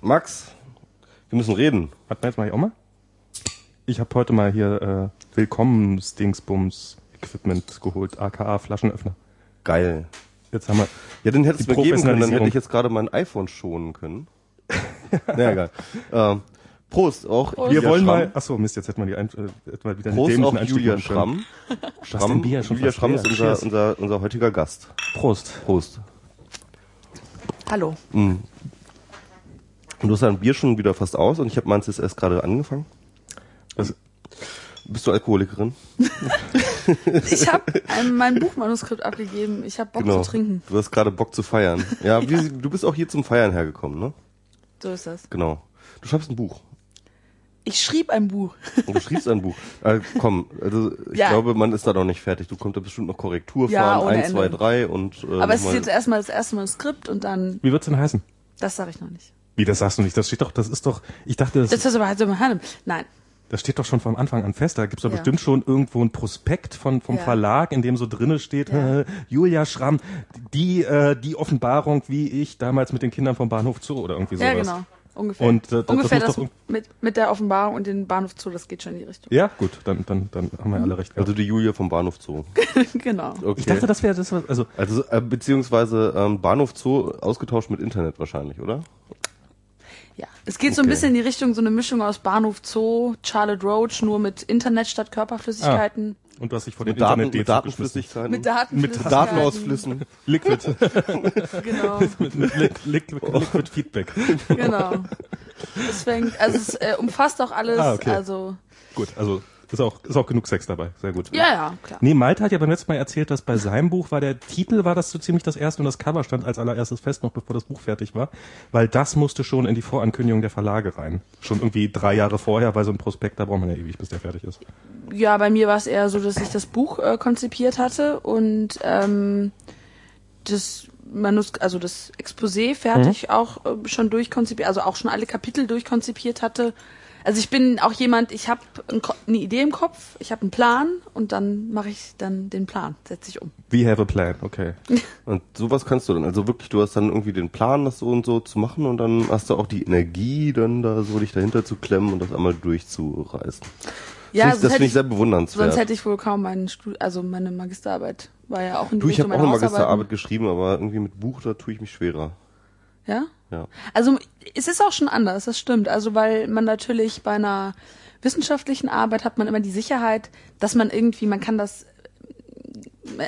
Max, wir müssen reden. Warte mal, jetzt mach ich auch mal. Ich habe heute mal hier äh, Willkommens-Dingsbums-Equipment geholt, aka Flaschenöffner. Geil. Jetzt haben wir. Ja, den hättest du mir geben können, dann hätte ich jetzt gerade mein iPhone schonen können. Na egal. Ähm, Prost, auch Wir Julia wollen Schramm. mal. Achso, Mist, jetzt hätten wir die ein, äh, hätten wir wieder einen Prost dämlichen auch Einstieg Julia. Schramm. Was Schramm denn Bier? Schon Julia Schramm ist unser, unser, unser heutiger Gast. Prost. Prost. Hallo. Und du hast dein Bier schon wieder fast aus und ich habe meins jetzt erst gerade angefangen. Also, Bist du Alkoholikerin? Ich habe mein Buchmanuskript abgegeben. Ich habe Bock genau. zu trinken. Du hast gerade Bock zu feiern. Ja, wie, du bist auch hier zum Feiern hergekommen, ne? So ist das. Genau. Du schreibst ein Buch. Ich schrieb ein Buch. Und du schriebst ein Buch. Äh, komm, also ich Ja. glaube, man ist da noch nicht fertig. Du kommst da bestimmt noch Korrektur Ja, fahren, ohne eins, zwei, Ende. drei und äh, Aber es ist jetzt erstmal das erste Manuskript und dann, Wie wird's denn heißen? das sage ich noch nicht. Wie, das sagst du nicht? Das steht doch, das ist doch, ich dachte, das, Das ist aber halt so Nein. das steht doch schon vom Anfang an fest. Da gibt's doch Ja. bestimmt schon irgendwo ein Prospekt von, vom Ja. Verlag, in dem so drinne steht, Ja. äh, Julia Schramm, die, äh, die Offenbarung, wie ich damals mit den Kindern vom Bahnhof Zoo oder irgendwie sowas. Ja, genau. Ungefähr. Und, äh, das- Ungefähr das das, mit, mit der Offenbarung und den Bahnhof zu, das geht schon in die Richtung. Ja, gut, dann, dann, dann haben wir alle recht. Also die Julia vom Bahnhof Zoo. genau. Okay. ich dachte, das wäre das, was- also also äh, beziehungsweise ähm, Bahnhof Zoo ausgetauscht mit Internet wahrscheinlich, oder? Ja. Es geht so ein Okay. bisschen in die Richtung, so eine Mischung aus Bahnhof Zoo, Charlotte Roach, nur mit Internet statt Körperflüssigkeiten. und du hast dich vor den Mit, Daten, Internet mit Datenflüssigkeiten. Mit Datenflüssigkeiten. Datenausflüssen. Liquid, Genau. mit, mit Liquid, Liquid, Liquid Feedback. Genau. Es fängt, also es äh, umfasst auch alles, Ah, okay. also Gut, also ist auch, ist auch genug Sex dabei. Sehr gut. ja, ja, klar. Nee, Malte hat ja beim letzten Mal erzählt, dass bei seinem Buch war der Titel, war das so ziemlich das erste und das Cover stand als allererstes fest, noch bevor das Buch fertig war, weil das musste schon in die Vorankündigung der Verlage rein. Schon irgendwie drei Jahre vorher, weil so ein Prospekt, da braucht man ja ewig, bis der fertig ist. Ja, bei mir war es eher so, dass ich das Buch äh, konzipiert hatte und ähm, das Manus also das Exposé fertig auch äh, schon durchkonzipiert, also auch schon alle Kapitel durchkonzipiert hatte. Also ich bin auch jemand, ich habe ein eine Idee im Kopf, ich habe einen Plan und dann mache ich dann den Plan, setze ich um. We have a plan, okay. Und sowas kannst du dann. Also wirklich, du hast dann irgendwie den Plan, das so und so zu machen und dann hast du auch die Energie, dann da so dich dahinter zu klemmen und das einmal durchzureißen. Ja, das finde hätte ich sehr bewundernswert. Sonst hätte ich wohl kaum meinen Stud also meine Magisterarbeit war ja auch in die du, ich habe auch eine Magisterarbeit geschrieben, aber irgendwie mit Buch, da tue ich mich schwerer. Ja? Ja. Also es ist auch schon anders, das stimmt. Also weil man natürlich bei einer wissenschaftlichen Arbeit hat man immer die Sicherheit, dass man irgendwie, man kann das,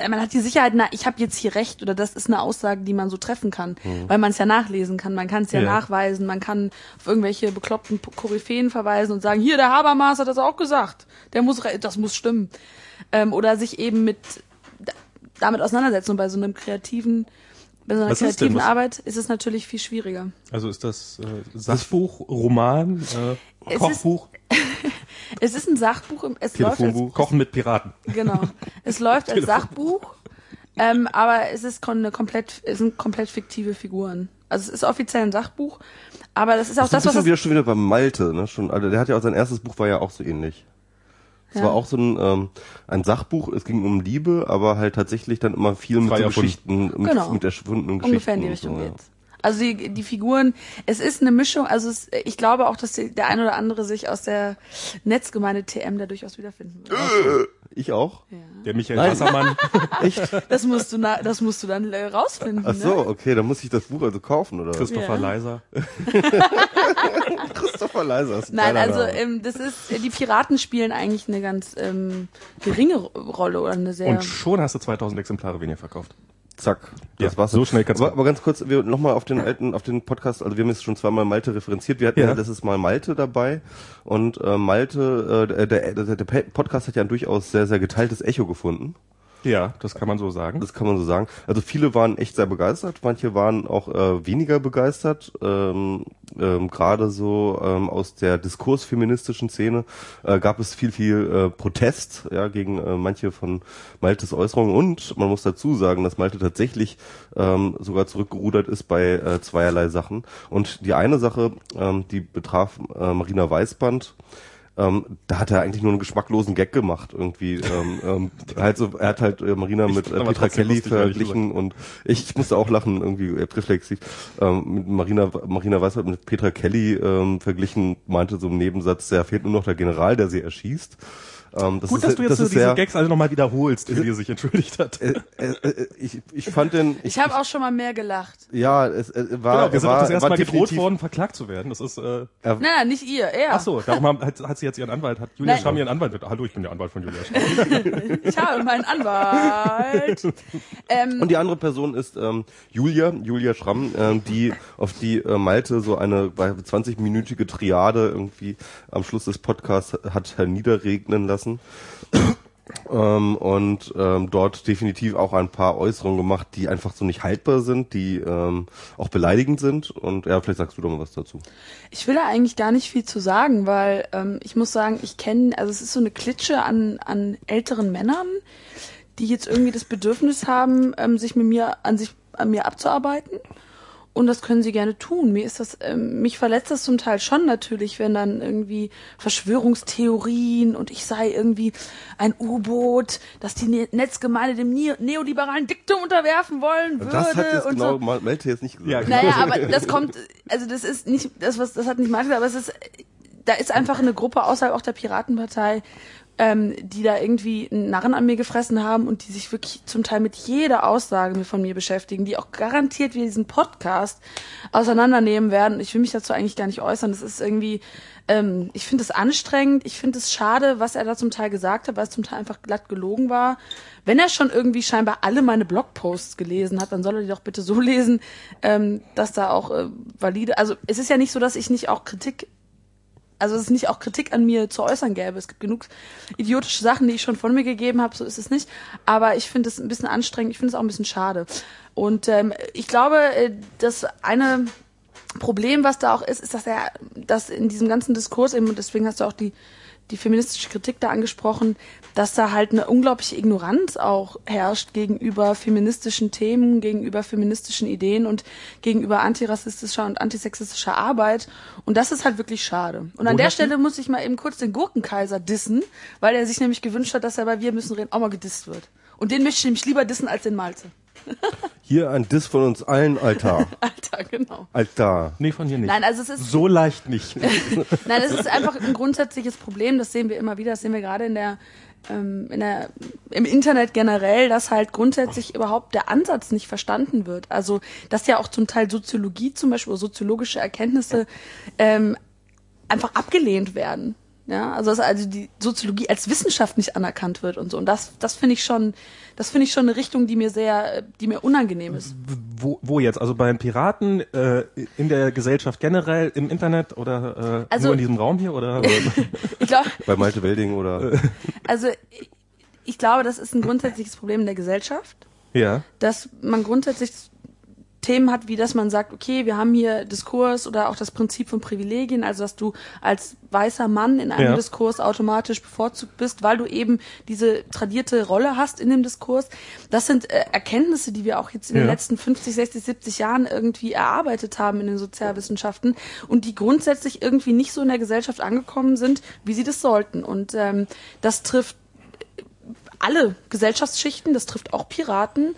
man hat die Sicherheit, na, ich habe jetzt hier recht oder das ist eine Aussage, die man so treffen kann, weil man es ja nachlesen kann, man kann es ja, Ja. nachweisen, man kann auf irgendwelche bekloppten Koryphäen verweisen und sagen, hier der Habermas hat das auch gesagt, der muss, das muss stimmen, ähm, oder sich eben mit da- damit auseinandersetzen und bei so einem kreativen bei so einer Was ist kreativen Was- Arbeit ist es natürlich viel schwieriger. Also ist das äh, Sachbuch, Roman, äh, Es Kochbuch, Es ist ein Sachbuch, im- es läuft als. Kochen mit Piraten. genau. Es läuft als Sachbuch, ähm, aber es ist eine komplett, es sind komplett fiktive Figuren. Also es ist offiziell ein Sachbuch, aber das ist auch Das, das, ist was schon das, wieder schon wieder bei Malte, ne? Schon, also der hat ja auch sein erstes Buch war ja auch so ähnlich. Es Ja. war auch so ein, ähm, ein Sachbuch, es ging um Liebe, aber halt tatsächlich dann immer viel mit so erfunden. Geschichten, mit, Genau. mit erfundenen Geschichten. ungefähr in die und Richtung so, ja. geht's. Also die, die Figuren, es ist eine Mischung, also es, ich glaube auch, dass die, der ein oder andere sich aus der Netzgemeinde TM da durchaus wiederfinden wird. Ich auch? Ja. Der Michael Nein. Wassermann. Das musst du, na, das musst du dann äh, rausfinden. Ach so, Ne? okay, dann muss ich das Buch also kaufen, oder? Christopher Ja. Leiser. Christopher Leiser ist ein Nein, also ähm, das ist, äh, die Piraten spielen eigentlich eine ganz ähm, geringe Rolle oder eine sehr. Und schon hast du 2000 Exemplare weniger verkauft. Zack, das Ja, war's. so schnell kann's aber, gehen. aber ganz kurz, wir nochmal auf den alten, auf den Podcast, also wir haben jetzt schon zweimal Malte referenziert, wir hatten ja, Ja. letztes Mal Malte dabei und äh, Malte, äh, der, der, der Podcast hat ja ein durchaus sehr, sehr geteiltes Echo gefunden. Ja, das kann man so sagen. Das kann man so sagen. Also viele waren echt sehr begeistert, manche waren auch äh, weniger begeistert. Ähm, ähm, Gerade so ähm, aus der diskursfeministischen Szene äh, gab es viel, viel äh, Protest ja, gegen äh, manche von Maltes Äußerungen. Und man muss dazu sagen, dass Malte tatsächlich ähm, sogar zurückgerudert ist bei äh, zweierlei Sachen. Und die eine Sache, ähm, die betraf äh, Marina Weißband, ähm, da hat er eigentlich nur einen geschmacklosen Gag gemacht irgendwie. ähm, ähm, halt so, er hat halt äh, Marina mit äh, Petra Kelly verglichen und ich, ich musste auch lachen irgendwie äh, reflexiv. Ähm, mit Marina Marina Weißwald mit Petra Kelly ähm, verglichen, meinte so im Nebensatz, ja fehlt nur noch der General, der sie erschießt. Ähm, das Gut, ist, dass du jetzt das so diese sehr, Gags alle nochmal wiederholst, für die er sich entschuldigt hat. äh, äh, äh, ich, ich fand den, Ich habe auch schon mal mehr gelacht. ja, es äh, war, Genau, wir sind war, auch das erste Mal gedroht worden, verklagt zu werden. Das ist, äh, Nein, nein, nicht ihr, er. ach so, darum haben- hat, hat sie jetzt ihren Anwalt, hat Julia. Schramm ihren Anwalt. Hallo, ich bin der Anwalt von Julia Schramm. Ich habe meinen Anwalt. ähm, Und die andere Person ist ähm, Julia, Julia Schramm, ähm, die auf die äh, Malte so eine 20-minütige Triade irgendwie am Schluss des Podcasts hat herniederregnen lassen. Ähm, und ähm, dort definitiv auch ein paar Äußerungen gemacht, die einfach so nicht haltbar sind, die ähm, auch beleidigend sind. Und ja, vielleicht sagst du doch mal was dazu. Ich will da eigentlich gar nicht viel zu sagen, weil ähm, ich muss sagen, ich kenne, also es ist so eine Klitsche an, an älteren Männern, die jetzt irgendwie das Bedürfnis haben, ähm, sich mit mir an sich an mir abzuarbeiten. Und das können sie gerne tun. Mir ist das, ähm, mich verletzt das zum Teil schon natürlich, wenn dann irgendwie Verschwörungstheorien und ich sei irgendwie ein U-Boot, das die Ne- Netzgemeinde dem ne neoliberalen Diktum unterwerfen wollen würde Das hat jetzt und genau so. Mal- Malte jetzt nicht gesagt. Ja, genau. Naja, aber das kommt, also das ist nicht, das was, das hat nicht Martin, aber es ist, da ist einfach eine Gruppe außerhalb auch der Piratenpartei, ähm, die da irgendwie einen Narren an mir gefressen haben und die sich wirklich zum Teil mit jeder Aussage von mir beschäftigen, die auch garantiert wie diesen Podcast auseinandernehmen werden. Ich will mich dazu eigentlich gar nicht äußern. Das ist irgendwie, ähm, ich finde es anstrengend, ich finde es schade, was er da zum Teil gesagt hat, weil es zum Teil einfach glatt gelogen war. Wenn er schon irgendwie scheinbar alle meine Blogposts gelesen hat, dann soll er die doch bitte so lesen, ähm, dass da auch äh, valide, also es ist ja nicht so, dass ich nicht auch Kritik also es ist nicht auch Kritik an mir zu äußern gäbe. Es gibt genug idiotische Sachen, die ich schon von mir gegeben habe, so ist es nicht. Aber ich finde es ein bisschen anstrengend, ich finde es auch ein bisschen schade. Und ähm, ich glaube, äh, das eine Problem, was da auch ist, ist, dass er, dass in diesem ganzen Diskurs eben, und deswegen hast du auch die, die feministische Kritik da angesprochen, dass da halt eine unglaubliche Ignoranz auch herrscht gegenüber feministischen Themen, gegenüber feministischen Ideen und gegenüber antirassistischer und antisexistischer Arbeit. Und das ist halt wirklich schade. Und an der? Stelle muss ich mal eben kurz den Gurkenkaiser dissen, weil er sich nämlich gewünscht hat, dass er bei Wir müssen reden auch mal gedisst wird. Und den möchte ich nämlich lieber dissen als den Malte. Hier ein Diss von uns allen, Alter. Alter, genau. Alter. Nee, von dir nicht. Nein, also es ist so leicht nicht. Nein, es ist einfach ein grundsätzliches Problem, das sehen wir immer wieder, das sehen wir gerade in der, ähm, in der, im Internet generell, dass halt grundsätzlich überhaupt der Ansatz nicht verstanden wird. Also, dass ja auch zum Teil Soziologie zum Beispiel oder soziologische Erkenntnisse ähm, einfach abgelehnt werden. Ja, also dass also die Soziologie als Wissenschaft nicht anerkannt wird und so. Und das, das finde ich schon, das finde ich schon eine Richtung, die mir sehr, die mir unangenehm ist. wo, wo jetzt? Also bei den Piraten, äh, in der Gesellschaft generell, im Internet oder äh, Also- nur in diesem Raum hier? Oder? Ich glaube, Bei Malte Welding oder also ich, ich glaube, das ist ein grundsätzliches Problem in der Gesellschaft. ja. dass man grundsätzlich Themen hat, wie dass man sagt, okay, wir haben hier Diskurs oder auch das Prinzip von Privilegien, also dass du als weißer Mann in einem Ja. Diskurs automatisch bevorzugt bist, weil du eben diese tradierte Rolle hast in dem Diskurs. Das sind äh, Erkenntnisse, die wir auch jetzt in den Ja. letzten 50, 60, 70 Jahren irgendwie erarbeitet haben in den Sozialwissenschaften und die grundsätzlich irgendwie nicht so in der Gesellschaft angekommen sind, wie sie das sollten. Und ähm, das trifft alle Gesellschaftsschichten, das trifft auch Piraten,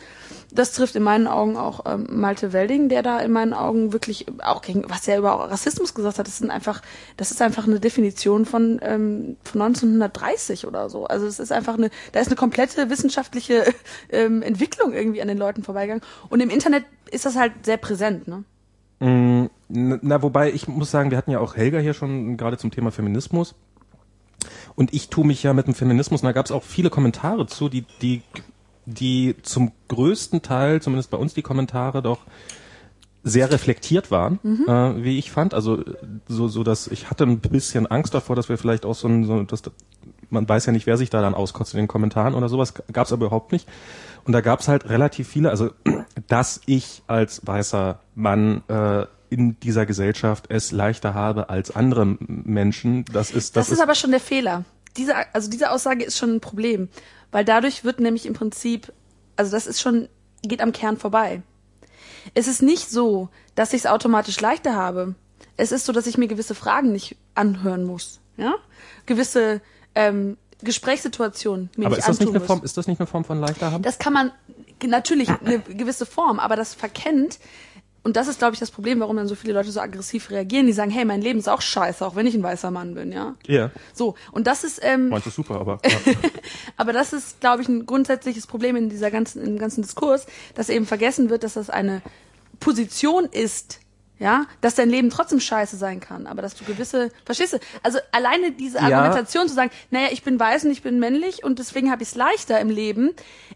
das trifft in meinen Augen auch ähm, Malte Welding, der da in meinen Augen wirklich auch gegen, was er über Rassismus gesagt hat, das sind einfach, das ist einfach eine Definition von, ähm, von 1930 oder so. Also es ist einfach eine, da ist eine komplette wissenschaftliche ähm, Entwicklung irgendwie an den Leuten vorbeigegangen. Und im Internet ist das halt sehr präsent, ne? Mm, Na, wobei ich muss sagen, wir hatten ja auch Helga hier schon gerade zum Thema Feminismus. Und ich tue mich ja mit dem Feminismus, und da gab es auch viele Kommentare zu, die, die, die zum größten Teil, zumindest bei uns die Kommentare, doch sehr reflektiert waren, äh, wie ich fand. Also so, so dass ich hatte ein bisschen Angst davor, dass wir vielleicht auch so ein, so, dass, man weiß ja nicht, wer sich da dann auskotzt in den Kommentaren oder sowas, gab es aber überhaupt nicht. Und da gab es halt relativ viele, also dass ich als weißer Mann äh, in dieser Gesellschaft es leichter habe als andere Menschen, das ist Das, das, ist aber schon der Fehler. Diese, also diese Aussage ist schon ein Problem, weil dadurch wird nämlich im Prinzip, also das ist schon, geht am Kern vorbei. Es ist nicht so, dass ich es automatisch leichter habe. Es ist so, dass ich mir gewisse Fragen nicht anhören muss. ja, gewisse ähm, Gesprächssituationen mir Aber nicht ist das, nicht eine muss. Form, ist das nicht eine Form von leichter haben? Das kann man natürlich eine gewisse Form, aber das verkennt und das ist, glaube ich, das Problem, warum dann so viele Leute so aggressiv reagieren. Die sagen, hey, mein Leben ist auch scheiße, auch wenn ich ein weißer Mann bin, ja. Ja. So und das ist, ähm, Meinst du super, aber. Ja. aber das ist, glaube ich, ein grundsätzliches Problem in dieser ganzen, im ganzen Diskurs, dass eben vergessen wird, dass das eine Position ist, ja, dass dein Leben trotzdem scheiße sein kann, aber dass du gewisse, verstehst du? Also alleine diese Ja. Argumentation zu sagen, naja, ich bin weiß und ich bin männlich und deswegen habe ich es leichter im Leben,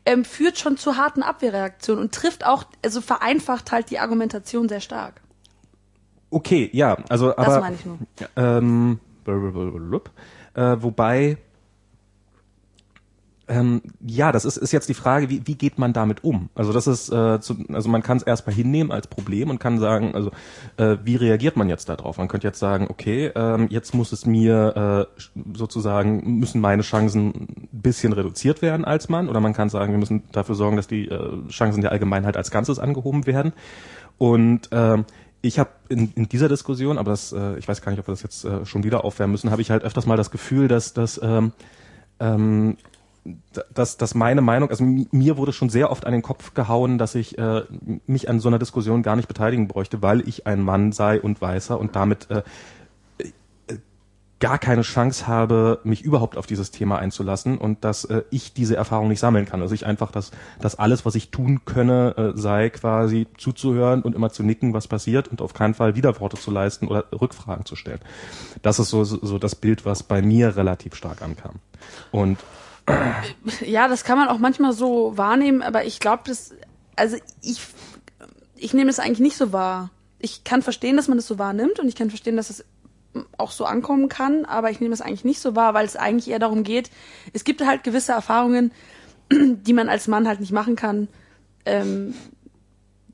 ähm, führt schon zu harten Abwehrreaktionen und trifft auch, also vereinfacht halt die Argumentation sehr stark. Okay, ja, also aber. Das meine ich nur. Ähm, blablabla. äh, wobei, ähm, ja, das ist, ist jetzt die Frage, wie, wie geht man damit um? Also das ist, äh, zu, also man kann es erstmal hinnehmen als Problem und kann sagen, also äh, wie reagiert man jetzt darauf? Man könnte jetzt sagen, okay, ähm, jetzt muss es mir äh, sozusagen müssen meine Chancen ein bisschen reduziert werden als Mann, oder man kann sagen, wir müssen dafür sorgen, dass die äh, Chancen der Allgemeinheit als Ganzes angehoben werden. Und ähm, ich habe in, in dieser Diskussion, aber das, äh, ich weiß gar nicht, ob wir das jetzt äh, schon wieder aufwärmen müssen, habe ich halt öfters mal das Gefühl, dass, dass ähm, ähm, dass, dass meine Meinung, also mi- mir wurde schon sehr oft an den Kopf gehauen, dass ich äh, mich an so einer Diskussion gar nicht beteiligen bräuchte, weil ich ein Mann sei und weißer und damit äh, äh, gar keine Chance habe, mich überhaupt auf dieses Thema einzulassen und dass äh, ich diese Erfahrung nicht sammeln kann. Also ich einfach, dass, dass alles, was ich tun könne, äh, sei quasi zuzuhören und immer zu nicken, was passiert und auf keinen Fall Widerworte zu leisten oder Rückfragen zu stellen. Das ist so, so, so das Bild, was bei mir relativ stark ankam. Und Ja, das kann man auch manchmal so wahrnehmen, aber ich glaube, das, also ich, ich nehme es eigentlich nicht so wahr. Ich kann verstehen, dass man das so wahrnimmt und ich kann verstehen, dass es auch so ankommen kann, aber ich nehme es eigentlich nicht so wahr, weil es eigentlich eher darum geht, es gibt halt gewisse Erfahrungen, die man als Mann halt nicht machen kann, ähm,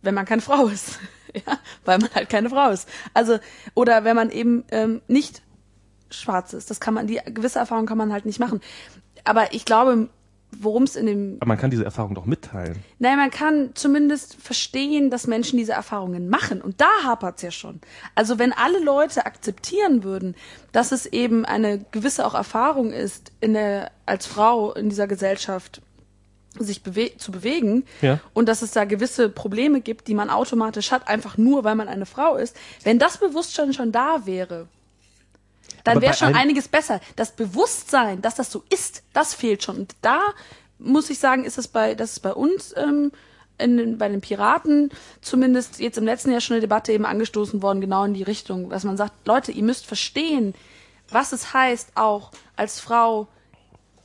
wenn man keine Frau ist. ja, weil man halt keine Frau ist. Also, oder wenn man eben ähm, nicht schwarz ist. Das kann man, die gewisse Erfahrung kann man halt nicht machen. Aber ich glaube, worum es in dem aber man kann diese Erfahrung doch mitteilen. Nein, man kann zumindest verstehen, dass Menschen diese Erfahrungen machen. Und da hapert's ja schon. Also wenn alle Leute akzeptieren würden, dass es eben eine gewisse auch Erfahrung ist, in der, als Frau in dieser Gesellschaft sich bewe zu bewegen Ja. und dass es da gewisse Probleme gibt, die man automatisch hat, einfach nur, weil man eine Frau ist. Wenn das Bewusstsein schon da wäre, dann wäre schon einiges besser. Das Bewusstsein, dass das so ist, das fehlt schon. Und da muss ich sagen, ist es bei, das ist bei uns ähm, in, bei den Piraten zumindest jetzt im letzten Jahr schon eine Debatte eben angestoßen worden, genau in die Richtung, dass man sagt, Leute, ihr müsst verstehen, was es heißt, auch als Frau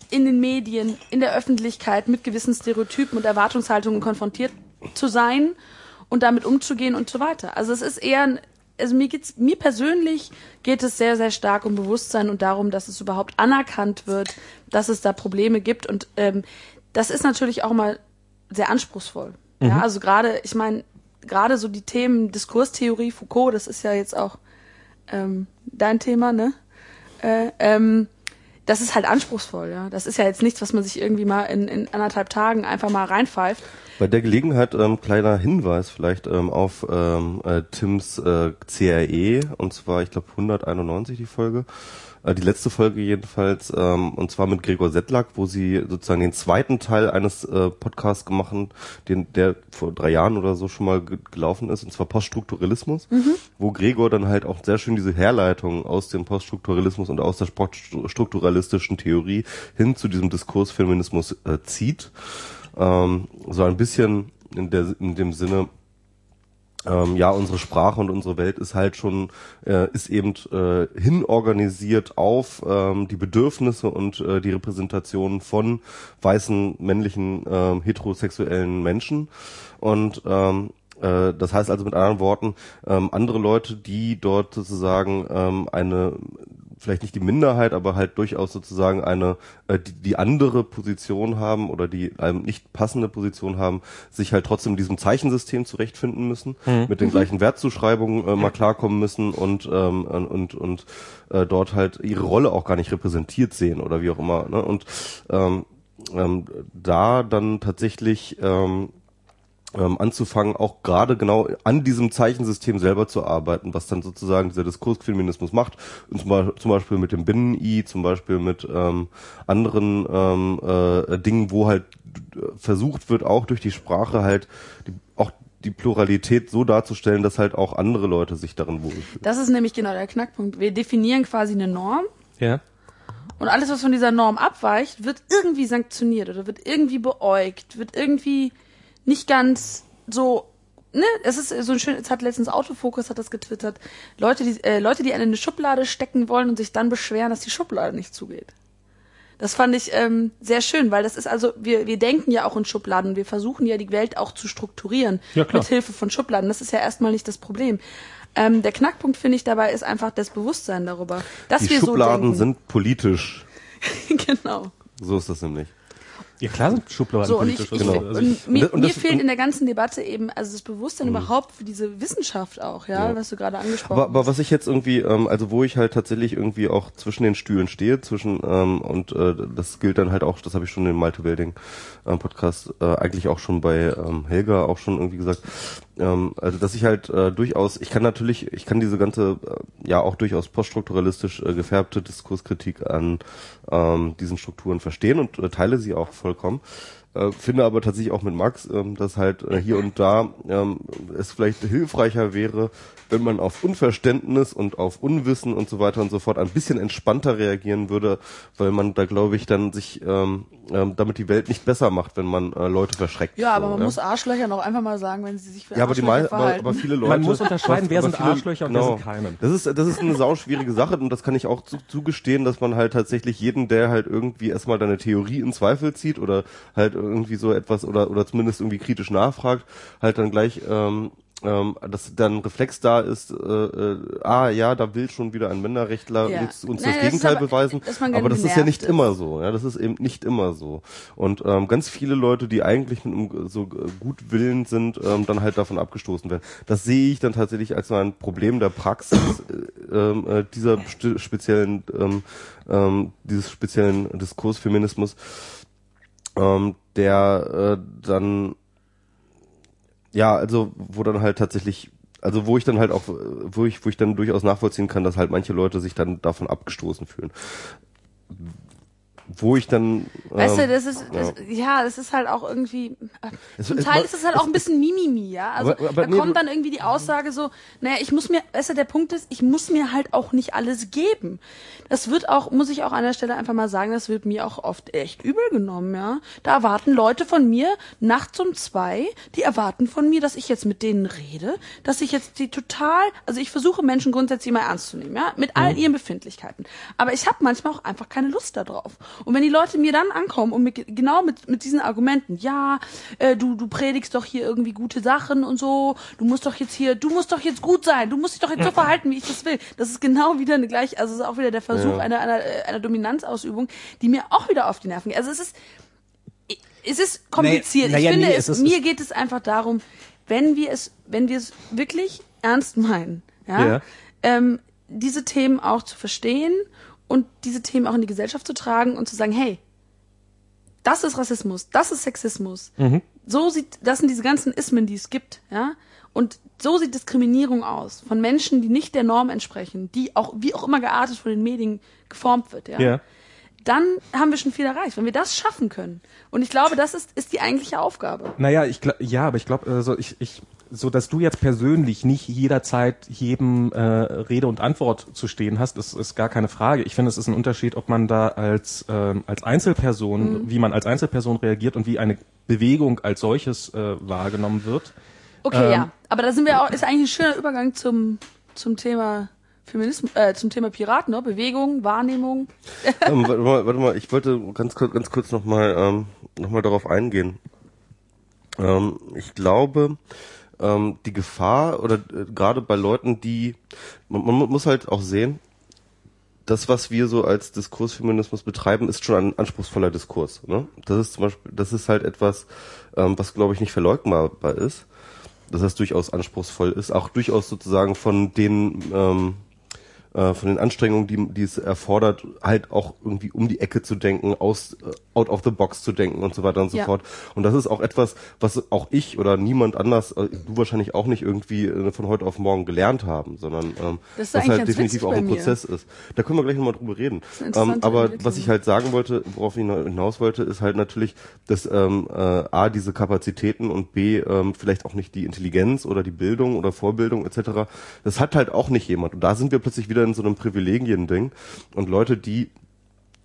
in den Medien, in der Öffentlichkeit mit gewissen Stereotypen und Erwartungshaltungen konfrontiert zu sein und damit umzugehen und so weiter. Also es ist eher, ein- also mir geht's, mir persönlich geht es sehr, sehr stark um Bewusstsein und darum, dass es überhaupt anerkannt wird, dass es da Probleme gibt und ähm, das ist natürlich auch mal sehr anspruchsvoll. Ja, also gerade, ich meine, gerade so die Themen Diskurstheorie, Foucault, das ist ja jetzt auch ähm, dein Thema, ne? Äh, ähm, das ist halt anspruchsvoll, ja. Das ist ja jetzt nichts, was man sich irgendwie mal in, in anderthalb Tagen einfach mal reinpfeift. Bei der Gelegenheit ähm, kleiner Hinweis vielleicht ähm, auf ähm, äh, Tims äh, CRE und zwar ich glaube 191 die Folge, die letzte Folge jedenfalls ähm, und zwar mit Gregor Settlack, wo sie sozusagen den zweiten Teil eines äh, Podcasts gemacht den der vor drei Jahren oder so schon mal ge gelaufen ist und zwar Poststrukturalismus, wo Gregor dann halt auch sehr schön diese Herleitung aus dem Poststrukturalismus und aus der poststrukturalistischen Theorie hin zu diesem Diskursfeminismus äh, zieht. Ähm, so ein bisschen in, der, in dem Sinne, ähm, ja, unsere Sprache und unsere Welt ist halt schon, äh, ist eben äh, hinorganisiert auf ähm, die Bedürfnisse und äh, die Repräsentation von weißen, männlichen, ähm, heterosexuellen Menschen. Und ähm, äh, das heißt also mit anderen Worten, ähm, andere Leute, die dort sozusagen ähm, eine vielleicht nicht die Minderheit, aber halt durchaus sozusagen eine äh, die, die andere Position haben oder die einem nicht passende Position haben, sich halt trotzdem in diesem Zeichensystem zurechtfinden müssen, mit den gleichen Wertzuschreibungen äh, mal klarkommen müssen und ähm, und und, und äh, dort halt ihre Rolle auch gar nicht repräsentiert sehen oder wie auch immer. Ne? Und ähm, ähm, da dann tatsächlich ähm, ähm, anzufangen, auch gerade genau an diesem Zeichensystem selber zu arbeiten, was dann sozusagen dieser Diskursfeminismus macht, und zum, Beispiel, zum Beispiel mit dem Binnen-I, zum Beispiel mit ähm, anderen ähm, äh, Dingen, wo halt versucht wird, auch durch die Sprache halt die, auch die Pluralität so darzustellen, dass halt auch andere Leute sich darin wohlfühlen. Das ist nämlich genau der Knackpunkt. Wir definieren quasi eine Norm Ja. und alles, was von dieser Norm abweicht, wird irgendwie sanktioniert oder wird irgendwie beäugt, wird irgendwie nicht ganz so ne, es ist so ein schön, es hat letztens Autofokus hat das getwittert. Leute, die äh, Leute, die einen in eine Schublade stecken wollen und sich dann beschweren, dass die Schublade nicht zugeht. Das fand ich ähm, sehr schön, weil das ist also, wir, wir denken ja auch in Schubladen, wir versuchen ja die Welt auch zu strukturieren Ja, klar. mit Hilfe von Schubladen. Das ist ja erstmal nicht das Problem. Ähm, der Knackpunkt, finde ich, dabei ist einfach das Bewusstsein darüber, dass Die wir Schubladen so sind politisch. denken. genau. So ist das nämlich. Ja, klar sind Schubladen So, und ich, politisch. ich, also, genau. also und mir, und mir das- fehlt und- in der ganzen Debatte eben, also das Bewusstsein überhaupt für diese Wissenschaft auch, ja, Ja. was du gerade angesprochen Aber, aber hast. was ich jetzt irgendwie, ähm, also wo ich halt tatsächlich irgendwie auch zwischen den Stühlen stehe, zwischen ähm, und äh, das gilt dann halt auch, das habe ich schon im Malte Welding ähm, Podcast äh, eigentlich auch schon bei ähm, Helga auch schon irgendwie gesagt, ähm, also dass ich halt äh, durchaus, ich kann natürlich, ich kann diese ganze äh, ja auch durchaus poststrukturalistisch äh, gefärbte Diskurskritik an ähm, diesen Strukturen verstehen und äh, teile sie auch vollkommen. Äh, finde aber tatsächlich auch mit Max, ähm, dass halt äh, hier und da ähm, es vielleicht hilfreicher wäre, wenn man auf Unverständnis und auf Unwissen und so weiter und so fort ein bisschen entspannter reagieren würde, weil man da glaube ich dann sich ähm, ähm, damit die Welt nicht besser macht, wenn man äh, Leute verschreckt. Ja, aber so, man muss Arschlöcher noch einfach mal sagen, wenn sie sich für ja, aber die mei aber, verhalten. aber viele Leute. Man muss unterscheiden, wer sind Arschlöcher und wer sind keine. Das ist, das ist eine sauschwierige Sache und das kann ich auch zu, zugestehen, dass man halt tatsächlich jeden, der halt irgendwie erstmal deine Theorie in Zweifel zieht oder halt irgendwie so etwas oder, oder zumindest irgendwie kritisch nachfragt, halt dann gleich, ähm, ähm, dass dann ein Reflex da ist, äh, äh, ah ja, da will schon wieder ein Männerrechtler Ja. uns, uns Nein, das Gegenteil aber- beweisen. Aber das ist ja nicht ist. immer so, ja, das ist eben nicht immer so. Und ähm, ganz viele Leute, die eigentlich mit einem so gut willend sind, ähm, dann halt davon abgestoßen werden. Das sehe ich dann tatsächlich als so ein Problem der Praxis äh, ähm, äh, dieser speziellen ähm, ähm, dieses speziellen Diskursfeminismus, ähm, der äh, dann ja, also wo dann halt tatsächlich also wo ich dann halt auch, wo ich, wo ich dann durchaus nachvollziehen kann, dass halt manche Leute sich dann davon abgestoßen fühlen. Wo ich dann. Weißt du, ähm, das ist, das, ja, das ist halt auch irgendwie, Es- zum es- Teil es- ist es halt auch ein bisschen Mimimi, ja. Also Aber- aber da nee, kommt dann irgendwie die Aussage so, naja, ich muss mir, weißt du, der Punkt ist, ich muss mir halt auch nicht alles geben. Das wird auch, muss ich auch an der Stelle einfach mal sagen, das wird mir auch oft echt übel genommen, ja. Da erwarten Leute von mir nachts um zwei, die erwarten von mir, dass ich jetzt mit denen rede, dass ich jetzt die total, also ich versuche Menschen grundsätzlich mal ernst zu nehmen, ja, mit all ihren Befindlichkeiten. Aber ich habe manchmal auch einfach keine Lust darauf. Und wenn die Leute mir dann ankommen und mit, genau mit, mit diesen Argumenten, ja, äh, du, du predigst doch hier irgendwie gute Sachen und so, du musst doch jetzt hier, du musst doch jetzt gut sein, du musst dich doch jetzt so verhalten, wie ich das will. Das ist genau wieder eine gleich, also es ist auch wieder der Versuch Ja. einer, einer, äh, einer Dominanzausübung, die mir auch wieder auf die Nerven geht. Also es ist, es ist kompliziert. naja, ich finde, nee, es, es mir geht es einfach darum, wenn wir es, wenn wir es wirklich ernst meinen, ja, Ja. Ähm, diese Themen auch zu verstehen und diese Themen auch in die Gesellschaft zu tragen und zu sagen, hey, das ist Rassismus, das ist Sexismus. Mhm. So sieht, das sind diese ganzen Ismen, die es gibt, ja. Und so sieht Diskriminierung aus von Menschen, die nicht der Norm entsprechen, die auch, wie auch immer geartet von den Medien geformt wird, ja. Ja. Dann haben wir schon viel erreicht, wenn wir das schaffen können. Und ich glaube, das ist, ist die eigentliche Aufgabe. Naja, ich glaub, ja, aber ich glaube, äh, so ich, ich, so dass du jetzt persönlich nicht jederzeit jedem äh, Rede und Antwort zu stehen hast, ist, ist gar keine Frage. Ich finde, es ist ein Unterschied, ob man da als ähm, als Einzelperson, wie man als Einzelperson reagiert und wie eine Bewegung als solches äh, wahrgenommen wird. Okay, Ähm, ja. Aber da sind wir auch, ist eigentlich ein schöner Übergang zum, zum Thema Feminismus, äh, zum Thema Piraten, ne? Bewegung, Wahrnehmung. ähm, warte, mal, warte mal, ich wollte ganz kurz, ganz kurz nochmal ähm, noch mal darauf eingehen. Ähm, ich glaube, ähm, die Gefahr oder äh, gerade bei Leuten, die man, man muss halt auch sehen, das, was wir so als Diskursfeminismus betreiben, ist schon ein anspruchsvoller Diskurs. Ne? Das ist zum Beispiel, das ist halt etwas, ähm, was glaube ich nicht verleugnbar ist, dass das durchaus anspruchsvoll ist, auch durchaus sozusagen von den ähm, äh, von den Anstrengungen, die, die es erfordert, halt auch irgendwie um die Ecke zu denken, aus äh, out of the box zu denken und so weiter und so Ja. fort. Und das ist auch etwas, was auch ich oder niemand anders, äh, du wahrscheinlich auch nicht irgendwie äh, von heute auf morgen gelernt haben, sondern ähm, was halt definitiv auch ein. Prozess ist. Da können wir gleich nochmal drüber reden. Ähm, aber was ich halt sagen wollte, worauf ich hinaus wollte, ist halt natürlich, dass ähm, äh, A, diese Kapazitäten und B, ähm, vielleicht auch nicht die Intelligenz oder die Bildung oder Vorbildung etc. Das hat halt auch nicht jemand. Und da sind wir plötzlich wieder in so einem Privilegien-Ding. Und Leute, die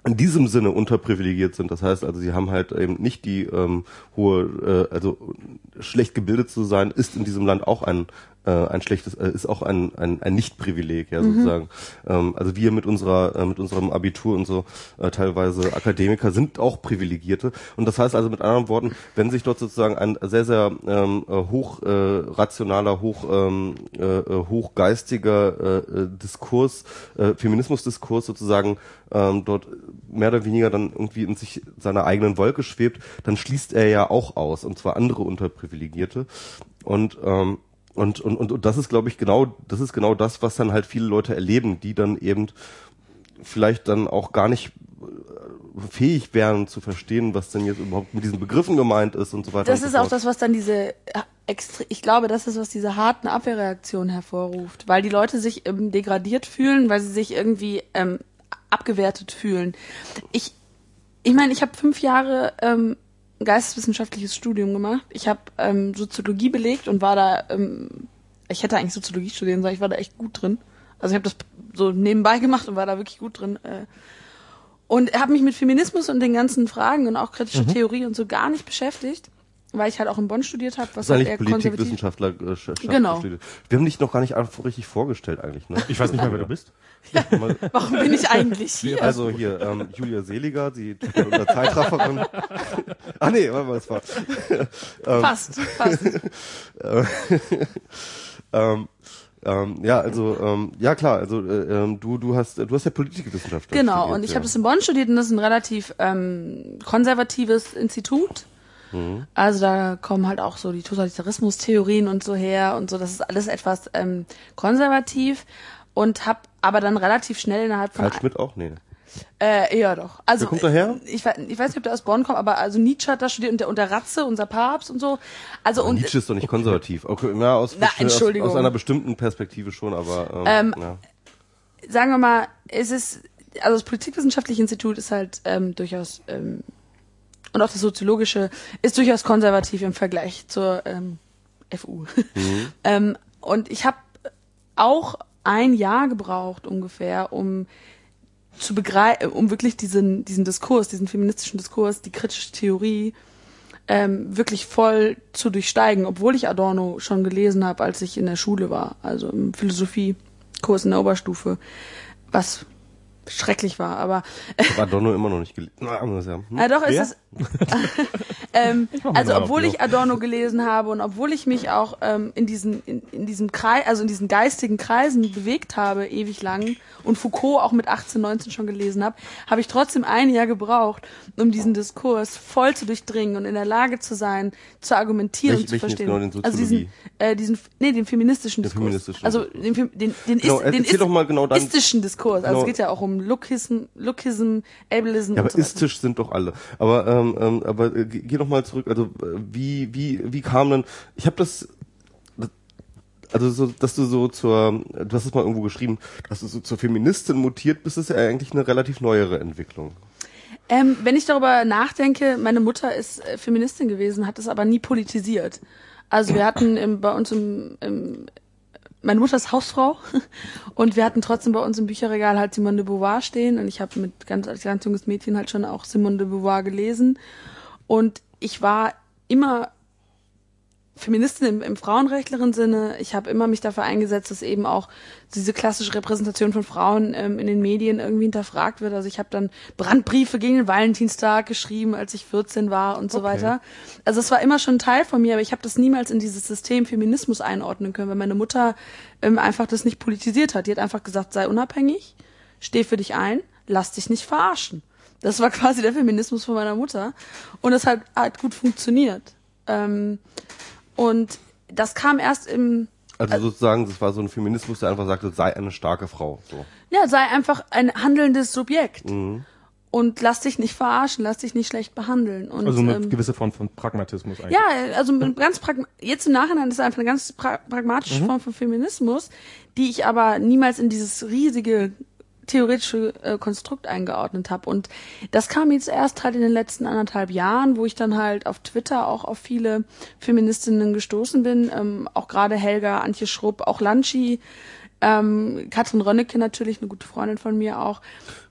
in diesem Sinne unterprivilegiert sind. Das heißt also, sie haben halt eben nicht die ähm, hohe, äh, also schlecht gebildet zu sein, ist in diesem Land auch ein äh, ein schlechtes, äh, ist auch ein ein, ein Nicht-Privileg, ja sozusagen. Ähm, also wir mit unserer äh, mit unserem Abitur und so äh, teilweise Akademiker sind auch Privilegierte. Und das heißt also mit anderen Worten, wenn sich dort sozusagen ein sehr sehr ähm, äh, hoch äh, rationaler, hoch ähm, äh, äh, hochgeistiger äh, äh, Diskurs, äh, Feminismusdiskurs sozusagen ähm, dort mehr oder weniger dann irgendwie in sich seiner eigenen Wolke schwebt, dann schließt er ja auch aus, und zwar andere Unterprivilegierte. Und ähm, und, und, und, und das ist, glaube ich, genau, das ist genau das, was dann halt viele Leute erleben, die dann eben vielleicht dann auch gar nicht äh, fähig wären zu verstehen, was denn jetzt überhaupt mit diesen Begriffen gemeint ist und so weiter. Das ist auch das, was dann diese äh, ich glaube, das ist, was diese harten Abwehrreaktionen hervorruft, weil die Leute sich ähm, degradiert fühlen, weil sie sich irgendwie ähm, abgewertet fühlen. Ich, ich meine, ich habe fünf Jahre ähm, geisteswissenschaftliches Studium gemacht. Ich habe ähm, Soziologie belegt und war da, ähm, ich hätte eigentlich Soziologie studieren sollen, ich war da echt gut drin. Also ich habe das so nebenbei gemacht und war da wirklich gut drin. Äh, und habe mich mit Feminismus und den ganzen Fragen und auch kritischer Theorie und so gar nicht beschäftigt, weil ich halt auch in Bonn studiert habe, was Das ist halt eigentlich Politikwissenschaftler äh, Genau. studiert. Wir haben dich noch gar nicht richtig vorgestellt eigentlich, ne? Ich weiß nicht mehr, wer du bist. Mal- Warum bin ich eigentlich hier? Also hier, ähm, Julia Seliger, die unter Zeitrafferin. ah nee, warte mal, das war. Fast, fast. Ähm, ähm, ja, also ähm, ja klar, also äh, ähm, du du hast du hast ja Politikwissenschaft Genau, studiert, und ich ja. habe das in Bonn studiert und das ist ein relativ ähm, konservatives Institut. Mhm. Also da kommen halt auch so die Totalitarismus-Theorien und so her und so. Das ist alles etwas ähm, konservativ und habe aber dann relativ schnell innerhalb von Karl Schmidt auch? Nee. Äh, ja, doch. Also, Wer kommt daher? Ich, we- ich weiß nicht, ob der aus Bonn kommt, aber also Nietzsche hat da studiert und der, und der Ratze, unser Papst und so. Also, und, Nietzsche ist doch nicht konservativ. Okay, na, aus, Na, aus, Entschuldigung. aus einer bestimmten Perspektive schon, aber Ähm, ähm, ja. sagen wir mal, es ist, also das Politikwissenschaftliche Institut ist halt ähm, durchaus, ähm, und auch das Soziologische ist durchaus konservativ im Vergleich zur ähm, FU. ähm, und ich habe auch ein Jahr gebraucht ungefähr, um zu begreifen, um wirklich diesen, diesen Diskurs, diesen feministischen Diskurs, die kritische Theorie ähm, wirklich voll zu durchsteigen, obwohl ich Adorno schon gelesen habe, als ich in der Schule war, also im Philosophiekurs in der Oberstufe, was schrecklich war, aber War Donno immer noch nicht gelesen. Hm? Ah, doch, Wer? ist es. ähm, also obwohl ich Adorno gelesen habe und obwohl ich mich auch ähm, in diesen in, in diesem Kreis, also in diesen geistigen Kreisen bewegt habe ewig lang und Foucault auch mit 18, 19 schon gelesen habe, habe ich trotzdem ein Jahr gebraucht, um diesen Diskurs voll zu durchdringen und in der Lage zu sein, zu argumentieren Welch- und zu verstehen. genau, den also diesen, äh, diesen, nee, den feministischen Den Diskurs. feministischen also den, den, den, Genau, ist, den erzähl doch mal genau dann- istischen Diskurs. Also genau. es geht ja auch um Lookism, Lookism, Ableism Ja, aber so istisch sind doch alle. Aber ähm, ähm, aber äh, geh geh noch mal zurück. Also äh, wie wie wie kam denn? Ich habe das also so, dass du so zur, du hast es mal irgendwo geschrieben, dass du so zur Feministin mutiert bist, ist ja eigentlich eine relativ neuere Entwicklung. Ähm, wenn ich darüber nachdenke, meine Mutter ist äh, Feministin gewesen, hat es aber nie politisiert. Also wir hatten im, bei uns im, im meine Mutter ist Hausfrau und wir hatten trotzdem bei uns im Bücherregal halt Simone de Beauvoir stehen und ich habe mit ganz als ganz junges Mädchen halt schon auch Simone de Beauvoir gelesen. Und ich war immer Feministin im, im frauenrechtlichen Sinne. Ich habe immer mich dafür eingesetzt, dass eben auch diese klassische Repräsentation von Frauen ähm, in den Medien irgendwie hinterfragt wird. Also ich habe dann Brandbriefe gegen den Valentinstag geschrieben, als ich 14 war und so Okay. weiter. Also es war immer schon ein Teil von mir, aber ich habe das niemals in dieses System Feminismus einordnen können, weil meine Mutter ähm, einfach das nicht politisiert hat. Die hat einfach gesagt, sei unabhängig, steh für dich ein, lass dich nicht verarschen. Das war quasi der Feminismus von meiner Mutter. Und das hat, hat gut funktioniert. Ähm, und das kam erst im, Also sozusagen, das war so ein Feminismus, der einfach sagte, sei eine starke Frau. So. Ja, sei einfach ein handelndes Subjekt. Mhm. Und lass dich nicht verarschen, lass dich nicht schlecht behandeln. Und, Also eine ähm, gewisse Form von Pragmatismus eigentlich. Ja, also mit ganz pragma jetzt im Nachhinein ist es einfach eine ganz pra pragmatische Form von Feminismus, die ich aber niemals in dieses riesige theoretische äh, Konstrukt eingeordnet habe. Und das kam jetzt erst halt in den letzten anderthalb Jahren, wo ich dann halt auf Twitter auch auf viele Feministinnen gestoßen bin, ähm, auch gerade Helga, Antje Schrupp, auch Lanchi, ähm, Katrin Rönnecke natürlich, eine gute Freundin von mir auch,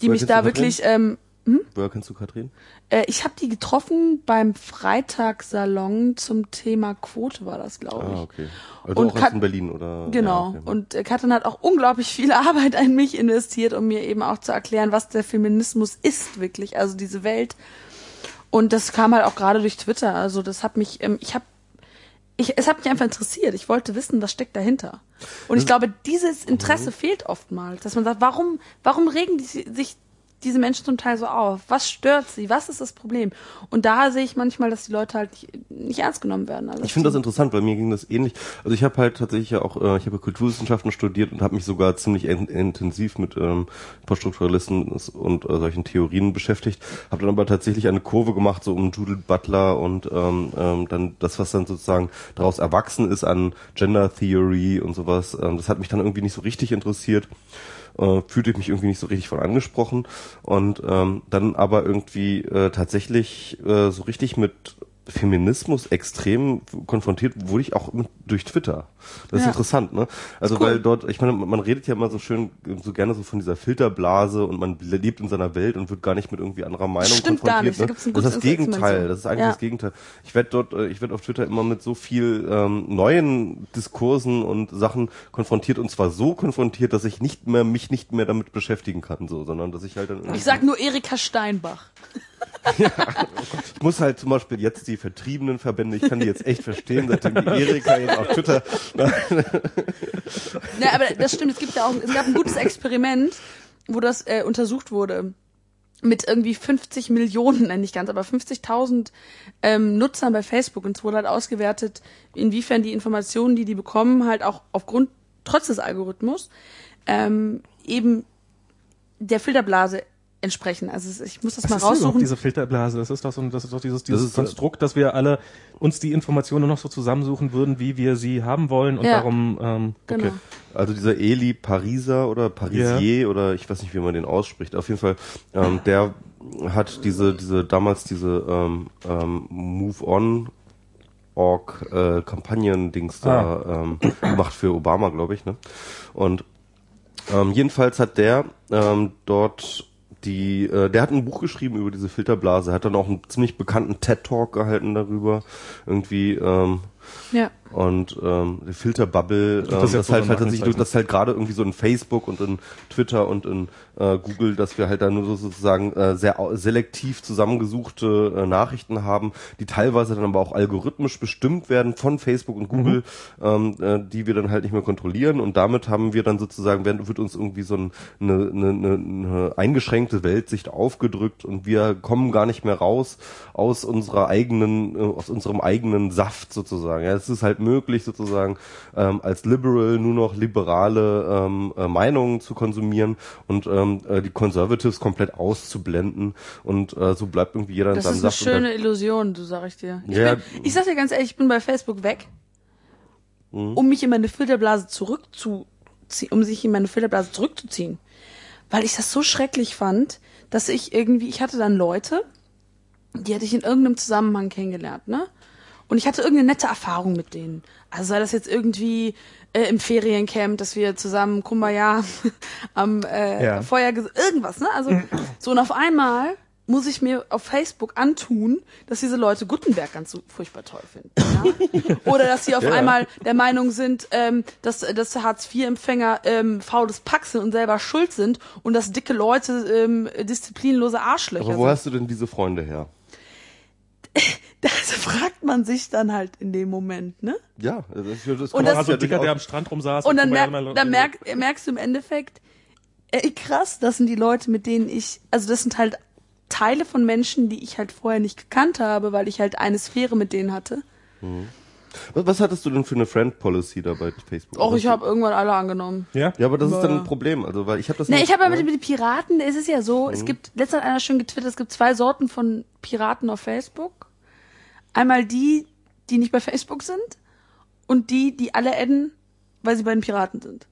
die Woher mich da wirklich ähm, Woher kennst du Katrin? Äh, ich habe die getroffen beim Freitagssalon zum Thema Quote war das, glaube ich. Ah, okay. Also Und auch Kat- in Berlin, oder? Genau. Ja, okay. Und äh, Katrin hat auch unglaublich viel Arbeit in mich investiert, um mir eben auch zu erklären, was der Feminismus ist wirklich, also diese Welt. Und das kam halt auch gerade durch Twitter. Also das hat mich, ähm, ich habe, ich, es hat mich einfach interessiert. Ich wollte wissen, was steckt dahinter. Und ich glaube, dieses Interesse fehlt oftmals, dass man sagt, warum, warum regen die, sich diese Menschen zum Teil so auf? Was stört sie? Was ist das Problem? Und da sehe ich manchmal, dass die Leute halt nicht, nicht ernst genommen werden. Also Ich finde das interessant, weil mir ging das ähnlich. Also ich habe halt tatsächlich ja auch, äh, ich habe Kulturwissenschaften studiert und habe mich sogar ziemlich in, intensiv mit ähm, Poststrukturalisten und äh, solchen Theorien beschäftigt. Habe dann aber tatsächlich eine Kurve gemacht so um Judith Butler und ähm, ähm, dann das, was dann sozusagen daraus erwachsen ist an Gender Theory und sowas. Ähm, das hat mich dann irgendwie nicht so richtig interessiert. Äh, fühlte ich mich irgendwie nicht so richtig von angesprochen. Und ähm, dann aber irgendwie äh, tatsächlich äh, so richtig mit Feminismus extrem konfrontiert wurde ich auch mit, durch Twitter. Das ist Ja. interessant, ne? Also cool. weil dort, ich meine, man redet ja immer so schön, so gerne so von dieser Filterblase und man lebt in seiner Welt und wird gar nicht mit irgendwie anderer Meinung Stimmt gar konfrontiert. nicht. Da Ne? ein Das ist das Gegenteil. Das ist eigentlich Ja. das Gegenteil. Ich werde dort, äh, ich werde auf Twitter immer mit so viel ähm, neuen Diskursen und Sachen konfrontiert und zwar so konfrontiert, dass ich nicht mehr mich nicht mehr damit beschäftigen kann, so, sondern dass ich halt dann ich sag nur Erika Steinbach. Ich muss halt zum Beispiel jetzt die vertriebenen Verbände, ich kann die jetzt echt verstehen, seitdem die Erika jetzt auf Twitter. Ne, aber das stimmt, es gibt ja auch, es gab ein gutes Experiment, wo das äh, untersucht wurde. Mit irgendwie 50 Millionen, nein nicht ganz, aber 50.000 ähm, Nutzern bei Facebook. Und es wurde halt ausgewertet, inwiefern die Informationen, die die bekommen, halt auch aufgrund, trotz des Algorithmus, ähm, eben der Filterblase entsprechen. Also ich muss das Was mal ist raussuchen. diese Filterblase? Das ist doch so, ein- das ist doch dieses, dieses ist, äh, Konstrukt, dass wir alle uns die Informationen noch so zusammensuchen würden, wie wir sie haben wollen und Ja. darum, ähm, Genau. okay. Also dieser Eli Pariser oder Parisier oder ich weiß nicht, wie man den ausspricht. Auf jeden Fall, ähm, der hat diese, diese damals diese ähm, ähm, Move On Org äh, Kampagnen-Dings da ähm, gemacht für Obama, glaube ich. Ne? Und ähm, jedenfalls hat der ähm, dort die, äh, der hat ein Buch geschrieben über diese Filterblase, hat dann auch einen ziemlich bekannten TED-Talk gehalten darüber, irgendwie ähm, Ja. und ähm, die Filterbubble, ähm, das das, halt halt tatsächlich, das halt gerade irgendwie so in Facebook und in Twitter und in äh, Google, dass wir halt da nur so sozusagen äh, sehr selektiv zusammengesuchte äh, Nachrichten haben, die teilweise dann aber auch algorithmisch bestimmt werden von Facebook und Google, ähm, äh, die wir dann halt nicht mehr kontrollieren und damit haben wir dann sozusagen, werden, wird uns irgendwie so ein, eine, eine, eine, eine eingeschränkte Weltsicht aufgedrückt und wir kommen gar nicht mehr raus aus unserer eigenen, äh, aus unserem eigenen Saft sozusagen. Ja, es ist halt möglich sozusagen ähm, als Liberal nur noch liberale ähm, äh, Meinungen zu konsumieren und ähm, äh, die Conservatives komplett auszublenden und äh, so bleibt irgendwie jeder in Das seinem ist eine schöne Illusion, du sag ich dir. Ich, Ja. bin, ich sag dir ganz ehrlich, ich bin bei Facebook weg, Mhm. um mich in meine Filterblase zurückzuziehen, um sich in meine Filterblase zurückzuziehen. Weil ich das so schrecklich fand, dass ich irgendwie, ich hatte dann Leute, die hatte ich in irgendeinem Zusammenhang kennengelernt, ne? Und ich hatte irgendeine nette Erfahrung mit denen. Also sei das jetzt irgendwie äh, im Feriencamp, dass wir zusammen Kumbaya am äh, Ja. Feuer, irgendwas, ne? Also so und auf einmal muss ich mir auf Facebook antun, dass diese Leute Gutenberg ganz so furchtbar toll finden. Ja? Oder dass sie auf einmal der Meinung sind, ähm, dass, dass Hartz-IV-Empfänger ähm, faules Pack sind und selber schuld sind und dass dicke Leute ähm, disziplinlose Arschlöcher Aber wo sind. hast du denn diese Freunde her? Das fragt man sich dann halt in dem Moment, ne? Ja, das, das, das Und das- ja ein Dicker, der am Strand rumsaß. Und dann, guck mal, merk, ja, dann merk, merkst du im Endeffekt, ey, krass, das sind die Leute, mit denen ich, also das sind halt Teile von Menschen, die ich halt vorher nicht gekannt habe, weil ich halt eine Sphäre mit denen hatte. Was, was hattest du denn für eine Friend Policy da bei Facebook? Och, ich habe irgendwann alle angenommen. Ja? Ja, aber das ist dann Ja. ein Problem, also weil ich habe das Ne, nicht- ich habe aber ne? mit den Piraten, es ist ja so, es gibt, letztens hat einer schön getwittert, es gibt zwei Sorten von Piraten auf Facebook. Einmal die, die nicht bei Facebook sind und die, die alle adden, weil sie bei den Piraten sind.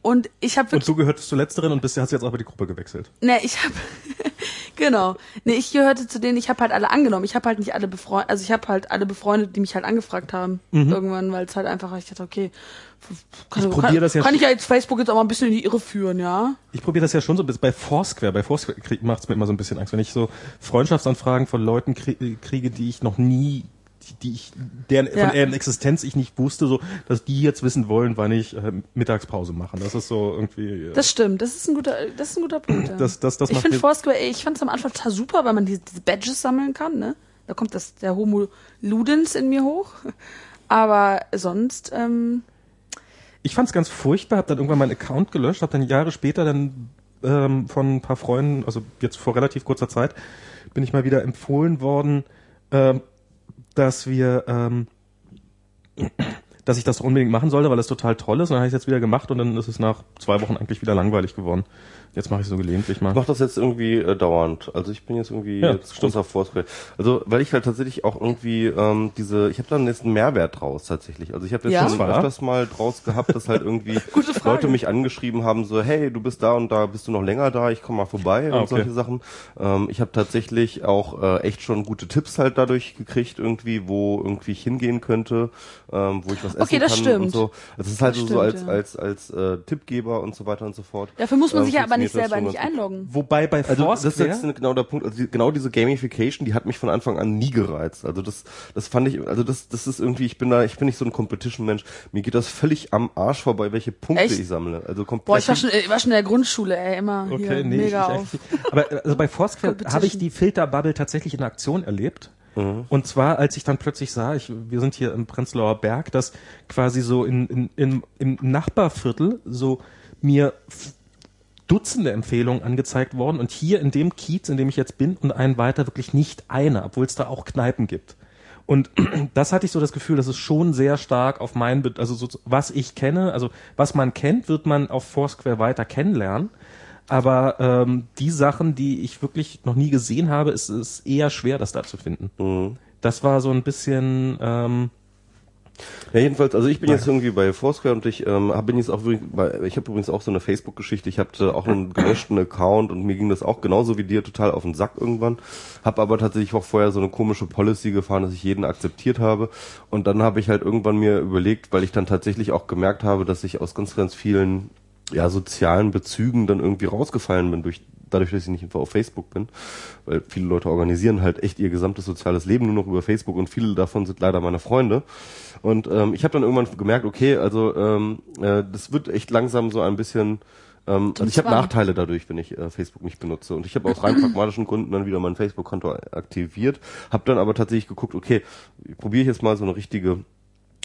Und ich habe Und du gehörtest zu letzteren und bist, hast jetzt aber die Gruppe gewechselt. ne, ich habe, genau, ne, ich gehörte zu denen, ich habe halt alle angenommen. Ich habe halt nicht alle befreundet, also ich habe halt alle befreundet, die mich halt angefragt haben irgendwann, weil es halt einfach, ich dachte, okay, kann, Ich probier kann, das ja kann ich ja jetzt Facebook jetzt auch mal ein bisschen in die Irre führen, ja? Ich probiere das ja schon so ein bisschen bei Foursquare. Bei Foursquare macht es mir immer so ein bisschen Angst, wenn ich so Freundschaftsanfragen von Leuten krie kriege, die ich noch nie, die, ich, deren, Ja. von deren Existenz ich nicht wusste, so, dass die jetzt wissen wollen, wann ich äh, Mittagspause mache. Das ist so irgendwie. Äh, Das stimmt, das ist ein guter, das ist ein guter Punkt. Ja. Das- das- das ich finde Foursquare, ich fand es am Anfang total super, weil man diese, diese Badges sammeln kann, ne? Da kommt das der Homo Ludens in mir hoch. Aber sonst, ähm, ich fand es ganz furchtbar, habe dann irgendwann meinen Account gelöscht, habe dann Jahre später dann ähm, von ein paar Freunden, also jetzt vor relativ kurzer Zeit, bin ich mal wieder empfohlen worden, ähm, dass wir, ähm, dass ich das unbedingt machen sollte, weil es total toll ist. Und dann habe ich es jetzt wieder gemacht und dann ist es nach zwei Wochen eigentlich wieder langweilig geworden. Jetzt mache ich so gelegentlich mal. Ich mache das jetzt irgendwie äh, dauernd. Also ich bin jetzt irgendwie Ja, jetzt stimmt. großer Foursquare. Also weil ich halt tatsächlich auch irgendwie ähm, diese, ich habe da jetzt einen Mehrwert draus tatsächlich. Also ich habe jetzt Ja? schon öfters mal draus gehabt, dass halt irgendwie. Leute mich angeschrieben haben, so hey, du bist da und da, bist du noch länger da, ich komme mal vorbei Ah, und okay. solche Sachen. Ähm, ich habe tatsächlich auch äh, echt schon gute Tipps halt dadurch gekriegt irgendwie, wo irgendwie ich hingehen könnte, ähm, wo ich was essen Okay, das kann stimmt. und so. Das ist halt Das so, so als stimmt, ja. als als äh, Tippgeber und so weiter und so fort. dafür muss man Ähm, sich ja aber nicht das selber nicht einloggen. Wobei bei Also das ist Foursquare, jetzt genau der Punkt. Also die, genau diese Gamification, die hat mich von Anfang an nie gereizt. Also das, das fand ich, also das, das ist irgendwie, ich bin da, ich bin nicht so ein Competition-Mensch. Mir geht das völlig am Arsch vorbei, welche Punkte Echt? ich sammle. Also komplett. Boah, ich war schon, ich war schon in der Grundschule, ey, immer Okay, hier, nee, mega ich, auf. Aber also bei Foursquare habe ich die Filterbubble tatsächlich in Aktion erlebt. Und zwar, als ich dann plötzlich sah, ich, wir sind hier im Prenzlauer Berg, dass quasi so in, in, in, im Nachbarviertel so mir Dutzende Empfehlungen angezeigt worden und hier in dem Kiez, in dem ich jetzt bin und einen weiter wirklich nicht eine, obwohl es da auch Kneipen gibt. Und das hatte ich so das Gefühl, dass es schon sehr stark auf mein, also so, was ich kenne, also was man kennt, wird man auf Foursquare weiter kennenlernen. Aber ähm, die Sachen, die ich wirklich noch nie gesehen habe, ist es eher schwer, das da zu finden. Mhm. Das war so ein bisschen, ähm, Ja, jedenfalls, also ich bin jetzt irgendwie bei Foursquare und ich ähm, hab- bin jetzt auch bei, ich habe übrigens auch so eine Facebook-Geschichte. Ich hatte auch einen gelöschten Account und mir ging das auch genauso wie dir total auf den Sack irgendwann. Habe aber tatsächlich auch vorher so eine komische Policy gefahren, dass ich jeden akzeptiert habe. Und dann habe ich halt irgendwann mir überlegt, weil ich dann tatsächlich auch gemerkt habe, dass ich aus ganz, ganz vielen ja, sozialen Bezügen dann irgendwie rausgefallen bin durch dadurch, dass ich nicht auf Facebook bin, weil viele Leute organisieren halt echt ihr gesamtes soziales Leben nur noch über Facebook und viele davon sind leider meine Freunde. Und ähm, ich habe dann irgendwann gemerkt, okay, also ähm, äh, das wird echt langsam so ein bisschen ähm, also ich habe. Nachteile dadurch, wenn ich äh, Facebook nicht benutze. Und ich habe aus rein pragmatischen Gründen dann wieder mein Facebook-Konto aktiviert, habe dann aber tatsächlich geguckt, okay, probiere ich jetzt mal so eine richtige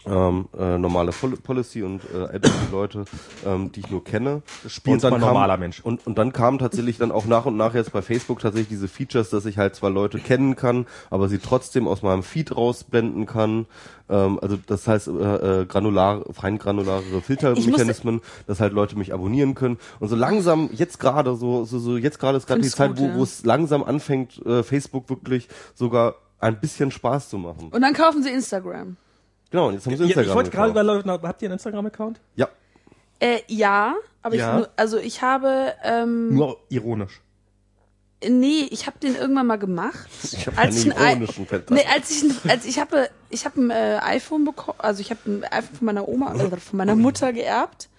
ähm, äh, normale Pol Policy und äh, adde die Leute, ähm, die ich nur kenne. Und mal kam, normaler Mensch. Und, und dann kamen tatsächlich dann auch nach und nach jetzt bei Facebook tatsächlich diese Features, dass ich halt zwar Leute kennen kann, aber sie trotzdem aus meinem Feed rausblenden kann. Ähm, also das heißt äh, äh, granular, fein granularere Filtermechanismen, dass halt Leute mich abonnieren können. Und so langsam, jetzt gerade so, so, so jetzt gerade ist gerade die Zeit, gut, wo ja. wo es langsam anfängt, äh, Facebook wirklich sogar ein bisschen Spaß zu machen. Und dann kaufen sie Instagram. Genau, und jetzt haben sie Ja, Instagram. ich wollte gerade überlaufen, habt ihr einen Instagram-Account? Ja. Äh, ja, aber Ja. ich, also ich habe, ähm, Nur ironisch. nee, ich habe den irgendwann mal gemacht. Ich habe Als einen ein ironischen Fett. Nee, als ich, ein- als ich habe, ich habe ein äh, iPhone bekommen, also ich habe ein iPhone von meiner Oma, äh, von meiner Mutter geerbt.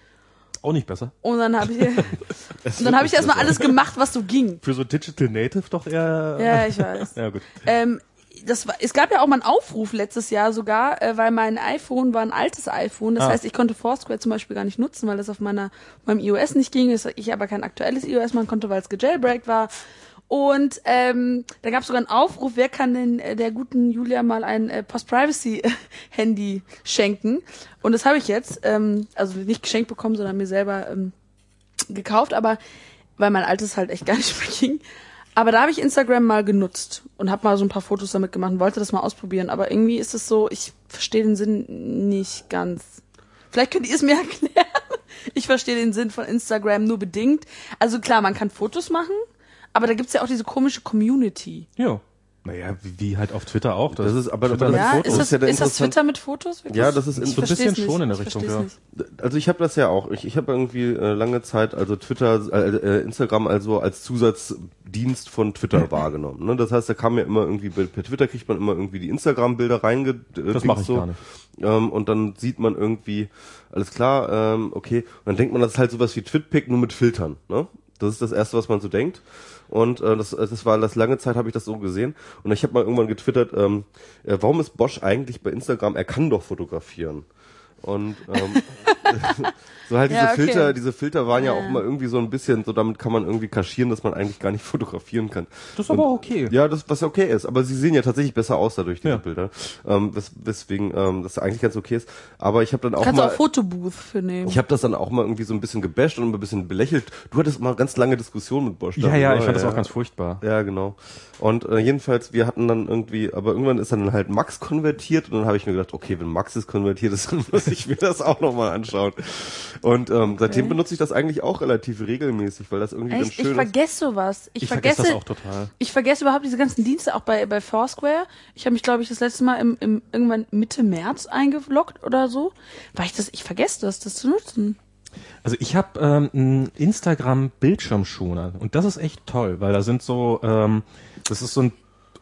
Auch nicht besser. Und dann habe ich, und dann habe ich erstmal alles gemacht, was so ging. Für so Digital Native doch eher. Ja, ich weiß. Ja, gut. Ähm, das war, es gab ja auch mal einen Aufruf letztes Jahr sogar, äh, weil mein iPhone war ein altes iPhone. Das Ah. heißt, ich konnte Foursquare zum Beispiel gar nicht nutzen, weil das auf meiner, meinem iOS nicht ging. Ich aber kein aktuelles iOS machen konnte, weil es gejailbreakt war. Und ähm, da gab es sogar einen Aufruf, wer kann denn äh, der guten Julia mal ein äh, Post-Privacy-Handy schenken? Und das habe ich jetzt, ähm, also nicht geschenkt bekommen, sondern mir selber ähm, gekauft, aber weil mein altes halt echt gar nicht mehr ging. Aber da habe ich Instagram mal genutzt und habe mal so ein paar Fotos damit gemacht und wollte das mal ausprobieren. Aber irgendwie ist es so, ich verstehe den Sinn nicht ganz. Vielleicht könnt ihr es mir erklären. Ich verstehe den Sinn von Instagram nur bedingt. Also klar, man kann Fotos machen, aber da gibt's ja auch diese komische Community. Ja. Naja, wie, wie halt auf Twitter auch. Das ist aber- Twitter aber- mit Ja, Fotos. ist das, ja der ist das Twitter mit Fotos? Wirklich? Ja, das ist So in, ein bisschen schon in der Ich Richtung, ja. Also ich habe das ja auch. Ich, ich habe irgendwie äh, lange Zeit also Twitter, äh, äh, Instagram also als Zusatzdienst von Twitter wahrgenommen. Ne? Das heißt, da kam ja immer irgendwie per per Twitter kriegt man immer irgendwie die Instagram-Bilder reinge. Äh, Das mache ich so. gar nicht. Ähm, und dann sieht man irgendwie alles klar, ähm, okay. Und dann denkt man, das ist halt sowas wie Twitpic nur mit Filtern. Ne? Das ist das erste, was man so denkt. Und äh, das, das war das lange Zeit habe ich das so gesehen. Und ich habe mal irgendwann getwittert, ähm, äh, warum ist Bosch eigentlich bei Instagram? Er kann doch fotografieren. Und ähm, so halt diese Ja, okay. Filter, diese Filter waren ja Ja. auch mal irgendwie so ein bisschen, so damit kann man irgendwie kaschieren, dass man eigentlich gar nicht fotografieren kann. Das ist aber auch okay. Ja, das was okay ist, aber sie sehen ja tatsächlich besser aus dadurch diese Ja. Bilder, ähm, wes, weswegen ähm, das eigentlich ganz okay ist. Aber ich habe dann auch Kannst du mal auch Fotobooth für nehmen. ich habe das dann auch mal irgendwie so ein bisschen gebasht und ein bisschen belächelt. Du hattest mal ganz lange Diskussionen mit Bosch. Ja, ja, darüber, ich fand das ja. auch ganz furchtbar. Ja, genau. Und äh, jedenfalls, wir hatten dann irgendwie, aber irgendwann ist dann halt Max konvertiert und dann habe ich mir gedacht, okay, wenn Max ist konvertiert ist, dann muss ich mir das auch nochmal anschauen. Und ähm, seitdem benutze ich das eigentlich auch relativ regelmäßig, weil das irgendwie ganz Echt? schön Ich ist. vergesse sowas. Ich, Ich vergesse, vergesse das auch total. Ich vergesse überhaupt diese ganzen Dienste, auch bei, bei Foursquare. Ich habe mich, glaube ich, das letzte Mal im, im irgendwann Mitte März eingeloggt oder so. Weil ich das, ich vergesse das, das zu nutzen. Also ich habe ähm, einen Instagram Bildschirmschoner und das ist echt toll, weil da sind so, ähm, das ist so ein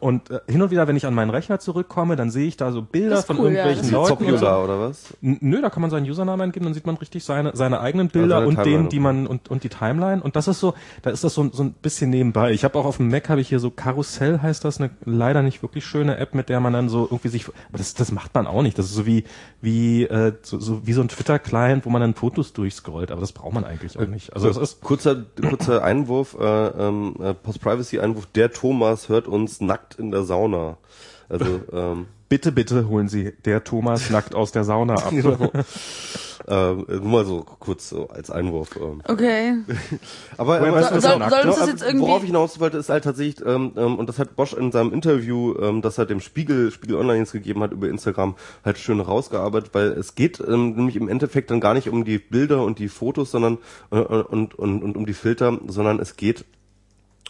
und äh, hin und wieder, wenn ich an meinen Rechner zurückkomme, dann sehe ich da so Bilder von cool, ja, irgendwelchen ist Leuten. so. Popular oder was? Nö, da kann man seinen Username eingeben, dann sieht man richtig seine, seine eigenen Bilder seine und Timeline, denen, die man und, und die Timeline. Und das ist so, da ist das so, so ein bisschen nebenbei. Ich habe auch auf dem Mac habe ich hier so Karussell heißt das, eine leider nicht wirklich schöne App, mit der man dann so irgendwie sich. Aber das, das macht man auch nicht. Das ist so wie wie äh, so, so wie so ein Twitter-Client, wo man dann Fotos durchscrollt. Aber das braucht man eigentlich auch nicht. Also das ist kurzer kurzer Einwurf, äh, ähm, äh, Post-Privacy-Einwurf. Der Thomas hört uns nackt in der Sauna. Also ähm, bitte bitte holen Sie der Thomas nackt aus der Sauna ab. ähm, nur mal so kurz so als Einwurf. Ähm. Okay. Aber ähm, du, dass Soll- nackt soll uns ist? das jetzt irgendwie- worauf ich hinaus wollte, ist halt tatsächlich, ähm, ähm, und das hat Bosch in seinem Interview, ähm, das er dem Spiegel, Spiegel Online jetzt gegeben hat über Instagram, halt schön rausgearbeitet, weil es geht ähm, nämlich im Endeffekt dann gar nicht um die Bilder und die Fotos, sondern äh, und, und, und um die Filter, sondern es geht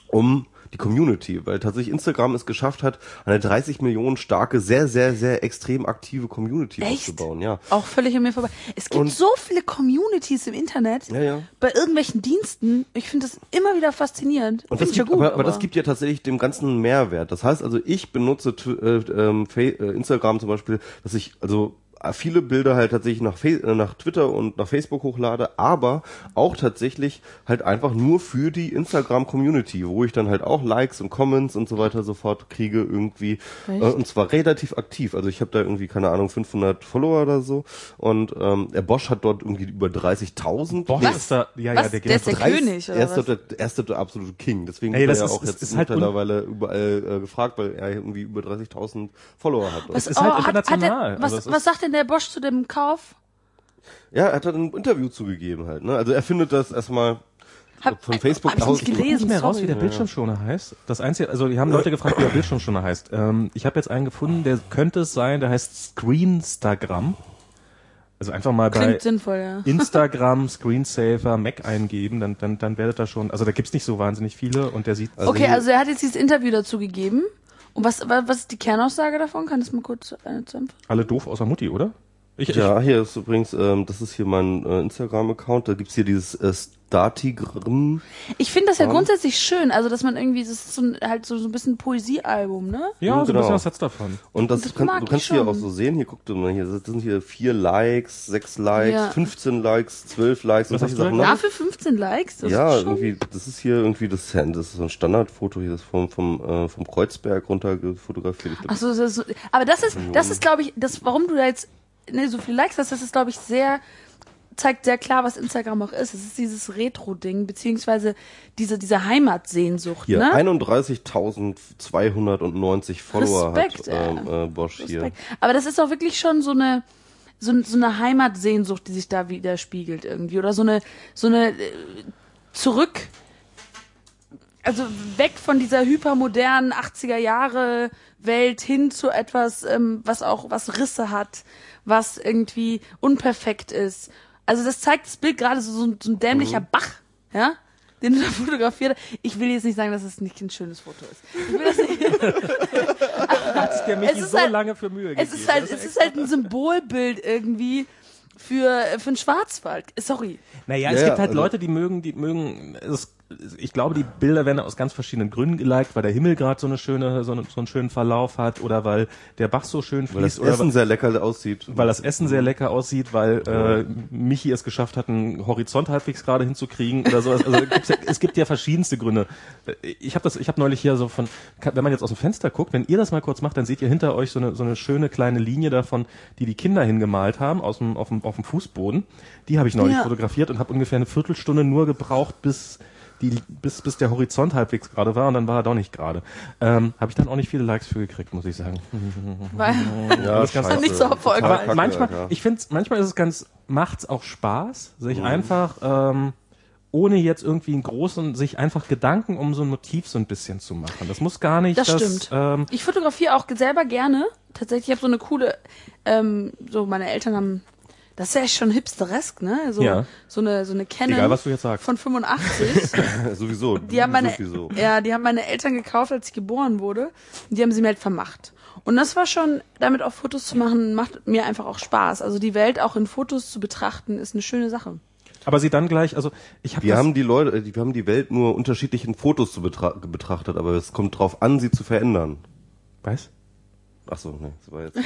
um die Community, weil tatsächlich Instagram es geschafft hat, eine 30 Millionen starke, sehr, sehr, sehr extrem aktive Community Echt? aufzubauen, ja. Auch völlig an mir vorbei. Es gibt Und- so viele Communities im Internet. Ja, ja. Bei irgendwelchen Diensten. Ich finde das immer wieder faszinierend. Und das ich ja gibt, gut, aber, aber das gibt ja tatsächlich dem Ganzen Mehrwert. Das heißt also, ich benutze äh, ähm, äh, Instagram zum Beispiel, dass ich also viele Bilder halt tatsächlich nach, äh, nach Twitter und nach Facebook hochlade, aber auch tatsächlich halt einfach nur für die Instagram-Community, wo ich dann halt auch Likes und Comments und so weiter sofort kriege irgendwie äh, Echt? und zwar relativ aktiv. Also ich habe da irgendwie keine Ahnung 500 Follower oder so und ähm, der Bosch hat dort irgendwie über 30.000. Boah, Was? ist da, ja, Was? ja, der Der ist geht der auf König, oder er ist was? der, er ist der absolute King. Deswegen Ey, wird das er ja ist- auch ist- jetzt ist halt mittlerweile überall äh, gefragt, weil er irgendwie über 30.000 Follower hat. Was, ist halt oh, hat, hat international. der, was, Also was ist- sagt denn der Bosch zu dem Kauf? Ja, er hat dann ein Interview zugegeben halt. Ne? Also er findet das erstmal Hab, von Facebook hab aus. nicht Ich gelesen, nicht mehr raus, wie sorry. der Bildschirmschoner heißt. Das einzige, also die haben Leute gefragt, wie der Bildschirmschoner heißt. Ähm, ich habe jetzt einen gefunden, der könnte es sein, der heißt Screenstagram. Also einfach mal bei Klingt sinnvoll, ja. Instagram, Screensaver, Mac eingeben, dann, dann, dann werdet ihr schon, also da gibt's nicht so wahnsinnig viele und der sieht, okay, hier- also er hat jetzt dieses Interview dazu gegeben. Und was, wa- was ist die Kernaussage davon? Kann das mal kurz äh, zusammenfassen? alle doof außer Mutti, oder? Ich, Ja, hier ist übrigens, ähm, das ist hier mein äh, Instagram-Account, da gibt's hier dieses äh, Statigram. Ich finde das ja grundsätzlich schön, also dass man irgendwie, das ist so ein, halt so, so ein bisschen Poesiealbum, ne? ja, so ein genau. bisschen was hat's davon. Und das, Das kann, du kannst hier auch so sehen, hier guck du mal, hier das sind hier vier Likes, sechs Likes, Ja. 15 Likes, 12 Likes und Was solche hast du Sachen. da? Dafür 15 Likes? Das ja, ist schon, irgendwie, das ist hier irgendwie das, das ist so ein Standardfoto hier, das ist vom, vom, äh, vom Kreuzberg runter fotografiert. Ach so, das ist so, aber das ist, das ist, glaube ich, das, warum du da jetzt ne, so viele Likes hast, das ist, glaube ich, sehr, zeigt sehr klar, was Instagram auch ist. Es ist dieses Retro-Ding, beziehungsweise diese, diese Heimatsehnsucht, hier, ne? 31.290 Follower Respekt, hat ähm, äh, Bosch hier. Respekt. Aber das ist auch wirklich schon so eine, so, so eine Heimatsehnsucht, die sich da widerspiegelt irgendwie. Oder so eine, so eine äh, zurück, also weg von dieser hypermodernen 80er Jahre Welt hin zu etwas, ähm, was auch was Risse hat, was irgendwie unperfekt ist. Also das zeigt das Bild gerade so, so, ein- so ein dämlicher Mhm. Bach, ja, den du da fotografiert hast. Ich will jetzt nicht sagen, dass es nicht ein schönes Foto ist. Ich will das nicht, Hat der Michi Es ist so halt- lange für Mühe es ist halt, es ist halt ein Symbolbild irgendwie für, für den Schwarzwald. Sorry. Naja, Ja, es ja, gibt halt also- Leute, die mögen, die mögen, es, ich glaube, die Bilder werden aus ganz verschiedenen Gründen geliked, weil der Himmel gerade so eine schöne, so, eine, so einen schönen Verlauf hat oder weil der Bach so schön Weil das fließt oder Essen sehr lecker aussieht. weil das Essen sehr lecker aussieht, weil äh, Michi es geschafft hat, einen Horizont halbwegs gerade hinzukriegen oder sowas. Also gibt's ja, es gibt ja verschiedenste Gründe. Ich habe das, ich habe neulich hier so von, wenn man jetzt aus dem Fenster guckt, wenn ihr das mal kurz macht, dann seht ihr hinter euch so eine so eine schöne kleine Linie davon, die die Kinder hingemalt haben aus dem auf dem auf dem Fußboden. Die habe ich neulich Ja. fotografiert und habe ungefähr eine Viertelstunde nur gebraucht, bis die, bis, bis der Horizont halbwegs gerade war und dann war er doch nicht gerade. Ähm, habe ich dann auch nicht viele Likes für gekriegt, muss ich sagen. Weil, ja, das Ganze- Nicht so erfolgreich. Aber Kacke, manchmal, ja. ich finde, manchmal ist es ganz, macht's auch Spaß, sich Mhm. einfach, ähm, ohne jetzt irgendwie einen großen, sich einfach Gedanken um so ein Motiv so ein bisschen zu machen. Das muss gar nicht. Das stimmt. Ähm, Ich fotografiere auch selber gerne. Tatsächlich, ich habe so eine coole, ähm, so meine Eltern haben, das ist ja echt schon hipsteresk, ne? So, Ja. so eine so eine Canon Egal, was du jetzt sagst. von 85. sowieso. Die haben meine, sowieso. ja, die haben meine Eltern gekauft, als ich geboren wurde. Und die haben sie mir halt vermacht. Und das war schon, damit auch Fotos zu machen, macht mir einfach auch Spaß. Also die Welt auch in Fotos zu betrachten, ist eine schöne Sache. aber sie dann gleich, also ich habe Wir haben die Leute, äh, wir haben die Welt nur unterschiedlichen Fotos zu betra betrachtet, aber es kommt drauf an, sie zu verändern. weiß? Ach so, nee, das war jetzt,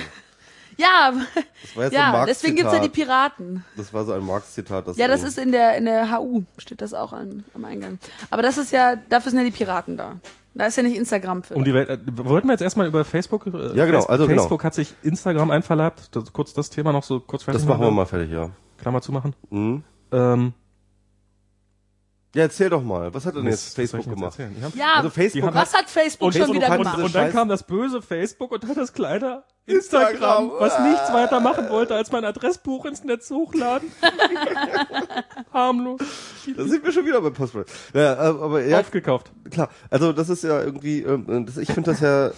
Ja, aber- das war jetzt so ein ja, Marx deswegen gibt's ja die. Piraten. Das war so ein Marx-Zitat. Ja, das ist in der, in der HU, steht das auch an, am Eingang. Aber das ist ja, dafür sind ja die Piraten da. Da ist ja nicht Instagram für. Um die Welt, äh, wollten wir jetzt erstmal über Facebook? Äh, Ja, genau, also genau. Facebook hat sich Instagram einverleibt. Das, kurz das Thema noch so kurz fertig Das machen wir mal fertig, ja. Klammer zu machen. Mhm. Ähm, Ja, erzähl doch mal. Was hat denn jetzt Facebook gemacht? Ja. Also Facebook was hat Facebook schon und, wieder und, gemacht? und dann kam das böse Facebook und hat das kleine Instagram, Instagram. was nichts weiter machen wollte, als mein Adressbuch ins Netz hochladen. Harmlos. Da sind wir schon wieder bei Postman. Ja, äh, aber ja, Aufgekauft. klar. Also das ist ja irgendwie, ähm, das, ich finde das ja,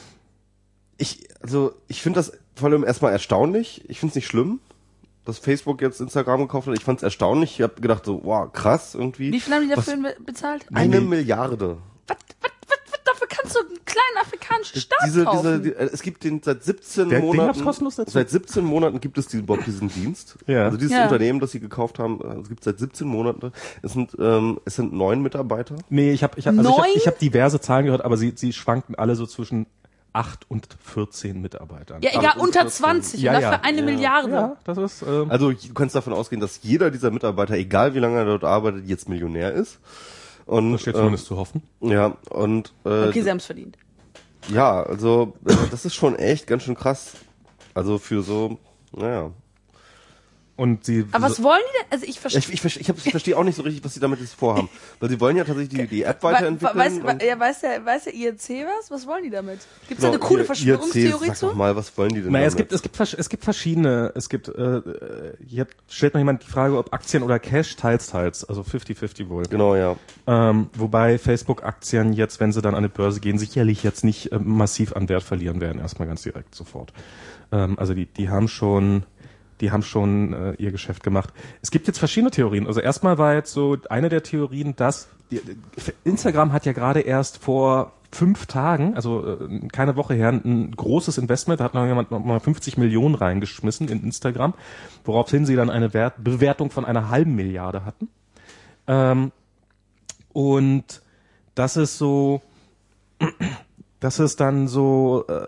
ich, also ich finde das vor allem erstmal erstaunlich. Ich finde es nicht schlimm, dass Facebook jetzt Instagram gekauft hat. Ich fand es erstaunlich. Ich habe gedacht so, wow, krass irgendwie. Wie viel haben die Was- dafür be- bezahlt? Eine Milliarde. Was, was, was, was, dafür kannst du einen kleinen afrikanischen Staat Diese, kaufen. diese, die, äh, es gibt den seit 17 Der- Monaten. kostenlos dazu? Seit 17 Monaten gibt es diesen, überhaupt diesen Dienst. Ja. Also dieses Ja. Unternehmen, das sie gekauft haben, äh, es gibt seit 17 Monaten. Es sind, ähm, es sind neun Mitarbeiter. Nee, ich habe ich hab, also ich hab, ich hab diverse Zahlen gehört, aber sie, sie schwanken alle so zwischen 8 und 14 Mitarbeitern. ja, egal, Ach, unter 14. 20 Ja, und dafür ja. eine Ja. Milliarde. Ja, das ist ähm, Also du kannst davon ausgehen, dass jeder dieser Mitarbeiter, egal wie lange er dort arbeitet, jetzt Millionär ist. Und das steht ähm, zumindest zu hoffen. ja und äh, Okay, sie haben es verdient. ja, also äh, das ist schon echt ganz schön krass. Also für so, naja. Und sie Aber was wollen die denn? Also ich verstehe. Ich, ich, ich, hab- ich verstehe auch nicht so richtig, was sie damit jetzt vorhaben. Weil sie wollen ja tatsächlich die, die App Weiß, weiterentwickeln. und- ja, weiß der, weiß der IRC was? Was wollen die damit? Gibt es da So, eine coole ihr- Verschwörungstheorie IRC, sag zu? doch mal, was wollen die denn Naja, es damit? gibt, es gibt, es gibt verschiedene, es gibt, äh, äh, hier stellt noch jemand die Frage, ob Aktien oder Cash, teils, teils, also 50-50 wohl. Genau, ja. Ähm, wobei Facebook-Aktien jetzt, wenn sie dann an die Börse gehen, sicherlich jetzt nicht äh, massiv an Wert verlieren werden, erstmal ganz direkt sofort. Ähm, also die, die haben schon, die haben schon äh, ihr Geschäft gemacht. Es gibt jetzt verschiedene Theorien. Also erstmal war jetzt so eine der Theorien, dass die, Instagram hat ja gerade erst vor fünf Tagen, also äh, keine Woche her, ein großes Investment, da hat noch jemand mal 50 Millionen reingeschmissen in Instagram, woraufhin sie dann eine Wert, Bewertung von einer halben Milliarde hatten. Ähm, und das ist so, das ist dann so, äh,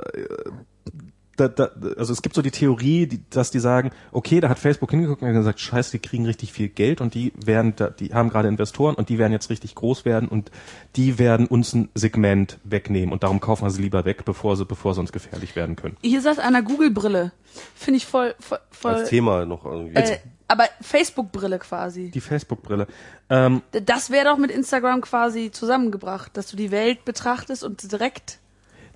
da, da, also es gibt so die Theorie, die, dass die sagen, okay, da hat Facebook hingeguckt und hat gesagt, scheiße, die kriegen richtig viel Geld und die werden, da, die haben gerade Investoren und die werden jetzt richtig groß werden und die werden uns ein Segment wegnehmen und darum kaufen wir sie lieber weg, bevor sie, bevor sie uns gefährlich werden können. Hier sagt einer Google-Brille. Finde ich voll, voll, voll Als Thema noch irgendwie. äh, aber Facebook-Brille quasi. Die Facebook-Brille. Ähm, Das wäre doch mit Instagram quasi zusammengebracht, dass du die Welt betrachtest und direkt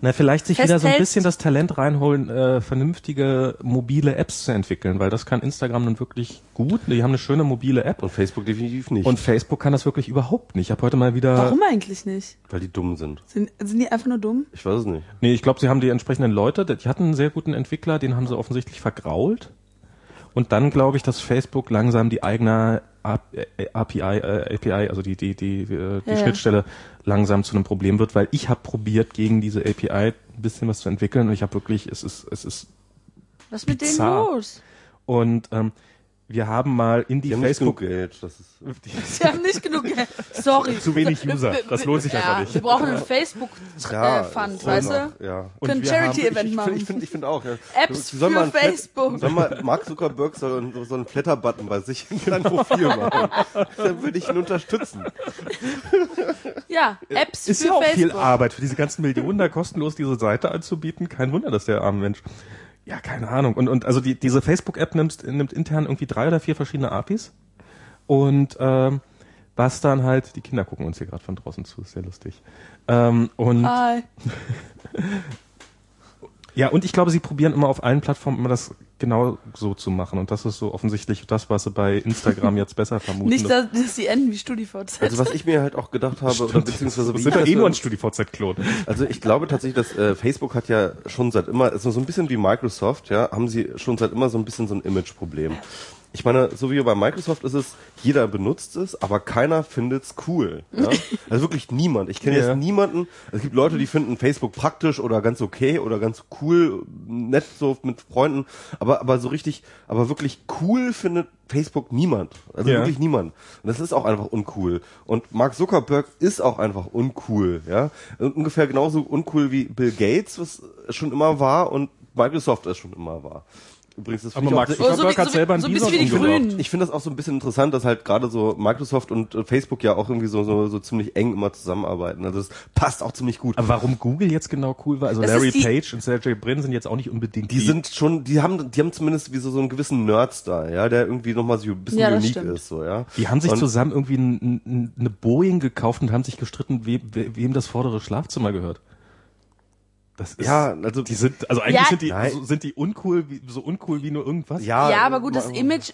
Na, vielleicht sich wieder so ein bisschen das Talent reinholen, äh, vernünftige mobile Apps zu entwickeln, weil das kann Instagram nun wirklich gut. Die haben eine schöne mobile App Und Facebook definitiv nicht, und Facebook kann das wirklich überhaupt nicht. Ich habe heute mal wieder Warum eigentlich nicht? weil die dumm sind. Sind, sind die einfach nur dumm? Ich weiß es nicht. Nee, ich glaube, sie haben die entsprechenden Leute, die hatten einen sehr guten Entwickler, den haben sie offensichtlich vergrault. Und dann glaube ich, dass Facebook langsam die eigene API, äh, API, also die, die, die, äh, die Ja, ja. Schnittstelle langsam zu einem Problem wird, weil ich habe probiert, gegen diese API ein bisschen was zu entwickeln und ich habe wirklich, es ist, es ist, Was ist mit denen Bizarr. los? und ähm, wir haben mal in die, Die haben nicht genug Facebook, Geld. Das ist, Sie haben nicht genug Geld. Sorry. Zu wenig User. Das lohnt sich ja, einfach nicht. Wir brauchen einen Facebook-Fund, voll weißt noch, du? Ja. Und Können haben- Charity-Event Ich machen. finde ich find, ich find auch, ja. Apps sollen für mal ein Flat- Facebook. Soll mal, Mark Zuckerberg soll einen- so einen Flatter-Button bei sich in sein Profil machen. Dann würde ich ihn unterstützen. Ja, Apps Ist für ja auch viel Facebook. Arbeit für diese ganzen Millionen da kostenlos diese Seite anzubieten. Kein Wunder, dass der arme Mensch. Ja, keine Ahnung. Und, und also die, diese Facebook-App nimmt, nimmt intern irgendwie drei oder vier verschiedene APIs. Und ähm, was dann halt, die Kinder gucken uns hier gerade von draußen zu, ist sehr lustig. Ähm, und Hi. ja, und ich glaube, sie probieren immer auf allen Plattformen immer das genau so zu machen. Und das ist so offensichtlich das, was sie bei Instagram jetzt besser vermuten. Nicht, dass, dass sie enden wie StudiVZ. Also was ich mir halt auch gedacht habe, oder beziehungsweise wir wie sind ich ja das eh nur so- ein StudiVZ-Klon. Also ich glaube tatsächlich, dass äh, Facebook hat ja schon seit immer, ist so ein bisschen wie Microsoft, ja, haben sie schon seit immer so ein bisschen so ein Image-Problem. Ich meine, so wie bei Microsoft ist es, jeder benutzt es, aber keiner findet's cool. Ja? Also wirklich niemand. Ich kenne Ja. jetzt niemanden. Es gibt Leute, die finden Facebook praktisch oder ganz okay oder ganz cool, nett so mit Freunden, aber aber so richtig, aber wirklich cool findet Facebook niemand. Also Ja. wirklich niemand. Und das ist auch einfach uncool. Und Mark Zuckerberg ist auch einfach uncool, ja. Ungefähr genauso uncool wie Bill Gates, was schon immer war und Microsoft es schon immer war. Übrigens, das Aber finde ich Mark auch, so Zuckerberg wie- hat so wie- selber einen so ein bisschen wie die. Grünen. ich finde das auch so ein bisschen interessant, dass halt gerade so Microsoft und äh, Facebook ja auch irgendwie so, so, so ziemlich eng immer zusammenarbeiten. Also das passt auch ziemlich gut. Aber warum Google jetzt genau cool war? Also Das Larry die- Page und Sergey Brin sind jetzt auch nicht unbedingt Die sind schon, die haben, die haben zumindest wie so, so einen gewissen Nerd-Style, ja, der irgendwie nochmal so ein bisschen Ja, unique stimmt. ist, so, ja. Die haben sich Und- zusammen irgendwie ein, ein, eine Boeing gekauft und haben sich gestritten, we, we, wem das vordere Schlafzimmer gehört. Das ist, Ja, also die sind, also eigentlich Ja. sind die, Nein. so, sind die uncool, wie, so uncool wie nur irgendwas. ja, ja, aber gut, das ma- Image.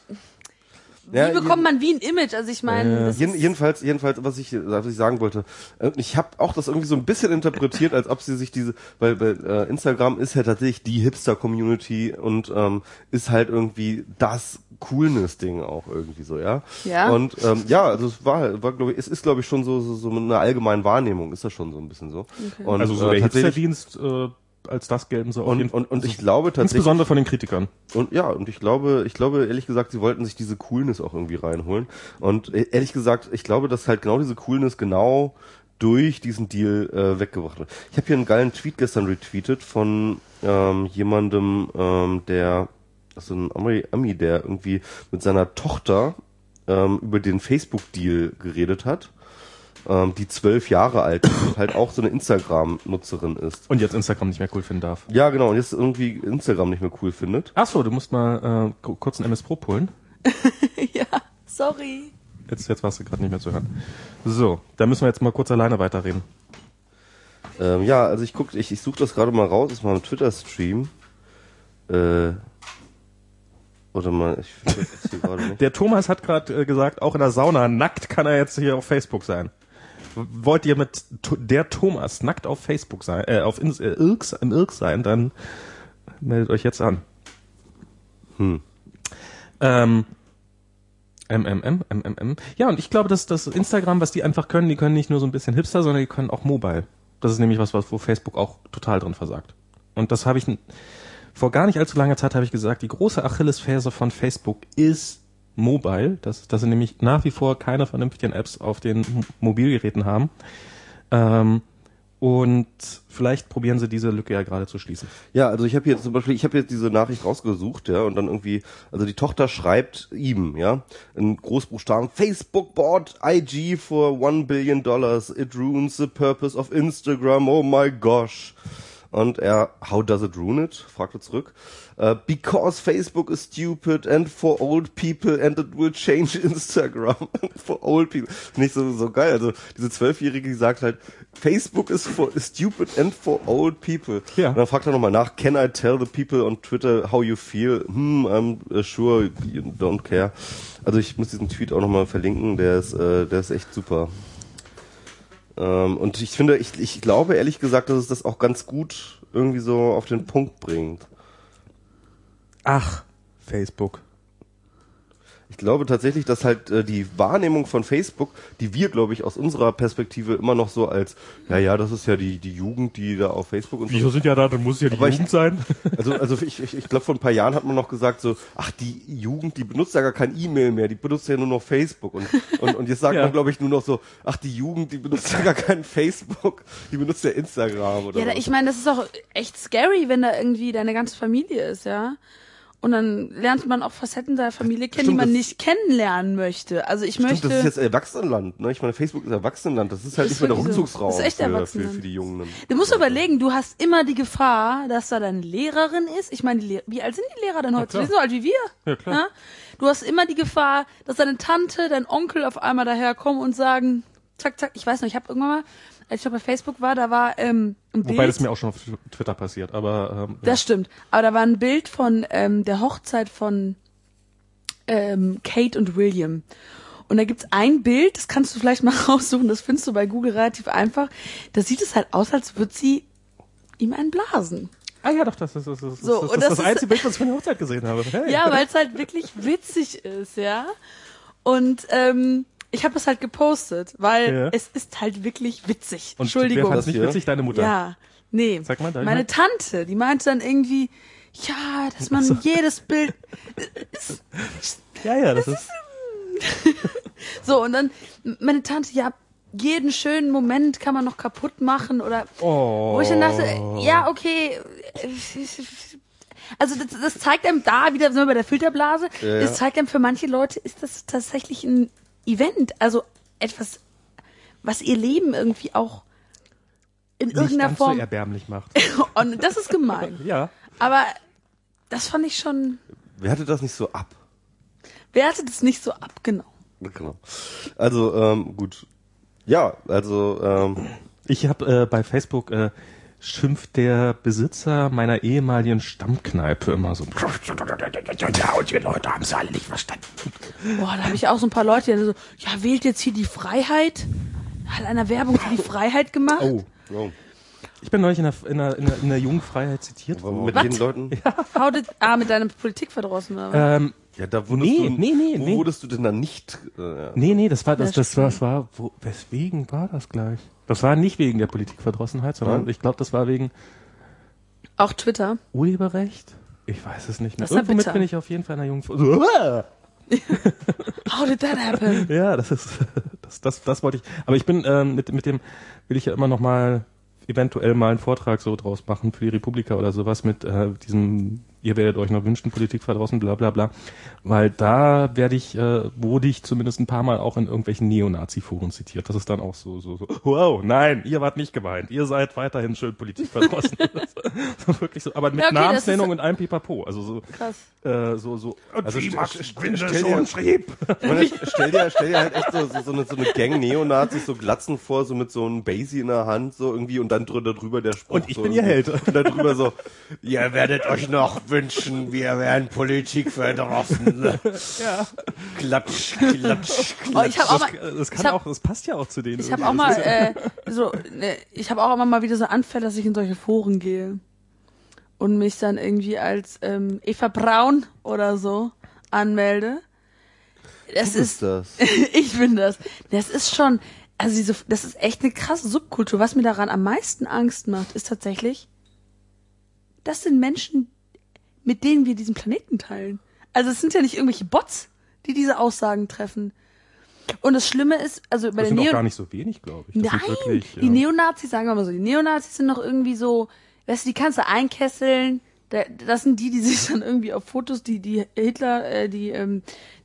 Wie Ja, bekommt man wie ein Image? Also ich meine, das Jeden, ist- jedenfalls, jedenfalls, was ich, was ich sagen wollte, äh, ich habe auch das irgendwie so ein bisschen interpretiert, als ob sie sich diese, weil, weil äh, Instagram ist ja tatsächlich die Hipster-Community und ähm, ist halt irgendwie das Coolness-Ding auch irgendwie so, ja. Ja. Und ähm, ja, also es war, war glaube ich, es ist glaube ich schon so, so so eine allgemeine Wahrnehmung, ist das schon so ein bisschen so. Und, Also so äh, der tatsächlich- Hipsterdienst äh, als das gelten auf und, und, und ich glaube tatsächlich, Insbesondere von den Kritikern. und ja, und ich glaube, ich glaube ehrlich gesagt, sie wollten sich diese Coolness auch irgendwie reinholen. Und äh, ehrlich gesagt, ich glaube, dass halt genau diese Coolness genau durch diesen Deal äh, weggebracht wird. Ich habe hier einen geilen Tweet gestern retweetet von ähm, jemandem, ähm, der, also ein Ami, Ami, der irgendwie mit seiner Tochter ähm, über den Facebook-Deal geredet hat, ähm, die zwölf Jahre alt ist und halt auch so eine Instagram-Nutzerin ist. Und jetzt Instagram nicht mehr cool finden darf. Ja, genau, und jetzt irgendwie Instagram nicht mehr cool findet. Ach so, du musst mal äh, ku- kurz einen MS Pro holen. ja, sorry. Jetzt, jetzt warst du gerade nicht mehr zu hören. So, da müssen wir jetzt mal kurz alleine weiterreden. Ähm, ja, also ich guck, ich, ich suche das gerade mal raus, das ist mal ein Twitter-Stream. Äh, oder mal, ich jetzt gerade nicht. Der Thomas hat gerade äh, gesagt, auch in der Sauna nackt kann er jetzt hier auf Facebook sein. Wollt ihr mit der Thomas nackt auf Facebook sein, äh, auf Ins äh, Irks, im Irk sein, dann meldet euch jetzt an. Hm. Ähm, MMM, MMM. Ja, und ich glaube, dass das Instagram, was die einfach können, die können nicht nur so ein bisschen Hipster, sondern die können auch Mobile. Das ist nämlich was, was wo Facebook auch total drin versagt. Und das habe ich vor gar nicht allzu langer Zeit habe ich gesagt, die große Achillesferse von Facebook ist Mobile, dass, dass sie nämlich nach wie vor keine vernünftigen Apps auf den M- Mobilgeräten haben. Ähm, und vielleicht probieren sie diese Lücke ja gerade zu schließen. Ja, also ich habe hier zum Beispiel, ich habe jetzt diese Nachricht rausgesucht, ja, und dann irgendwie, also die Tochter schreibt ihm, ja, in Großbuchstaben, Facebook bought IG for one billion dollars, it ruins the purpose of Instagram, oh my gosh. Und er, how does it ruin it? fragte zurück. Uh, because Facebook is stupid and for old people and it will change Instagram for old people. Nicht so, so geil. Also, diese Zwölfjährige, die sagt halt, Facebook is for is stupid and for old people. Ja. Und dann fragt er nochmal nach, can I tell the people on Twitter how you feel? Hmm, I'm uh, sure you don't care. Also, ich muss diesen Tweet auch nochmal verlinken, der ist, äh, der ist echt super. Ähm, und ich finde, ich, ich glaube ehrlich gesagt, dass es das auch ganz gut irgendwie so auf den Punkt bringt. Ach, Facebook. Ich glaube tatsächlich, dass halt äh, die Wahrnehmung von Facebook, die wir, glaube ich, aus unserer Perspektive immer noch so als, ja, ja, das ist ja die, die Jugend, die da auf Facebook und so. sind ja da, dann muss es ja die Aber ich- sein. Also, also ich, ich, ich glaube, vor ein paar Jahren hat man noch gesagt so, ach, die Jugend, die benutzt ja gar kein E-Mail mehr, die benutzt ja nur noch Facebook. Und, und, und jetzt sagt Ja. man, glaube ich, nur noch so, ach, die Jugend, die benutzt ja gar kein Facebook, die benutzt ja Instagram oder Ja, da, so. ich meine, das ist auch echt scary, wenn da irgendwie deine ganze Familie ist, ja. Und dann lernt man auch Facetten der Familie kennen, Stimmt, die man das- nicht kennenlernen möchte. Also ich Stimmt, möchte. das ist jetzt Erwachsenenland, ne? Ich meine, Facebook ist Erwachsenenland, das ist halt Ist nicht mehr der so. Rückzugsraum Das ist echt für, für, Erwachsenenland. für die Jungen. Du musst überlegen, du hast immer die Gefahr, dass da deine Lehrerin ist. Ich meine, wie alt sind die Lehrer denn heute? klar. die sind so alt wie wir. Ja, klar. Du hast immer die Gefahr, dass deine Tante, dein Onkel auf einmal daherkommen und sagen, zack, zack, ich weiß noch, ich habe irgendwann mal, als ich noch bei Facebook war, da war ähm, ein Bild. Wobei das mir auch schon auf Twitter passiert, aber ähm, ja. Das stimmt. Aber da war ein Bild von ähm, der Hochzeit von ähm, Kate und William. Und da gibt's ein Bild, das kannst du vielleicht mal raussuchen, das findest du bei Google relativ einfach. Da sieht es halt aus, als würde sie ihm einen blasen. Ah ja, doch, das ist das, ist, So, das, das das, ist- einzige Bild, was ich von der Hochzeit gesehen habe. Hey. Ja, weil es halt wirklich witzig ist, ja. Und ähm, ich habe es halt gepostet, weil Ja. es ist halt wirklich witzig. Und Entschuldigung. wer fand's nicht witzig? Deine Mutter. Ja, nee. Sag mal, ich Meine? Tante, die meinte dann irgendwie, ja, dass man jedes Bild ja, ja, das ist. so und dann meine Tante, ja, jeden schönen Moment kann man noch kaputt machen oder Oh. wo ich dann dachte, ja, okay. Also das, das zeigt einem da wieder sind wir bei der Filterblase. Ja, ja. Das zeigt einem für manche Leute ist das tatsächlich ein Event, also etwas, was ihr Leben irgendwie auch in Nicht irgendeiner ganz Form. so erbärmlich macht. und das ist gemein. Ja. Aber das fand ich schon. Wer hatte das nicht so ab? Wertet es nicht so ab, genau. Genau. Also, ähm, gut. Ja, also, ähm, Ich habe äh, bei Facebook äh, schimpft der Besitzer meiner ehemaligen Stammkneipe immer so. Ja, und die Leute haben es alle nicht verstanden. Boah, da habe ich auch so ein paar Leute, die so, ja, wählt jetzt hier die Freiheit. Hat einer Werbung für die Freiheit gemacht. Oh. oh, Ich bin neulich in der, in der, in der, in der Jungfreiheit zitiert worden. mit Was? den Leuten? How did, ah, mit deiner Politik verdrossen, oder? was? Ähm, Ja, da wurdest Nee, du, nee, nee, wo nee. wurdest du denn dann nicht? Äh, ja. nee, nee, das war, das, Das war, das war, wo, weswegen war das gleich? Das war nicht wegen der Politikverdrossenheit, sondern Nein? ich glaube, das war wegen Auch Twitter. Urheberrecht. Ich weiß es nicht mehr. Das ist ja Irgendwomit bitter. bin ich auf jeden Fall in der Jungfreiheit. How did that happen? Ja, das ist, das, das, das wollte ich. Aber ich bin ähm, mit, mit dem will ich ja immer noch mal eventuell mal einen Vortrag so draus machen für die Republika oder sowas mit äh, diesem ihr werdet euch noch wünschen, Politik verdrossen, bla bla bla. Weil da werde ich, äh, wurde ich zumindest ein paar Mal auch in irgendwelchen Neonazi-Foren zitiert. Das ist dann auch so, so, so, wow, nein, ihr wart nicht gemeint. Ihr seid weiterhin schön Politik verdrossen. so wirklich so, aber mit Ja, okay, Namensnennung und allem Pipapo. Also so, Krass. äh, so, so. Also st- Schwindel stell schon dir, schrieb. Ich meine, stell dir, stell dir halt echt so, so, so, eine, so eine Gang Neonazis, so Glatzen vor, so mit so einem Basie in der Hand, so irgendwie, und dann drüber, drüber der Spruch. Und ich so bin ihr. Held. Und dann drüber so, ihr werdet euch noch wünschen, wir wären Politik verdrossen. ja. Klatsch, klatsch, Oh, ich habe auch Das, mal, das kann ich hab- auch, das passt ja auch zu denen. ich habe auch mal, äh, so, ne, ich habe auch immer mal wieder so Anfälle, dass ich in solche Foren gehe und mich dann irgendwie als ähm, Eva Braun oder so anmelde. Das Du ist, das. ich bin das. Das ist schon, also diese, das ist echt eine krasse Subkultur. Was mir daran am meisten Angst macht, ist tatsächlich, das sind Menschen, mit denen wir diesen Planeten teilen. Also es sind ja nicht irgendwelche Bots, die diese Aussagen treffen. Und das Schlimme ist, also bei das den sind auch Neo gar nicht so wenig, glaube ich. Das Nein, wirklich, die ja. Neonazis, sagen wir mal so, die Neonazis sind noch irgendwie so, weißt du, die kannst du einkesseln, das sind die, die sich dann irgendwie auf Fotos, die die Hitler, äh, die ähm,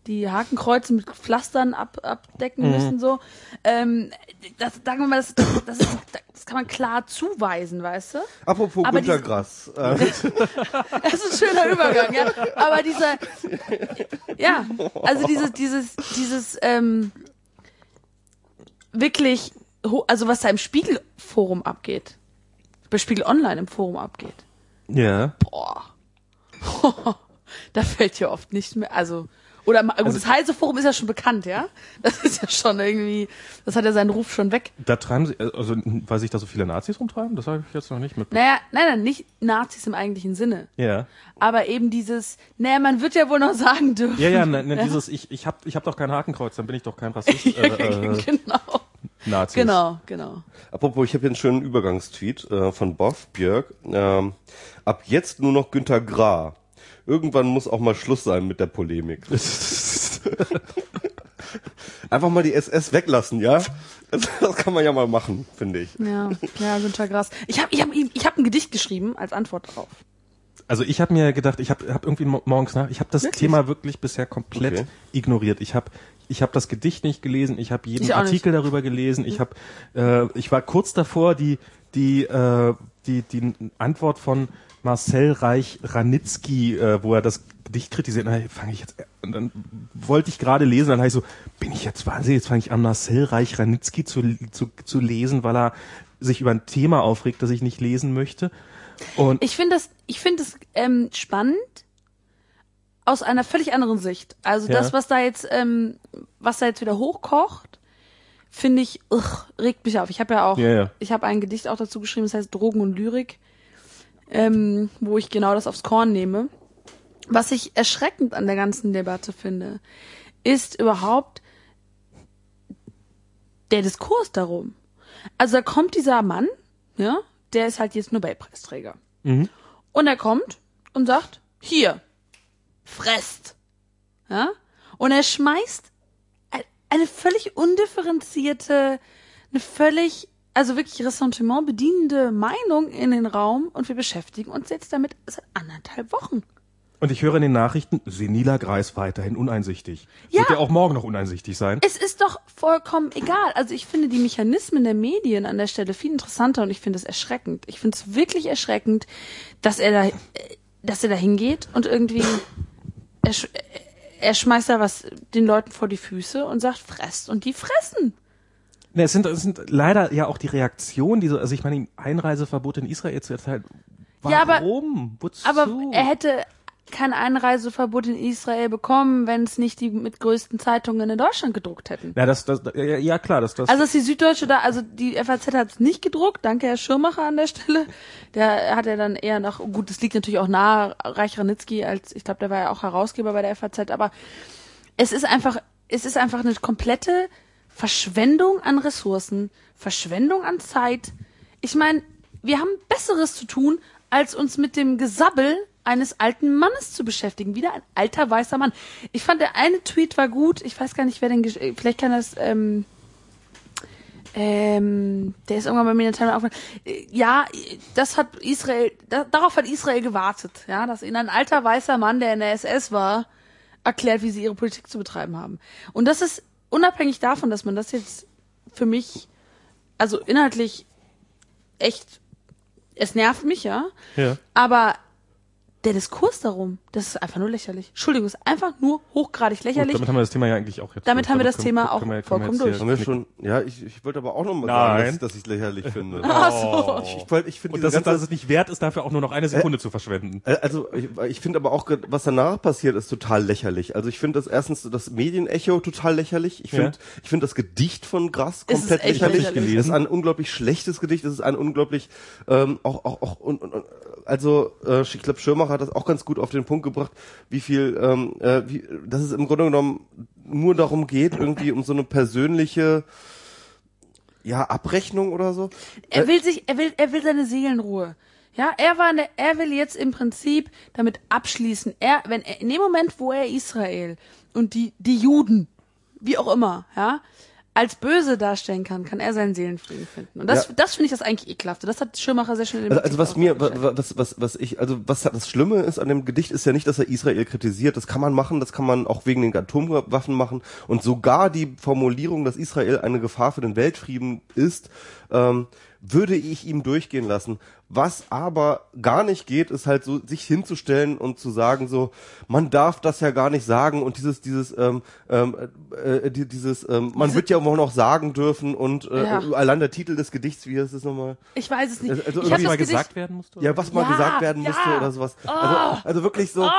die Hakenkreuze mit Pflastern ab, abdecken müssen so. Ähm, das, sagen wir mal, das, das, ist, das kann man klar zuweisen, weißt du? Apropos Aber Günter Grass. Äh, Das ist ein schöner Übergang, ja. Aber dieser, ja, also dieses, dieses, dieses, ähm, wirklich, also was da im Spiegelforum abgeht, bei Spiegel Online im Forum abgeht, Ja. boah, da fällt ja oft nicht mehr, also, oder, gut, das Heise-Forum ist ja schon bekannt, ja? Das ist ja schon irgendwie, das hat ja seinen Ruf schon weg. Da treiben sie, also, weil sich da so viele Nazis rumtreiben, das habe ich jetzt noch nicht mitbekommen. Naja, nein, nein, nicht Nazis im eigentlichen Sinne. Ja. Aber eben dieses, naja, man wird ja wohl noch sagen dürfen. Ja, ja, ne, ne, dieses, ich, ich hab, ich hab doch kein Hakenkreuz, dann bin ich doch kein Rassist, äh, äh, genau. Nazis. Genau, genau. apropos, ich habe hier einen schönen Übergangstweet äh, von Boff Björk. Ähm, ab jetzt nur noch Günter Gra. Irgendwann muss auch mal Schluss sein mit der Polemik. Einfach mal die SS weglassen, ja? Das, das kann man ja mal machen, finde ich. Ja, ja, Günter Grass. Ich habe ich hab, ihm- ich hab ein Gedicht geschrieben als Antwort darauf. Also ich habe mir gedacht, ich habe hab irgendwie mo- morgens nach, ich habe das Wirklich? Thema wirklich bisher komplett Okay. ignoriert. Ich habe ich habe das Gedicht nicht gelesen, ich habe jeden Ich auch nicht. Artikel darüber gelesen, ich habe äh, ich war kurz davor die die äh, die die Antwort von Marcel Reich Ranitzky, äh, wo er das Gedicht kritisiert, na, fange ich jetzt und dann wollte ich gerade lesen, dann habe ich so, bin ich jetzt wahnsinnig, jetzt fange ich an Marcel Reich Ranitzky zu, zu zu lesen, weil er sich über ein Thema aufregt, das ich nicht lesen möchte. Und Ich finde das, ich finde es ähm, spannend aus einer völlig anderen Sicht. Also Ja. das, was da jetzt, ähm, was da jetzt wieder hochkocht, finde ich, ugh, regt mich auf. Ich habe ja auch, Ja, ja. ich habe ein Gedicht auch dazu geschrieben, das heißt Drogen und Lyrik, ähm, wo ich genau das aufs Korn nehme. Was ich erschreckend an der ganzen Debatte finde, ist überhaupt der Diskurs darum. Also da kommt dieser Mann, ja, der ist halt jetzt Nobelpreisträger. Und er kommt und sagt, hier, fresst. Ja? Und er schmeißt ein- eine völlig undifferenzierte, eine völlig, also wirklich Ressentiment bedienende Meinung in den Raum und wir beschäftigen uns jetzt damit seit anderthalb Wochen. Und ich höre in den Nachrichten, Senila Greis weiterhin uneinsichtig. Ja. Wird ja auch morgen noch uneinsichtig sein. Es ist doch vollkommen egal. Also ich finde die Mechanismen der Medien an der Stelle viel interessanter und ich finde es erschreckend. Ich finde es wirklich erschreckend, dass er da, äh, dass er da hingeht und irgendwie er, sch- er schmeißt da was den Leuten vor die Füße und sagt, fresst und die fressen. Ne, es, sind, es sind leider ja auch die Reaktionen, diese, also ich meine, Einreiseverbot in Israel zu erteilen. Warum? Ja, aber- Wozu? Aber er hätte kein Einreiseverbot in Israel bekommen, wenn es nicht die mit größten Zeitungen in Deutschland gedruckt hätten. ja, das, das, ja, klar, das, das. Also dass die Süddeutsche da, also die FAZ hat es nicht gedruckt, danke Herr Schirmacher an der Stelle. Der hat ja dann eher noch, gut, das liegt natürlich auch nahe Reich Ranitzky, als ich glaube, der war ja auch Herausgeber bei der FAZ, aber es ist einfach, es ist einfach eine komplette Verschwendung an Ressourcen, Verschwendung an Zeit. Ich meine, wir haben Besseres zu tun, als uns mit dem Gesabbel eines alten Mannes zu beschäftigen. Wieder ein alter weißer Mann. Ich fand der eine Tweet war gut. Ich weiß gar nicht, wer den, äh, vielleicht kann das, ähm, ähm, der ist irgendwann bei mir in der Timeline aufgefallen. Äh, Ja, das hat Israel, da, darauf hat Israel gewartet, ja, dass ihnen ein alter weißer Mann, der in der SS war, erklärt, wie sie ihre Politik zu betreiben haben. Und das ist unabhängig davon, dass man das jetzt für mich, also inhaltlich echt, es nervt mich, ja, ja. aber der Diskurs darum, das ist einfach nur lächerlich. Entschuldigung, ist einfach nur hochgradig Gut, lächerlich. damit haben wir das Thema ja eigentlich auch jetzt. Damit durch. haben wir das können- Thema auch können wir- können vollkommen Haben hier wir schon, ja, ich, ich wollte aber auch nochmal sagen, dass, dass ich es lächerlich finde. Ach so. Ich, wollte- ich finde Und es, ganze- dass es nicht wert ist, dafür auch nur noch eine Sekunde zu verschwenden. Äh, Also ich, ich finde aber auch, was danach passiert, ist total lächerlich. Also ich finde das erstens das Medienecho total lächerlich. Ich Ja. finde, ich finde das Gedicht von Grass Es ist komplett echt lächerlich. lächerlich. Es ist ein unglaublich schlechtes Gedicht. Es ist ein unglaublich ähm, auch auch auch und, und, und also äh, ich glaube Schirmacher hat das auch ganz gut auf den Punkt gebracht, wie viel, ähm, äh, wie, dass es im Grunde genommen nur darum geht, irgendwie um so eine persönliche ja Abrechnung oder so. Er will sich, er will, er will seine Seelenruhe. Ja, er war, eine, er will jetzt im Prinzip damit abschließen. Er, wenn er, in dem Moment, wo er Israel und die, die Juden, wie auch immer, ja, als böse darstellen kann, kann er seinen Seelenfrieden finden. Und das, Ja. das finde ich das eigentlich ekelhafte. Das hat Schirmacher sehr schön in dem Also, also was mir, was, was, was ich, also was das Schlimme ist an dem Gedicht ist ja nicht, dass er Israel kritisiert. Das kann man machen, das kann man auch wegen den Atomwaffen machen. Und sogar die Formulierung, dass Israel eine Gefahr für den Weltfrieden ist, ähm, würde ich ihm durchgehen lassen. Was aber gar nicht geht, ist halt so, sich hinzustellen und zu sagen so, man darf das ja gar nicht sagen und dieses, dieses, ähm, ähm, äh, die- dieses, ähm, man wird ja auch noch sagen dürfen und äh, Ja. allein der Titel des Gedichts, wie ist es nochmal? Ich weiß es nicht. Also ich irgendwie mal gesagt werden musste? Ja, was mal Ja, gesagt werden ja. musste oder sowas. Also, also wirklich so,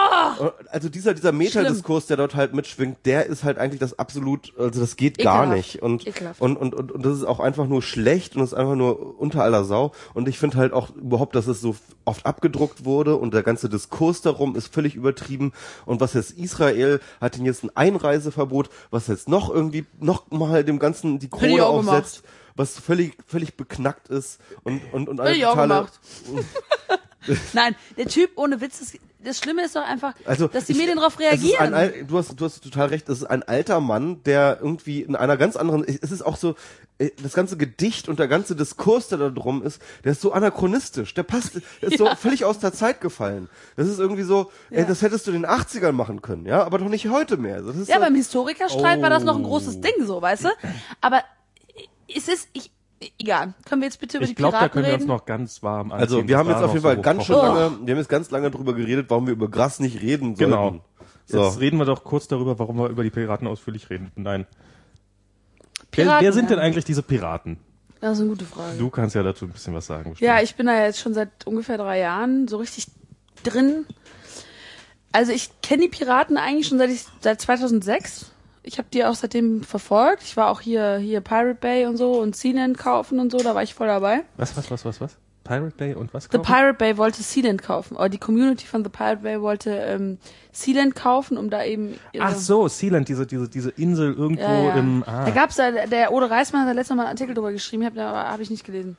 also dieser, dieser Metadiskurs, der dort halt mitschwingt, der ist halt eigentlich das absolut, also das geht gar Ekelhaft. nicht. Und, und, und, und, und das ist auch einfach nur schlecht und das ist einfach nur unter aller Sau. Und ich finde halt auch überhaupt, dass es so oft abgedruckt wurde und der ganze Diskurs darum ist völlig übertrieben. Und was jetzt Israel hat denn jetzt ein Einreiseverbot, was jetzt noch irgendwie, noch mal dem Ganzen die Krone aufsetzt. Was völlig, völlig beknackt ist und, und, und auch totale- gemacht. Nein, der Typ ohne Witz, das, das Schlimme ist doch einfach, Also dass die ich- Medien darauf ein reagieren. Al du hast du hast total recht, es ist ein alter Mann, der irgendwie in einer ganz anderen es ist auch so äh, das ganze Gedicht und der ganze Diskurs, der da drum ist, der ist so anachronistisch, der passt der ist so völlig aus der Zeit gefallen. Das ist irgendwie so, ey, das hättest du in den 80ern machen können, ja, aber doch nicht heute mehr. Ja, so, beim Historikerstreit war das noch ein Oh. großes Ding, so, weißt du? Aber es ist, ich, egal. Können wir jetzt bitte über Ich die glaube, da Piraten können wir uns reden? noch ganz warm anziehen. also wir haben jetzt auf jeden Fall so ganz schön hochkochen. lange, wir haben jetzt ganz lange drüber geredet, warum wir über Gras nicht reden sollten. Genau. So. Jetzt reden wir doch kurz darüber, warum wir über die Piraten ausführlich reden. Nein. wer, Piraten, wer sind ja. denn eigentlich diese Piraten? Das ist eine gute Frage. Du kannst ja dazu ein bisschen was sagen. Ja, bestimmt. ich bin da jetzt schon seit ungefähr drei Jahren so richtig drin. Also ich kenne die Piraten eigentlich schon seit ich seit 2006. Ich habe die auch seitdem verfolgt. Ich war auch hier hier Pirate Bay und so und Sealand kaufen und so. Da war ich voll dabei. Was, was, was, was, was? Pirate Bay und was? The kaufen? Pirate Bay wollte Sealand kaufen. Oder die Community von The Pirate Bay wollte ähm, Sealand kaufen, um da eben Ach so, Sealand, diese, diese, diese Insel irgendwo Ja, ja. im. Da Ah, gab's da, der Ode Reismann hat da letztes Mal einen Artikel drüber geschrieben, hab, habe ich nicht gelesen.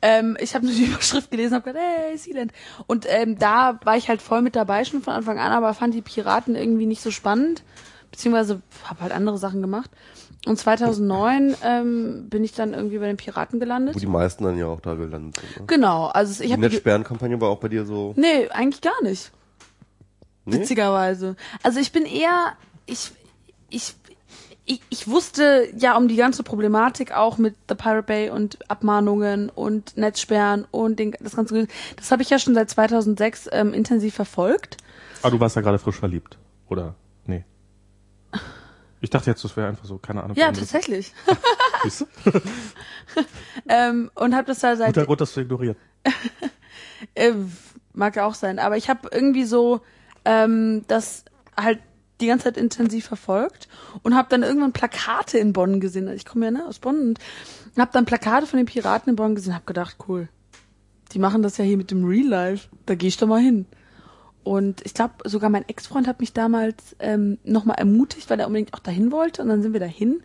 Ähm, ich habe nur die Überschrift gelesen, habe gedacht, hey, Sealand. Und ähm, da war ich halt voll mit dabei schon von Anfang an, aber fand die Piraten irgendwie nicht so spannend, beziehungsweise habe halt andere Sachen gemacht. Und 2009 ähm, bin ich dann irgendwie bei den Piraten gelandet. Wo die meisten dann ja auch da gelandet sind. Ne? Genau, also ich Die habe Netzsperrenkampagne war auch bei dir so. Nee, eigentlich gar nicht. Nee? Witzigerweise. Also ich bin eher, ich, ich, ich, ich wusste ja um die ganze Problematik auch mit The Pirate Bay und Abmahnungen und Netzsperren und den, das ganze, das habe ich ja schon seit 2006 ähm, intensiv verfolgt. ah, du warst ja gerade frisch verliebt, oder? Ich dachte jetzt, das wäre einfach so, keine Ahnung. Ja, tatsächlich. Siehst du? ähm, und habe das da seit Guter Grund, das zu ignorieren. Äh, mag ja auch sein, aber ich habe irgendwie so ähm, das halt die ganze Zeit intensiv verfolgt und habe dann irgendwann Plakate in Bonn gesehen. Ich komme ja ne, aus Bonn und habe dann Plakate von den Piraten in Bonn gesehen. Habe gedacht, cool, die machen das ja hier mit dem Real Life. Da gehe ich doch mal hin. Und ich glaube, sogar mein Ex-Freund hat mich damals ähm, nochmal ermutigt, weil er unbedingt auch dahin wollte. Und dann sind wir dahin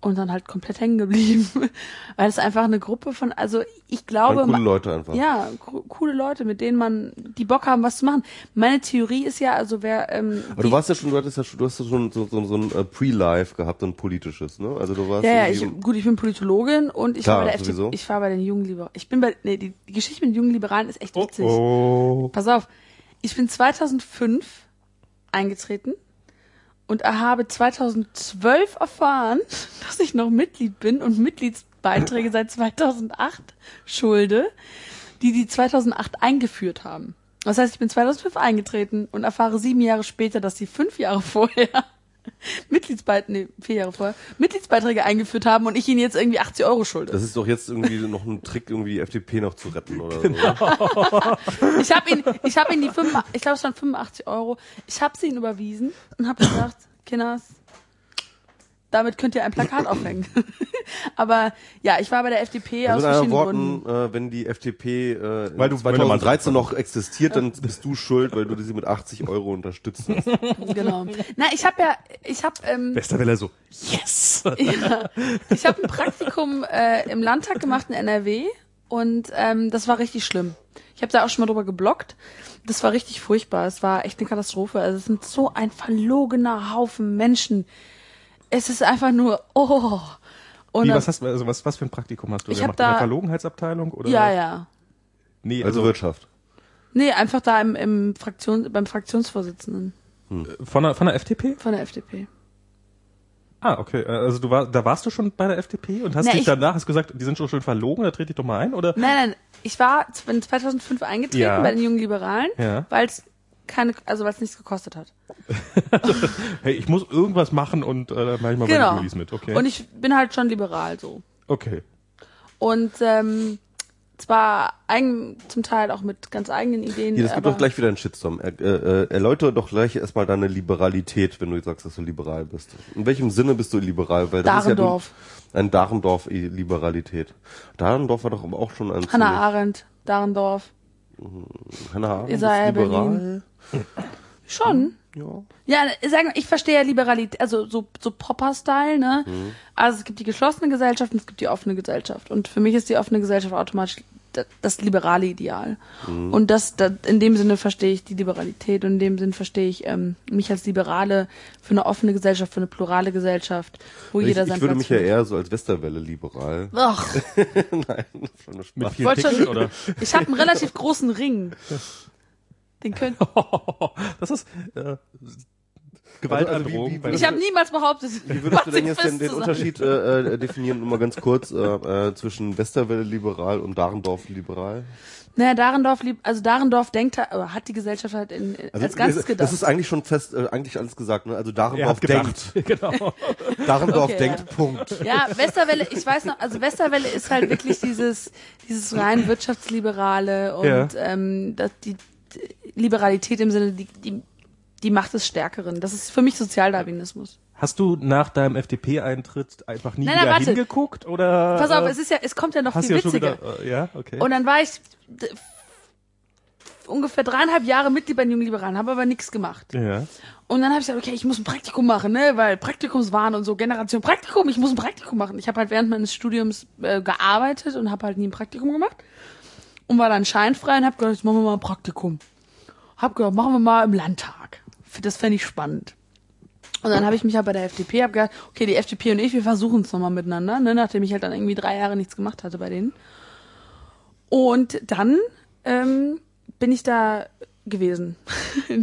und dann halt komplett hängen geblieben. weil es einfach eine Gruppe von, also ich glaube, coole Leute einfach. ja, co coole Leute, mit denen man, die Bock haben, was zu machen. Meine Theorie ist ja, also wer, ähm, Aber du warst ja schon, du hattest ja schon, du hast ja schon so, so, so ein äh, Pre-Life gehabt, so ein politisches, ne? Also du warst ja, ja, ich, gut, ich bin Politologin und ich Klar, war bei der. FDP, ich war bei den jungen Liberalen. Ich bin bei, nee, die, die Geschichte mit den jungen Liberalen ist echt witzig. Oh. Pass auf, ich bin 2005 eingetreten und habe 2012 erfahren, dass ich noch Mitglied bin und Mitgliedsbeiträge seit 2008 schulde, die die 2008 eingeführt haben. Das heißt, ich bin 2005 eingetreten und erfahre sieben Jahre später, dass sie fünf Jahre vorher Mitgliedsbeiträge, nee, vier Jahre vorher, Mitgliedsbeiträge eingeführt haben und ich ihnen jetzt irgendwie 80 Euro schulde. Das ist doch jetzt irgendwie noch ein Trick, irgendwie die FDP noch zu retten oder Genau. so. Ich habe ihn, ich habe ihn die fünf, ich glaube es waren 85 Euro. Ich habe sie ihnen überwiesen und habe gesagt, Kinders, damit könnt ihr ein Plakat aufhängen. Aber ja, ich war bei der FDP aus Also mit anderen verschiedenen Gründen. Worten, äh, wenn die FDP äh, Weil du 2013 noch existiert, dann bist du schuld, weil du sie mit 80 Euro unterstützt hast. Genau. Na, ich habe ja, ich habe ähm, Bester Welle so, yes! ja, ich habe ein Praktikum äh, im Landtag gemacht in NRW und ähm, das war richtig schlimm. Ich habe da auch schon mal drüber geblockt. Das war richtig furchtbar. Es war echt eine Katastrophe. Also es sind so ein verlogener Haufen Menschen. Es ist einfach nur, oh, Und Wie, was, hast, du- also was, was für ein Praktikum hast du Ich gemacht? hab In der da- Verlogenheitsabteilung? Oder? ja, ja. Nee, Also also, Wirtschaft. Nee, einfach da im, im Fraktion, beim Fraktionsvorsitzenden von, der, von der FDP? von der FDP. Ah, okay. Also du war, da warst du schon bei der FDP und hast Na, dich ich- danach hast gesagt, die sind schon schön verlogen, da trete ich doch mal ein, oder? Nein, nein, ich war bin 2005 eingetreten Ja. bei den Jungen Liberalen, Ja. weil es keine, also weil es nichts gekostet hat. Hey, ich muss irgendwas machen und äh, dann mach ich mal Genau. den Julis mit, okay? Und ich bin halt schon liberal so. okay. Und ähm, zwar eigen, zum Teil auch mit ganz eigenen Ideen. Hier, das gibt doch gleich wieder einen Shitstorm. Er, äh, äh, erläutere doch gleich erstmal deine Liberalität, wenn du jetzt sagst, dass du liberal bist. In welchem Sinne bist du liberal? Weil das Dahrendorf. ist ja ein Dahrendorf-Liberalität. Dahrendorf war doch aber auch schon ein Hannah Arendt, Dahrendorf. Hannah Arendt Isaiah ist liberal. Berlin. Schon. Ja. Ja, sagen ich verstehe ja Liberalität, also so, so Popper-Style, ne? Mhm. Also es gibt die geschlossene Gesellschaft und es gibt die offene Gesellschaft. Und für mich ist die offene Gesellschaft automatisch das liberale Ideal. Mhm. Und das, das, in dem Sinne verstehe ich die Liberalität und in dem Sinne verstehe ich ähm, mich als Liberale für eine offene Gesellschaft, für eine plurale Gesellschaft, wo Ich, jeder ich seinen würde Platz mich ja eher so als Westerwelle liberal. Ach, Nein, schon eine Mit Spaß. viel wollte Pickel, schon, oder? ich habe einen relativ großen Ring. Den könnt, das ist äh, Also, Gewaltandrohung. wie- wie- bei- ich habe niemals behauptet, Wie würdest du denn jetzt den, den. Unterschied äh, äh, definieren, nur mal ganz kurz, äh, äh, zwischen Westerwelle liberal und Dahrendorf liberal? Naja, Dahrendorf lieb, also Dahrendorf denkt, hat die Gesellschaft halt in, in, als Ganzes gedacht. das ist eigentlich schon fest, äh, eigentlich alles gesagt. Ne? Also Dahrendorf denkt. genau. Dahrendorf Okay, denkt, ja. Punkt. ja, Westerwelle, ich weiß noch, also Westerwelle ist halt wirklich dieses, dieses rein wirtschaftsliberale und Ja. ähm, das, die, die Liberalität im Sinne, die, die, die Macht des Stärkeren. Das ist für mich Sozialdarwinismus. Hast du nach deinem FDP-Eintritt einfach nie Nein, nein, wieder warte. hingeguckt oder? Pass auf, äh, es ist ja, es kommt ja noch hast viel ja witziger. gedacht, äh, ja, okay. Und dann war ich ungefähr dreieinhalb Jahre Mitglied bei den Jungen Liberalen, habe aber nichts gemacht. ja. Und dann habe ich gesagt, okay, ich muss ein Praktikum machen, ne, weil Praktikumswahn und so Generation Praktikum, ich muss ein Praktikum machen. Ich habe halt während meines Studiums äh, gearbeitet und habe halt nie ein Praktikum gemacht und war dann scheinfrei und habe gedacht, jetzt machen wir mal ein Praktikum. Hab gedacht, machen wir mal im Landtag. Das fände ich spannend. Und dann habe ich mich halt bei der FDP hab gedacht, okay, die FDP und ich, wir versuchen es nochmal miteinander, ne, nachdem ich halt dann irgendwie drei Jahre nichts gemacht hatte bei denen. Und dann ähm, bin ich da gewesen.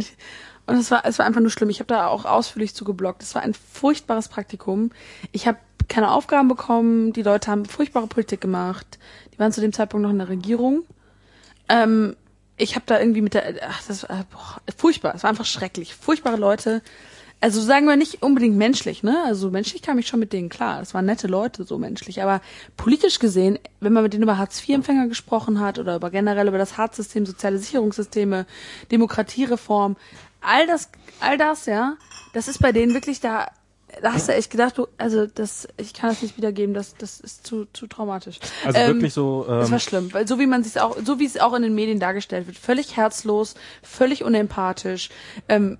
Und es war, es war einfach nur schlimm. Ich habe da auch ausführlich zugeblockt. Es war ein furchtbares Praktikum. Ich habe keine Aufgaben bekommen. Die Leute haben furchtbare Politik gemacht. Die waren zu dem Zeitpunkt noch in der Regierung. Ähm, ich habe da irgendwie mit der, ach, das war boah, furchtbar. Es war einfach schrecklich. Furchtbare Leute. Also sagen wir nicht unbedingt menschlich, ne? Also menschlich kam ich schon mit denen klar. Das waren nette Leute, so menschlich. Aber politisch gesehen, wenn man mit denen über Hartz-IV-Empfänger gesprochen hat oder über generell über das Hartz-System, soziale Sicherungssysteme, Demokratiereform, all das, all das, ja, das ist bei denen wirklich da, da hast du echt gedacht, du, also das, ich kann das nicht wiedergeben, das, das ist zu, zu traumatisch. Also Ähm, wirklich so. das Ähm, war schlimm, weil so wie man sich auch, so wie es auch in den Medien dargestellt wird, völlig herzlos, völlig unempathisch, ähm,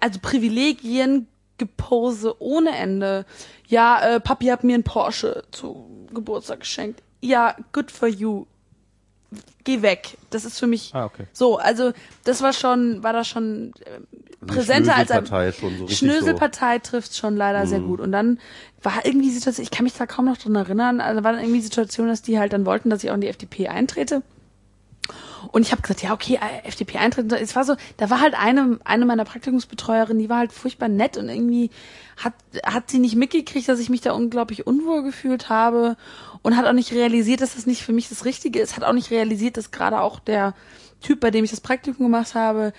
also Privilegien, Gepose ohne Ende. Ja, äh, Papi hat mir einen Porsche zu Geburtstag geschenkt. Ja, good for you. Geh weg. Das ist für mich Ah, okay. so. Also das war schon, war da schon äh, präsenter als ein Schnöselpartei schon so Schnöselpartei trifft schon leider Mhm. sehr gut. Und dann war irgendwie die Situation, ich kann mich da kaum noch dran erinnern, also war dann irgendwie die Situation, dass die halt dann wollten, dass ich auch in die FDP eintrete. Und ich habe gesagt, ja, okay, FDP eintreten. Es war so, da war halt eine, eine meiner Praktikumsbetreuerinnen, die war halt furchtbar nett und irgendwie hat, hat sie nicht mitgekriegt, dass ich mich da unglaublich unwohl gefühlt habe und hat auch nicht realisiert, dass das nicht für mich das Richtige ist, hat auch nicht realisiert, dass gerade auch der Typ, bei dem ich das Praktikum gemacht habe,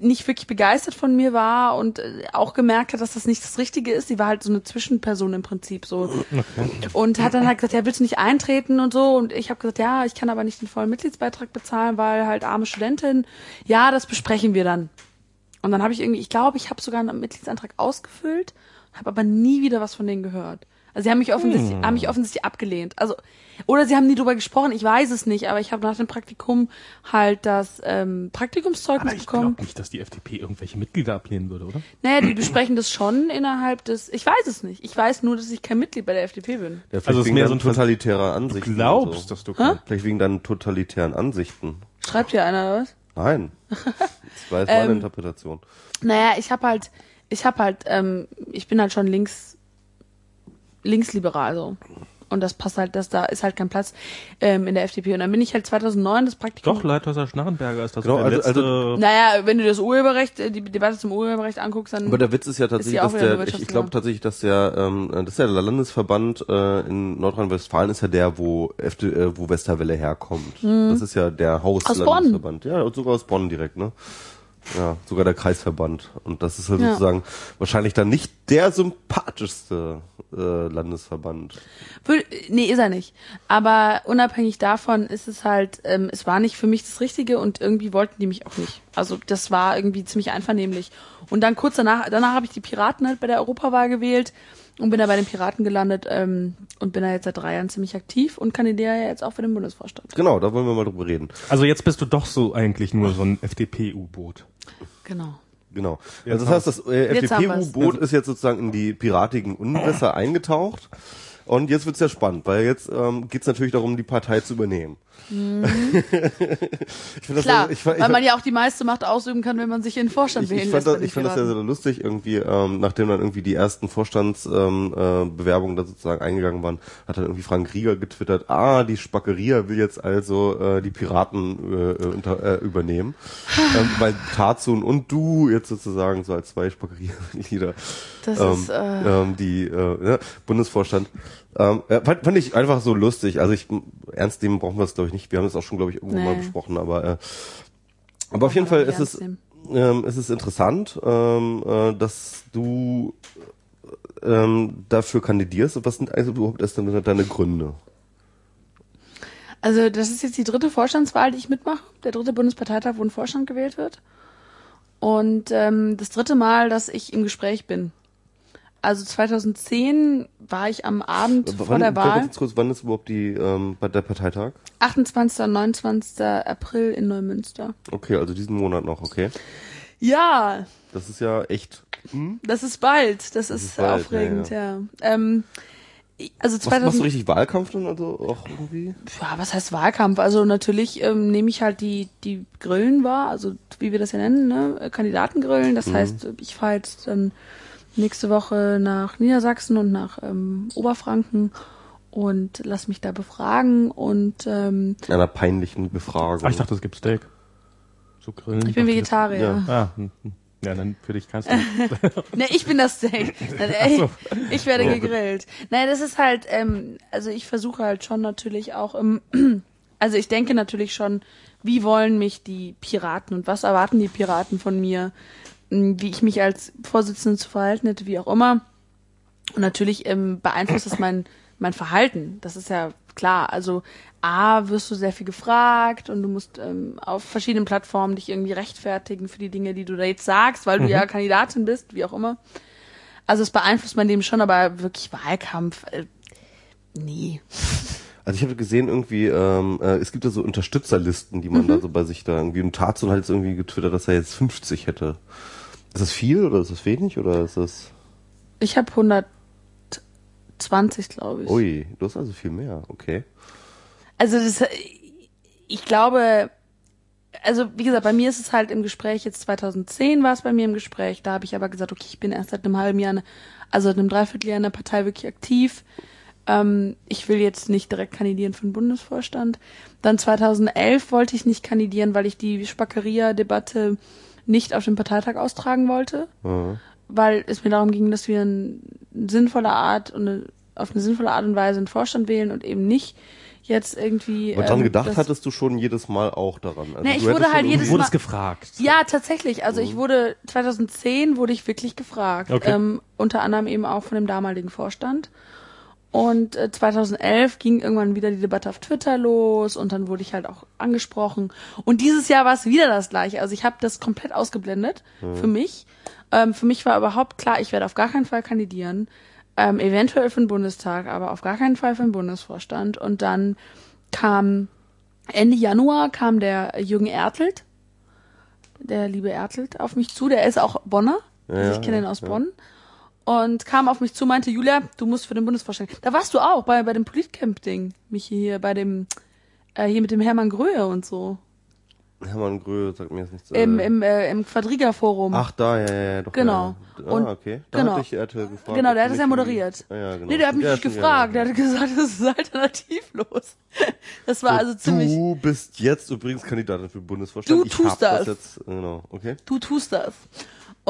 nicht wirklich begeistert von mir war und äh, auch gemerkt hat, dass das nicht das Richtige ist. Sie war halt so eine Zwischenperson im Prinzip so. Und hat dann halt gesagt, ja, willst du nicht eintreten und so? Und ich habe gesagt, ja, ich kann aber nicht den vollen Mitgliedsbeitrag bezahlen, weil halt arme Studentin. Ja, das besprechen wir dann. Und dann habe ich irgendwie, ich glaube, ich habe sogar einen Mitgliedsantrag ausgefüllt, habe aber nie wieder was von denen gehört. Also sie haben mich offensichtlich, haben mich offensichtlich abgelehnt. Also oder sie haben nie drüber gesprochen, ich weiß es nicht, aber ich habe nach dem Praktikum halt das ähm, Praktikumszeugnis aber ich bekommen. glaube nicht, dass die FDP irgendwelche Mitglieder ablehnen würde, oder? Naja, die besprechen das schon innerhalb des. Ich weiß es nicht. Ich weiß nur, dass ich kein Mitglied bei der FDP bin. Ja, Also es ist mehr so ein totalitärer Ansichten. Glaubst, und so. dass du Hä? Vielleicht wegen deinen totalitären Ansichten. Schreibt hier einer oder was? Nein. Das war jetzt meine Ähm, Interpretation. Naja, ich habe halt, ich habe halt, ähm, ich bin halt schon links linksliberal so. Und das passt halt, das da ist halt kein Platz ähm, in der FDP. Und dann bin ich halt 2009 das Praktikum. Doch, Leithäuser Schnarrenberger ist das Genau, der also- letzte. also- Naja, wenn du das Urheberrecht, äh, die Debatte zum Urheberrecht anguckst, dann Aber der Witz ist ja tatsächlich, auch dass der, ich, ich glaube tatsächlich, dass der, ähm, das ist ja der Landesverband äh, in Nordrhein-Westfalen ist ja der, wo FD, äh, wo Westerwelle herkommt. Das ist ja der Mhm. Aus Bonn. Hauslandesverband. Ja, und sogar aus Bonn direkt, ne? Ja, sogar der Kreisverband. Und das ist halt Ja. sozusagen wahrscheinlich dann nicht der sympathischste äh, Landesverband. Wür- Nee, ist er nicht. Aber unabhängig davon ist es halt, ähm, es war nicht für mich das Richtige und irgendwie wollten die mich auch nicht. Also das war irgendwie ziemlich einvernehmlich. Und dann kurz danach, danach habe ich die Piraten halt bei der Europawahl gewählt und bin da bei den Piraten gelandet ähm, und bin da jetzt seit drei Jahren ziemlich aktiv und kandidiere ja jetzt auch für den Bundesvorstand. Genau, da wollen wir mal drüber reden. Also jetzt bist du doch so eigentlich nur so ein FDP-U-Boot. Genau. Genau. Jetzt also das heißt, das äh. FDP-U-Boot ist jetzt sozusagen in die piratigen Unwässer eingetaucht. Und jetzt wird's ja spannend, weil jetzt ähm, geht's natürlich darum, die Partei zu übernehmen. Ich find das Klar, also- ich, ich, weil man ja auch die meiste Macht ausüben kann, wenn man sich in den Vorstand ich, wählen ich lässt. fand ich fand das ja sehr lustig, irgendwie, ähm, nachdem dann irgendwie die ersten Vorstandsbewerbungen ähm, äh, da sozusagen eingegangen waren, hat dann irgendwie Frank Rieger getwittert, ah, die Spackeria will jetzt also äh, die Piraten äh, unter, äh, übernehmen. ähm, weil Tarzun und du jetzt sozusagen so als zwei Spackeria-Mitglieder Das ähm, ist, äh, ähm, die äh, ja, Bundesvorstand. Ähm, fand, fand ich einfach so lustig. Also ich ernst nehmen brauchen wir es glaube ich nicht. Wir haben es auch schon glaube ich irgendwo Nee. mal besprochen, aber äh, aber auf jeden Fall ist es ähm, es ist interessant, ähm, äh, dass du ähm, dafür kandidierst. Was sind eigentlich überhaupt erst deine, deine Gründe? Also das ist jetzt die dritte Vorstandswahl, die ich mitmache. Der dritte Bundesparteitag, wo ein Vorstand gewählt wird. Und ähm, das dritte Mal, dass ich im Gespräch bin. Also 2010 war ich am Abend vor der Wahl, Ganz kurz, wann ist überhaupt die ähm, der Parteitag? 28. und 29. April in Neumünster. Okay, also diesen Monat noch, okay. Ja, Das ist ja echt. Hm? das ist bald. Das, ist, ist bald, aufregend, ja, ja. Ähm, ich- also Machst, machst du 2000, richtig Wahlkampf dann also auch irgendwie? ja, was heißt Wahlkampf? Also natürlich ähm, nehme ich halt die die Grillen wahr, also wie wir das ja nennen, ne? Kandidatengrillen. Das heißt, ich fahre jetzt dann nächste Woche nach Niedersachsen und nach ähm, Oberfranken und lass mich da befragen und ähm, Einer peinlichen Befragung. Ah, ich dachte, es gibt Steak. So Grillen. ich bin Vegetarier. das- Ah, hm, hm. ja, dann für dich kannst du. Ne, ich bin das Steak. Nein, ey, so. Ich werde gegrillt. Nein, das ist halt, ähm, also ich versuche halt schon natürlich auch, ähm, also ich denke natürlich schon, wie wollen mich die Piraten und was erwarten die Piraten von mir, wie ich mich als Vorsitzende zu verhalten hätte, wie auch immer. Und natürlich ähm, beeinflusst es mein, mein Verhalten. Das ist ja klar. Also A, wirst du sehr viel gefragt und du musst ähm, auf verschiedenen Plattformen dich irgendwie rechtfertigen für die Dinge, die du da jetzt sagst, weil du ja Kandidatin bist, wie auch immer. Also es beeinflusst mein Leben schon, aber wirklich Wahlkampf, äh, nee. Also ich habe gesehen irgendwie, ähm, äh, es gibt ja so Unterstützerlisten, die man Mhm. da so bei sich da irgendwie, und Tarzan hat jetzt irgendwie getwittert, dass er jetzt 50 hätte. Ist das viel oder ist das wenig oder ist das, Ich habe 120, glaube ich. ui, du hast also viel mehr, okay. Also das, ich glaube, also wie gesagt, bei mir ist es halt im Gespräch, jetzt 2010 war es bei mir im Gespräch, da habe ich aber gesagt, okay, ich bin erst seit einem halben Jahr, also seit einem Dreivierteljahr in der Partei wirklich aktiv. Ähm, ich will jetzt nicht direkt kandidieren für den Bundesvorstand. Dann 2011 wollte ich nicht kandidieren, weil ich die Spackeria-Debatte nicht auf dem Parteitag austragen wollte, Ja. weil es mir darum ging, dass wir in sinnvoller Art und eine, auf eine sinnvolle Art und Weise einen Vorstand wählen und eben nicht jetzt irgendwie. Aber dran ähm, gedacht hattest du schon jedes Mal auch daran. Also Nee, ich du wurde halt jedes Du irgendwie- wurdest gefragt. Ja, tatsächlich. Also ich wurde 2010 wurde ich wirklich gefragt, Okay. ähm, unter anderem eben auch von dem damaligen Vorstand. Und äh, 2011 ging irgendwann wieder die Debatte auf Twitter los und dann wurde ich halt auch angesprochen. Und dieses Jahr war es wieder das gleiche. Also ich habe das komplett ausgeblendet für mich. Ähm, für mich war überhaupt klar, ich werde auf gar keinen Fall kandidieren. Ähm, eventuell für den Bundestag, aber auf gar keinen Fall für den Bundesvorstand. Und dann kam Ende Januar kam der Jürgen Ertelt, der liebe Ertelt, auf mich zu. Der ist auch Bonner. also Ja, ich kenne ihn aus ja. Bonn. Und kam auf mich zu, meinte, Julia, du musst für den Bundesvorstand. Da warst du auch bei, bei dem Politcamp-Ding. Mich hier bei dem, äh, hier mit dem Hermann Gröhe und so. Hermann Gröhe sagt mir jetzt nichts. Im, äh, im, äh, im Quadriga-Forum. Ach, da, ja, ja, ja, doch. Genau. Ja, ja. Und- ah, okay. Da genau. hatte ich RTL gefragt. Genau, der hat es ja moderiert. Ah, ja, genau. Nee, der hat mich Ja, nicht gefragt. ja, Der hat gesagt, das ist alternativlos. Das war also So, ziemlich. Du bist jetzt übrigens Kandidatin für Bundesvorstand. Du ich tust hab das. jetzt, genau, okay. Du tust das.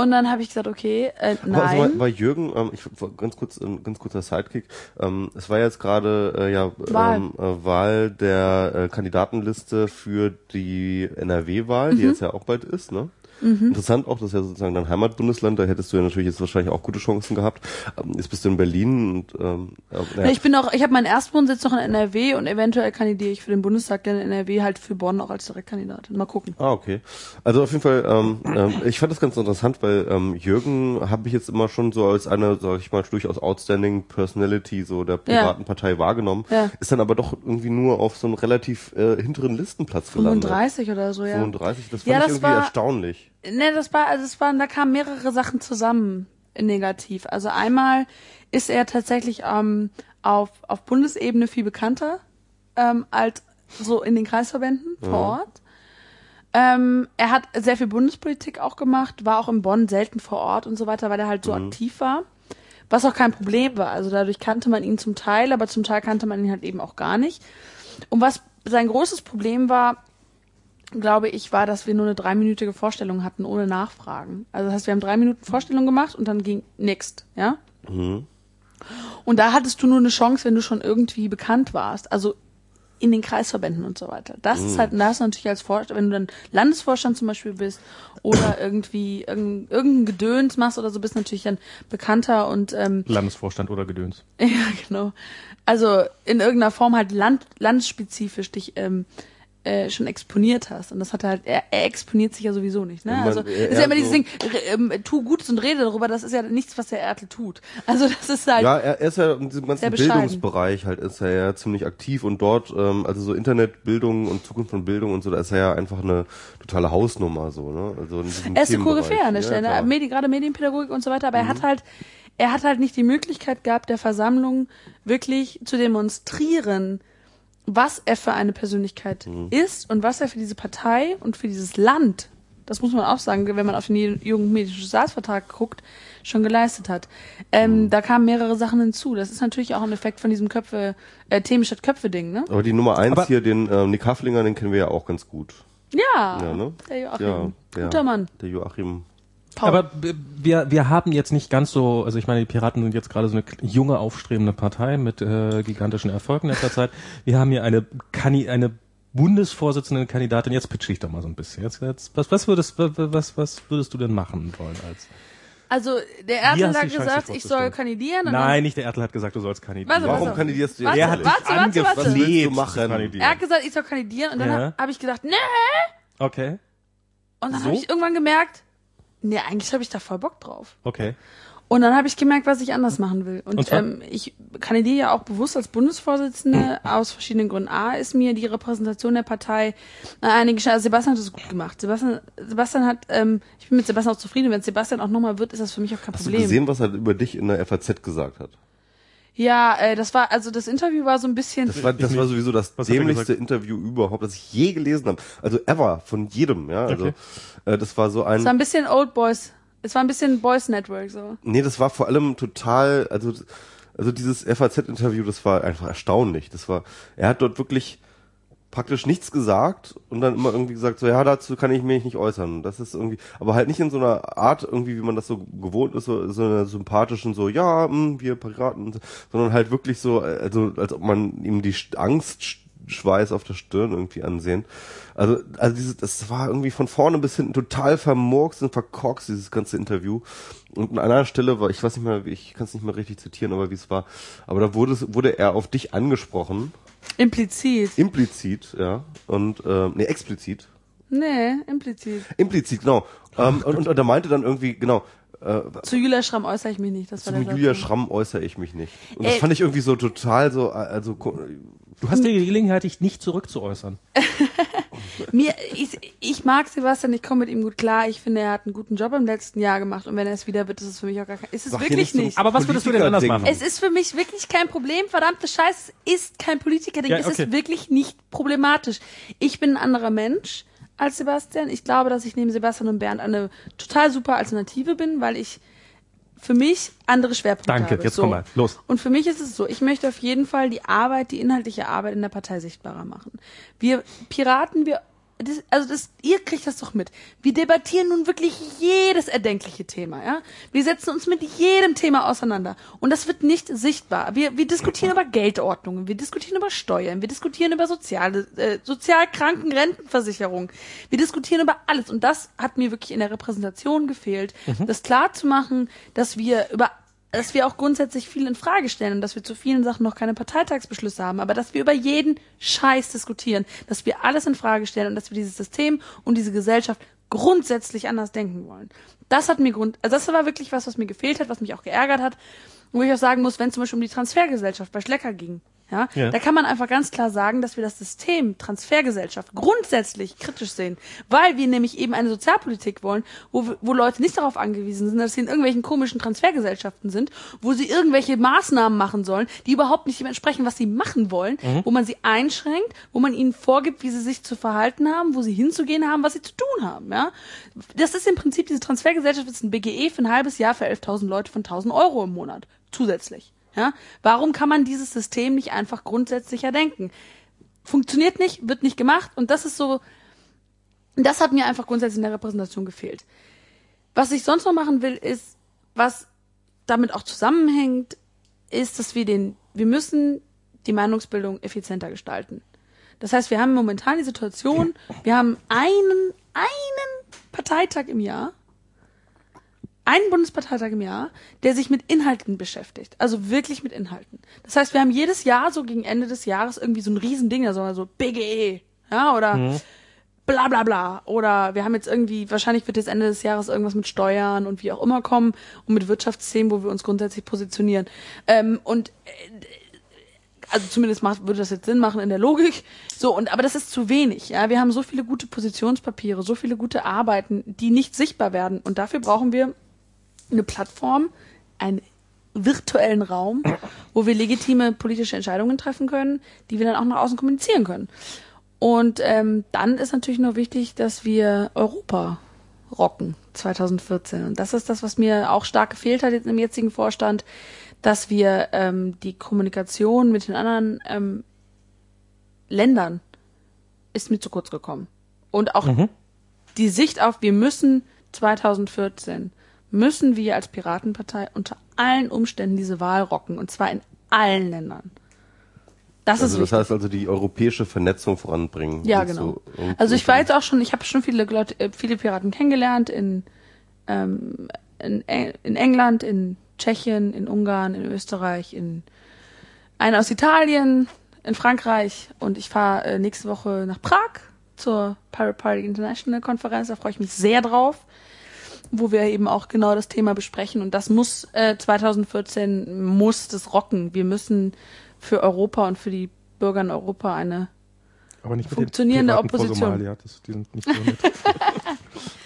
Und dann habe ich gesagt, okay, äh, also nein. war, war Jürgen, ähm, ich ganz kurz, ein ganz kurzer Sidekick. Ähm, es war jetzt gerade äh, ja Wahl. Ähm, äh, Wahl der äh, Kandidatenliste für die NRW-Wahl, Mhm. die jetzt ja auch bald ist, ne? Interessant auch, das ist ja sozusagen dein Heimatbundesland, da hättest du ja natürlich jetzt wahrscheinlich auch gute Chancen gehabt. Ähm, jetzt bist du in Berlin und ähm, äh, Ja, ja, Ich bin auch, ich habe meinen Erstwohnsitz noch in NRW und eventuell kandidiere ich für den Bundestag in NRW halt für Bonn auch als Direktkandidatin. Mal gucken. Ah, okay. Also auf jeden Fall, ähm, ähm, ich fand das ganz interessant, weil ähm, Jürgen habe ich jetzt immer schon so als eine, sag ich mal, durchaus outstanding Personality so der Piratenpartei wahrgenommen, Ja. ist dann aber doch irgendwie nur auf so einen relativ äh, hinteren Listenplatz gelandet. 35 oder so, ja. 35, das fand Ja, ich das irgendwie war- erstaunlich. Ne, das war, also es waren, da kamen mehrere Sachen zusammen negativ. Also einmal ist er tatsächlich ähm, auf, auf Bundesebene viel bekannter ähm, als so in den Kreisverbänden vor Ort. Ähm, er hat sehr viel Bundespolitik auch gemacht, war auch in Bonn selten vor Ort und so weiter, weil er halt so aktiv war. Was auch kein Problem war. Also dadurch kannte man ihn zum Teil, aber zum Teil kannte man ihn halt eben auch gar nicht. Und was sein großes Problem war, glaube ich, war, dass wir nur eine dreiminütige Vorstellung hatten, ohne Nachfragen. Also das heißt, wir haben drei Minuten Vorstellung gemacht und dann ging next, ja? Und da hattest du nur eine Chance, wenn du schon irgendwie bekannt warst. Also in den Kreisverbänden und so weiter. Das ist halt, und da hast du natürlich als Vorstand, wenn du dann Landesvorstand zum Beispiel bist oder irgendwie irgendein, irgendein Gedöns machst oder so, bist du natürlich dann bekannter und ähm, Landesvorstand oder Gedöns. ja, genau. Also in irgendeiner Form halt land, landspezifisch dich ähm, äh, schon exponiert hast. Und das hat er halt, er, er exponiert sich ja sowieso nicht. Ne? Man- Also er- ist ja immer er dieses Ding, ähm, tu Gutes und rede darüber, das ist ja nichts, was der Ertel tut. Also das ist halt, Ja, er, ist ja in diesem ganzen. Bildungsbereich halt ist er ja ziemlich aktiv und dort, ähm, also so Internetbildung und Zukunft von Bildung und so, da ist er ja einfach eine totale Hausnummer so, ne? Also in er ist eine. Koryphäe an der Ja, Stelle, ne? Medi gerade Medienpädagogik und so weiter, aber er hat halt, er hat halt nicht die Möglichkeit gehabt, der Versammlung wirklich zu demonstrieren, was er für eine Persönlichkeit ist und was er für diese Partei und für dieses Land, das muss man auch sagen, wenn man auf den Jugendmedischen Staatsvertrag guckt, schon geleistet hat. Ähm, Da kamen mehrere Sachen hinzu. Das ist natürlich auch ein Effekt von diesem Köpfe, äh, Themen statt Köpfe-Ding, ne? Aber die Nummer eins Aber- hier, den ähm, Nick Haflinger, den kennen wir ja auch ganz gut. Ja, Ja, ne? der Joachim. Ja, der, Guter Mann. Der Joachim. Paul. Aber wir, wir haben jetzt nicht ganz so, also ich meine, die Piraten sind jetzt gerade so eine junge, aufstrebende Partei mit äh, gigantischen Erfolgen in letzter Zeit. Wir haben hier eine, Kani eine Bundesvorsitzende-Kandidatin. Jetzt pitch ich doch mal so ein bisschen. Jetzt, jetzt, was, was, würdest, was, was, würdest du denn machen wollen als? Also der Ertel hat gesagt, ich soll kandidieren. Und Nein, nicht der Ertel hat gesagt, du sollst kandidieren. Warte, Warum auf. kandidierst du Warte, jetzt? Er hat warte, warte, warte. Was willst du machen? Er hat gesagt, ich soll kandidieren und dann Ja. habe hab ich gesagt, nee. Okay, Und dann So? habe ich irgendwann gemerkt, nee, eigentlich habe ich da voll Bock drauf. okay. Und dann habe ich gemerkt, was ich anders machen will. Und, Und ähm, ich kandidiere ja auch bewusst als Bundesvorsitzende aus verschiedenen Gründen. A ist mir die Repräsentation der Partei äh, einige also Sebastian hat das gut gemacht. Sebastian, Sebastian hat, ähm, ich bin mit Sebastian auch zufrieden. Wenn Sebastian auch nochmal wird, ist das für mich auch kein Hast du Problem. gesehen, was er über dich in der FAZ gesagt hat? Ja, äh, das war, also das Interview war so ein bisschen. Das war, das war sowieso das dämlichste? Interview überhaupt, das ich je gelesen habe. Also ever, von jedem, ja. Also Okay. äh, das war so ein. Es war ein bisschen Old Boys. Es war ein bisschen Boys Network so. Nee, das war vor allem total, also, also dieses FAZ-Interview, das war einfach erstaunlich. Das war, er hat dort wirklich praktisch nichts gesagt und dann immer irgendwie gesagt, so, ja, dazu kann ich mich nicht äußern. Das ist irgendwie, aber halt nicht in so einer Art irgendwie, wie man das so gewohnt ist, so, so einer sympathischen, so, ja, mh, wir Piraten, sondern halt wirklich so, also, als ob man ihm die Angst Schweiß auf der Stirn irgendwie ansehen. Also, also dieses, das war irgendwie von vorne bis hinten total vermurkst und verkorkst, dieses ganze Interview. Und an einer Stelle war, ich weiß nicht mehr, ich kann es nicht mehr richtig zitieren, aber wie es war, aber da wurde wurde er auf dich angesprochen, Implizit. implizit, ja, und, ähm, nee, explizit. Nee, implizit. Implizit, genau. Ähm, und, und, und er meinte dann irgendwie, genau, äh, Zu Julia Schramm äußere ich mich nicht. Das war der Julia. Schramm äußere ich mich nicht. Und das Ey. fand ich irgendwie so total so, also, ko- Du hast dir die Gelegenheit, dich nicht zurückzuäußern. Mir, ich, ich mag Sebastian, ich komme mit ihm gut klar. Ich finde, er hat einen guten Job im letzten Jahr gemacht und wenn er es wieder wird, ist es für mich auch gar kein, ist es Sag wirklich nicht so- nicht. Aber was würdest du denn anders machen? Es ist für mich wirklich kein Problem, verdammte Scheiße, es ist kein Politiker-Ding, Ja, es okay. ist wirklich nicht problematisch. Ich bin ein anderer Mensch als Sebastian. Ich glaube, dass ich neben Sebastian und Bernd eine total super Alternative bin, weil ich für mich andere Schwerpunkte Danke, habe. jetzt komm mal, los. Und für mich ist es so, ich möchte auf jeden Fall die Arbeit, die inhaltliche Arbeit in der Partei sichtbarer machen. Wir Piraten, wir das, also das, ihr kriegt das doch mit. Wir debattieren nun wirklich jedes erdenkliche Thema, ja. Wir setzen uns mit jedem Thema auseinander. Und das wird nicht sichtbar. Wir, wir diskutieren über Geldordnungen, wir diskutieren über Steuern, wir diskutieren über soziale, äh, Sozialkranken, Rentenversicherung. Wir diskutieren über alles. Und das hat mir wirklich in der Repräsentation gefehlt, das klar zu machen, dass wir über dass wir auch grundsätzlich viel in Frage stellen und dass wir zu vielen Sachen noch keine Parteitagsbeschlüsse haben, aber dass wir über jeden Scheiß diskutieren, dass wir alles in Frage stellen und dass wir dieses System und diese Gesellschaft grundsätzlich anders denken wollen. Das hat mir Grund, also das war wirklich was, was mir gefehlt hat, was mich auch geärgert hat, wo ich auch sagen muss, wenn zum Beispiel um die Transfergesellschaft bei Schlecker ging, ja, Ja. da kann man einfach ganz klar sagen, dass wir das System Transfergesellschaft grundsätzlich kritisch sehen, weil wir nämlich eben eine Sozialpolitik wollen, wo, wo Leute nicht darauf angewiesen sind, dass sie in irgendwelchen komischen Transfergesellschaften sind, wo sie irgendwelche Maßnahmen machen sollen, die überhaupt nicht dem entsprechen, was sie machen wollen, wo man sie einschränkt, wo man ihnen vorgibt, wie sie sich zu verhalten haben, wo sie hinzugehen haben, was sie zu tun haben, ja. Das ist im Prinzip, diese Transfergesellschaft ist ein BGE für ein halbes Jahr für 11.000 Leute von 1.000 Euro im Monat. Zusätzlich. Ja? Warum kann man dieses System nicht einfach grundsätzlicher denken? Funktioniert nicht, wird nicht gemacht und das ist so, das hat mir einfach grundsätzlich in der Repräsentation gefehlt. Was ich sonst noch machen will, ist, was damit auch zusammenhängt, ist, dass wir den, wir müssen die Meinungsbildung effizienter gestalten. Das heißt, wir haben momentan die Situation, wir haben einen, einen Parteitag im Jahr, einen Bundesparteitag im Jahr, der sich mit Inhalten beschäftigt. Also wirklich mit Inhalten. Das heißt, wir haben jedes Jahr so gegen Ende des Jahres irgendwie so ein Riesending, also so BGE, ja, oder bla bla bla. Oder wir haben jetzt irgendwie, wahrscheinlich wird jetzt Ende des Jahres irgendwas mit Steuern und wie auch immer kommen und mit Wirtschaftsthemen, wo wir uns grundsätzlich positionieren. Ähm, und äh, also zumindest macht, würde das jetzt Sinn machen in der Logik. So, und aber das ist zu wenig. Ja, wir haben so viele gute Positionspapiere, so viele gute Arbeiten, die nicht sichtbar werden. Und dafür brauchen wir eine Plattform, einen virtuellen Raum, wo wir legitime politische Entscheidungen treffen können, die wir dann auch nach außen kommunizieren können. Und ähm, dann ist natürlich nur wichtig, dass wir Europa rocken 2014. Und das ist das, was mir auch stark gefehlt hat jetzt im jetzigen Vorstand, dass wir ähm, die Kommunikation mit den anderen ähm, Ländern ist mir zu kurz gekommen. Und auch die Sicht auf, wir müssen 2014, müssen wir als Piratenpartei unter allen Umständen diese Wahl rocken. Und zwar in allen Ländern. Das ist Also das heißt also die europäische Vernetzung voranbringen. Ja, genau. so- also ich war jetzt auch schon, ich habe schon viele Leute, äh, viele Piraten kennengelernt in, ähm, in, in England, in Tschechien, in Ungarn, in Österreich, in einer aus Italien, in Frankreich und ich fahre äh, nächste Woche nach Prag zur Pirate Party International Konferenz. Da freue ich mich sehr drauf, wo wir eben auch genau das Thema besprechen und das muss äh, 2014 muss das rocken. Wir müssen für Europa und für die Bürger in Europa eine Aber nicht mit Funktionierende Opposition. Somalia. Das, die sind nicht so nett.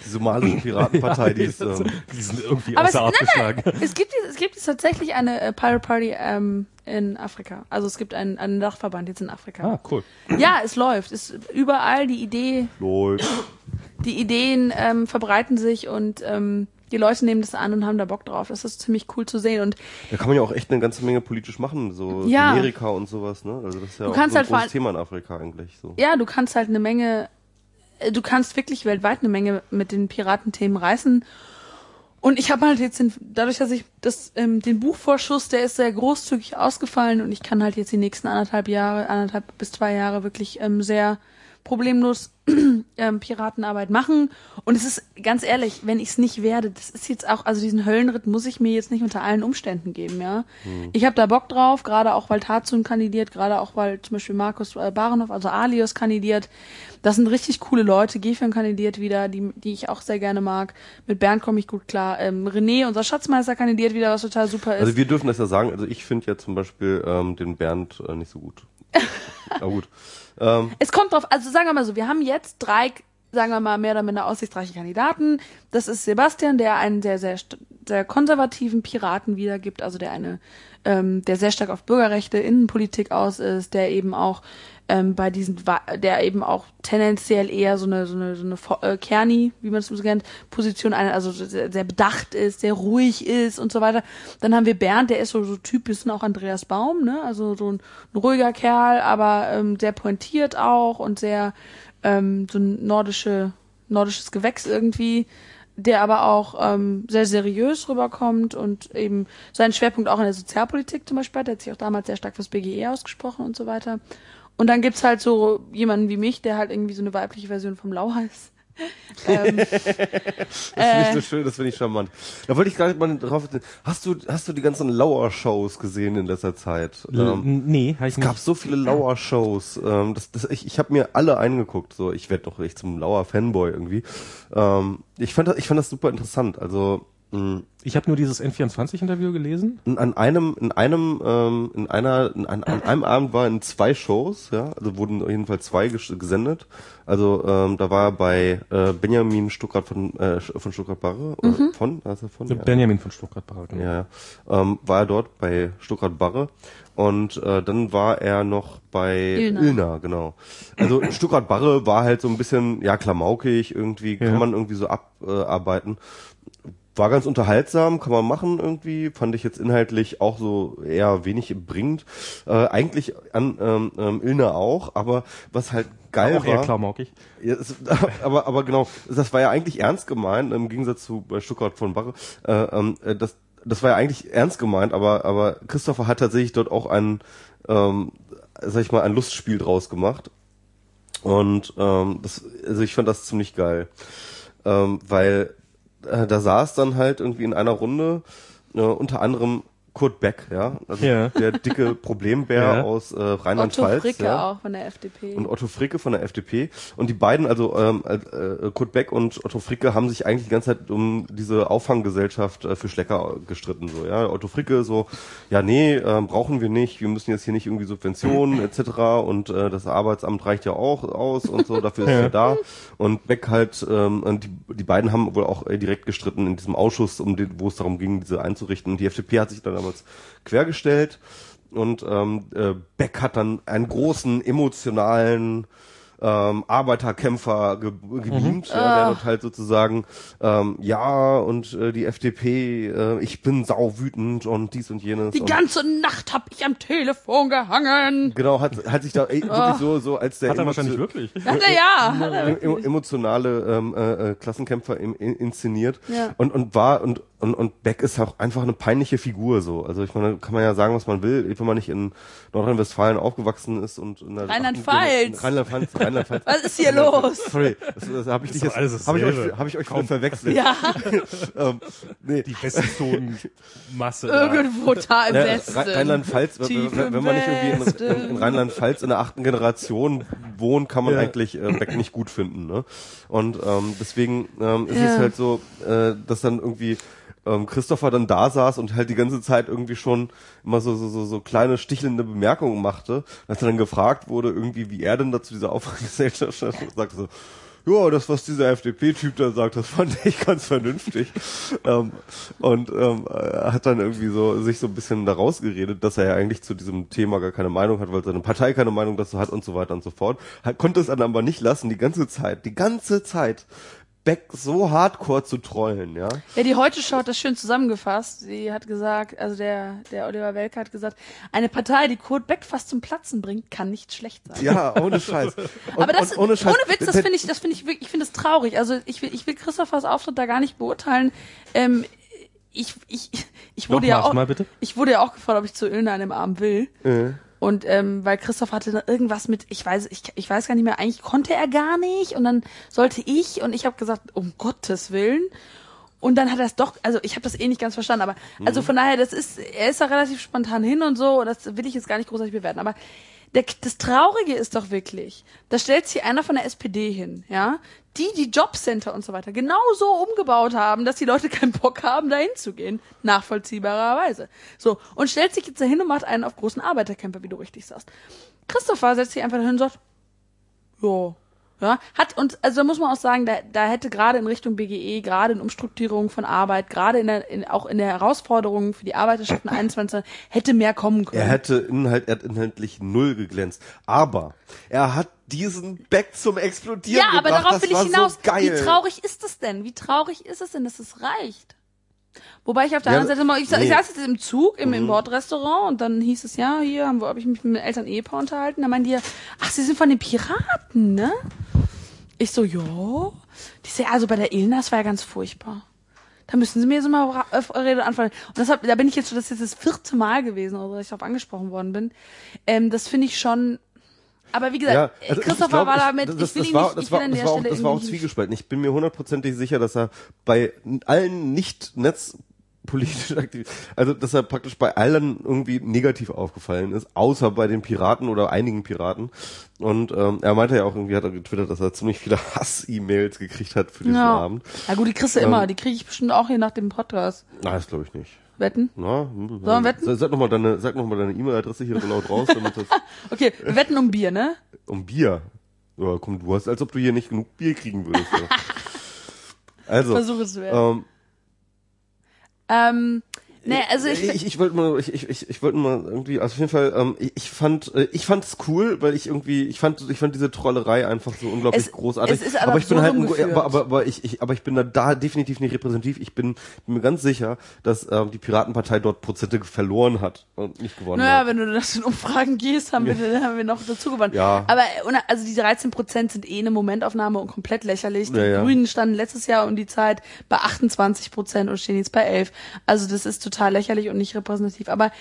Die somalische Piratenpartei, die ist, ähm, die sind irgendwie Aber außer es- Art nein, nein, geschlagen. es gibt es gibt tatsächlich eine äh, Pirate Party ähm, in Afrika. Also es gibt einen, einen Dachverband jetzt in Afrika. Ah, cool. Ja, es läuft. Es überall die Idee, läuft. die Ideen ähm, verbreiten sich und ähm, die Leute nehmen das an und haben da Bock drauf. Das ist ziemlich cool zu sehen und Da kann man ja auch echt eine ganze Menge politisch machen, so Ja. Amerika und sowas, ne? Also das ist ja Du auch kannst so ein halt großes Thema in Afrika eigentlich so. ja, du kannst halt eine Menge, äh, du kannst wirklich weltweit eine Menge mit den Piratenthemen reißen. Und ich habe halt jetzt den, dadurch, dass ich das, ähm, den Buchvorschuss, der ist sehr großzügig ausgefallen und ich kann halt jetzt die nächsten anderthalb Jahre, anderthalb bis zwei Jahre wirklich ähm, sehr problemlos ähm, Piratenarbeit machen. Und es ist ganz ehrlich, wenn ich es nicht werde, das ist jetzt auch, also diesen Höllenritt muss ich mir jetzt nicht unter allen Umständen geben, ja. Ich habe da Bock drauf, gerade auch weil Tatsun kandidiert, gerade auch weil zum Beispiel Markus äh, Baranov, also Alios kandidiert. Das sind richtig coole Leute. Gefen kandidiert wieder, die, die ich auch sehr gerne mag. Mit Bernd komme ich gut klar. Ähm, René, unser Schatzmeister, kandidiert wieder, was total super ist. Also wir dürfen das ja sagen, also ich finde ja zum Beispiel ähm, den Bernd äh, nicht so gut. Aber gut. Ähm, Es kommt drauf, also sagen wir mal so, wir haben jetzt drei, sagen wir mal, mehr oder minder aussichtsreiche Kandidaten. Das ist Sebastian, der ein sehr, sehr sehr konservativen Piraten wiedergibt, also der eine, ähm, der sehr stark auf Bürgerrechte, Innenpolitik aus ist, der eben auch ähm, bei diesen, der eben auch tendenziell eher so eine, so eine, so eine äh, Kerni, wie man es so nennt, Position einer, also sehr, sehr bedacht ist, sehr ruhig ist und so weiter. Dann haben wir Bernd, der ist so, so Typ, bisschen auch Andreas Baum, ne, also so ein, ein ruhiger Kerl, aber ähm, sehr pointiert auch und sehr ähm, so ein nordische, nordisches Gewächs irgendwie, der aber auch ähm, sehr seriös rüberkommt und eben seinen Schwerpunkt auch in der Sozialpolitik zum Beispiel hat. Der hat sich auch damals sehr stark fürs BGE ausgesprochen und so weiter. Und dann gibt's halt so jemanden wie mich, der halt irgendwie so eine weibliche Version vom Lauer ist. ähm, Das finde ich so schön, das finde ich charmant. Da wollte ich gerade mal drauf. Hast du, hast du die ganzen Lauer-Shows gesehen in letzter Zeit? Ähm, N- nee, habe ich es gab so viele Lauer-Shows. Ähm, das, das, ich ich habe mir alle eingeguckt. So, ich werde doch echt zum Lauer-Fanboy irgendwie. Ähm, ich fand das, ich fand das super interessant. Also Ich habe nur dieses N24-Interview gelesen. in, an einem, in einem, ähm, in einer, in, an, an einem Abend war in zwei Shows, ja, also wurden auf jeden Fall zwei ges gesendet. Also ähm, da war bei äh, Benjamin Stuttgart von äh, von Stuttgart Barre oder von, also von ja. Benjamin von Stuttgart-Barre. genau. Ja, ja. Ähm, war er dort bei Stuttgart Barre und äh, dann war er noch bei Ilna. Ilna, genau. Also Stuttgart Barre war halt so ein bisschen ja klamaukig irgendwie, kann Ja. man irgendwie so abarbeiten. War ganz unterhaltsam, kann man machen irgendwie, fand ich jetzt inhaltlich auch so eher wenig bringend. Äh, eigentlich an ähm, ähm, Ilna auch, aber was halt geil Auch eher war. klamaukig. Ja, es, aber, aber genau, das war ja eigentlich ernst gemeint, im Gegensatz zu bei Stuttgart von Barre. Äh, ähm, äh, das, das war ja eigentlich ernst gemeint, aber, aber Christopher hat tatsächlich dort auch ein, ähm, sag ich mal, ein Lustspiel draus gemacht. Und ähm, das, also ich fand das ziemlich geil. Ähm, weil äh, da saß dann halt irgendwie in einer Runde äh, unter anderem Kurt Beck, ja, also Ja. der dicke Problembär Ja. aus äh, Otto Rheinland-Pfalz. Fricke ja auch von der FDP. und Otto Fricke von der FDP. Und die beiden, also ähm, äh, Kurt Beck und Otto Fricke, haben sich eigentlich die ganze Zeit um diese Auffanggesellschaft äh, für Schlecker gestritten. So, ja, Otto Fricke so, ja nee, ähm, brauchen wir nicht. Wir müssen jetzt hier nicht irgendwie Subventionen etc. Und äh, das Arbeitsamt reicht ja auch aus und so. Dafür ist Ja. ja da. Und Beck halt, ähm, und die, die beiden haben wohl auch äh, direkt gestritten in diesem Ausschuss, um den, wo es darum ging, diese einzurichten. Und die FDP hat sich dann damals quergestellt. Und ähm, äh, Beck hat dann einen großen emotionalen ähm, Arbeiterkämpfer ge gebeamt, ja, der dort halt sozusagen ähm, ja und äh, die FDP, äh, ich bin sauwütend und dies und jenes. Die und ganze Nacht hab ich am Telefon gehangen. genau hat hat sich da ey, wirklich so so als der Hat er wahrscheinlich wirklich. Hat er ja. Hat er em- emotionale ähm, äh, äh, Klassenkämpfer im, in, inszeniert Ja. und und war und und und Beck ist auch einfach eine peinliche Figur so. Also ich meine, kann man ja sagen, was man will, wenn man nicht in Nordrhein-Westfalen aufgewachsen ist und in der Rheinland-Pfalz. Rheinland-Pfalz, Rheinland-Pfalz. Was ist hier los? Sorry, das, das habe ich dich jetzt alles habe ich euch habe ich euch Kaum. verwechselt. Ja, Ähm, nee. Die Westzonen-Masse. irgendwo da im Ja, Westen. Rhe- Rheinland-Pfalz, wenn, wenn, man nicht irgendwie in, in, in Rheinland-Pfalz in der achten Generation wohnt, kann man Ja. eigentlich äh, Beck nicht gut finden. Ne? Und ähm, deswegen ähm, ist Ja. es halt so, äh, dass dann irgendwie ähm, Christopher dann da saß und halt die ganze Zeit irgendwie schon immer so so so, so kleine stichelnde Bemerkungen machte. Als er dann gefragt wurde, irgendwie, wie er denn dazu dieser Aufwachgesellschaft stand, sagte so, ja, das, was dieser FDP-Typ da sagt, das fand ich ganz vernünftig. ähm, und ähm, er hat dann irgendwie so sich so ein bisschen da rausgeredet, dass er ja eigentlich zu diesem Thema gar keine Meinung hat, weil seine Partei keine Meinung dazu hat und so weiter und so fort. Hat, konnte es dann aber nicht lassen, die ganze Zeit, die ganze Zeit Beck so hardcore zu trollen, ja. Ja, die Heute Show hat das schön zusammengefasst. Sie hat gesagt, also der, der Oliver Welke hat gesagt, eine Partei, die Kurt Beck fast zum Platzen bringt, kann nicht schlecht sein. Ja, ohne Scheiß. Und, Aber das, und ohne, Scheiß, ohne Witz, das finde ich, das finde ich wirklich, ich finde es traurig. Also ich will, ich will Christophers Auftritt da gar nicht beurteilen. Ähm, ich, ich, ich wurde ja Nochmals auch, mal bitte. ich wurde ja auch gefragt, ob ich zu Ilna an dem Abend will. Und ähm, weil Christoph hatte da irgendwas mit, ich weiß, ich, ich weiß gar nicht mehr, eigentlich konnte er gar nicht. Und dann sollte ich und ich habe gesagt, um Gottes Willen. Und dann hat er es doch, also ich habe das eh nicht ganz verstanden, aber also von daher, das ist, er ist da relativ spontan hin und so, und das will ich jetzt gar nicht großartig bewerten, aber der, das Traurige ist doch wirklich, da stellt sich einer von der SPD hin, ja, die die Jobcenter und so weiter genau so umgebaut haben, dass die Leute keinen Bock haben, da hinzugehen, nachvollziehbarerweise. So, und stellt sich jetzt dahin und macht einen auf großen Arbeitercamper, wie du richtig sagst. Christopher setzt sich einfach dahin und sagt, ja, Ja, hat und also da muss man auch sagen, da, da hätte gerade in Richtung BGE, gerade in Umstrukturierung von Arbeit, gerade in der in, auch in der Herausforderung für die Arbeiterschaft in 21 hätte mehr kommen können. Er hätte Inhalt, er hat inhaltlich null geglänzt. Aber er hat diesen Back zum Explodieren ja, aber gebracht. darauf das will ich hinaus. So. Wie traurig ist es denn? Wie traurig ist es denn, dass es reicht? Wobei ich auf der Ja, anderen Seite mal, ich, ich nee. Mhm. saß jetzt im Zug, im, im Bordrestaurant und dann hieß es, ja, hier haben wir, hab ich mich mit Eltern Ehepaar unterhalten, da meinen die, ja, ach, sie sind von den Piraten, ne? Ich so, ja. Die so, ja, also bei der Ilna, das war ja ganz furchtbar. Da müssen sie mir so mal Rede anfangen. Und deshalb, da bin ich jetzt schon, das ist jetzt das vierte Mal gewesen, oder dass ich darauf angesprochen worden bin. Ähm, das finde ich schon, aber wie gesagt, Ja, also ich- Christopher ich glaub, war damit, das, ich will das ihn war, nicht, das ich will an das der war auch, Stelle das war auch zwiegespalten. Ich bin mir hundertprozentig sicher, dass er bei allen nicht netzpolitisch aktiv, also dass er praktisch bei allen irgendwie negativ aufgefallen ist, außer bei den Piraten oder einigen Piraten. Und ähm, er meinte ja auch irgendwie, hat er getwittert, dass er ziemlich viele Hass-E-Mails gekriegt hat für diesen Ja. Abend. Na gut, die kriegst du immer. Ähm, Die kriege ich bestimmt auch hier nach dem Podcast. Na, das glaube ich nicht. Wetten? Na, Sollen wir wetten? Sag nochmal deine, sag noch mal deine E-Mail-Adresse hier laut raus, damit das Okay, wir wetten um Bier, ne? Um Bier. Ja, komm, du hast, als ob du hier nicht genug Bier kriegen würdest. Ja. Also, Versuch es wert. ähm, Ähm, nee, also ich, ich, ich wollte mal, ich, ich, ich, wollte mal irgendwie, also auf jeden Fall, ähm, ich, ich fand, äh, ich fand es cool, weil ich irgendwie, ich fand, ich fand diese Trollerei einfach so unglaublich Es- großartig. es ist ad aber ich bin halt, ein, aber, aber, aber ich, ich, aber ich bin da, da definitiv nicht repräsentativ. Ich bin, bin mir ganz sicher, dass ähm, die Piratenpartei dort Prozente verloren hat und nicht gewonnen naja, hat. wenn du nach den Umfragen gehst, haben wir, dann haben wir noch dazu gewonnen. Ja. Aber also diese 13 Prozent sind eh eine Momentaufnahme und komplett lächerlich. Die Ja, ja. Grünen standen letztes Jahr um die Zeit bei 28 Prozent und stehen jetzt bei 11. Also das ist total lächerlich und nicht repräsentativ. Aber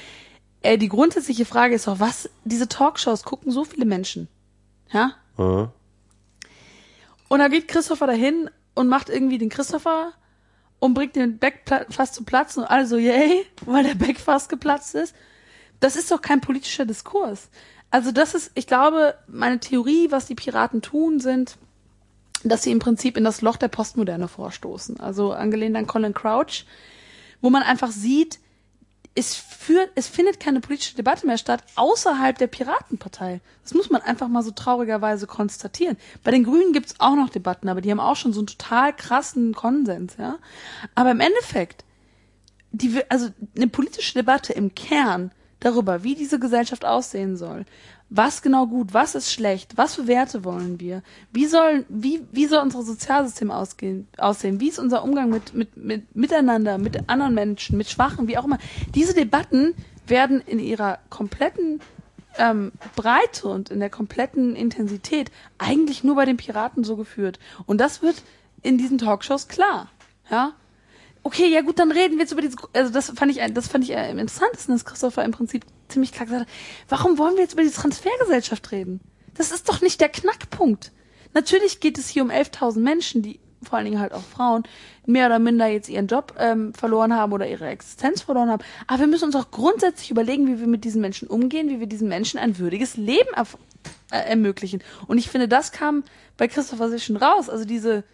äh, die grundsätzliche Frage ist doch, was, diese Talkshows gucken so viele Menschen. Ja? Ja. Und da geht Christopher dahin und macht irgendwie den Christopher und bringt den Beck fast zu platzen und alle so, yay, weil der Beck fast geplatzt ist. Das ist doch kein politischer Diskurs. Also das ist, ich glaube, meine Theorie, was die Piraten tun, sind, dass sie im Prinzip in das Loch der Postmoderne vorstoßen. Also angelehnt an Colin Crouch, wo man einfach sieht, es führt, es findet keine politische Debatte mehr statt außerhalb der Piratenpartei. Das muss man einfach mal so traurigerweise konstatieren. Bei den Grünen gibt's auch noch Debatten, aber die haben auch schon so einen total krassen Konsens, ja. Aber im Endeffekt, die, also eine politische Debatte im Kern darüber, wie diese Gesellschaft aussehen soll, was genau gut, was ist schlecht, was für Werte wollen wir, wie soll, wie, wie soll unser Sozialsystem ausgehen, aussehen, wie ist unser Umgang mit, mit, mit, miteinander, mit anderen Menschen, mit Schwachen, wie auch immer. Diese Debatten werden in ihrer kompletten ähm, Breite und in der kompletten Intensität eigentlich nur bei den Piraten so geführt. Und das wird in diesen Talkshows klar. Ja, okay, ja gut, dann reden wir jetzt über diese, also das fand ich, das fand ich am interessantesten, dass Christopher im Prinzip ziemlich klar gesagt hat, warum wollen wir jetzt über die Transfergesellschaft reden? Das ist doch nicht der Knackpunkt. Natürlich geht es hier um 11.000 Menschen, die vor allen Dingen halt auch Frauen, mehr oder minder jetzt ihren Job ähm, verloren haben oder ihre Existenz verloren haben. Aber wir müssen uns auch grundsätzlich überlegen, wie wir mit diesen Menschen umgehen, wie wir diesen Menschen ein würdiges Leben äh, ermöglichen. Und ich finde, das kam bei Christopher sehr schön raus. Also diese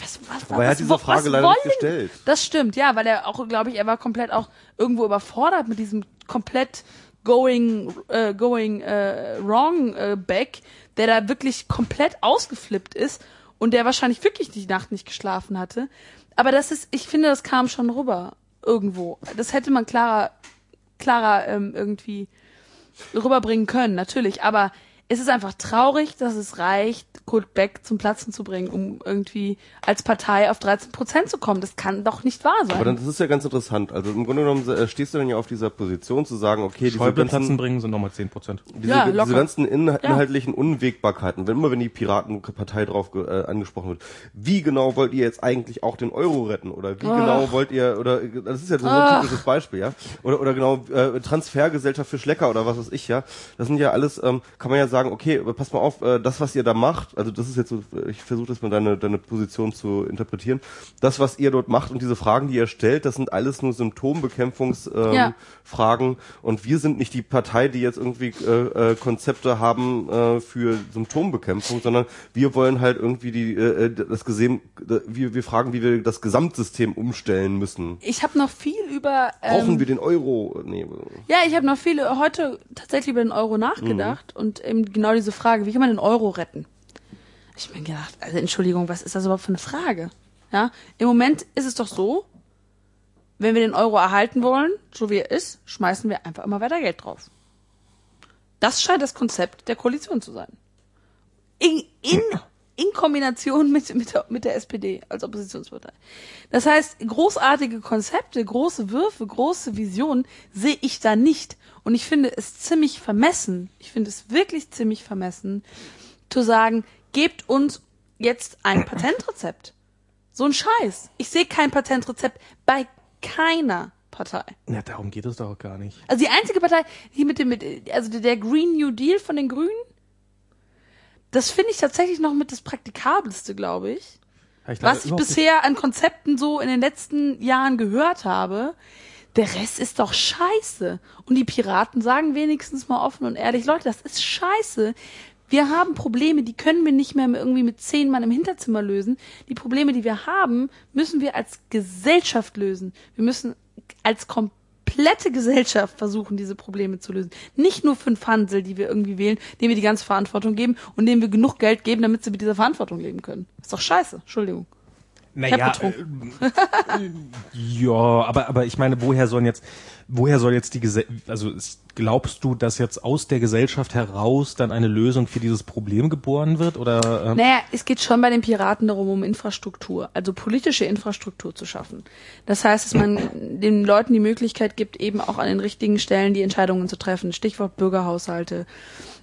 was, was, Aber er hat was- diese Frage leider nicht gestellt. Das stimmt, ja, weil er auch, glaube ich, er war komplett auch irgendwo überfordert mit diesem komplett going, äh, going äh, wrong äh, back, der da wirklich komplett ausgeflippt ist und der wahrscheinlich wirklich die Nacht nicht geschlafen hatte. Aber das ist, ich finde, das kam schon rüber irgendwo. Das hätte man klarer, klarer ähm, irgendwie rüberbringen können, natürlich. Aber es ist einfach traurig, dass es reicht, Kurt Beck zum Platzen zu bringen, um irgendwie als Partei auf 13 Prozent zu kommen. Das kann doch nicht wahr sein. Aber dann, das ist ja ganz interessant. Also im Grunde genommen äh, stehst du dann ja auf dieser Position zu sagen, okay, diese Schäuble platzen ganzen, bringen sind nochmal 10 Prozent. diese, Ja, diese ganzen in, inhaltlichen Unwägbarkeiten, wenn immer wenn die Piratenpartei drauf ge- äh, angesprochen wird, wie genau wollt ihr jetzt eigentlich auch den Euro retten? Oder wie genau wollt ihr, oder äh, das ist ja so ein typisches Beispiel, ja? Oder, oder genau äh, Transfergesellschaft für Schlecker oder was weiß ich, ja? Das sind ja alles, ähm, kann man ja sagen, okay, aber pass mal auf, äh, das, was ihr da macht, also das ist jetzt so, ich versuche das mal deine, deine Position zu interpretieren, das, was ihr dort macht und diese Fragen, die ihr stellt, das sind alles nur Symptombekämpfungsfragen ähm, Ja. Fragen. und wir sind nicht die Partei, die jetzt irgendwie äh, äh, Konzepte haben äh, für Symptombekämpfung, sondern wir wollen halt irgendwie die äh, äh, das gesehen, wir, wir fragen, wie wir das Gesamtsystem umstellen müssen. ich habe noch viel über Brauchen ähm, wir den Euro? Nee, ja, ich habe noch viele heute tatsächlich über den Euro nachgedacht Mhm. und eben genau diese Frage, wie kann man den Euro retten? Ich mir gedacht, also Entschuldigung, was ist das überhaupt für eine Frage? Ja, im Moment ist es doch so, wenn wir den Euro erhalten wollen, so wie er ist, schmeißen wir einfach immer weiter Geld drauf. Das scheint das Konzept der Koalition zu sein. In, in, in Kombination mit, mit, der, mit der SPD als Oppositionspartei. Das heißt, großartige Konzepte, große Würfe, große Visionen sehe ich da nicht. Und ich finde es ziemlich vermessen, ich finde es wirklich ziemlich vermessen, zu sagen, gebt uns jetzt ein Patentrezept. So ein Scheiß. Ich sehe kein Patentrezept bei keiner Partei. Ja, darum geht es doch auch gar nicht. Also die einzige Partei, die mit dem, mit, also der Green New Deal von den Grünen, das finde ich tatsächlich noch mit das Praktikabelste, glaube ich. Ja, ich glaube, Was ich bisher an Konzepten so in den letzten Jahren gehört habe. Der Rest ist doch scheiße. Und die Piraten sagen wenigstens mal offen und ehrlich, Leute, das ist scheiße. Wir haben Probleme, die können wir nicht mehr irgendwie mit zehn Mann im Hinterzimmer lösen. Die Probleme, die wir haben, müssen wir als Gesellschaft lösen. Wir müssen als komplette Gesellschaft versuchen, diese Probleme zu lösen. Nicht nur fünf Hansel, die wir irgendwie wählen, denen wir die ganze Verantwortung geben und denen wir genug Geld geben, damit sie mit dieser Verantwortung leben können. Ist doch scheiße. Entschuldigung. Naja, äh, ja, aber aber ich meine, woher sollen jetzt, woher soll jetzt die Gesell also glaubst du, dass jetzt aus der Gesellschaft heraus dann eine Lösung für dieses Problem geboren wird oder? Ähm, Naja, es geht schon bei den Piraten darum, um Infrastruktur, also politische Infrastruktur zu schaffen. Das heißt, dass man den Leuten die Möglichkeit gibt, eben auch an den richtigen Stellen die Entscheidungen zu treffen. Stichwort Bürgerhaushalte,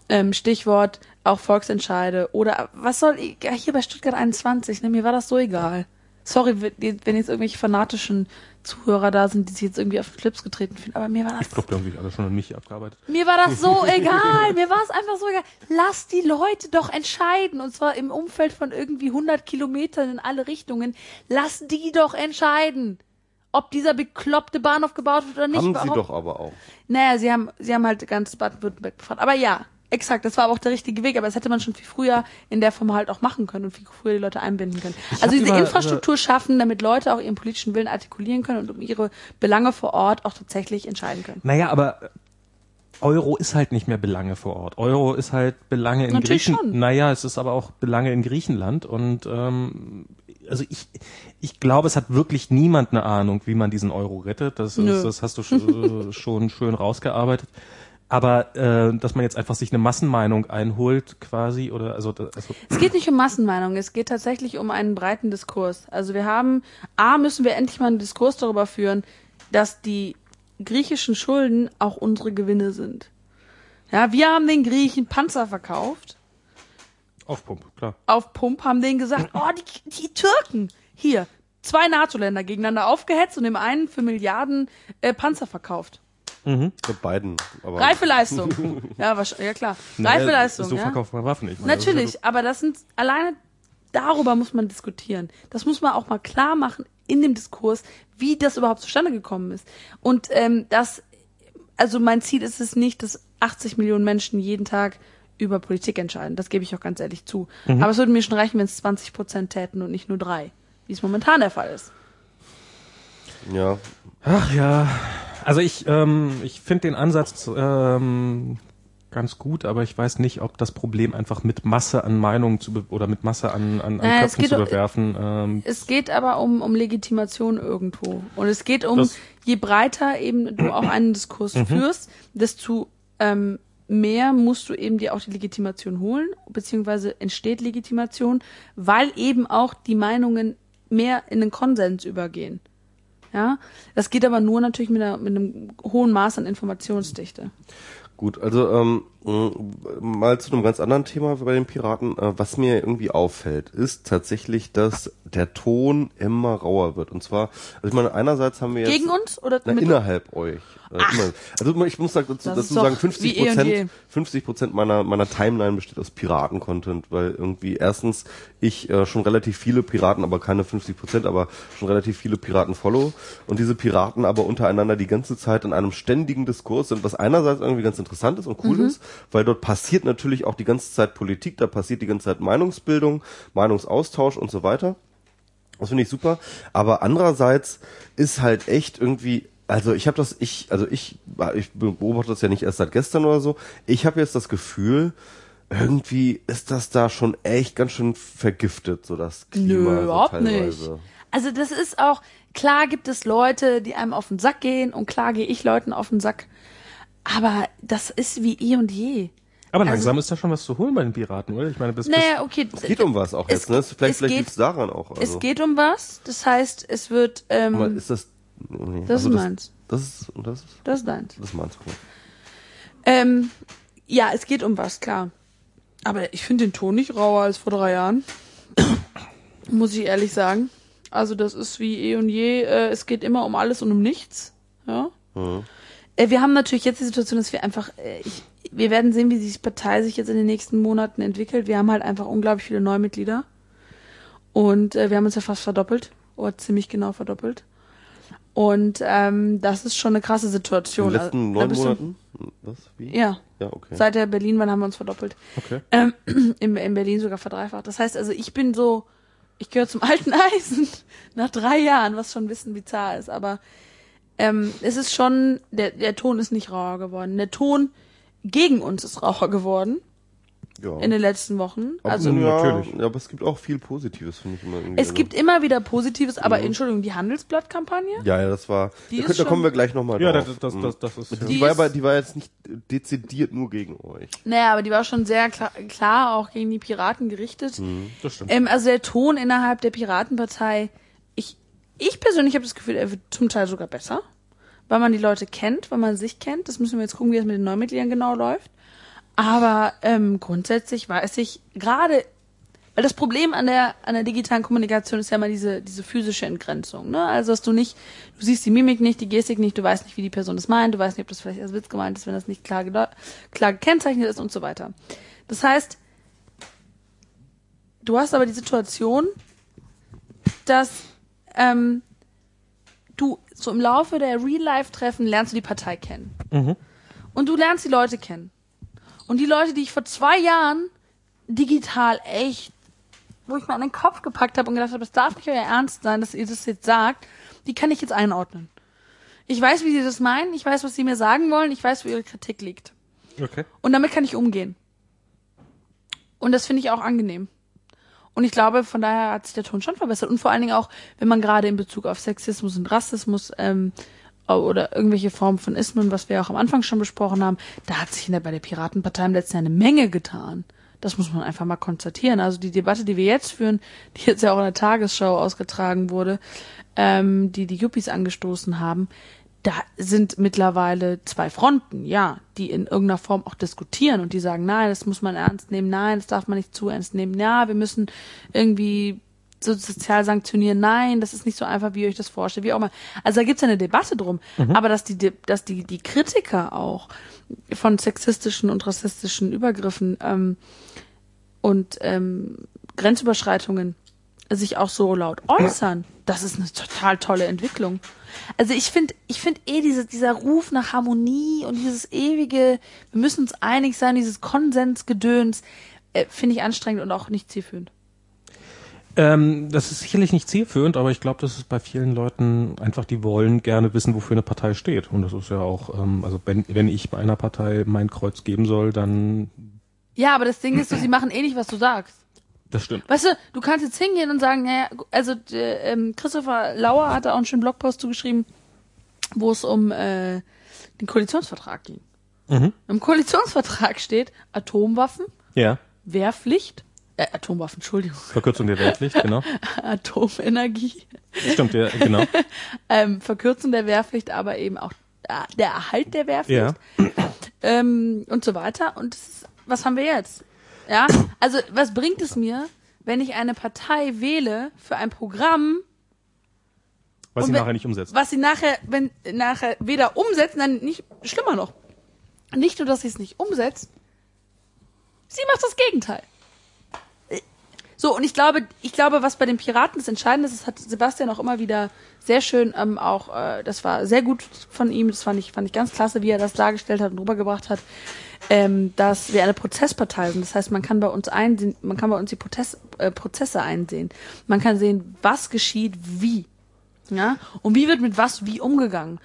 ähm, Stichwort auch Volksentscheide oder was soll ich, ja, hier bei Stuttgart 21, ne, mir war das so egal. Sorry, wenn jetzt irgendwelche fanatischen Zuhörer da sind, die sich jetzt irgendwie auf den Schlips getreten fühlen, aber mir war das ich glaube, die haben sich alle schon an mich abgearbeitet. mir war das so egal. Mir war es einfach so egal. Lass die Leute doch entscheiden. Und zwar im Umfeld von irgendwie 100 Kilometern in alle Richtungen. Lass die doch entscheiden. Ob dieser bekloppte Bahnhof gebaut wird oder nicht. Haben sie Warum- doch aber auch. Naja, sie haben, sie haben halt ganz Baden-Württemberg befragt. Aber ja, exakt, das war aber auch der richtige Weg. Aber das hätte man schon viel früher in der Form halt auch machen können und viel früher die Leute einbinden können. Also hab diese über- Infrastruktur schaffen, damit Leute auch ihren politischen Willen artikulieren können und um ihre Belange vor Ort auch tatsächlich entscheiden können. Naja, aber Euro ist halt nicht mehr Belange vor Ort. Euro ist halt Belange in Griechenland. schon. Naja, es ist aber auch Belange in Griechenland und ähm, also ich, ich glaube, es hat wirklich niemand eine Ahnung, wie man diesen Euro rettet. Das, ist, das hast du schon, schon schön rausgearbeitet. Aber äh, dass man jetzt einfach sich eine Massenmeinung einholt, quasi, oder also, also Es geht nicht um Massenmeinung, es geht tatsächlich um einen breiten Diskurs. Also wir haben, A, müssen wir endlich mal einen Diskurs darüber führen, dass die griechischen Schulden auch unsere Gewinne sind. Ja, wir haben den Griechen Panzer verkauft, Aufpump, klar. auf Pump, haben denen gesagt, oh, die, die Türken, hier, zwei NATO-Länder gegeneinander aufgehetzt und dem einen für Milliarden äh, Panzer verkauft. Für beiden. Aber Reife Leistung. ja, wahrscheinlich, ja klar. Reife Leistung, So ja. verkauft man Waffen nicht. Ich das Natürlich, aber das sind alleine darüber muss man diskutieren. Das muss man auch mal klar machen in dem Diskurs, wie das überhaupt zustande gekommen ist. Und ähm, das, also mein Ziel ist es nicht, dass 80 Millionen Menschen jeden Tag über Politik entscheiden. Das gebe ich auch ganz ehrlich zu. Aber es würde mir schon reichen, wenn es 20 Prozent täten und nicht nur drei, wie es momentan der Fall ist. Ja. Ach ja, also ich, ähm, ich finde den Ansatz ähm, ganz gut, aber ich weiß nicht, ob das Problem einfach mit Masse an Meinungen zu oder mit Masse an, an, an Naja, es Köpfen zu doch- bewerfen. Ähm, Es geht aber um, um Legitimation irgendwo. Und es geht um, Das- je breiter eben du auch einen Diskurs führst, desto ähm, mehr musst du eben dir auch die Legitimation holen, beziehungsweise entsteht Legitimation, weil eben auch die Meinungen mehr in den Konsens übergehen. Ja, das geht aber nur natürlich mit, einer, mit einem hohen Maß an Informationsdichte. Gut, also ähm, mal zu einem ganz anderen Thema bei den Piraten. Äh, was mir irgendwie auffällt, ist tatsächlich, dass der Ton immer rauer wird. Und zwar, also ich meine, einerseits haben wir jetzt Gegen uns oder na, innerhalb euch. Äh, immer. Also ich muss dazu, Das dazu sagen, 50 wie eh. Prozent, 50 Prozent meiner meiner Timeline besteht aus Piraten-Content, weil irgendwie erstens ich äh, schon relativ viele Piraten, aber keine 50 Prozent, aber schon relativ viele Piraten follow und diese Piraten aber untereinander die ganze Zeit in einem ständigen Diskurs sind, was einerseits irgendwie ganz interessant ist und cool Mhm. ist, weil dort passiert natürlich auch die ganze Zeit Politik, da passiert die ganze Zeit Meinungsbildung, Meinungsaustausch und so weiter. Das finde ich super. Aber andererseits ist halt echt irgendwie, also ich habe das, ich, also ich, ich beobachte das ja nicht erst seit gestern oder so. Ich habe jetzt das Gefühl, irgendwie ist das da schon echt ganz schön vergiftet, so das Klima. Nö, überhaupt teilweise. nicht. Also das ist auch, klar gibt es Leute, die einem auf den Sack gehen und klar gehe ich Leuten auf den Sack. Aber das ist wie eh und je. Aber Also- langsam ist da schon was zu holen bei den Piraten, oder? Ich meine, bis, Naja, okay. Es geht um was auch Es- jetzt, ne? Vielleicht, es vielleicht geht- liegt's daran auch. Also. Es geht um was. Das heißt, es wird, Aber ähm, ist das. Nee, das ist also meins. Das ist, das ist, Das ist deins. das ist meins. Ähm, ja, es geht um was, klar. Aber ich finde den Ton nicht rauer als vor drei Jahren. Muss ich ehrlich sagen. Also das ist wie eh und je. Äh, es geht immer um alles und um nichts. Ja. Mhm. Äh, wir haben natürlich jetzt die Situation, dass wir einfach, äh, ich, wir werden sehen, wie die Partei sich jetzt in den nächsten Monaten entwickelt. Wir haben halt einfach unglaublich viele Neumitglieder. Und äh, wir haben uns ja fast verdoppelt. Oder ziemlich genau verdoppelt. Und ähm, das ist schon eine krasse In Situation. den letzten Also, neun du- Monaten? Was? Wie? Ja. Ja, okay. Seit der Berlin waren haben wir uns verdoppelt. Okay. Ähm, in, in Berlin sogar verdreifacht. Das heißt also, ich bin so, ich gehöre zum alten Eisen nach drei Jahren, was schon ein bisschen bizarr ist. Aber ähm, es ist schon, der, der Ton ist nicht rauer geworden. Der Ton gegen uns ist rauer geworden ja. in den letzten Wochen. Aber- Also ja, natürlich. Ja, aber es gibt auch viel Positives, finde ich immer irgendwie. es also- gibt immer wieder Positives, aber Mhm. Entschuldigung, die Handelsblatt-Kampagne? Ja, ja, das war. Die da, könnt- da kommen wir gleich nochmal Ja, drauf. das, das, Mhm. das, das ist. die, Die war ist- aber, die war jetzt nicht dezidiert nur gegen euch. Naja, aber die war schon sehr klar, klar auch gegen die Piraten gerichtet. das stimmt. Ähm, also der Ton innerhalb der Piratenpartei, ich, ich persönlich habe das Gefühl, er wird zum Teil sogar besser, weil man die Leute kennt, weil man sich kennt. Das müssen wir jetzt gucken, wie das mit den Neumitgliedern genau läuft. Aber ähm, grundsätzlich weiß ich gerade, weil das Problem an der an der digitalen Kommunikation ist ja immer diese diese physische Entgrenzung, ne? Also dass du nicht, du siehst die Mimik nicht, die Gestik nicht, du weißt nicht, wie die Person das meint, du weißt nicht, ob das vielleicht als Witz gemeint ist, wenn das nicht klar klar gekennzeichnet ist und so weiter. Das heißt, du hast aber die Situation, dass ähm, du so im Laufe der Real-Life-Treffen lernst du die Partei kennen. Mhm. Und du lernst die Leute kennen. Und die Leute, die ich vor zwei Jahren digital echt, wo ich mir an den Kopf gepackt habe und gedacht habe, das darf nicht euer Ernst sein, dass ihr das jetzt sagt, die kann ich jetzt einordnen. Ich weiß, wie sie das meinen, ich weiß, was sie mir sagen wollen, ich weiß, wo ihre Kritik liegt. Okay. Und damit kann ich umgehen. Und das finde ich auch angenehm. Und ich glaube, von daher hat sich der Ton schon verbessert. Und vor allen Dingen auch, wenn man gerade in Bezug auf Sexismus und Rassismus ähm, oder irgendwelche Formen von Ismen, was wir auch am Anfang schon besprochen haben, da hat sich in der, bei der Piratenpartei im letzten Jahr eine Menge getan. Das muss man einfach mal konstatieren. Also die Debatte, die wir jetzt führen, die jetzt ja auch in der Tagesschau ausgetragen wurde, ähm, die die Yuppies angestoßen haben, da sind mittlerweile zwei Fronten, ja, die in irgendeiner Form auch diskutieren und die sagen, nein, das muss man ernst nehmen, nein, das darf man nicht zu ernst nehmen, ja, wir müssen irgendwie so sozial sanktionieren, nein, das ist nicht so einfach, wie ihr euch das vorstellt, wie auch immer. Also da gibt's ja eine Debatte drum, aber dass die, dass die, die Kritiker auch von sexistischen und rassistischen Übergriffen ähm, und ähm, Grenzüberschreitungen sich auch so laut äußern, das ist eine total tolle Entwicklung. Also ich finde, ich finde eh diese, dieser Ruf nach Harmonie und dieses ewige, wir müssen uns einig sein, dieses Konsensgedöns, äh, finde ich anstrengend und auch nicht zielführend. Ähm, das ist sicherlich nicht zielführend, aber ich glaube, das ist bei vielen Leuten einfach, die wollen gerne wissen, wofür eine Partei steht. Und das ist ja auch, ähm, also wenn, wenn ich bei einer Partei mein Kreuz geben soll, dann Ja, aber das Ding ist so, sie machen eh nicht, was du sagst. Das stimmt. Weißt du, du kannst jetzt hingehen und sagen, naja, also äh, ähm, Christopher Lauer hat da auch einen schönen Blogpost zugeschrieben, wo es um äh, den Koalitionsvertrag ging. Mhm. Im Koalitionsvertrag steht Atomwaffen, Ja. Wehrpflicht, äh, Atomwaffen, Entschuldigung, Verkürzung der Wehrpflicht, genau. Atomenergie, Stimmt, ja, genau. ähm, Verkürzung der Wehrpflicht, aber eben auch äh, der Erhalt der Wehrpflicht Ja. ähm, und so weiter. Und ist, was haben wir jetzt? Ja, also was bringt es mir, wenn ich eine Partei wähle für ein Programm, Was sie wenn- nachher nicht umsetzt. was sie nachher, wenn nachher weder umsetzen, dann nicht schlimmer noch. Nicht nur, dass sie es nicht umsetzt, sie macht das Gegenteil. So, und ich glaube, ich glaube, was bei den Piraten das Entscheidende ist, das hat Sebastian auch immer wieder sehr schön ähm, auch, äh, das war sehr gut von ihm, das fand ich, fand ich ganz klasse, wie er das dargestellt hat und rübergebracht hat, ähm, dass wir eine Prozesspartei sind. Das heißt, man kann bei uns einsehen, man kann bei uns die Prozess, äh, Prozesse einsehen. Man kann sehen, was geschieht, wie. Ja? Und wie wird mit was wie umgegangen?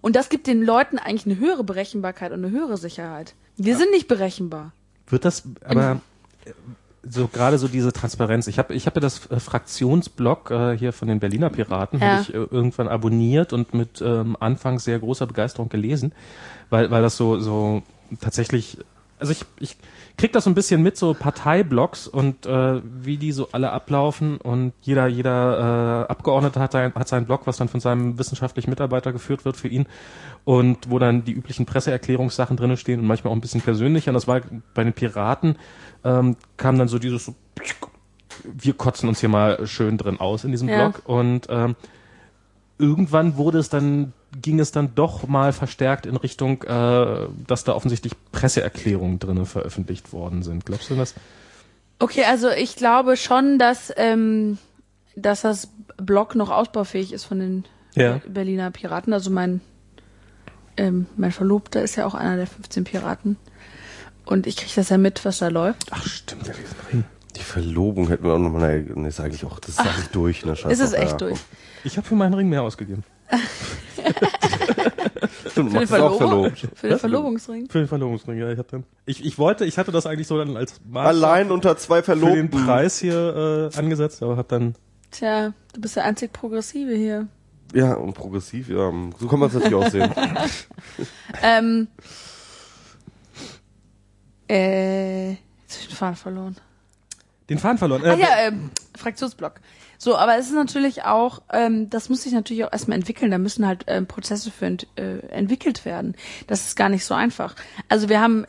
Und das gibt den Leuten eigentlich eine höhere Berechenbarkeit und eine höhere Sicherheit. Wir sind nicht berechenbar. Wird das, aber so gerade so diese Transparenz. Ich habe ich hab ja das äh, Fraktionsblog äh, hier von den Berliner Piraten, Ja. habe ich äh, irgendwann abonniert und mit ähm, anfangs sehr großer Begeisterung gelesen, weil, weil das so, so tatsächlich, also ich, ich krieg das so ein bisschen mit, so Parteiblogs und äh, wie die so alle ablaufen und jeder, jeder äh, Abgeordnete hat, ein, hat seinen Blog, was dann von seinem wissenschaftlichen Mitarbeiter geführt wird für ihn und wo dann die üblichen Presseerklärungssachen drinnen stehen und manchmal auch ein bisschen persönlicher. Und das war bei den Piraten, ähm, kam dann so dieses so, wir kotzen uns hier mal schön drin aus in diesem Ja. Blog und ähm, irgendwann wurde es dann ging es dann doch mal verstärkt in Richtung, äh, dass da offensichtlich Presseerklärungen drinnen veröffentlicht worden sind. Glaubst du das? Okay, also ich glaube schon, dass, ähm, dass das Blog noch ausbaufähig ist von den Ja. Berliner Piraten. Also mein, ähm, mein Verlobter ist ja auch einer der 15 Piraten. Und ich kriege das ja mit, was da läuft. Ach stimmt, ja. Die Verlobung hätten wir auch nochmal, nee, ist eigentlich auch, das ist eigentlich durch, ne? Scheiß Ist es echt ja. durch. Ich habe für meinen Ring mehr ausgegeben. Stimmt, Für den, machst es auch Verlobung, verlobt. für den Verlobungsring. Für den Verlobungsring, ja. Ich, hab dann, ich, ich wollte, ich hatte das eigentlich so dann als Maßstab Allein unter zwei für den Verlobten. Preis hier äh, angesetzt, aber hab dann Tja, du bist der einzig Progressive hier. Ja, und progressiv, ja. So kann man es natürlich auch sehen. Ähm, äh, jetzt hab ich den Faden verloren. den Faden verloren. Äh, Ah ja, ähm, Fraktionsblock. So, aber es ist natürlich auch, ähm, das muss sich natürlich auch erstmal entwickeln. Da müssen halt ähm, Prozesse für ent, äh, entwickelt werden. Das ist gar nicht so einfach. Also wir haben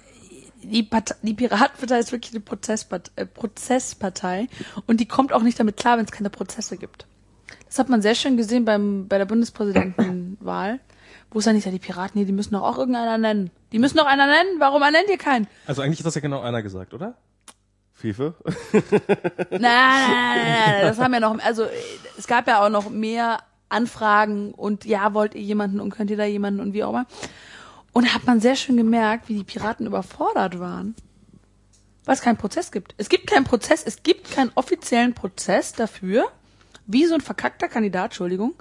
die, Partei, die Piratenpartei ist wirklich eine Prozesspart äh, Prozesspartei und die kommt auch nicht damit klar, wenn es keine Prozesse gibt. Das hat man sehr schön gesehen beim bei der Bundespräsidentenwahl, wo dann nicht ja die Piraten, nee, die müssen doch auch irgendeiner nennen. Die müssen doch einer nennen. Warum nennt ihr keinen? also eigentlich ist das ja genau einer gesagt, oder? Fefe? Nein, nein, nein, nein, das haben ja noch, also es gab ja auch noch mehr Anfragen und ja, wollt ihr jemanden und könnt ihr da jemanden und wie auch immer. Und da hat man sehr schön gemerkt, wie die Piraten überfordert waren, weil es keinen Prozess gibt. Es gibt keinen Prozess, es gibt keinen offiziellen Prozess dafür, wie so ein verkackter Kandidat, Entschuldigung,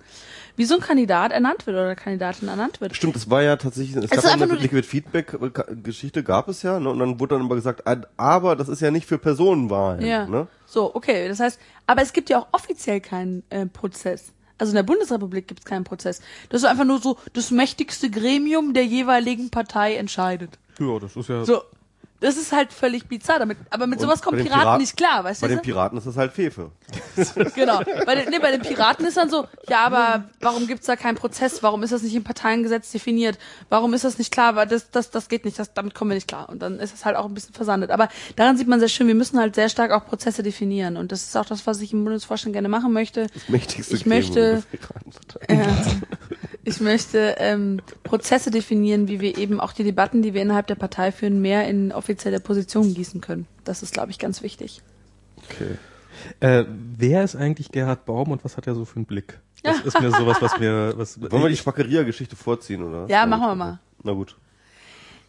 wie so ein Kandidat ernannt wird oder Kandidatin ernannt wird. Stimmt, es war ja tatsächlich, es, ist gab eine nur- Liquid Feedback Geschichte gab es ja, ne? Und dann wurde dann immer gesagt, ah, aber das ist ja nicht für Personenwahlen, Ja. ne? So, okay. Das heißt, aber es gibt ja auch offiziell keinen äh, Prozess. Also in der Bundesrepublik gibt es keinen Prozess. Das ist einfach nur so das mächtigste Gremium der jeweiligen Partei entscheidet. Ja, das ist ja. So. Das ist halt völlig bizarr damit. Aber mit Und sowas bei kommen Piraten Piraten- nicht klar, weißt Bei du? den Piraten ist das halt Fefe. Genau. Bei den, nee, bei den Piraten ist dann so, ja, aber warum gibt's da keinen Prozess? Warum ist das nicht im Parteiengesetz definiert? Warum ist das nicht klar? Weil das, das, das geht nicht, das, damit kommen wir nicht klar. Und dann ist es halt auch ein bisschen versandet. Aber daran sieht man sehr schön, wir müssen halt sehr stark auch Prozesse definieren. Und das ist auch das, was ich im Bundesvorstand gerne machen möchte. Mächtigste Ich möchte- Gremium der Piratenpartei. Ja. Ich möchte ähm, Prozesse definieren, wie wir eben auch die Debatten, die wir innerhalb der Partei führen, mehr in offizielle Positionen gießen können. Das ist, glaube ich, ganz wichtig. Okay. Äh, wer ist eigentlich Gerhard Baum und was hat er so für einen Blick? Das ist mir sowas, was mir, was, Wollen wir die Spackeria-Geschichte vorziehen, oder? Ja, machen wir mal. Na gut.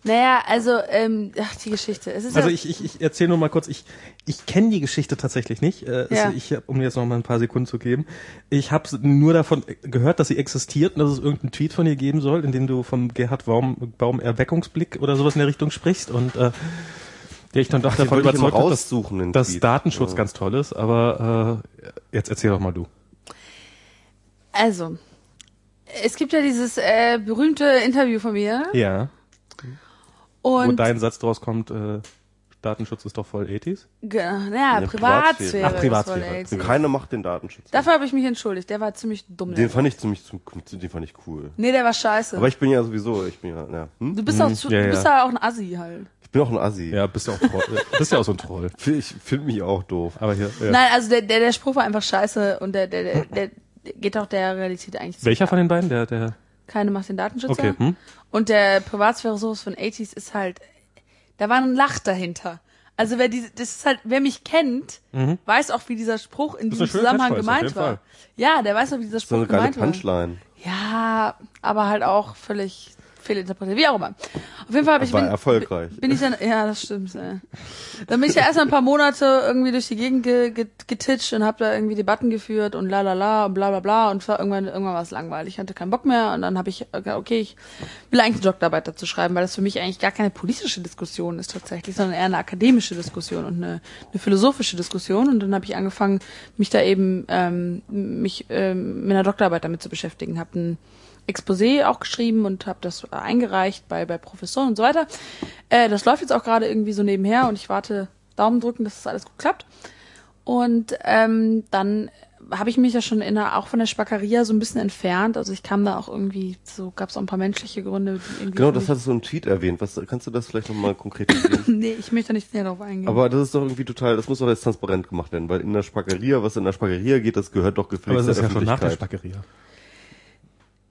Naja, also, ähm, ach, die Geschichte. Es ist Also ja, ich, ich, ich erzähle nur mal kurz, ich, ich kenne die Geschichte tatsächlich nicht. Äh, Ja. ich, hab- um dir jetzt noch mal ein paar Sekunden zu geben. Ich habe nur davon gehört, dass sie existiert und dass es irgendeinen Tweet von ihr geben soll, in dem du vom Gerhard Baum, Baum Erweckungsblick oder sowas in der Richtung sprichst und äh, der ich dann doch davon ich überzeugt hat, dass, dass. Datenschutz Ja. ganz toll ist, aber äh, jetzt erzähl doch mal du. also, es gibt ja dieses äh, berühmte Interview von mir. Ja. Wo Und, dein Satz draus kommt, äh, Datenschutz ist doch voll 80s? ge- naja, Ja, Privatsphäre. Privatsphäre. Ach, Privatsphäre. keiner macht den Datenschutz. Dafür habe ich mich entschuldigt. Der war ziemlich dumm. Den fand ich ziemlich, zum- den fand ich cool. Nee, der war scheiße. Aber ich bin ja sowieso, ich bin ja, ja. Hm? du bist auch, zu, ja, du bist ja. ja auch ein Assi halt. Ich bin auch ein Assi. Ja, bist ja auch Troll. bist ja auch so ein Troll. Ich finde mich auch doof. Aber hier, ja. Nein, also der, der, der Spruch war einfach scheiße und der, der, der, der geht auch der Realität eigentlich zu. Welcher von den beiden? Der, der. Keine macht den Datenschützer. Okay. Hm? Und der Privatsphäre sowas von 80s ist halt, da war ein Lach dahinter. Also wer diese, das ist halt, wer mich kennt, weiß auch, wie dieser Spruch in diesem eine Zusammenhang gemeint war. Fall. Ja, der weiß auch, wie dieser So Spruch eine geile gemeint war. Punchline. Ja, aber halt auch völlig fehlinterpretiert, wie auch immer. Auf jeden Fall habe ich War bin, erfolgreich. bin ich dann, ja, das stimmt. Äh. Dann bin ich ja erst ein paar Monate irgendwie durch die Gegend ge, ge, getitscht und habe da irgendwie Debatten geführt und la la la und bla bla bla und war irgendwann irgendwann war es langweilig, ich hatte keinen Bock mehr und dann habe ich okay, ich will eigentlich eine Doktorarbeit dazu schreiben, weil das für mich eigentlich gar keine politische Diskussion ist tatsächlich, sondern eher eine akademische Diskussion und eine, eine philosophische Diskussion und dann habe ich angefangen, mich da eben ähm, mich ähm, mit einer Doktorarbeit damit zu beschäftigen, habe ein Exposé auch geschrieben und habe das eingereicht bei bei Professoren und so weiter. Äh, das läuft jetzt auch gerade irgendwie so nebenher und ich warte Daumen drücken, dass das alles gut klappt. Und ähm, dann habe ich mich ja schon in der, auch von der Spackeria so ein bisschen entfernt. Also ich kam da auch irgendwie, so gab es auch ein paar menschliche Gründe. Die irgendwie Genau, das hattest du im Tweet erwähnt. Was, kannst du das vielleicht nochmal konkretisieren? Nee, ich möchte da nicht näher drauf eingehen. Aber das ist doch irgendwie total, das muss doch jetzt transparent gemacht werden, weil in der Spackeria, was in der Spackeria geht, das gehört doch Aber gefälligst es ist der ja schon nach der Öffentlichkeit. Spackeria.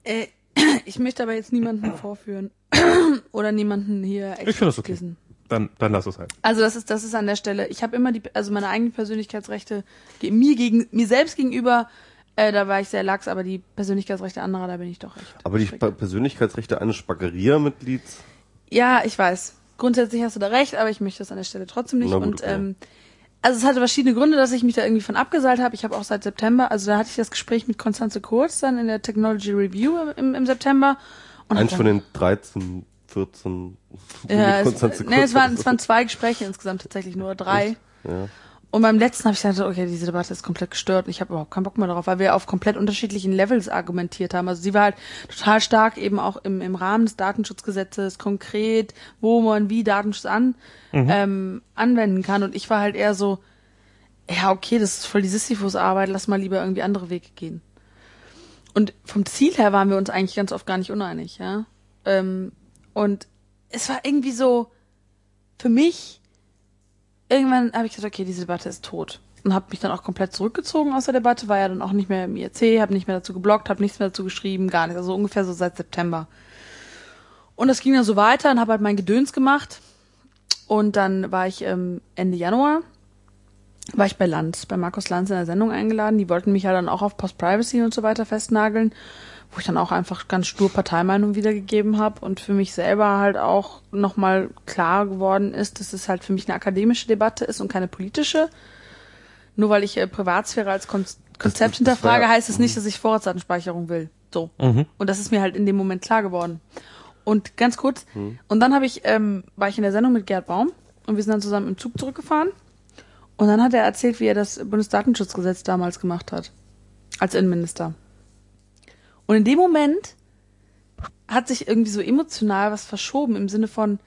Äh, ich möchte aber jetzt niemanden vorführen oder niemanden hier Ich finde das okay. exklusiven. Dann, dann lass es halt. Also das ist das ist an der Stelle. Ich habe immer die also meine eigenen Persönlichkeitsrechte mir gegen mir selbst gegenüber äh, da war ich sehr lax, aber die Persönlichkeitsrechte anderer, da bin ich doch recht. Aber die. Spa- Persönlichkeitsrechte eines Spackeria-Mitglieds, Ja, ich weiß. Grundsätzlich hast du da recht, aber ich möchte das an der Stelle trotzdem nicht. Gut, und okay. ähm, also es hatte verschiedene Gründe, dass ich mich da irgendwie von abgeseilt habe. Ich habe auch seit September, also da hatte ich das Gespräch mit Konstanze Kurz dann in der Technology Review im, im September. Und eins von den 13, 14, die ja, mit es, Konstanze nee, es, Kurz waren, es waren zwei Gespräche insgesamt tatsächlich nur drei. Ja. Und beim letzten habe ich gesagt, okay, diese Debatte ist komplett gestört und ich habe überhaupt keinen Bock mehr darauf, weil wir auf komplett unterschiedlichen Levels argumentiert haben. Also sie war halt total stark eben auch im, im Rahmen des Datenschutzgesetzes konkret, wo man wie Datenschutz an, ähm, anwenden kann. Und ich war halt eher so, ja, okay, das ist voll die Sisyphus-Arbeit, lass mal lieber irgendwie andere Wege gehen. Und vom Ziel her waren wir uns eigentlich ganz oft gar nicht uneinig, ja. Ähm, und es war irgendwie so, für mich, irgendwann habe ich gesagt, okay, diese Debatte ist tot. Und habe mich dann auch komplett zurückgezogen aus der Debatte, war ja dann auch nicht mehr im IRC, habe nicht mehr dazu gebloggt, habe nichts mehr dazu geschrieben, gar nichts. Also ungefähr so seit September. Und das ging dann so weiter und habe halt mein Gedöns gemacht. Und dann war ich ähm, Ende Januar, war ich bei Lanz, bei Markus Lanz in der Sendung eingeladen. Die wollten mich ja dann auch auf Post-Privacy und so weiter festnageln, wo ich dann auch einfach ganz stur Parteimeinung wiedergegeben habe und für mich selber halt auch nochmal klar geworden ist, dass es halt für mich eine akademische Debatte ist und keine politische. Nur weil ich äh, Privatsphäre als Kon Konzept das hinterfrage, ja- heißt es nicht, dass ich Vorratsdatenspeicherung will. So. Mhm. Und das ist mir halt in dem Moment klar geworden. Und ganz kurz, und dann habe ich, ähm, war ich in der Sendung mit Gerd Baum und wir sind dann zusammen im Zug zurückgefahren. Und dann hat er erzählt, wie er das Bundesdatenschutzgesetz damals gemacht hat. Als Innenminister. Und in dem Moment hat sich irgendwie so emotional was verschoben im Sinne von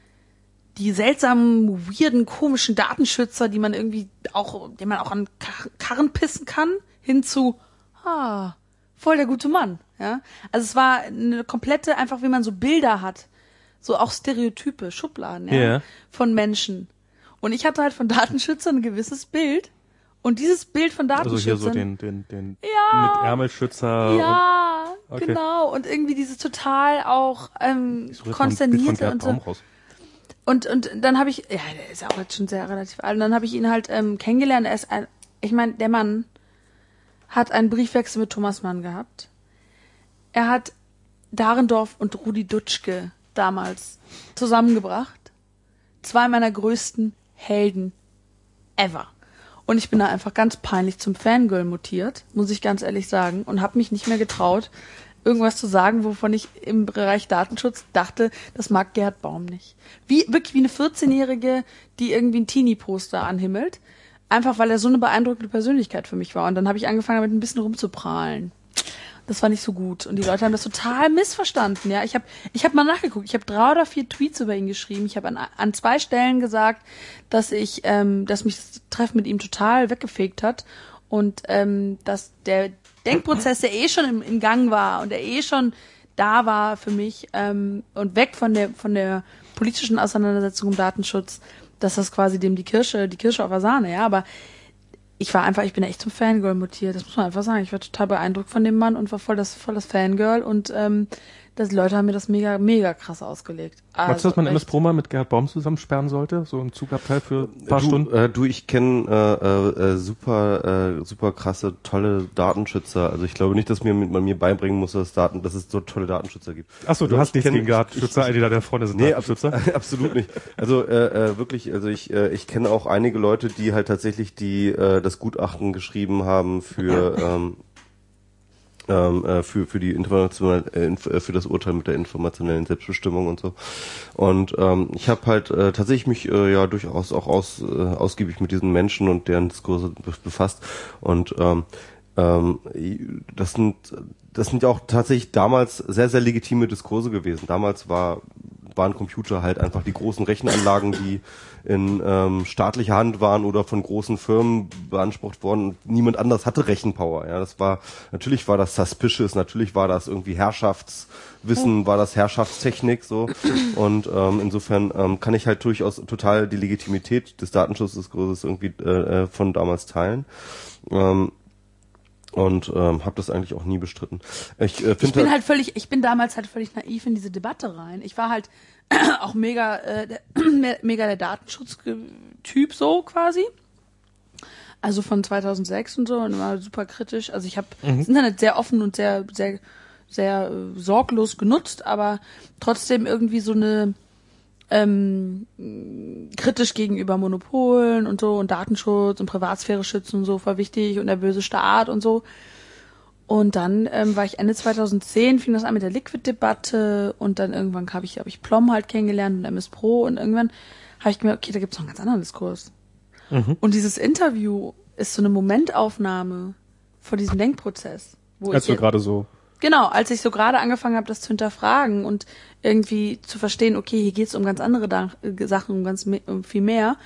die seltsamen, weirden, komischen Datenschützer, die man irgendwie auch, den man auch an Kar- Karren pissen kann, hin zu, ah, voll der gute Mann, ja. Also es war eine komplette, einfach wie man so Bilder hat, so auch Stereotype, Schubladen, ja, Ja. von Menschen. Und ich hatte halt von Datenschützern ein gewisses Bild. Und dieses Bild von Also Datenschützern. hier so den, den, den Ja. mit Ärmelschützer und ja, Okay. genau. Und irgendwie dieses total auch ähm, konsternierte und so. Und, und dann habe ich, ja, der ist ja auch jetzt schon sehr relativ alt. Und dann habe ich ihn halt ähm, kennengelernt. Er ist ein, ich meine, der Mann hat einen Briefwechsel mit Thomas Mann gehabt. Er hat Dahrendorf und Rudi Dutschke damals zusammengebracht. Zwei meiner größten Helden ever. Und ich bin da einfach ganz peinlich zum Fangirl mutiert, muss ich ganz ehrlich sagen, und habe mich nicht mehr getraut, irgendwas zu sagen, wovon ich im Bereich Datenschutz dachte, das mag Gerd Baum nicht. Wie wirklich wie eine 14-Jährige, die irgendwie ein Teenie-Poster anhimmelt, einfach weil er so eine beeindruckende Persönlichkeit für mich war. Und dann habe ich angefangen, damit ein bisschen rumzuprahlen. Das war nicht so gut. Und die Leute haben das total missverstanden. Ja, ich habe ich hab mal nachgeguckt. Ich habe drei oder vier Tweets über ihn geschrieben. Ich habe an, an zwei Stellen gesagt, dass ich, ähm, dass mich das Treffen mit ihm total weggefegt hat und ähm, dass der Denkprozess, der eh schon im, im Gang war und der eh schon da war für mich ähm, und weg von der von der politischen Auseinandersetzung um Datenschutz, dass das quasi dem die Kirsche die Kirsche auf der Sahne. Ja, aber ich war einfach, ich bin echt zum Fangirl mutiert, das muss man einfach sagen. Ich war total beeindruckt von dem Mann und war voll das, voll das Fangirl und ähm, dass die Leute haben mir das mega, mega krass ausgelegt. Also Meinst du, dass man MS echt. Pro mal mit Gerhard Baum zusammensperren sollte? So ein Zugabteil für ein paar du, Stunden? Äh, du, ich kenne äh, äh, super, äh, super krasse, tolle Datenschützer. Also ich glaube nicht, dass mir man mir beibringen muss, dass Daten, dass es so tolle Datenschützer gibt. Achso, du Also hast ich nichts kenn- gegen Datenschützer, die da da vorne sind Nee, Datenschützer. absolut, absolut nicht. Also äh, äh, wirklich, also ich äh, ich kenne auch einige Leute, die halt tatsächlich die äh, das Gutachten geschrieben haben für ähm, ähm, äh, für für die internationale äh, äh, für das Urteil mit der informationellen Selbstbestimmung und so. Und ähm, ich habe halt äh, tatsächlich mich äh, ja durchaus auch aus, äh, ausgiebig mit diesen Menschen und deren Diskurse be- befasst und ähm, ähm, das sind das sind ja auch tatsächlich damals sehr sehr legitime Diskurse gewesen. Damals war waren Computer halt einfach die großen Rechenanlagen, die in ähm, staatlicher Hand waren oder von großen Firmen beansprucht worden. Niemand anders hatte Rechenpower. Ja, das war natürlich war das suspicious, natürlich war das irgendwie Herrschaftswissen, war das Herrschaftstechnik so. Und ähm, insofern ähm, kann ich halt durchaus total die Legitimität des Datenschutzdiskurses irgendwie äh, äh, von damals teilen. Ähm, und ähm, habe das eigentlich auch nie bestritten. Ich äh, Ich finde bin halt völlig, ich bin damals halt völlig naiv in diese Debatte rein. Ich war halt auch mega, äh, der, mega der Datenschutztyp so quasi. Also von 2006 und so und war super kritisch. Also ich habe das Internet sehr offen und sehr, sehr, sehr äh, sorglos genutzt, aber trotzdem irgendwie so eine ähm, kritisch gegenüber Monopolen und so und Datenschutz und Privatsphäre schützen und so war wichtig und der böse Staat und so. Und dann ähm, war ich Ende 2010, fing das an mit der Liquid-Debatte und dann irgendwann habe ich, hab ich Plom halt kennengelernt und MS Pro und irgendwann habe ich gemerkt, okay, da gibt's noch einen ganz anderen Diskurs. Und dieses Interview ist so eine Momentaufnahme vor diesem Denkprozess. Wo Als jetzt- gerade so. Genau, als ich so gerade angefangen habe, das zu hinterfragen und irgendwie zu verstehen, okay, hier geht's um ganz andere da äh, Sachen, um ganz me um viel mehr.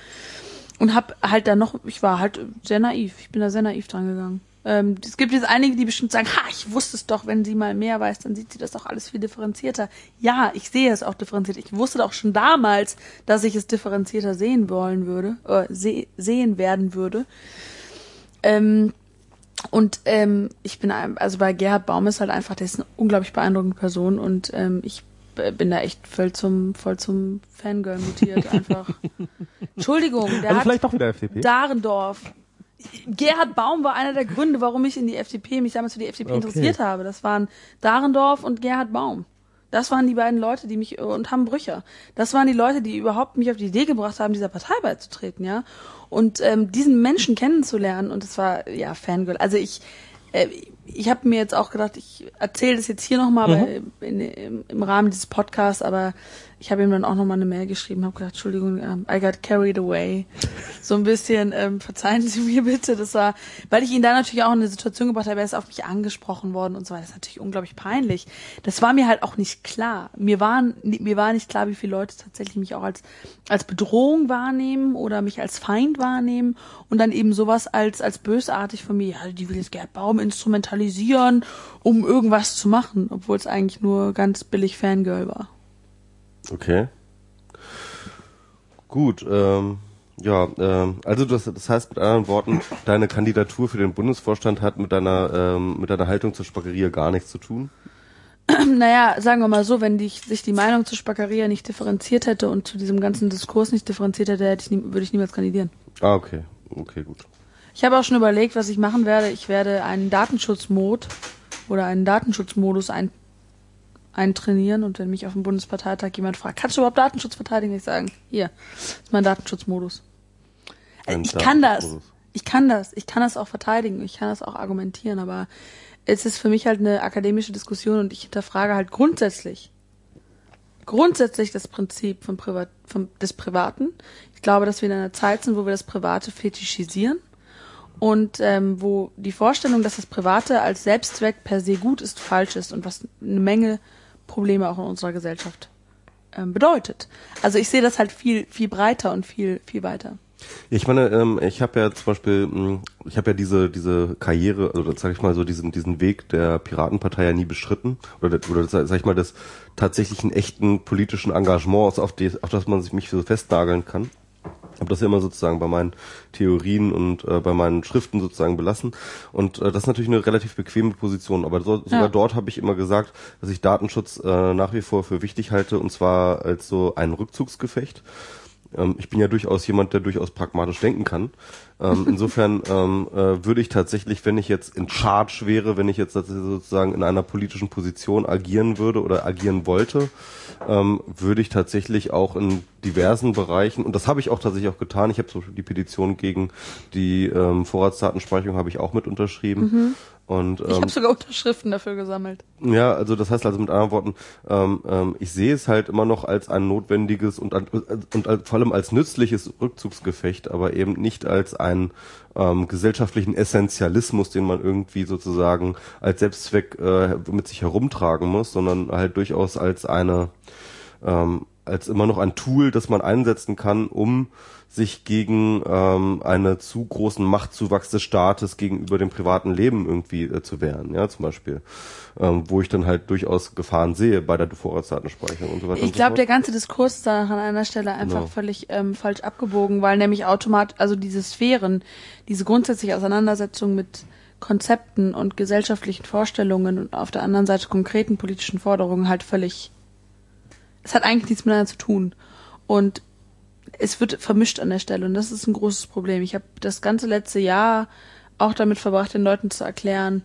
Und hab halt da noch, ich war halt sehr naiv, ich bin da sehr naiv dran gegangen. Ähm, es gibt jetzt einige, die bestimmt sagen, ha, ich wusste es doch, wenn sie mal mehr weiß, dann sieht sie das doch alles viel differenzierter. Ja, ich sehe es auch differenziert. Ich wusste doch schon damals, dass ich es differenzierter sehen wollen würde, äh, se sehen werden würde. Ähm, und ähm, ich bin, also bei Gerhard Baum ist halt einfach, der ist eine unglaublich beeindruckende Person und ähm, ich bin da echt voll zum, voll zum Fangirl mutiert einfach. Entschuldigung, der Also hat vielleicht doch wieder FDP. Dahrendorf. Gerhard Baum war einer der Gründe, warum ich in die FDP, mich damals für die FDP Okay. interessiert habe. Das waren Dahrendorf und Gerhard Baum. Das waren die beiden Leute, die mich, und Hamm Brücher. Das waren die Leute, die überhaupt mich auf die Idee gebracht haben, dieser Partei beizutreten, ja. Und ähm, diesen Menschen kennenzulernen, und das war, ja, Fangirl. Also ich, äh, ich habe mir jetzt auch gedacht, ich erzähle das jetzt hier nochmal Mhm. bei in, im, im Rahmen dieses Podcasts, aber ich habe ihm dann auch nochmal eine Mail geschrieben, habe gedacht, Entschuldigung, ähm, I got carried away. So ein bisschen, ähm, verzeihen Sie mir bitte, das war, weil ich ihn da natürlich auch in eine Situation gebracht habe, er ist auf mich angesprochen worden und so weiter. Das ist natürlich unglaublich peinlich. Das war mir halt auch nicht klar. Mir waren, mir war nicht klar, wie viele Leute tatsächlich mich auch als, als Bedrohung wahrnehmen oder mich als Feind wahrnehmen und dann eben sowas als, als bösartig von mir, ja, die will jetzt Gerd Baum instrumentalisieren, um irgendwas zu machen, obwohl es eigentlich nur ganz billig Fangirl war. Okay. Gut, ähm, ja, ähm, also das, das heißt mit anderen Worten, deine Kandidatur für den Bundesvorstand hat mit deiner ähm, mit deiner Haltung zur Spackeria gar nichts zu tun. Naja, sagen wir mal so, wenn die, sich die Meinung zu Spackeria nicht differenziert hätte und zu diesem ganzen Diskurs nicht differenziert hätte, hätte ich nie, würde ich niemals kandidieren. Ah, okay, okay, gut. Ich habe auch schon überlegt, was ich machen werde. Ich werde einen Datenschutzmod oder einen Datenschutzmodus ein, eintrainieren und wenn mich auf dem Bundesparteitag jemand fragt, kannst du überhaupt Datenschutz verteidigen? Ich sagen, hier, das ist mein Datenschutzmodus. Äh, Ein Ich kann das. Ich kann das. Ich kann das auch verteidigen. Ich kann das auch argumentieren, aber es ist für mich halt eine akademische Diskussion und ich hinterfrage halt grundsätzlich, grundsätzlich das Prinzip von Privat, von, des Privaten. Ich glaube, dass wir in einer Zeit sind, wo wir das Private fetischisieren und ähm, wo die Vorstellung, dass das Private als Selbstzweck per se gut ist, falsch ist und was eine Menge Probleme auch in unserer Gesellschaft ähm, bedeutet. Also ich sehe das halt viel viel breiter und viel viel weiter. Ich meine, ähm, ich habe ja zum Beispiel, mh, ich habe ja diese diese Karriere, oder sag ich mal so diesen diesen Weg der Piratenpartei ja nie bestritten oder oder sag ich mal des tatsächlichen echten politischen Engagements, auf, die, auf das man sich mich so festnageln kann. Habe das ja immer sozusagen bei meinen Theorien und äh, bei meinen Schriften sozusagen belassen. Und äh, das ist natürlich eine relativ bequeme Position. Aber so, sogar Ja. dort habe ich immer gesagt, dass ich Datenschutz äh, nach wie vor für wichtig halte und zwar als so ein Rückzugsgefecht. Ähm, ich bin ja durchaus jemand, der durchaus pragmatisch denken kann. Ähm, insofern ähm, äh, würde ich tatsächlich, wenn ich jetzt in Charge wäre, wenn ich jetzt sozusagen in einer politischen Position agieren würde oder agieren wollte, ähm, würde ich tatsächlich auch in diversen Bereichen, und das habe ich auch tatsächlich auch getan, ich habe zum Beispiel die Petition gegen die ähm, Vorratsdatenspeicherung habe ich auch mit unterschrieben. Und, Ich ähm, habe sogar Unterschriften dafür gesammelt. ja, also das heißt also mit anderen Worten, ähm, ähm, ich sehe es halt immer noch als ein notwendiges und, und als, vor allem als nützliches Rückzugsgefecht, aber eben nicht als einen ähm, gesellschaftlichen Essentialismus, den man irgendwie sozusagen als Selbstzweck äh, mit sich herumtragen muss, sondern halt durchaus als eine ähm, als immer noch ein Tool, das man einsetzen kann, um sich gegen ähm, einen zu großen Machtzuwachs des Staates gegenüber dem privaten Leben irgendwie äh, zu wehren, ja, zum Beispiel, ähm, wo ich dann halt durchaus Gefahren sehe bei der Vorratsdatenspeicherung und so weiter. Ich so glaube, fort. der ganze Diskurs ist da an einer Stelle einfach Genau. völlig ähm, falsch abgebogen, weil nämlich automatisch, also diese Sphären, diese grundsätzliche Auseinandersetzung mit Konzepten und gesellschaftlichen Vorstellungen und auf der anderen Seite konkreten politischen Forderungen halt völlig, es hat eigentlich nichts miteinander zu tun. Und es wird vermischt an der Stelle und das ist ein großes Problem. Ich habe das ganze letzte Jahr auch damit verbracht, den Leuten zu erklären,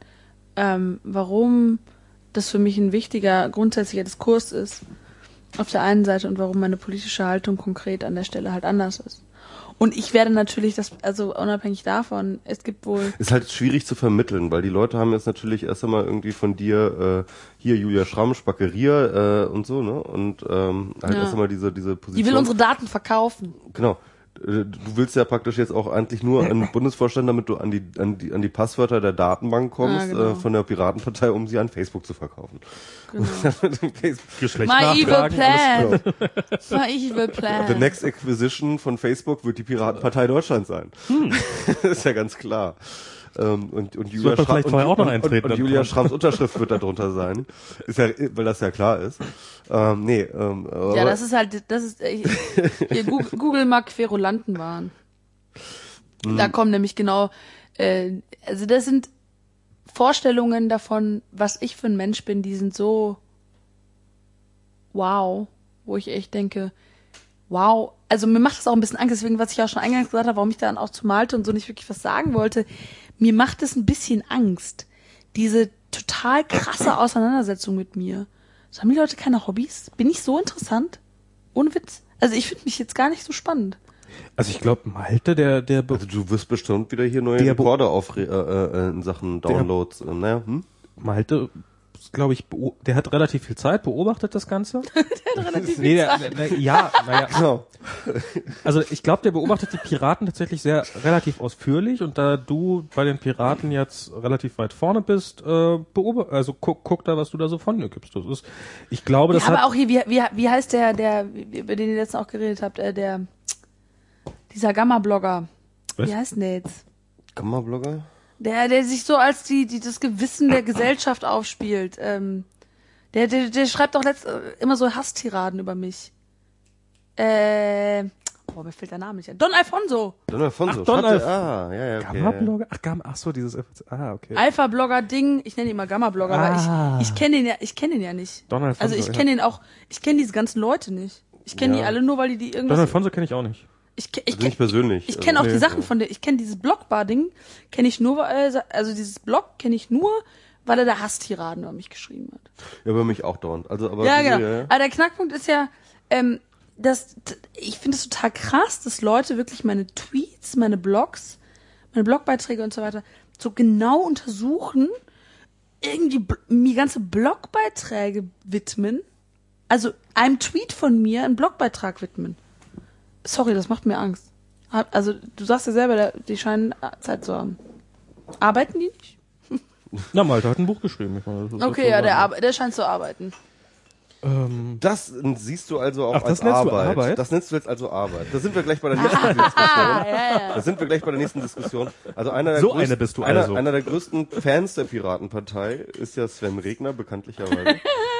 ähm, warum das für mich ein wichtiger grundsätzlicher Diskurs ist auf der einen Seite und warum meine politische Haltung konkret an der Stelle halt anders ist. Und ich werde natürlich das, also unabhängig davon, es gibt wohl ist halt schwierig zu vermitteln, weil die Leute haben jetzt natürlich erst einmal irgendwie von dir äh, hier Julia Schramm, Spackeria äh, und so, ne? Und ähm, halt Ja. erst einmal diese diese Position. die will unsere Daten verkaufen. Genau. Äh, Du willst ja praktisch jetzt auch eigentlich nur an den Bundesvorstand, damit du an die, an die, an die Passwörter der Datenbank kommst, Ah, genau. äh, von der Piratenpartei, um sie an Facebook zu verkaufen. Genau. Geschlecht My evil plan. My evil plan. The next acquisition von Facebook wird die Piratenpartei Deutschland sein. das ist ja ganz klar. Ähm, und, und Julia, vielleicht und, vorher auch noch und, eintreten, und, Julia Schramms Unterschrift wird da drunter sein. Ist ja, weil das ja klar ist. Ähm, nee, ähm, Ja, das ist halt, das ist, äh, hier, Google, Google mag Querulanten waren. Hm. Da kommen nämlich genau, äh, also das sind Vorstellungen davon, was ich für ein Mensch bin, die sind so wow, wo ich echt denke, wow, also mir macht das auch ein bisschen Angst, deswegen, was ich auch schon eingangs gesagt habe, warum ich dann auch zu Malte und so nicht wirklich was sagen wollte, mir macht es ein bisschen Angst, diese total krasse Auseinandersetzung mit mir. So haben die Leute keine Hobbys? Bin ich so interessant? Ohne Witz. Also ich finde mich jetzt gar nicht so spannend. Also ich glaube, Malte, der, der, be- also du wirst bestimmt wieder hier neue Der Rekorde auf äh, äh, in Sachen Downloads. Äh, naja, hm? Malte, glaube ich, der hat relativ viel Zeit, beobachtet das Ganze. Der hat relativ viel Nee, der, Zeit. der, der, ja, naja, Genau. also ich glaube, der beobachtet die Piraten tatsächlich sehr relativ ausführlich und da du bei den Piraten jetzt relativ weit vorne bist, äh, beobacht, also guck, guck da, was du da so von dir gibst. Das ist, ich glaube, das Ja, aber hat, auch hier, wie, wie, wie heißt der, der, über den ihr letztens auch geredet habt, äh, der, dieser Gamma-Blogger. Wie heißt denn der jetzt? Gamma-Blogger? Der, der sich so als die, die das Gewissen der Gesellschaft aufspielt. Ähm, der, der, der schreibt auch letzt, äh, immer so Hasstiraden über mich. Äh, oh, mir fällt der Name nicht ein. Don Alfonso. Don Alfonso. Ach, Don Schreibt er- Alf- Ah, ja, ja, okay. Gamma-Blogger? Ach, Gamma, ach so, dieses, ah, okay. Alpha-Blogger-Ding. Ich nenne ihn immer Gamma-Blogger, Ah. aber ich, ich kenne den ja, ich kenne den ja nicht. Don Alfonso, also ich ja. kenne den auch, ich kenne diese ganzen Leute nicht. Ich kenne Ja. die alle nur, weil die die Don irgendwas. Alfonso kenne ich auch nicht. Ich, ich, Also nicht persönlich. ich kenne auch also, die Sachen von der, ich kenne dieses Blogbar-Ding, kenne ich nur, äh, also dieses Blog kenne ich nur, weil er da Hasstiraden über mich geschrieben hat. Ja, bei mich auch dauernd. Also, aber Ja, genau. ja, ja. Aber der Knackpunkt ist ja, ähm, dass ich finde es total krass, dass Leute wirklich meine Tweets, meine Blogs, meine Blogbeiträge und so weiter so genau untersuchen, irgendwie mir ganze Blogbeiträge widmen, also einem Tweet von mir einen Blogbeitrag widmen. Sorry, das macht mir Angst. Also du sagst ja selber, die scheinen äh, Zeit zu haben. Arbeiten die nicht? Na, Malte hat ein Buch geschrieben. Ich meine, Okay, ja, der, arbe- der scheint zu arbeiten. Ähm, Das siehst du also auch Ach, als das nennst du Arbeit. Arbeit? Das nennst du jetzt also Arbeit. Da sind wir gleich bei der nächsten Diskussion. Ja, ja. Da sind wir gleich bei der nächsten Diskussion. Also einer der So größten, eine bist du einer, also. Einer der größten Fans der Piratenpartei ist ja Sven Regner, bekanntlicherweise.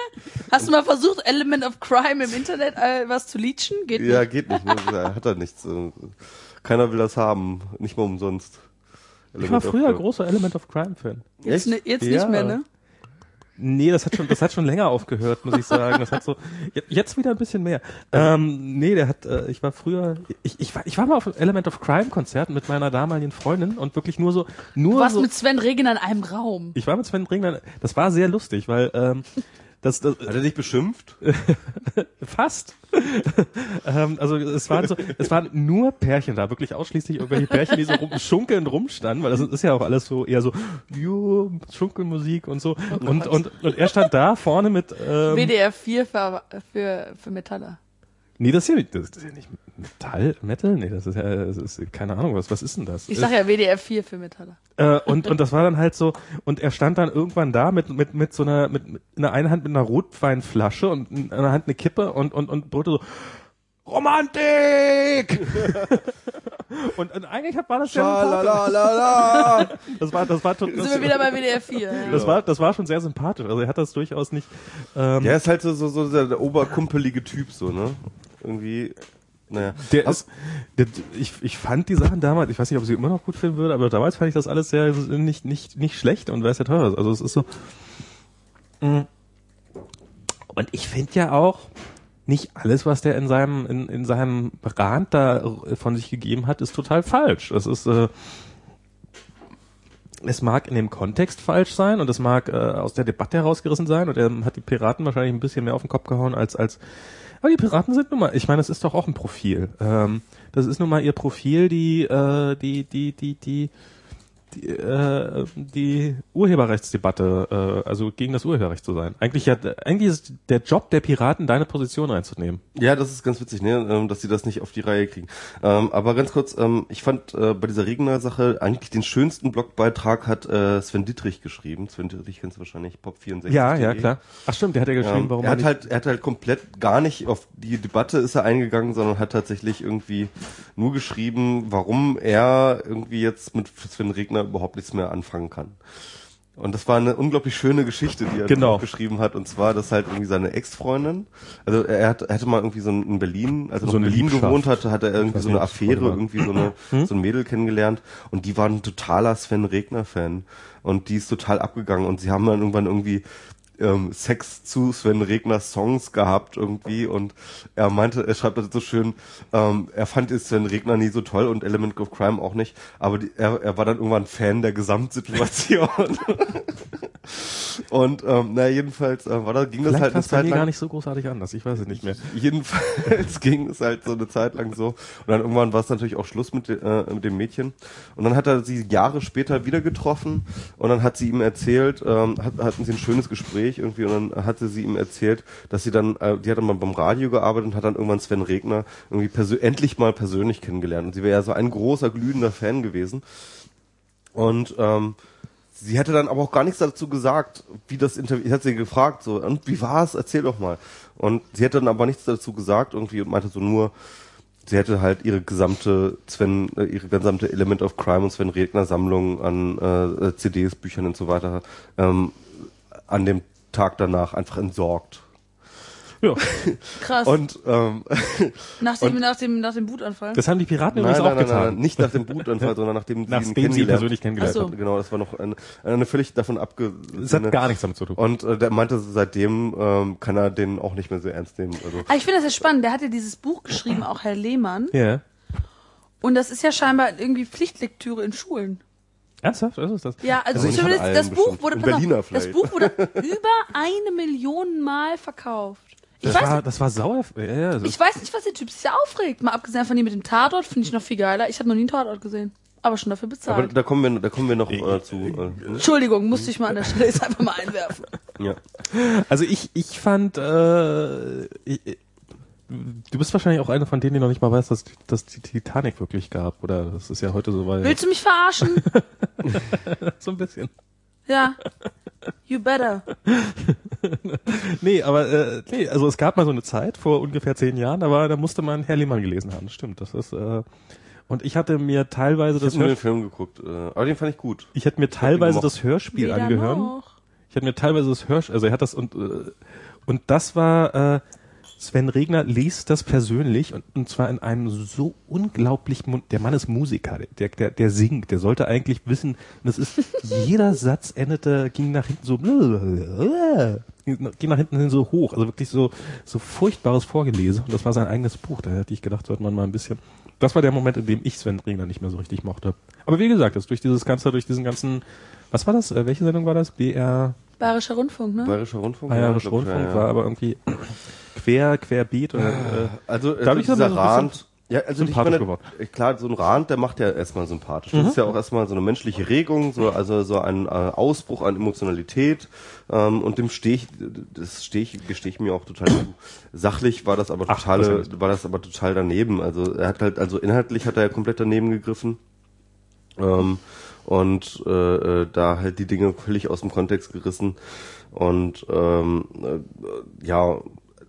Hast du mal versucht, Element of Crime im Internet äh, was zu leechen? Geht Ja, nicht. geht nicht. Ne? Er hat da nichts. Keiner will das haben. Nicht mal umsonst. Ich war Element früher Crime. großer Element of Crime Fan. Jetzt, ne, jetzt Ja. nicht mehr, ne? Nee, das hat schon, das hat schon länger aufgehört, muss ich sagen. Das hat so, je- jetzt wieder ein bisschen mehr. Ähm, nee, der hat, äh, ich war früher, ich, ich war, ich war mal auf einem Element of Crime Konzert mit meiner damaligen Freundin und wirklich nur so, nur Du warst so, mit Sven Regen in einem Raum. ich war mit Sven Ringler, das war sehr lustig, weil, ähm, das, das, Hat er dich beschimpft? Fast. ähm, also es waren so, es waren nur Pärchen da, wirklich ausschließlich irgendwelche Pärchen, die so rum, schunkelnd rumstanden, weil das ist ja auch alles so eher so, jo, Schunkelmusik und so. und, und, und er stand da vorne mit, ähm, WDR 4 für, für, für Metaller. Nee, das ist ja, das ist ja nicht Metall, Metal, nee, das ist ja, das ist, keine Ahnung, was, was ist denn das? Ich sag ja WDR 4 für Metaller. Äh, und, und das war dann halt so, und er stand dann irgendwann da mit, mit, mit so einer, mit, mit in der einen Hand mit einer Rotweinflasche und in einer Hand eine Kippe und, und, und brüllte so, Romantik! und, und eigentlich war das. Schalalala. Das war, das war, to- Sind wir das, wieder bei WDR 4. Ja. das war, das war schon sehr sympathisch. Also er hat das durchaus nicht, ähm, Der ist halt so, so, so der, der oberkumpelige Typ, so, ne? Irgendwie, naja. Der ist, der, ich, ich fand die Sachen damals, ich weiß nicht, ob ich sie immer noch gut finden würde, aber damals fand ich das alles sehr nicht nicht nicht schlecht und weiß ja teuer. Also es ist so. Mm. Und ich finde ja auch nicht alles, was der in seinem in, in seinem Rand da von sich gegeben hat, ist total falsch. Es ist äh, es mag in dem Kontext falsch sein und es mag äh, aus der Debatte herausgerissen sein und er hat die Piraten wahrscheinlich ein bisschen mehr auf den Kopf gehauen als als aber die Piraten sind nun mal, ich meine, das ist doch auch ein Profil. Ähm, das ist nun mal ihr Profil, die, äh, die, die, die, die, die, äh, die Urheberrechtsdebatte, äh, also gegen das Urheberrecht zu sein. Eigentlich ja, eigentlich ist der Job der Piraten, deine Position einzunehmen. Ja, das ist ganz witzig, ne, ähm, dass sie das nicht auf die Reihe kriegen. Ähm, aber ganz kurz, ähm, ich fand äh, bei dieser Regner-Sache eigentlich den schönsten Blogbeitrag hat äh, Sven Dittrich geschrieben. Sven Dittrich kennst du wahrscheinlich, Pop64. Ja, ja, klar. Ach stimmt, der hat ja geschrieben, Ähm, warum er hat halt, er hat halt komplett gar nicht auf die Debatte ist er eingegangen, sondern hat tatsächlich irgendwie nur geschrieben, warum er irgendwie jetzt mit Sven Regner überhaupt nichts mehr anfangen kann. Und das war eine unglaublich schöne Geschichte, die er Genau. geschrieben hat. Und zwar, dass halt irgendwie seine Ex-Freundin, also er, hat, er hatte mal irgendwie so in Berlin, als er So in Berlin Liebschaft. gewohnt hatte, hat er irgendwie so eine Affäre, irgendwie so eine, so ein Mädel kennengelernt. Und die war ein totaler Sven Regner-Fan. Und die ist total abgegangen. Und sie haben dann irgendwann irgendwie ähm, Sex zu Sven Regners Songs gehabt irgendwie und er meinte, er schreibt das so schön, ähm, er fand Sven Regner nie so toll und Element of Crime auch nicht, aber die, er, er war dann irgendwann Fan der Gesamtsituation. und ähm, na jedenfalls äh, war da, ging das Vielleicht halt war eine Zeit mir gar lang. nicht so großartig anders. Ich weiß es nicht mehr. Jedenfalls ging es halt so eine Zeit lang so. Und dann irgendwann war es natürlich auch Schluss mit, äh, mit dem Mädchen. Und dann hat er sie Jahre später wieder getroffen und dann hat sie ihm erzählt, ähm, hat, hatten sie ein schönes Gespräch irgendwie und dann hatte sie ihm erzählt, dass sie dann, äh, die hat dann mal beim Radio gearbeitet und hat dann irgendwann Sven Regner irgendwie endlich mal persönlich kennengelernt. Und sie wäre ja so ein großer, glühender Fan gewesen. Und ähm, sie hätte dann aber auch gar nichts dazu gesagt, wie das Interview, ich hatte sie gefragt, so, und wie war's? Erzähl doch mal. Und sie hätte dann aber nichts dazu gesagt irgendwie und meinte so nur, sie hätte halt ihre gesamte Sven, äh, ihre gesamte Element of Crime und Sven Regner Sammlung an äh, CDs, Büchern und so weiter ähm, an dem Tag danach einfach entsorgt. Ja. Krass. Und ähm, nach, dem, nach, dem, nach dem Wutanfall. Das haben die Piraten nein, übrigens nein, auch nein, getan. nein, nicht nach dem Wutanfall, sondern nachdem, ihn sie ihn kennengelernt- persönlich kennengelernt so. haben. Genau, das war noch eine, eine völlig davon abge... Das hat gar nichts damit zu tun. Und äh, der meinte, seitdem ähm, kann er den auch nicht mehr so ernst nehmen. Also, Ah, ich finde das ja spannend. Der hat ja dieses Buch geschrieben, auch Herr Lehmann. Ja. Und das ist ja scheinbar irgendwie Pflichtlektüre in Schulen. Ernsthaft? Was ist das? Ja, also, Also zumindest das Buch wurde, auf, das. Buch wurde über eine Million Mal verkauft. Ich Das weiß, war, das war sauer. Ja, ja, das ich weiß nicht, was der Typ sich aufregt. Mal abgesehen von dem mit dem Tatort, finde ich noch viel geiler. Ich habe noch nie einen Tatort gesehen. Aber schon dafür aber bezahlt. da kommen wir, da kommen wir noch äh, zu. Äh, Entschuldigung, musste ich mal an der Stelle jetzt einfach mal einwerfen. ja. Also ich, ich fand, äh, ich, du bist wahrscheinlich auch einer von denen, die noch nicht mal weiß, dass, dass die Titanic wirklich gab. Oder das ist ja heute so, weil Willst du mich verarschen? so ein bisschen. Ja. You better. Nee, aber äh, nee, also es gab mal so eine Zeit vor ungefähr zehn Jahren, da war, da musste man Herr Lehmann gelesen haben. Das stimmt. Das ist äh, und ich hatte mir teilweise Ich das habe nur den Hörspiel, Film geguckt, äh, aber den fand ich gut. ich hätte mir teilweise das Hörspiel Weder angehört. noch. Ich hatte mir teilweise das Hörsch, also er hat das und äh, und das war äh, Sven Regner liest das persönlich und, und zwar in einem so unglaublich, mun- der Mann ist Musiker, der, der, der singt, der sollte eigentlich wissen, das ist, jeder Satz endete, ging nach hinten so, ging nach hinten hin so hoch, also wirklich so, so furchtbares Vorgelese und das war sein eigenes Buch, da hätte ich gedacht, sollte man mal ein bisschen, das war der Moment, in dem ich Sven Regner nicht mehr so richtig mochte. Aber wie gesagt, das durch dieses ganze, durch diesen ganzen, was war das, äh, welche Sendung war das? BR, Bayerischer Rundfunk, ne? Bayerischer Rundfunk? Bayerischer ich, Rundfunk ja, ja. war aber irgendwie quer, querbeet oder, äh, Also, Da hab also ich aber dieser Rand, ja, also ich sympathisch meine, geworden. äh, klar, so ein Rand, der macht ja erstmal sympathisch. Mhm. Das ist ja auch erstmal so eine menschliche Regung, so, also so ein äh, Ausbruch an Emotionalität. Ähm, und dem stehe ich, das stehe ich, gestehe ich mir auch total zu. Sachlich war das aber Ach, totale, wahrscheinlich. war das aber total daneben. Also er hat halt, also inhaltlich hat er ja komplett daneben gegriffen. Ähm, und äh, äh, da halt die Dinge völlig aus dem Kontext gerissen. Und ähm, äh, ja,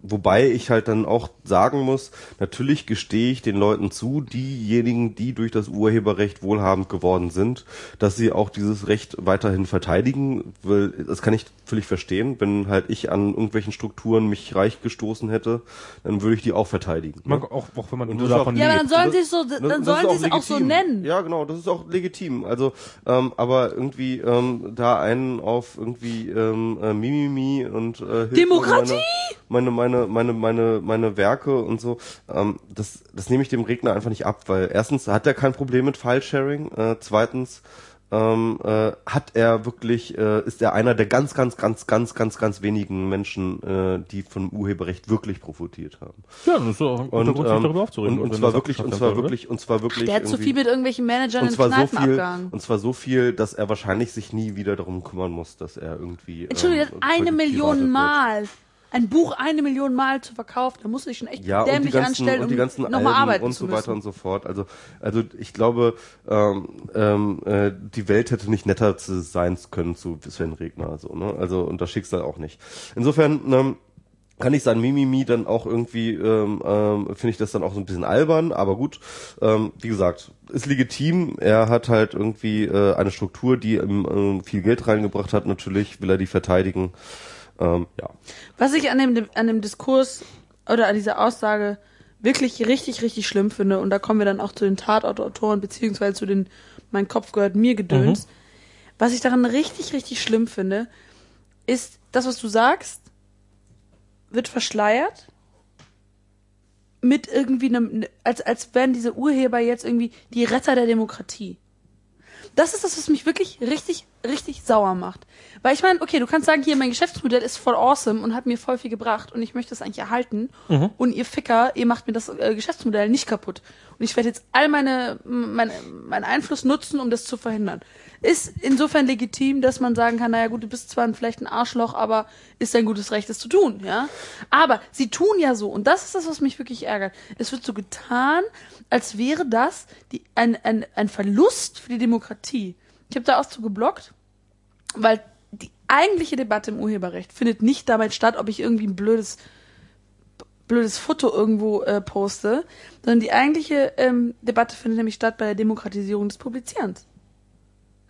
wobei ich halt dann auch sagen muss, natürlich gestehe ich den Leuten zu, diejenigen, die durch das Urheberrecht wohlhabend geworden sind, dass sie auch dieses Recht weiterhin verteidigen, weil das kann ich völlig verstehen. Wenn halt ich an irgendwelchen Strukturen mich reich gestoßen hätte, dann würde ich die auch verteidigen. man, auch, auch wenn man nur davon Ja, aber dann sollen sie es so, dann das sollen sie es auch so nennen. Ja, genau, das ist auch legitim. Also, ähm, aber irgendwie ähm, da einen auf irgendwie ähm, äh, Mimimi und äh, Hilfe Demokratie! Meine, meine, meine, meine, meine Werke und so, ähm, das, das nehme ich dem Regner einfach nicht ab, weil erstens hat er kein Problem mit File-Sharing, äh, zweitens ähm, äh, hat er wirklich, äh, ist er einer der ganz, ganz, ganz, ganz, ganz, ganz wenigen Menschen, äh, die vom Urheberrecht wirklich profitiert haben. Ja, das ist auch ein guter Und, Grund, sich ähm, darüber aufzuregen. und, und zwar wirklich, und zwar wirklich, und zwar wirklich. Der hat zu viel mit irgendwelchen Managern und in zwar so Kneipen viel, abgehangen. und zwar so viel, dass er wahrscheinlich sich nie wieder darum kümmern muss, dass er irgendwie. Entschuldigung, ähm, eine Million piratet wird. Ein Buch eine Million Mal zu verkaufen, da musst du dich schon echt Ja, und die dämlich ganzen, anstellen, und um die ganzen nochmal arbeiten und so weiter und so fort. Also, also ich glaube, ähm, ähm, äh, die Welt hätte nicht netter zu sein können zu Sven Regner, so, ne? Also und das Schicksal auch nicht. Insofern ähm, kann ich sein Mimimi dann auch irgendwie, ähm, ähm, finde ich das dann auch so ein bisschen albern, aber gut, ähm, wie gesagt, ist legitim. Er hat halt irgendwie äh, eine Struktur, die ihm ähm, viel Geld reingebracht hat, natürlich will er die verteidigen. Ähm, ja. Was ich an dem, an dem Diskurs oder an dieser Aussage wirklich richtig, richtig schlimm finde, und da kommen wir dann auch zu den Tatortautoren, beziehungsweise zu den Mein Kopf gehört mir Gedöns. Was ich daran richtig, richtig schlimm finde, ist, das, was du sagst, wird verschleiert mit irgendwie einem, als, als wären diese Urheber jetzt irgendwie die Retter der Demokratie. Das ist das, was mich wirklich richtig, richtig sauer macht. Weil ich meine, okay, du kannst sagen, hier, mein Geschäftsmodell ist voll awesome und hat mir voll viel gebracht und ich möchte es eigentlich erhalten. Und ihr Ficker, ihr macht mir das äh, Geschäftsmodell nicht kaputt. Und ich werde jetzt all meine, meine, meinen Einfluss nutzen, um das zu verhindern. Ist insofern legitim, dass man sagen kann, naja gut, du bist zwar vielleicht ein Arschloch, aber ist dein gutes Recht, das zu tun, ja? Aber sie tun ja so, und das ist das, was mich wirklich ärgert. Es wird so getan, als wäre das die, ein, ein, ein Verlust für die Demokratie. Ich habe da auch zu geblockt, weil die eigentliche Debatte im Urheberrecht findet nicht damit statt, ob ich irgendwie ein blödes blödes Foto irgendwo äh, poste, sondern die eigentliche ähm, Debatte findet nämlich statt bei der Demokratisierung des Publizierens.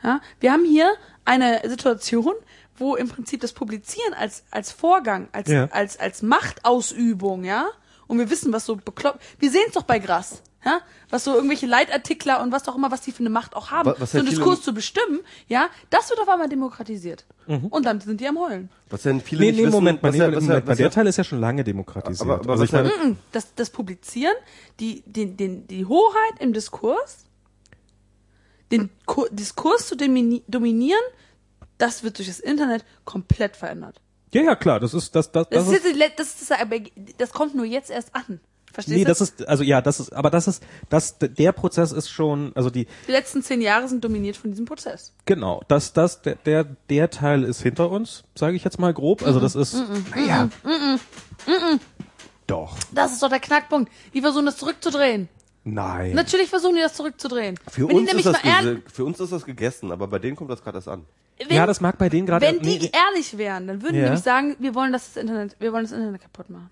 Ja? Wir haben hier eine Situation, wo im Prinzip das Publizieren als als Vorgang, als Ja. als als Machtausübung, ja, und wir wissen, was so bekloppt. Wir sehen es doch bei Gras, ja, was so irgendwelche Leitartikler und was auch immer, was die für eine Macht auch haben, Wa- was so einen Diskurs zu bestimmen, ja, das wird auf einmal demokratisiert. Mhm. Und dann sind die am Heulen. Was ja viele Nee, nicht nee, wissen, Moment, was Moment, was Moment, was der Teil ist ja schon lange demokratisiert. Aber- aber also was ich meine, Mm, Das, das Publizieren, die, den, den, die Hoheit im Diskurs, den Ku- Diskurs zu domini dominieren, das wird durch das Internet komplett verändert. ja, ja, klar, das ist, das, das, Das, das ist, das, ist, das, das kommt nur jetzt erst an. Verstehst nee, du? das ist, also ja, das ist, aber das ist, das, der Prozess ist schon, also die, die letzten zehn Jahre sind dominiert von diesem Prozess. genau, das, das, der, der, der Teil ist hinter uns, sage ich jetzt mal grob, also das ist, naja, doch, Das ist doch der Knackpunkt. Die versuchen das zurückzudrehen. nein. Natürlich versuchen die das zurückzudrehen. für, Wenn die uns ist das für uns ist das gegessen, aber bei denen kommt das gerade erst an. wenn, ja, das mag bei denen gerade, wenn die nee, ehrlich wären, dann würden die Ja. nämlich sagen, wir wollen das, das Internet, wir wollen das Internet kaputt machen.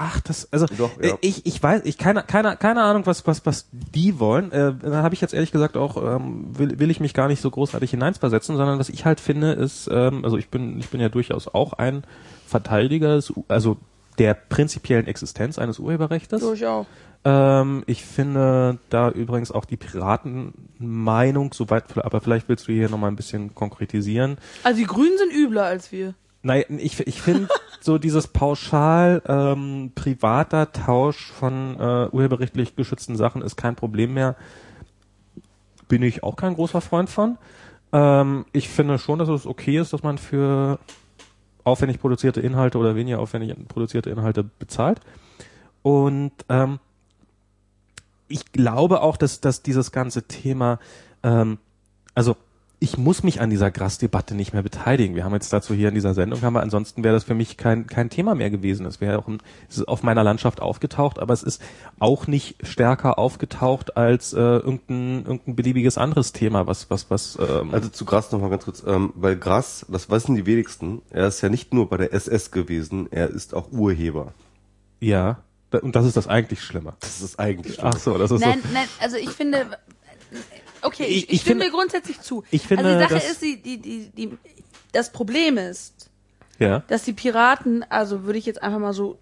Ach, das, also Doch, ja. äh, ich, ich weiß, ich keine, keine, keine Ahnung, was, was, was die wollen. Äh, da habe ich jetzt ehrlich gesagt auch, ähm, will, will ich mich gar nicht so großartig hineinversetzen, sondern was ich halt finde, ist, ähm, also ich bin, ich bin ja durchaus auch ein Verteidiger, des, U- also der prinzipiellen Existenz eines Urheberrechts. Auch. Ähm, ich finde da übrigens auch die Piratenmeinung, soweit, aber vielleicht willst du hier nochmal ein bisschen konkretisieren. Also die Grünen sind übler als wir. Nein, ich, ich finde so dieses pauschal ähm, privater Tausch von äh, urheberrechtlich geschützten Sachen ist kein Problem mehr. Bin ich auch kein großer Freund von. Ähm, ich finde schon, dass es okay ist, dass man für aufwendig produzierte Inhalte oder weniger aufwendig produzierte Inhalte bezahlt. Und ähm, ich glaube auch, dass, dass dieses ganze Thema, ähm, also ich muss mich an dieser Grass-Debatte nicht mehr beteiligen. Wir haben jetzt dazu hier in dieser Sendung, aber ansonsten wäre das für mich kein, kein Thema mehr gewesen. Es wäre auch ein, es ist auf meiner Landschaft aufgetaucht, aber es ist auch nicht stärker aufgetaucht als äh, irgendein, irgendein beliebiges anderes Thema, was, was, was ähm, Also zu Grass nochmal ganz kurz, ähm, weil Grass, das wissen die wenigsten, er ist ja nicht nur bei der SS gewesen, er ist auch Urheber. ja. Und das ist das eigentlich Schlimme. Das ist eigentlich Ach so, das ist Nein, so. nein, also ich finde, okay, ich, Ich- ich, stimme finde- grundsätzlich zu. ich finde, also die Sache ist, die, die, die, die, das Problem ist, Ja. dass die Piraten, also würde ich jetzt einfach mal so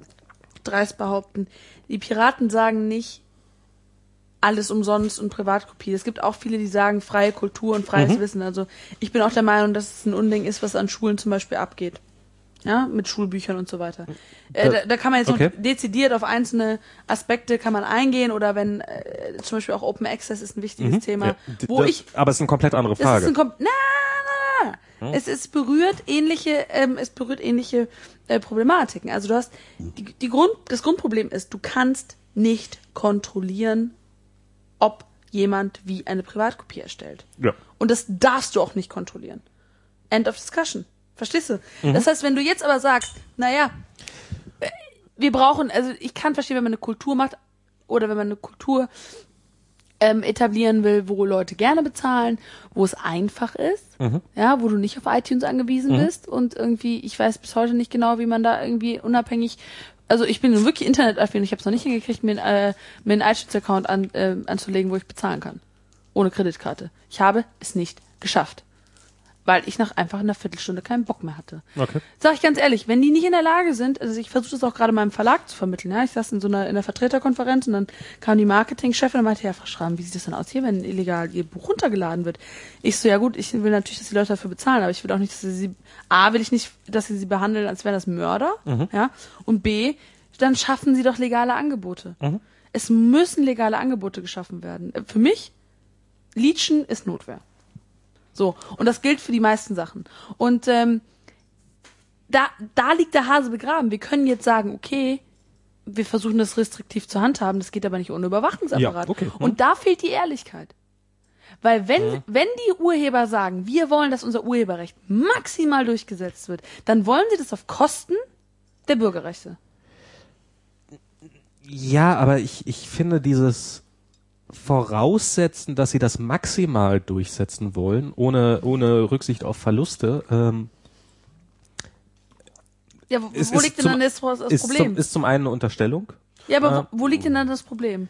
dreist behaupten, die Piraten sagen nicht alles umsonst und Privatkopie. Es gibt auch viele, die sagen freie Kultur und freies Mhm. Wissen. Also ich bin auch der Meinung, dass es ein Unding ist, was an Schulen zum Beispiel abgeht. Ja, mit Schulbüchern und so weiter. Äh, da, da kann man jetzt okay. dezidiert auf einzelne Aspekte kann man eingehen oder wenn äh, zum Beispiel auch Open Access ist ein wichtiges Thema, Mhm. Ja. D- wo das, ich aber es ist eine komplett andere das ist Frage. ein Kom na, na, na. Es, es berührt ähnliche, ähm, es berührt ähnliche äh, Problematiken. Also du hast die, die Grund, das Grundproblem ist, du kannst nicht kontrollieren, ob jemand wie eine Privatkopie erstellt. ja. Und das darfst du auch nicht kontrollieren. End of discussion. Verstehst du? Mhm. Das heißt, wenn du jetzt aber sagst, naja, äh, wir brauchen, also ich kann verstehen, wenn man eine Kultur macht oder wenn man eine Kultur ähm, etablieren will, wo Leute gerne bezahlen, wo es einfach ist, Mhm. ja, wo du nicht auf iTunes angewiesen bist und irgendwie, ich weiß bis heute nicht genau, wie man da irgendwie unabhängig, also ich bin wirklich internetaffin, ich habe es noch nicht hingekriegt, mir, äh, mir einen iTunes-Account an, äh, anzulegen, wo ich bezahlen kann. Ohne Kreditkarte. Ich habe es nicht geschafft. Weil ich nach einfach einer Viertelstunde keinen Bock mehr hatte. Okay. Sag ich ganz ehrlich, wenn die nicht in der Lage sind, also ich versuche das auch gerade meinem Verlag zu vermitteln, ja, ich saß in so einer in einer Vertreterkonferenz und dann kam die Marketingchefin und meinte, ja, Frau Schramm, wie sieht das denn aus hier, wenn illegal ihr Buch runtergeladen wird? Ich so, ja gut, ich will natürlich, dass die Leute dafür bezahlen, aber ich will auch nicht, dass sie sie, A, will ich nicht, dass sie sie behandeln, als wären das Mörder, ja, und B, dann schaffen sie doch legale Angebote. Es müssen legale Angebote geschaffen werden. Für mich, Leechen ist Notwehr. So, und das gilt für die meisten Sachen. Und ähm, da, da liegt der Hase begraben. Wir können jetzt sagen, okay, wir versuchen das restriktiv zu handhaben, das geht aber nicht ohne Überwachungsapparat. Ja, okay. Mhm. Und da fehlt die Ehrlichkeit. Weil wenn, wenn die Urheber sagen, wir wollen, dass unser Urheberrecht maximal durchgesetzt wird, dann wollen sie das auf Kosten der Bürgerrechte. Ja, aber ich, ich finde dieses Voraussetzen, dass sie das maximal durchsetzen wollen, ohne, ohne Rücksicht auf Verluste, ähm, Ja, wo, ist, wo ist liegt denn dann das, das ist, Problem? zum, ist zum einen eine Unterstellung. ja, aber wo, wo liegt denn dann das Problem?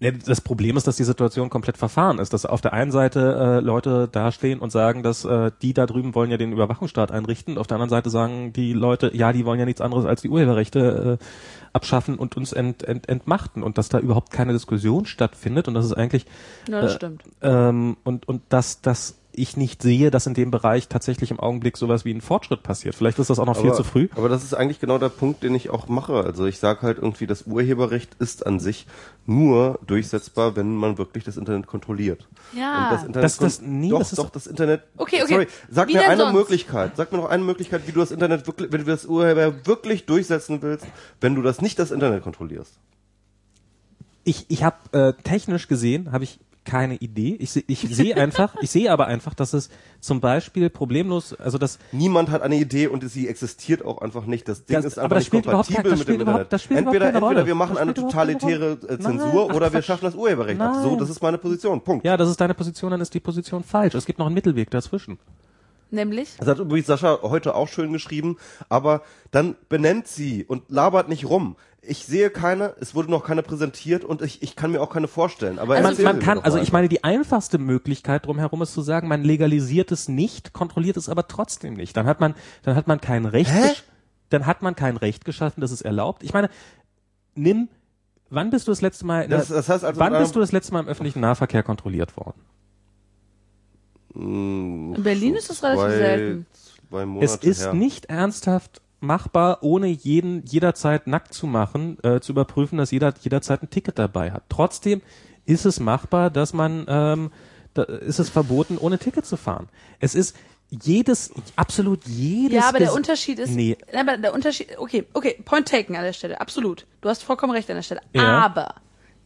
Das Problem ist, dass die Situation komplett verfahren ist, dass auf der einen Seite äh, Leute dastehen und sagen, dass äh, die da drüben wollen ja den Überwachungsstaat einrichten, auf der anderen Seite sagen die Leute, ja, die wollen ja nichts anderes als die Urheberrechte äh, abschaffen und uns ent, ent, entmachten und dass da überhaupt keine Diskussion stattfindet und das ist eigentlich Ja, das Äh, stimmt. ähm, und und dass dass ich nicht sehe, dass in dem Bereich tatsächlich im Augenblick sowas wie ein Fortschritt passiert. Vielleicht ist das auch noch viel aber, zu früh. Aber das ist eigentlich genau der Punkt, den ich auch mache. Also ich sage halt irgendwie, das Urheberrecht ist an sich nur durchsetzbar, wenn man wirklich das Internet kontrolliert. Ja. Und das Internet Das- das- nee, doch, das ist- doch, das Internet. Okay, okay. Sorry, sag Wie mir eine sonst? Möglichkeit. Sag mir noch eine Möglichkeit, wie du das Internet wirklich, wenn du das Urheber wirklich durchsetzen willst, wenn du das nicht das Internet kontrollierst. Ich, ich habe äh, technisch gesehen, habe ich keine Idee. Ich, ich sehe einfach, ich sehe aber einfach, dass es zum Beispiel problemlos, also das Niemand hat eine Idee und sie existiert auch einfach nicht. Das Ding Das- ist aber einfach nicht kompatibel mit dem Internet. entweder entweder wir machen eine totalitäre äh, Zensur ach, oder wir schaffen das Urheberrecht ab. So, das ist meine Position. Punkt. ja, das ist deine Position, dann ist die Position falsch. Es gibt noch einen Mittelweg dazwischen. Nämlich? Das hat übrigens Sascha heute auch schön geschrieben, aber dann benennt sie und labert nicht rum. Ich sehe keine, es wurde noch keine präsentiert und ich, ich kann mir auch keine vorstellen. Aber man, erzählen man mir kann, also ich meine, die einfachste Möglichkeit drumherum ist zu sagen, man legalisiert es nicht, kontrolliert es aber trotzdem nicht. Dann hat man, dann hat man kein Recht, dann hat man kein Recht geschaffen, das ist erlaubt. Ich meine, nimm, wann bist du das letzte Mal, in Das- das heißt also, wann ähm, bist du das letzte Mal im öffentlichen Nahverkehr kontrolliert worden? Mm, In Berlin ist das relativ selten. Es ist her. nicht ernsthaft machbar, ohne jeden jederzeit nackt zu machen, äh, zu überprüfen, dass jeder jederzeit ein Ticket dabei hat. Trotzdem ist es machbar, dass man, ähm, da ist es verboten, ohne Ticket zu fahren. Es ist jedes, absolut jedes. Ja, aber der Unterschied ist, Nee. Nein, aber der Unterschied, okay, okay, point taken an der Stelle, absolut. Du hast vollkommen recht an der Stelle. Ja. Aber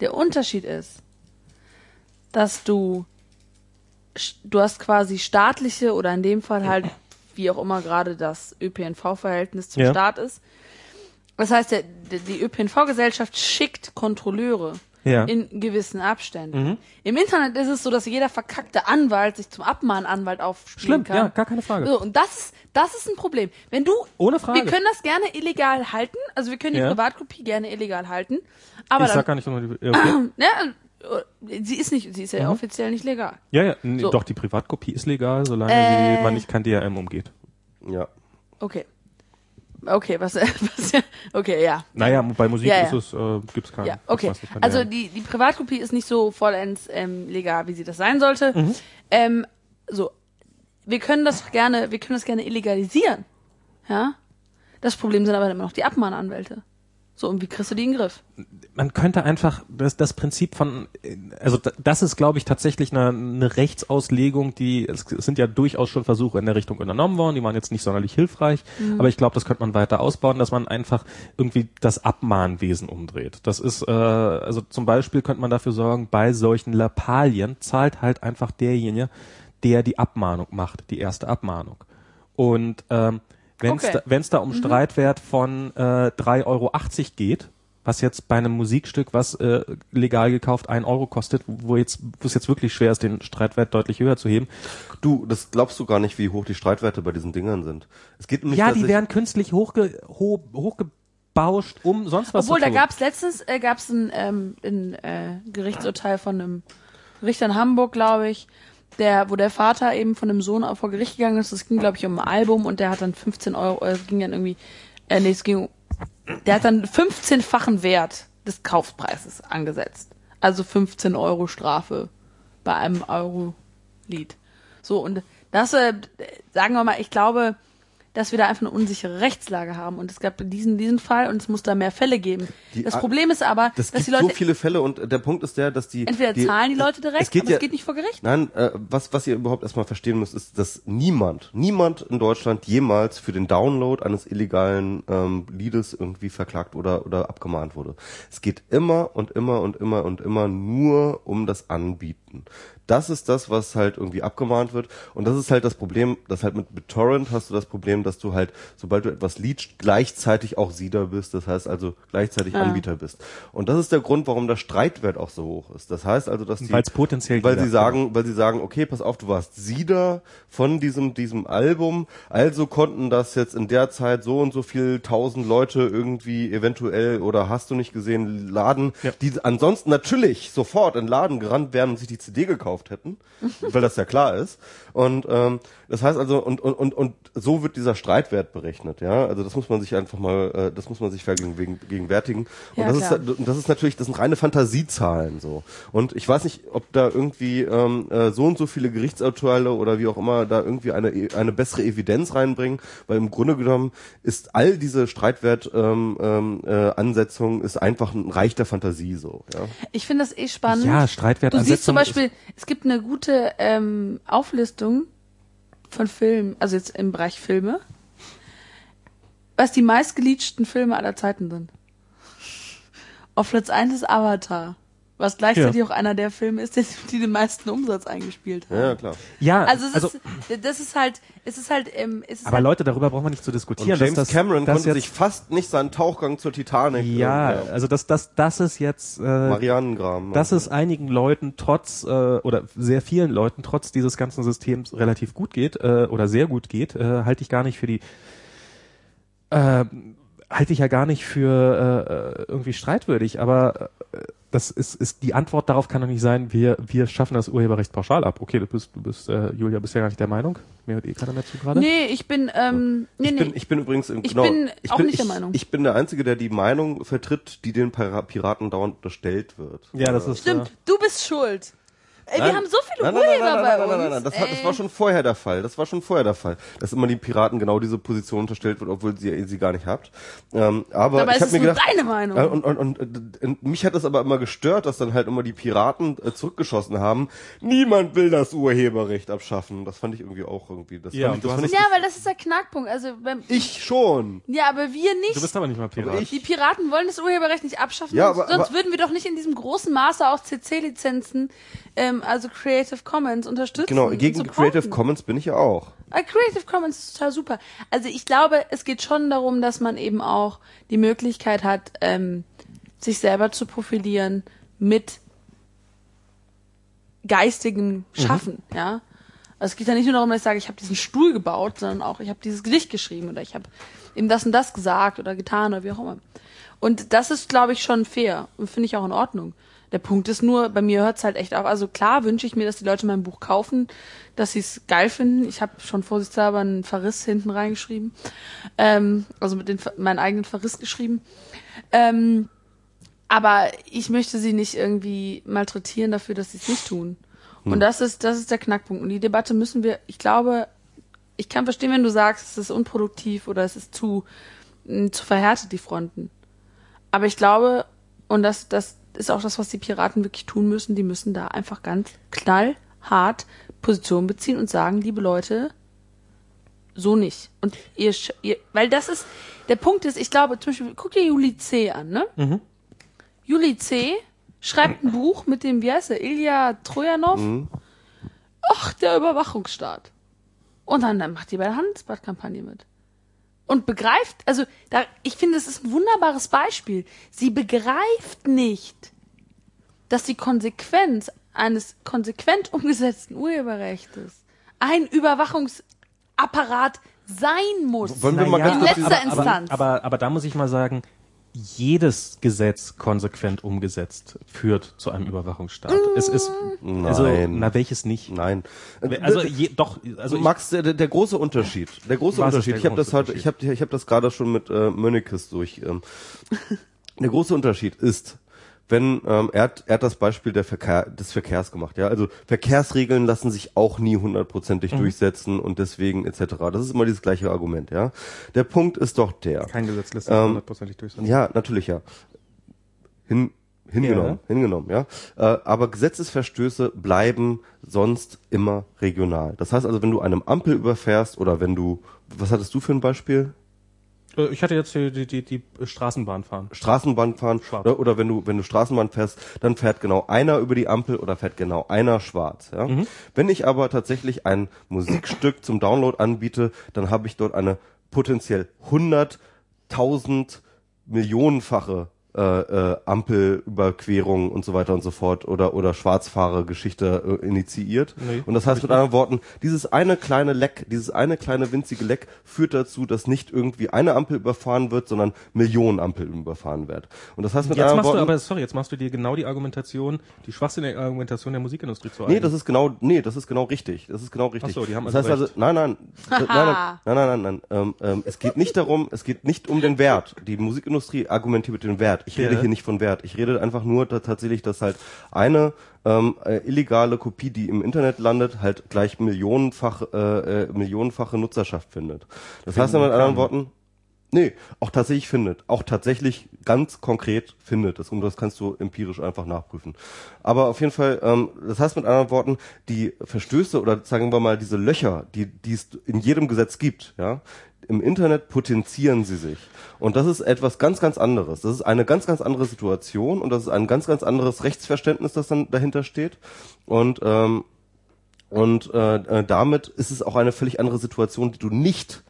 der Unterschied ist, dass du, du hast quasi staatliche oder in dem Fall halt, wie auch immer gerade das ÖPNV-Verhältnis zum Ja. Staat ist. Das heißt, der, die ÖPNV-Gesellschaft schickt Kontrolleure Ja. in gewissen Abständen. Im Internet ist es so, dass jeder verkackte Anwalt sich zum Abmahnanwalt aufspielen Schlimm, kann. ja, gar keine Frage. So, und das ist, das ist ein Problem. Wenn du, Ohne Frage. wir können das gerne illegal halten, also wir können die Ja. Privatkopie gerne illegal halten, aber ich sag dann, gar nicht, okay. ja, äh, sie ist nicht, sie ist ja offiziell nicht legal. ja, ja, nee, So. doch, die Privatkopie ist legal, solange Äh. sie, man nicht kein DRM umgeht. Ja. Okay. Okay, was, was okay, ja. Naja, bei Musik Ja, ja. ist es, äh, gibt's keinen. Ja, okay. kein Also die, die Privatkopie ist nicht so vollends ähm, legal, wie sie das sein sollte. Mhm. Ähm, so, wir können das gerne, wir können das gerne illegalisieren. Ja. Das Problem sind aber immer noch die Abmahnanwälte. So, und wie kriegst du die in den Griff? man könnte einfach das, das Prinzip von, also da- das ist, glaube ich, tatsächlich eine, eine Rechtsauslegung, die, es sind ja durchaus schon Versuche in der Richtung unternommen worden, die waren jetzt nicht sonderlich hilfreich, aber ich glaube, das könnte man weiter ausbauen, dass man einfach irgendwie das Abmahnwesen umdreht. Das ist, äh, also zum Beispiel könnte man dafür sorgen, bei solchen Lappalien zahlt halt einfach derjenige, der die Abmahnung macht, die erste Abmahnung. Und ähm, wenn es Okay. da, wenn's da um Streitwert von äh, 3,80 Euro geht, was jetzt bei einem Musikstück, was äh, legal gekauft 1 Euro kostet, wo jetzt, wo es jetzt wirklich schwer ist, den Streitwert deutlich höher zu heben. Du, das glaubst du gar nicht, wie hoch die Streitwerte bei diesen Dingern sind. Es geht nämlich ja, die werden künstlich hochge, ho, hochgebauscht, um sonst was Obwohl, zu da tun. gab's letztens äh, gab's ein, ähm, ein äh, Gerichtsurteil von einem Richter in Hamburg, glaube ich, der, wo der Vater eben von dem Sohn vor Gericht gegangen ist. Das ging, glaube ich, um ein Album und der hat dann 15 Euro, äh, es ging dann irgendwie, äh, nee, es ging, der hat dann 15-fachen Wert des Kaufpreises angesetzt. Also 15 Euro Strafe bei einem Euro-Lied. So, und das, äh, sagen wir mal, ich glaube, dass wir da einfach eine unsichere Rechtslage haben. Und es gab diesen, diesen Fall und es muss da mehr Fälle geben. Die das Problem ist aber, Das dass die Leute so viele Fälle und der Punkt ist der, dass die entweder die, zahlen die Leute direkt, es geht aber ja, es geht nicht vor Gericht. Nein, äh, was was ihr überhaupt erstmal verstehen müsst, ist, dass niemand, niemand in Deutschland jemals für den Download eines illegalen ähm, Liedes irgendwie verklagt oder oder abgemahnt wurde. Es geht immer und immer und immer und immer nur um das Anbieten. Das ist das, was halt irgendwie abgemahnt wird. Und das ist halt das Problem, dass halt mit BitTorrent hast du das Problem, dass du halt, sobald du etwas leadst, gleichzeitig auch Sieder bist. Das heißt also gleichzeitig Ah. Anbieter bist. Und das ist der Grund, warum der Streitwert auch so hoch ist. Das heißt also, dass die, Weil's potenziell weil sie sagen, weil sie sagen, okay, pass auf, du warst Sieder von diesem, diesem Album. Also konnten das jetzt in der Zeit so und so viel tausend Leute irgendwie eventuell oder hast du nicht gesehen, laden, Ja. die ansonsten natürlich sofort in den Laden gerannt wären und sich die CD gekauft hätten, weil das ja klar ist. Und ähm, das heißt also, und, und, und, und so wird dieser Streitwert berechnet, ja. Also das muss man sich einfach mal, äh, das muss man sich vergegenwärtigen. Und Ja, das klar. ist und das ist natürlich, das sind reine Fantasiezahlen so. Und ich weiß nicht, ob da irgendwie ähm, äh, so und so viele Gerichtsurteile oder wie auch immer da irgendwie eine eine bessere Evidenz reinbringen, weil im Grunde genommen ist all diese Streitwert ähm, ähm, äh, Ansetzung ist einfach ein Reich der Fantasie so, ja. Ich finde das eh spannend. Ja, Streitwert Du siehst zum Beispiel, es gibt eine gute ähm, Auflistung von Filmen, also jetzt im Bereich Filme, was die meistgeleachten Filme aller Zeiten sind. Auf Platz 1 ist Avatar. Was gleichzeitig auch einer der Filme ist, der- die den meisten Umsatz eingespielt haben. Ja, klar. Ja, Also, es ist, das ist halt, es ist halt, ähm, es ist aber halt, Leute, darüber brauchen wir nicht zu Und diskutieren. James dass das, Cameron das konnte jetzt, sich fast nicht seinen Tauchgang zur Titanic ja, äh, also das, das, das ist jetzt, äh, Marianengraben. dass es einigen Leuten trotz äh, oder sehr vielen Leuten trotz dieses ganzen Systems relativ gut geht äh, oder sehr gut geht, äh, halte ich gar nicht für die äh, halte ich ja gar nicht für äh, irgendwie streitwürdig, aber äh, das ist, ist die Antwort darauf kann doch nicht sein, wir wir schaffen das Urheberrecht pauschal ab. Okay, du bist du bist äh, Julia bist ja gar nicht der Meinung. Mir hört eh keiner mehr zu gerade. nee, ich bin, ähm, nee, ich, nee. bin, ich bin übrigens im, Ich genau, bin ich auch bin, nicht ich, der Meinung. Ich bin der Einzige, der die Meinung vertritt, die den Pira- Piraten dauernd unterstellt wird. Ja, das ist Stimmt, du bist schuld. Ey, wir haben so viele Nein, Urheber nein, nein, bei nein, uns. nein, nein, nein. Das, hat, das war schon vorher der Fall. Das war schon vorher der Fall, dass immer die Piraten genau diese Position unterstellt wird, obwohl sie sie gar nicht habt. Ähm, aber Dabei ich ist habe mir nur gedacht, deine Meinung. Äh, und, und, und, äh, und mich hat es aber immer gestört, dass dann halt immer die Piraten äh, zurückgeschossen haben. Niemand will das Urheberrecht abschaffen. Das fand ich irgendwie auch irgendwie. Das Ja, fand ich, das fand ich, ja, weil das ist der Knackpunkt. Also, wenn, ich schon. ja, aber wir nicht. Du bist aber nicht mal Pirat. ich- Die Piraten wollen das Urheberrecht nicht abschaffen, Ja, sonst, aber- sonst aber- würden wir doch nicht in diesem großen Maße auch CC-Lizenzen, ähm, also Creative Commons, unterstützen. Genau, gegen. Creative Commons bin ich ja auch. Äh, Creative Commons ist total super. Also ich glaube, es geht schon darum, dass man eben auch die Möglichkeit hat, ähm, sich selber zu profilieren mit geistigem Schaffen, ja. Also es geht ja nicht nur darum, dass ich sage, ich habe diesen Stuhl gebaut, sondern auch, ich habe dieses Gedicht geschrieben oder ich habe eben das und das gesagt oder getan oder wie auch immer. Und das ist, glaube ich, schon fair und finde ich auch in Ordnung. Der Punkt ist nur, bei mir hört es halt echt auf. Also klar wünsche ich mir, dass die Leute mein Buch kaufen, dass sie es geil finden. Ich habe schon vorsichtshalber einen Verriss hinten reingeschrieben. Ähm, also mit den, meinen eigenen Verriss geschrieben. Ähm, aber ich möchte sie nicht irgendwie malträtieren dafür, dass sie es nicht tun. Und das ist, das ist der Knackpunkt. Und die Debatte müssen wir, ich glaube, ich kann verstehen, wenn du sagst, es ist unproduktiv oder es ist zu, zu verhärtet, die Fronten. Aber ich glaube, und das, das ist auch das, was die Piraten wirklich tun müssen, die müssen da einfach ganz knallhart Position beziehen und sagen, liebe Leute, so nicht. Und ihr, ihr weil das ist, der Punkt ist, ich glaube, zum Beispiel, guck dir Juli C. an, ne? Juli C. schreibt ein Buch mit dem, wie heißt er, Ilya Trojanov. Ach, der Überwachungsstaat. Und dann, dann macht die bei der Handelsblatt-Kampagne mit. Und begreift, also da, ich finde, es ist ein wunderbares Beispiel. Sie begreift nicht, dass die Konsequenz eines konsequent umgesetzten Urheberrechts ein Überwachungsapparat sein muss. Wollen wir mal Naja, ganz In kurz letzter diesen- Instanz. Aber, aber, aber da muss ich mal sagen, jedes Gesetz konsequent umgesetzt führt zu einem Überwachungsstaat. Es ist, also, Nein. na, welches nicht? Nein. Also, je, doch, also ich, Max, der, der große Unterschied, der große Unterschied. der Ich habe das halt, ich habe, ich habe das gerade schon mit äh, Mönnekes durch. Ähm, der große Unterschied ist, wenn ähm, er, hat, er hat das Beispiel der Verkehr, des Verkehrs gemacht, ja. Also Verkehrsregeln lassen sich auch nie hundertprozentig durchsetzen und deswegen etc. Das ist immer dieses gleiche Argument, ja. Der Punkt ist doch der. kein Gesetz lässt sich Ähm, hundertprozentig durchsetzen. Ja, natürlich ja. Hin, hingenommen, Ja. hingenommen, ja. Äh, aber Gesetzesverstöße bleiben sonst immer regional. Das heißt also, wenn du einem Ampel überfährst oder wenn du, was hattest du für ein Beispiel? Äh, Ich hatte jetzt die, die, die, Straßenbahn fahren. Straßenbahn fahren Schwarz. oder, oder wenn du wenn du Straßenbahn fährst, dann fährt genau einer über die Ampel oder fährt genau einer schwarz. Ja? Mhm. Wenn ich aber tatsächlich ein Musikstück zum Download anbiete, dann habe ich dort eine potenziell 100.000 Millionenfache äh, äh, Ampelüberquerung und so weiter und so fort oder oder Schwarzfahrergeschichte äh, initiiert. Nee, und das heißt mit anderen Worten, dieses eine kleine Leck, dieses eine kleine winzige Leck führt dazu, dass nicht irgendwie eine Ampel überfahren wird, sondern Millionen Ampeln überfahren werden. Und das heißt mit Jetzt anderen machst du Worten, aber, sorry, jetzt machst du dir genau die Argumentation, die schwachsinnige Argumentation der Musikindustrie zu Nee, das ist genau, nee, das ist genau richtig. Das ist genau richtig. Ach so, die haben das also heißt also, recht. nein, nein, nein, nein, nein, nein, nein, nein. Ähm, ähm, es geht nicht darum, es geht nicht um den Wert. Die Musikindustrie argumentiert mit dem Wert. Ich rede Ja. hier nicht von Wert. Ich rede einfach nur da, tatsächlich, dass halt eine ähm, äh, illegale Kopie, die im Internet landet, halt gleich millionenfach, äh, äh, millionenfache Nutzerschaft findet. Das heißt mit anderen Worten, Nee, auch tatsächlich findet. Auch tatsächlich ganz konkret findet. Das, und das kannst du empirisch einfach nachprüfen. Aber auf jeden Fall, ähm, das heißt mit anderen Worten, die Verstöße oder sagen wir mal diese Löcher, die, die es in jedem Gesetz gibt, ja, Im Internet potenzieren sie sich. Und das ist etwas ganz, ganz anderes. Das ist eine ganz, ganz andere Situation und das ist ein ganz, ganz anderes Rechtsverständnis, das dann dahinter steht. Und ähm, und äh, äh, damit ist es auch eine völlig andere Situation, die du nicht,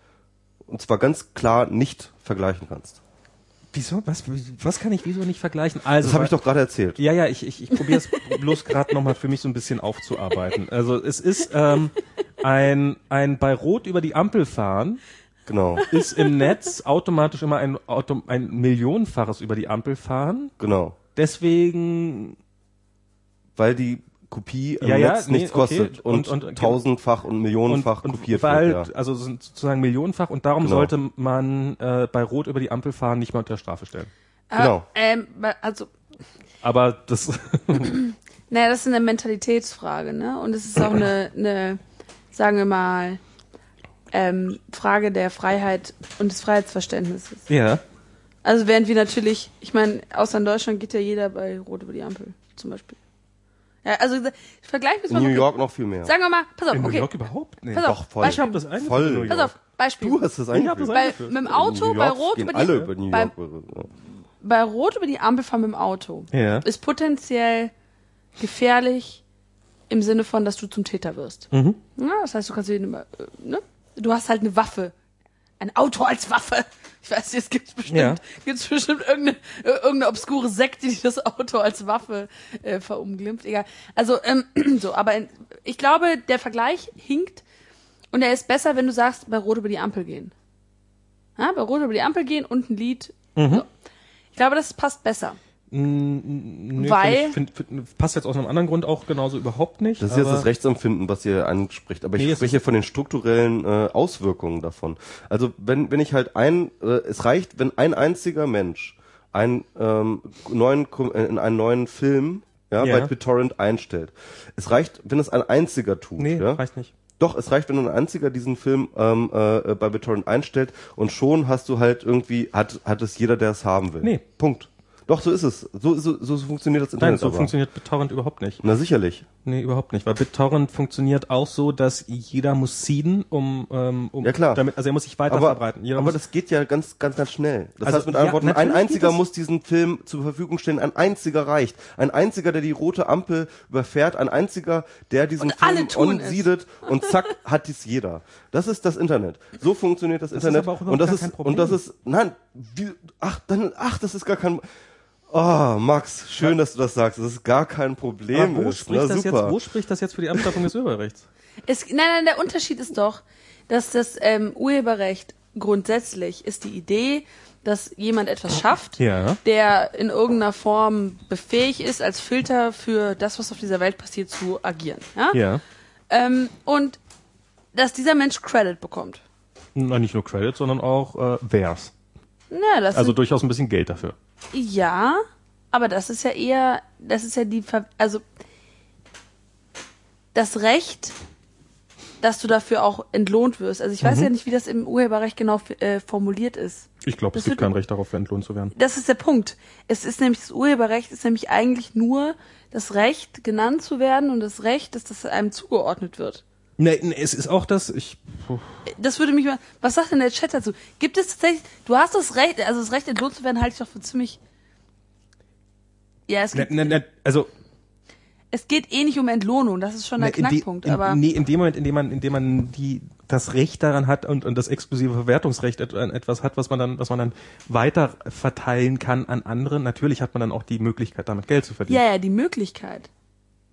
und zwar ganz klar nicht vergleichen kannst. Wieso? Was, was kann ich wieso nicht vergleichen? Also, Das habe ich doch gerade erzählt. Ja, ja, ich, ich, ich probiere es bloß gerade nochmal für mich so ein bisschen aufzuarbeiten. Also es ist ähm, ein, ein bei Rot über die Ampel fahren, Genau, ist im Netz automatisch immer ein, Auto, ein Millionenfaches über die Ampel fahren. genau. Deswegen, Weil die Kopie im Ja, ja, Netz nee, nichts okay. kostet und, Und- und- tausendfach und millionenfach und kopiert weil, wird. Ja. also sozusagen millionenfach und darum Genau. sollte man äh, bei Rot über die Ampel fahren nicht mehr unter Strafe stellen. Genau. Ähm, also, Aber das, naja, das ist eine Mentalitätsfrage, ne? Und es ist auch eine, eine sagen wir mal, ähm, Frage der Freiheit und des Freiheitsverständnisses. ja. Also während wir natürlich, ich meine, außer in Deutschland geht ja jeder bei Rot über die Ampel, zum Beispiel. Ja, also vergleich bis In mal. New. York noch viel mehr. Sagen wir mal, pass auf, In New okay. York überhaupt nicht. Pass auf, Doch, voll. Beispiel, Ich habe das eingeführt Voll. New pass auf, Beispiel. Du hast das Ich hab das eingeführt. bei, mit dem Auto, New bei Rot über die, alle über New bei, York. bei Rot über die Ampel fahren mit dem Auto Ja. ist potenziell gefährlich im Sinne von, dass du zum Täter wirst. Mhm. Ja, das heißt, du kannst immer, äh, ne? Du hast halt eine Waffe. Ein Auto als Waffe. Ich weiß, jetzt gibt's bestimmt, Ja. gibt's bestimmt irgendeine, äh, irgendeine obskure Sekte, die das Auto als Waffe äh, verunglimpft. Egal. Also, ähm, so, aber in, ich glaube, der Vergleich hinkt und er ist besser, wenn du sagst, bei Rot über die Ampel gehen. Ja, bei Rot über die Ampel gehen und ein Lied. Mhm. So. Ich glaube, das passt besser. Nö, Weil- find, find, find, passt jetzt aus einem anderen Grund auch genauso überhaupt nicht. Das ist jetzt das Rechtsempfinden, was ihr anspricht. Aber ich Nee, spreche von den strukturellen äh, Auswirkungen davon. Also wenn, wenn ich halt ein, äh, es reicht, wenn ein einziger Mensch einen ähm, neuen, in einen neuen Film ja, Ja. bei BitTorrent einstellt. Es reicht, wenn es ein einziger tut. Nee, ja? reicht nicht. Doch, es reicht, wenn ein einziger diesen Film ähm, äh, bei BitTorrent einstellt und schon hast du halt irgendwie, hat, hat es jeder, der es haben will. Nee. Punkt. Doch, so ist es. So, so, so funktioniert das Internet Nein, so aber. funktioniert BitTorrent überhaupt nicht. Na sicherlich. Nee, überhaupt nicht. Weil BitTorrent funktioniert auch so, dass jeder muss seeden, um, ähm, um Ja, klar. damit, also er muss sich weiter aber, verbreiten. Jeder aber muss, das geht ja ganz, ganz, ganz schnell. Das Also, heißt mit anderen ja, Worten, ein einziger das. muss diesen Film zur Verfügung stellen, ein einziger reicht. Ein einziger, der die rote Ampel überfährt, ein einziger, der diesen Und alle Film onsiedet und zack, hat dies jeder. Das ist das Internet. So funktioniert das, ist Internet. aber auch überhaupt und das gar ist, kein und das Problem. ist, nein, wie, ach, dann, ach, das ist gar kein, oh, Max, schön, dass du das sagst. Das ist gar kein Problem. aber wo ist, spricht na, das super. jetzt, wo spricht das jetzt für die Abschaffung des Urheberrechts? Es, nein, nein, der Unterschied ist doch, dass das ähm, Urheberrecht grundsätzlich ist die Idee, dass jemand etwas schafft, Ja. der in irgendeiner Form befähigt ist, als Filter für das, was auf dieser Welt passiert, zu agieren. Ja? Ja. Ähm, und dass dieser Mensch Credit bekommt. Na, nicht nur Credit, sondern auch äh. Na, das Also durchaus ein bisschen Geld dafür. Ja, aber das ist ja eher, das ist ja die, Ver also das Recht, dass du dafür auch entlohnt wirst. Also ich weiß Mhm. ja nicht, wie das im Urheberrecht genau äh, formuliert ist. Ich glaube, es gibt kein Recht darauf, entlohnt zu werden. Das ist der Punkt. Es ist nämlich, das Urheberrecht ist nämlich eigentlich nur das Recht, genannt zu werden und das Recht, dass das einem zugeordnet wird. Nee, nee, es ist auch das, ich, puh, Das würde mich mal, was sagt denn der Chat dazu? Gibt es tatsächlich, du hast das Recht, also das Recht entlohnt zu werden, halte ich doch für ziemlich, ja, es ne, geht, ne, ne, also es geht eh nicht um Entlohnung, das ist schon der ne, Knackpunkt, in, aber nee, in dem Moment, in dem man, in dem man die das Recht daran hat und, und das exklusive Verwertungsrecht an etwas hat, was man dann, was man dann weiter verteilen kann an andere, natürlich hat man dann auch die Möglichkeit, damit Geld zu verdienen. ja, ja, die Möglichkeit.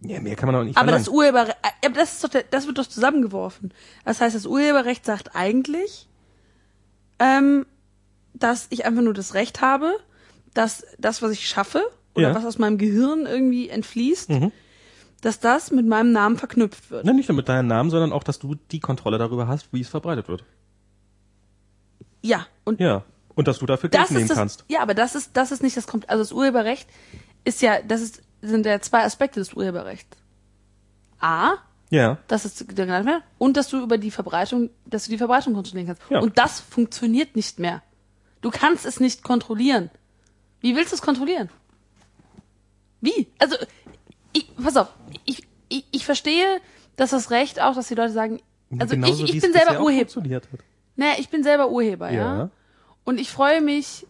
Ja, mehr kann man auch nicht Aber das verlangen. Urheberrecht, äh, das ist doch, der, das wird doch zusammengeworfen. Das heißt, das Urheberrecht sagt eigentlich, ähm, dass ich einfach nur das Recht habe, dass das, was ich schaffe oder Ja. was aus meinem Gehirn irgendwie entfließt, Mhm. dass das mit meinem Namen verknüpft wird. Ne, nicht nur mit deinem Namen, sondern auch, dass du die Kontrolle darüber hast, wie es verbreitet wird. Ja, und Ja. Und dass du dafür Geld das nehmen das, kannst. ja, aber das ist, das ist nicht das kommt, also das Urheberrecht ist ja, das ist, sind ja zwei Aspekte des Urheberrechts. A, Ja. dass es genannt wird und dass du über die Verbreitung, dass du die Verbreitung kontrollieren kannst. Ja. Und das funktioniert nicht mehr. Du kannst es nicht kontrollieren. Wie willst du es kontrollieren? Wie? Also, ich, pass auf, ich, ich, ich verstehe, dass das Recht auch, dass die Leute sagen, also Genauso, ich, ich bin selber Urheber. Naja, ich bin selber Urheber, ja. Ja. Und ich freue mich,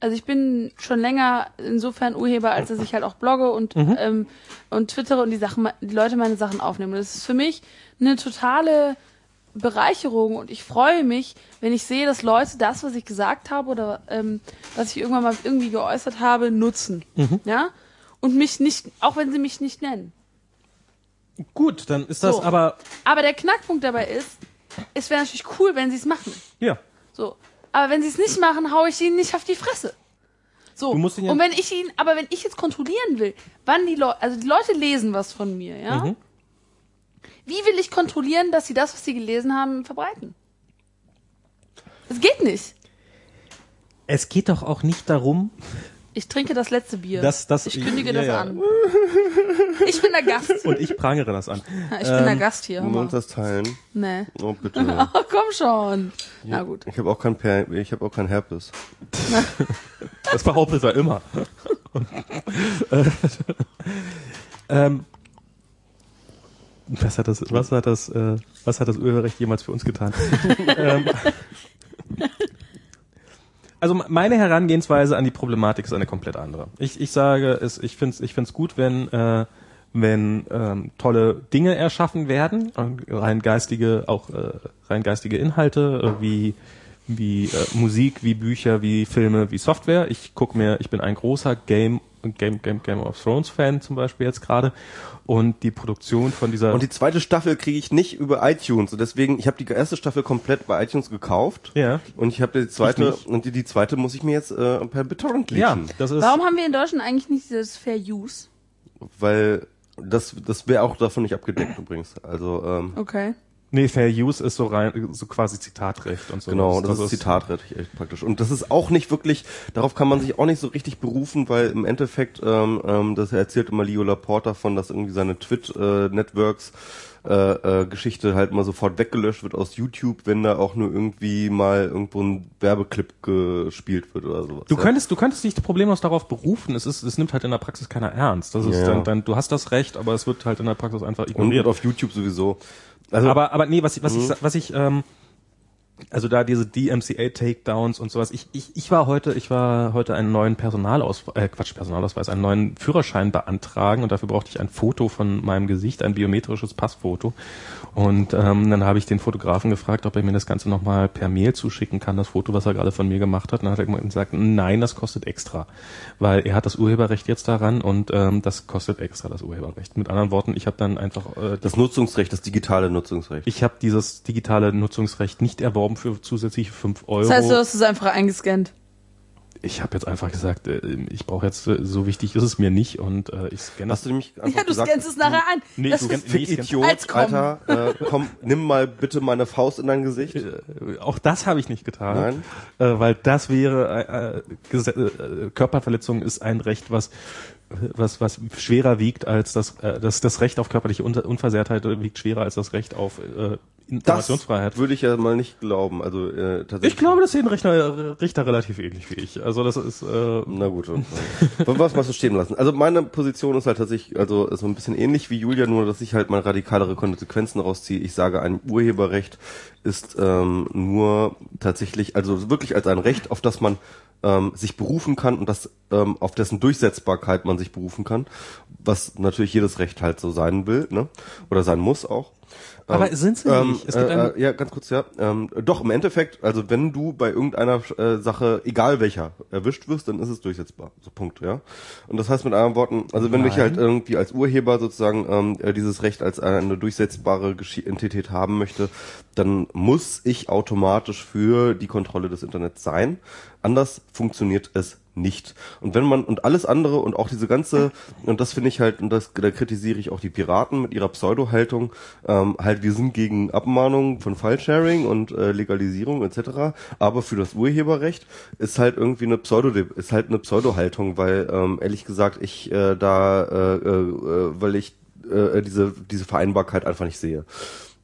also ich bin schon länger insofern Urheber, als dass ich halt auch blogge und, ähm, und twittere und die Sachen, die Leute meine Sachen aufnehmen. Und das ist für mich eine totale Bereicherung und ich freue mich, wenn ich sehe, dass Leute das, was ich gesagt habe oder ähm, was ich irgendwann mal irgendwie geäußert habe, nutzen. Ja? Und mich nicht, auch wenn sie mich nicht nennen. Gut, dann ist das So. aber, Aber der Knackpunkt dabei ist, es wäre natürlich cool, wenn sie es machen. ja. So. Aber wenn sie es nicht machen, hau ich ihnen nicht auf die Fresse. So. Ja- und wenn ich ihn, aber wenn ich jetzt kontrollieren will, wann die Leute, also die Leute lesen was von mir, ja? Mhm. Wie will ich kontrollieren, dass sie das, was sie gelesen haben, verbreiten? Es geht nicht. Es geht doch auch nicht darum, Ich trinke das letzte Bier. dass das. ich kündige ja, das ja. an. Ich bin der Gast. Und ich prangere das an. Ich bin der Gast hier. wir uns das teilen? Nee. Oh, bitte. Oh, komm schon. Na gut. Ich habe auch kein per ich habe auch kein Herpes. Das behauptet er immer. Äh, ähm, was hat das, was hat das, äh, was hat das Urheberrecht jemals für uns getan? ähm, also meine Herangehensweise an die Problematik ist eine komplett andere. Ich, ich sage, es, ich finde es ich find's gut, wenn, äh, wenn ähm, tolle Dinge erschaffen werden, äh, rein geistige, auch äh, rein geistige Inhalte, äh, wie wie äh, Musik, wie Bücher, wie Filme, wie Software. Ich guck mir, ich bin ein großer Game Game Game Game of Thrones Fan zum Beispiel jetzt gerade und die Produktion von dieser Und die zweite Staffel kriege ich nicht über iTunes. Und deswegen, ich habe die erste Staffel komplett bei iTunes gekauft. ja Und ich habe die zweite und die, die zweite muss ich mir jetzt äh, per BitTorrent ja leasen. das ist Warum haben wir in Deutschland eigentlich nicht dieses Fair Use? Weil das das wäre auch davon nicht abgedeckt übrigens. Also ähm, Okay. Nee Fair Use ist so rein so quasi Zitatrecht und so Genau, das, ist Zitatrecht echt praktisch. Und das ist auch nicht wirklich, darauf kann man sich auch nicht so richtig berufen, weil im Endeffekt, ähm, ähm, das erzählt immer Leo Laporta von, dass irgendwie seine Twit-Networks äh, äh, Geschichte halt mal sofort weggelöscht wird aus YouTube, wenn da auch nur irgendwie mal irgendwo ein Werbeclip gespielt wird oder sowas. Du ja. könntest, du könntest dich problemlos darauf berufen. Es ist, es nimmt halt in der Praxis keiner ernst. Das ist Ja. dann, dann, du hast das Recht, aber es wird halt in der Praxis einfach und, ignoriert. und auf YouTube sowieso. Also aber, aber nee, was ich, was Mhm. ich, was ich, ähm, also da diese DMCA-Takedowns und sowas. Ich, ich, ich war heute, ich war heute einen neuen Personalausweis, äh, Quatsch, Personalausweis, einen neuen Führerschein beantragen und dafür brauchte ich ein Foto von meinem Gesicht, ein biometrisches Passfoto. Und ähm, dann habe ich den Fotografen gefragt, ob er mir das Ganze nochmal per Mail zuschicken kann, das Foto, was er gerade von mir gemacht hat. Und dann hat er gesagt, nein, das kostet extra. Weil er hat das Urheberrecht jetzt daran und ähm, das kostet extra, das Urheberrecht. Mit anderen Worten, ich habe dann einfach äh, das Nutzungsrecht, das digitale Nutzungsrecht. ich habe dieses digitale Nutzungsrecht nicht erworben für zusätzliche 5 Euro. Das heißt, du hast es einfach eingescannt. ich habe jetzt einfach gesagt, äh, ich brauche jetzt, äh, so wichtig ist es mir nicht und äh, ich scanne Hast du nämlich einfach Ja, du gesagt, scannst es nachher ein. Nee, das du ist, nee, Idiot. Alter, äh, komm, nimm mal bitte meine Faust in dein Gesicht. Äh, auch das habe ich nicht getan, Nein. äh, weil das wäre äh, äh, Körperverletzung ist ein Recht, was was was schwerer wiegt als das äh, das das Recht auf körperliche Unversehrtheit wiegt schwerer als das Recht auf äh, Informationsfreiheit. Das würde ich ja mal nicht glauben. Also äh, tatsächlich. Ich glaube, das sehen Richter, Richter relativ ähnlich wie ich. Also das ist äh, Na gut. okay. Was machst du stehen lassen? Also meine Position ist halt tatsächlich, also so ein bisschen ähnlich wie Julia, nur dass ich halt mal radikalere Konsequenzen rausziehe. Ich sage, ein Urheberrecht ist ähm, nur tatsächlich, also wirklich als ein Recht, auf das man ähm, sich berufen kann und das ähm, auf dessen Durchsetzbarkeit man sich berufen kann, was natürlich jedes Recht halt so sein will, ne? Oder sein muss auch. Aber Ähm, sind sie ähm, nicht? Äh, äh, ja, ganz kurz, ja. Ähm, doch, im Endeffekt, also wenn du bei irgendeiner äh, Sache, egal welcher, erwischt wirst, dann ist es durchsetzbar. So Punkt, ja. Und das heißt mit anderen Worten, also wenn ich Nein. halt irgendwie als Urheber sozusagen ähm, äh, dieses Recht als eine durchsetzbare Geschi Entität haben möchte, dann muss ich automatisch für die Kontrolle des Internets sein. Anders funktioniert es nicht. Und wenn man, und alles andere und auch diese ganze, und das finde ich halt, und das, da kritisiere ich auch die Piraten mit ihrer Pseudo-Haltung, ähm, halt, wir sind gegen Abmahnung von File-Sharing und äh, Legalisierung etc., aber für das Urheberrecht ist halt irgendwie eine Pseudo, ist halt eine Pseudo-Haltung, weil, ähm, ehrlich gesagt, ich äh, da, äh, äh, weil ich äh, diese, diese Vereinbarkeit einfach nicht sehe.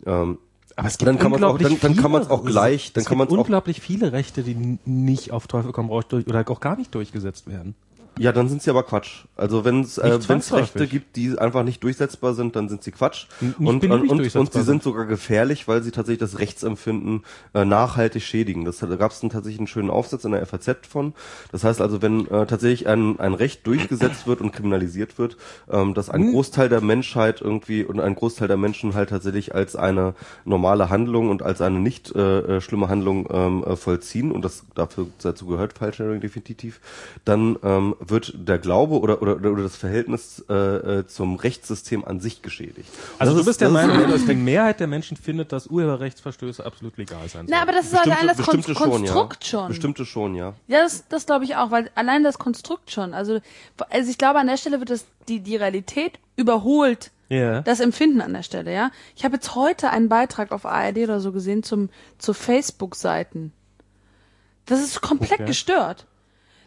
Ähm, Aber es gibt dann kann man auch, unglaublich dann, dann kann man es auch gleich, dann es kann man unglaublich viele Rechte, die nicht auf Teufel komm raus durch oder auch gar nicht durchgesetzt werden. Ja, dann sind sie aber Quatsch. Also wenn es äh, wenn's Rechte gibt, die einfach nicht durchsetzbar sind, dann sind sie Quatsch. Nicht und, und, und, und sie sind sogar gefährlich, weil sie tatsächlich das Rechtsempfinden äh, nachhaltig schädigen. Das, da gab es tatsächlich einen schönen Aufsatz in der FAZ von. Das heißt also, wenn äh, tatsächlich ein, ein Recht durchgesetzt wird und kriminalisiert wird, ähm, dass Hm. ein Großteil der Menschheit irgendwie und ein Großteil der Menschen halt tatsächlich als eine normale Handlung und als eine nicht äh, äh, schlimme Handlung ähm, äh, vollziehen und das dafür dazu gehört File-Sharing definitiv, dann ähm, wird der Glaube oder, oder, oder das Verhältnis äh, äh, zum Rechtssystem an sich geschädigt. Also Das du ist- bist der Meinung, dass die Mehrheit der Menschen findet, dass Urheberrechtsverstöße absolut legal sein Na, aber das ist allein das Kon bestimmte schon, Konstrukt ja. schon. Bestimmte schon, ja. Ja, das, das glaube ich auch, weil allein das Konstrukt schon. Also, also ich glaube, an der Stelle wird das die, die Realität überholt Ja. das Empfinden an der Stelle, ja. Ich habe jetzt heute einen Beitrag auf ARD oder so gesehen zum zu Facebook-Seiten. Das ist komplett Okay. gestört.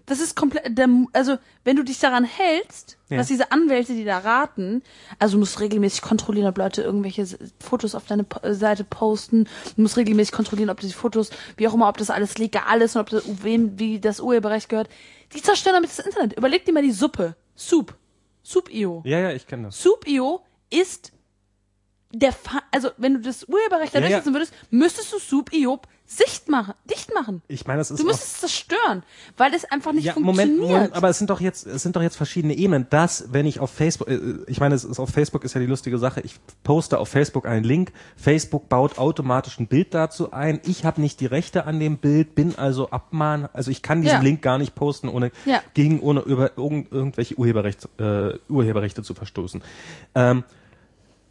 Das ist komplett, der, also wenn du dich daran hältst, Ja. was diese Anwälte, die da raten, also du musst regelmäßig kontrollieren, ob Leute irgendwelche Fotos auf deine Seite posten, du musst regelmäßig kontrollieren, ob die Fotos, wie auch immer, ob das alles legal ist und ob das, wem, wie das Urheberrecht gehört. Die zerstören damit das Internet. Überleg dir mal die Suppe. Soup. Soup.io. ja, ja, ich kenne das. Soup.io ist der Fa also wenn du das Urheberrecht da Ja, ja. durchsetzen würdest, müsstest du Soup.io sicht machen, dicht machen. Ich meine, das ist Du müsstest es zerstören, weil es einfach nicht ja, Moment, funktioniert. Moment, aber es sind doch jetzt, es sind doch jetzt verschiedene Ebenen. Das, wenn ich auf Facebook, äh, ich meine, es ist auf Facebook ist ja die lustige Sache. Ich poste auf Facebook einen Link. Facebook baut automatisch ein Bild dazu ein. Ich habe nicht die Rechte an dem Bild, bin also abmahn, also ich kann diesen Ja. Link gar nicht posten, ohne Ja. gegen ohne über irgend, irgendwelche Urheberrecht, äh, Urheberrechte zu verstoßen. Ähm,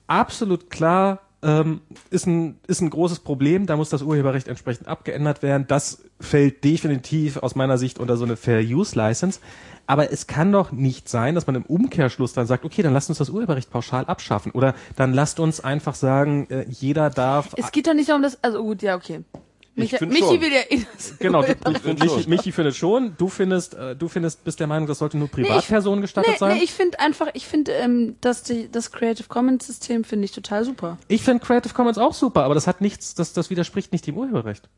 absolut klar ähm, ist, ein, ist ein großes Problem. Da muss das Urheberrecht entsprechend abgeändert werden. Das fällt definitiv aus meiner Sicht unter so eine Fair Use License. Aber es kann doch nicht sein, dass man im Umkehrschluss dann sagt, okay, dann lasst uns das Urheberrecht pauschal abschaffen. Oder dann lasst uns einfach sagen, äh, jeder darf. es geht doch nicht darum, dass also gut, ja, okay. Micha, find Michi schon. will ja eh das Genau, du, Urheberrecht. du, Michi, Michi findet schon, du findest, äh, du findest, bist der Meinung, das sollte nur Privatpersonen gestattet nee, sein. Nee, ich finde einfach, ich finde ähm, dass die, das Creative Commons System finde ich total super. ich finde Creative Commons auch super, aber das hat nichts, das, das widerspricht nicht dem Urheberrecht.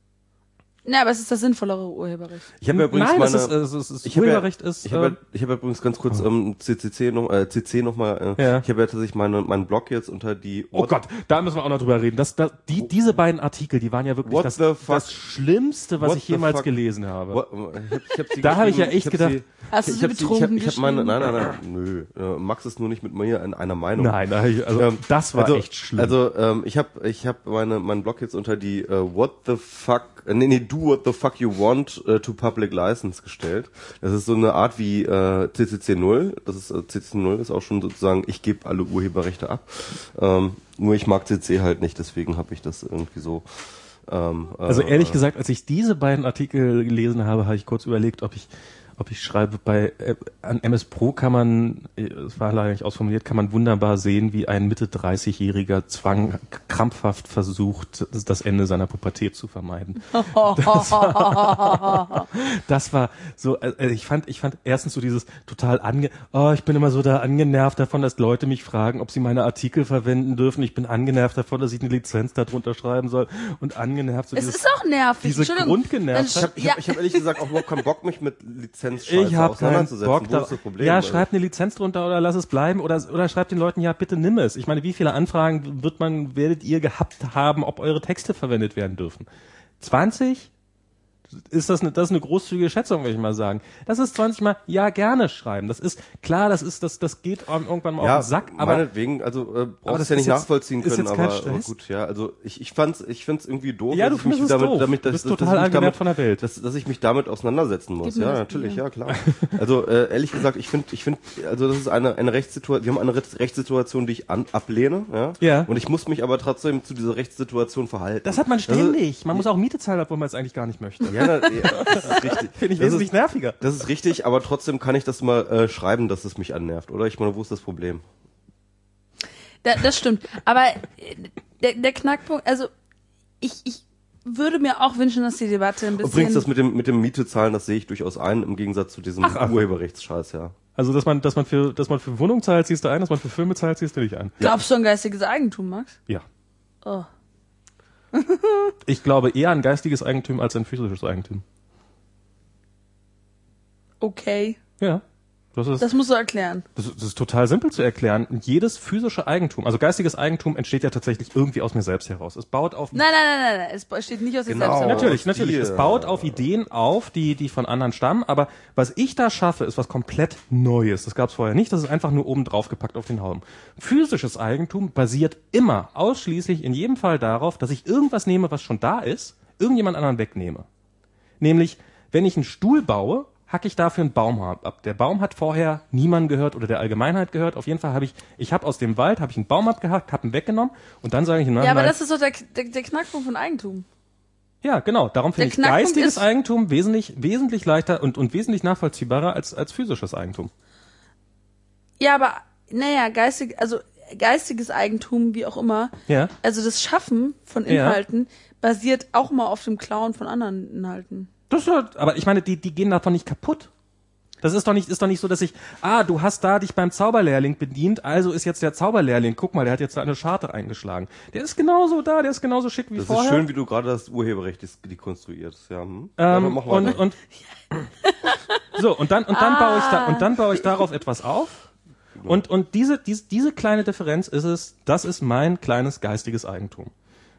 Ja, aber es ist das sinnvollere Urheberrecht. Ich habe ja übrigens Nein, meine, das ist, äh, es ist, es ich habe ja, Urheberrecht ist. ich habe äh, ja, ich habe ja übrigens ganz kurz ähm, CCC noch äh, CC noch mal äh, Ja. ich habe ja tatsächlich meine meinen Blog jetzt unter die Oh Gott, da müssen wir auch noch drüber reden. Das, das, die, diese beiden Artikel, die waren ja wirklich What das, das Schlimmste, was What ich jemals gelesen habe. What, ich hab, ich hab sie Da habe ich ja echt hab gedacht- sie, Hast du ich sie hab sie, ich betrunken hab, ich hab meine, nein, nein, nein, nö. Äh, Max ist nur nicht mit mir in einer Meinung. Nein, nein, also Ähm, das war also, echt schlimm. Also ähm, ich habe ich hab meine meinen Blog jetzt unter die äh, What the fuck äh, nee, nee, do what the fuck you want äh, to public license gestellt. Das ist so eine Art wie äh, CCC 0. Das ist äh, CCC 0 ist auch schon sozusagen ich gebe alle Urheberrechte ab. Ähm, nur ich mag CC halt nicht, deswegen habe ich das irgendwie so ähm, äh, Also ehrlich gesagt, als ich diese beiden Artikel gelesen habe, habe ich kurz überlegt, ob ich ob ich schreibe, bei äh, an MS Pro kann man, äh, es war leider nicht ausformuliert, kann man wunderbar sehen, wie ein Mitte 30-Jähriger zwang krampfhaft versucht, das- das Ende seiner Pubertät zu vermeiden. das war so, äh, ich fand, ich fand erstens so dieses total ange, oh, ich bin immer so da angenervt davon, dass Leute mich fragen, ob sie meine Artikel verwenden dürfen. Ich bin angenervt davon, dass ich eine Lizenz darunter schreiben soll und angenervt so Es dieses, ist auch nervig. diese. Grundgenervtheit. ich habe ja, hab, ich hab ehrlich gesagt auch überhaupt keinen Bock, mich mit Lizenz ich habe keinen auseinanderzusetzen. Bock da. Problem? Ja, Also, schreib eine Lizenz drunter oder lass es bleiben oder oder schreibt den Leuten ja bitte nimm es. Ich meine, wie viele Anfragen wird man werdet ihr gehabt haben, ob eure Texte verwendet werden dürfen? 20? Ist das eine, das ist eine großzügige Schätzung, würde ich mal sagen. Das ist 20 mal ja gerne schreiben. Das ist klar, das ist das das geht einem irgendwann mal ja, auf den Sack, aber meinetwegen, also äh, brauchst das es ja nicht jetzt- nachvollziehen ist können, jetzt kein aber, aber Stress. gut, ja, also ich ich fand's ich find's irgendwie doof, Ja, du dass ich mich findest es damit doof. damit Du dass, bist dass, total dass damit von der Welt. dass, dass ich mich damit auseinandersetzen muss. Gib Ja, natürlich, ja, klar. Also äh, ehrlich gesagt, ich finde ich finde also das ist eine eine Rechtssituation, wir haben eine Rechts- Rechtssituation, die ich an, ablehne, ja? Ja. Und ich muss mich aber trotzdem zu dieser Rechtssituation verhalten. das hat man Also, ständig. Man muss auch Miete zahlen, obwohl man es eigentlich gar nicht möchte. ja, na, ja, das ist richtig. Finde ich Das wesentlich ist- nerviger. Das ist richtig, aber trotzdem kann ich das mal äh, schreiben, dass es mich annervt, oder? Ich meine, wo ist das Problem? Da, das stimmt. Aber äh, der, der Knackpunkt, also ich, ich würde mir auch wünschen, dass die Debatte ein bisschen. Übrigens, das mit dem, mit dem Miete zahlen, das sehe ich durchaus ein, im Gegensatz zu diesem Ach, ach. Urheberrechtsscheiß, ja. Also, dass man, dass man für, dass man für Wohnung zahlt, ziehst du ein, dass man für Filme zahlt, ziehst du nicht ein. Glaubst du an geistiges Eigentum, Max? Ja. Oh. Ich glaube eher an geistiges Eigentum als an physisches Eigentum. Okay. Ja. Das ist, Das musst du erklären. das, ist- das ist total simpel zu erklären. Jedes physische Eigentum, also geistiges Eigentum entsteht ja tatsächlich irgendwie aus mir selbst heraus. Es baut auf Nein, nein, nein, nein, nein. Es steht nicht aus dir Genau. selbst heraus. Natürlich, natürlich. Es baut auf Ideen auf, die, die von anderen stammen, aber was ich da schaffe, ist was komplett Neues. Das gab es vorher nicht, das ist einfach nur oben drauf gepackt auf den Hauben. Physisches Eigentum basiert immer ausschließlich in jedem Fall darauf, dass ich irgendwas nehme, was schon da ist, irgendjemand anderen wegnehme. Nämlich, wenn ich einen Stuhl baue, hacke ich dafür einen Baum ab. Der Baum hat vorher niemanden gehört oder der Allgemeinheit gehört. Auf jeden Fall habe ich, ich habe aus dem Wald, habe ich einen Baum abgehackt, habe ihn weggenommen und dann sage ich, nein, Ja, aber nein, das ist doch der, der, der Knackpunkt von Eigentum. ja, genau. Darum finde ich geistiges ist- Eigentum wesentlich, wesentlich leichter und, und wesentlich nachvollziehbarer als, als physisches Eigentum. Ja, aber, naja, geistig, also geistiges Eigentum, wie auch immer. Ja. Also das Schaffen von Ja. Inhalten basiert auch mal auf dem Klauen von anderen Inhalten. Das ist ja, aber ich meine, die, die gehen davon nicht kaputt. Das ist doch nicht, ist doch nicht so, dass ich, ah, du hast da dich beim Zauberlehrling bedient, also ist jetzt der Zauberlehrling, guck mal, der hat jetzt da eine Scharte eingeschlagen. Der ist genauso da, der ist genauso schick wie Das vorher. ist schön, wie du gerade das Urheberrecht dis- dekonstruierst. Ja, hm? Ähm, ja, mach und, und so und dann und dann baue ich da und dann baue ich darauf etwas auf und und diese diese diese kleine Differenz ist es das ist mein kleines geistiges Eigentum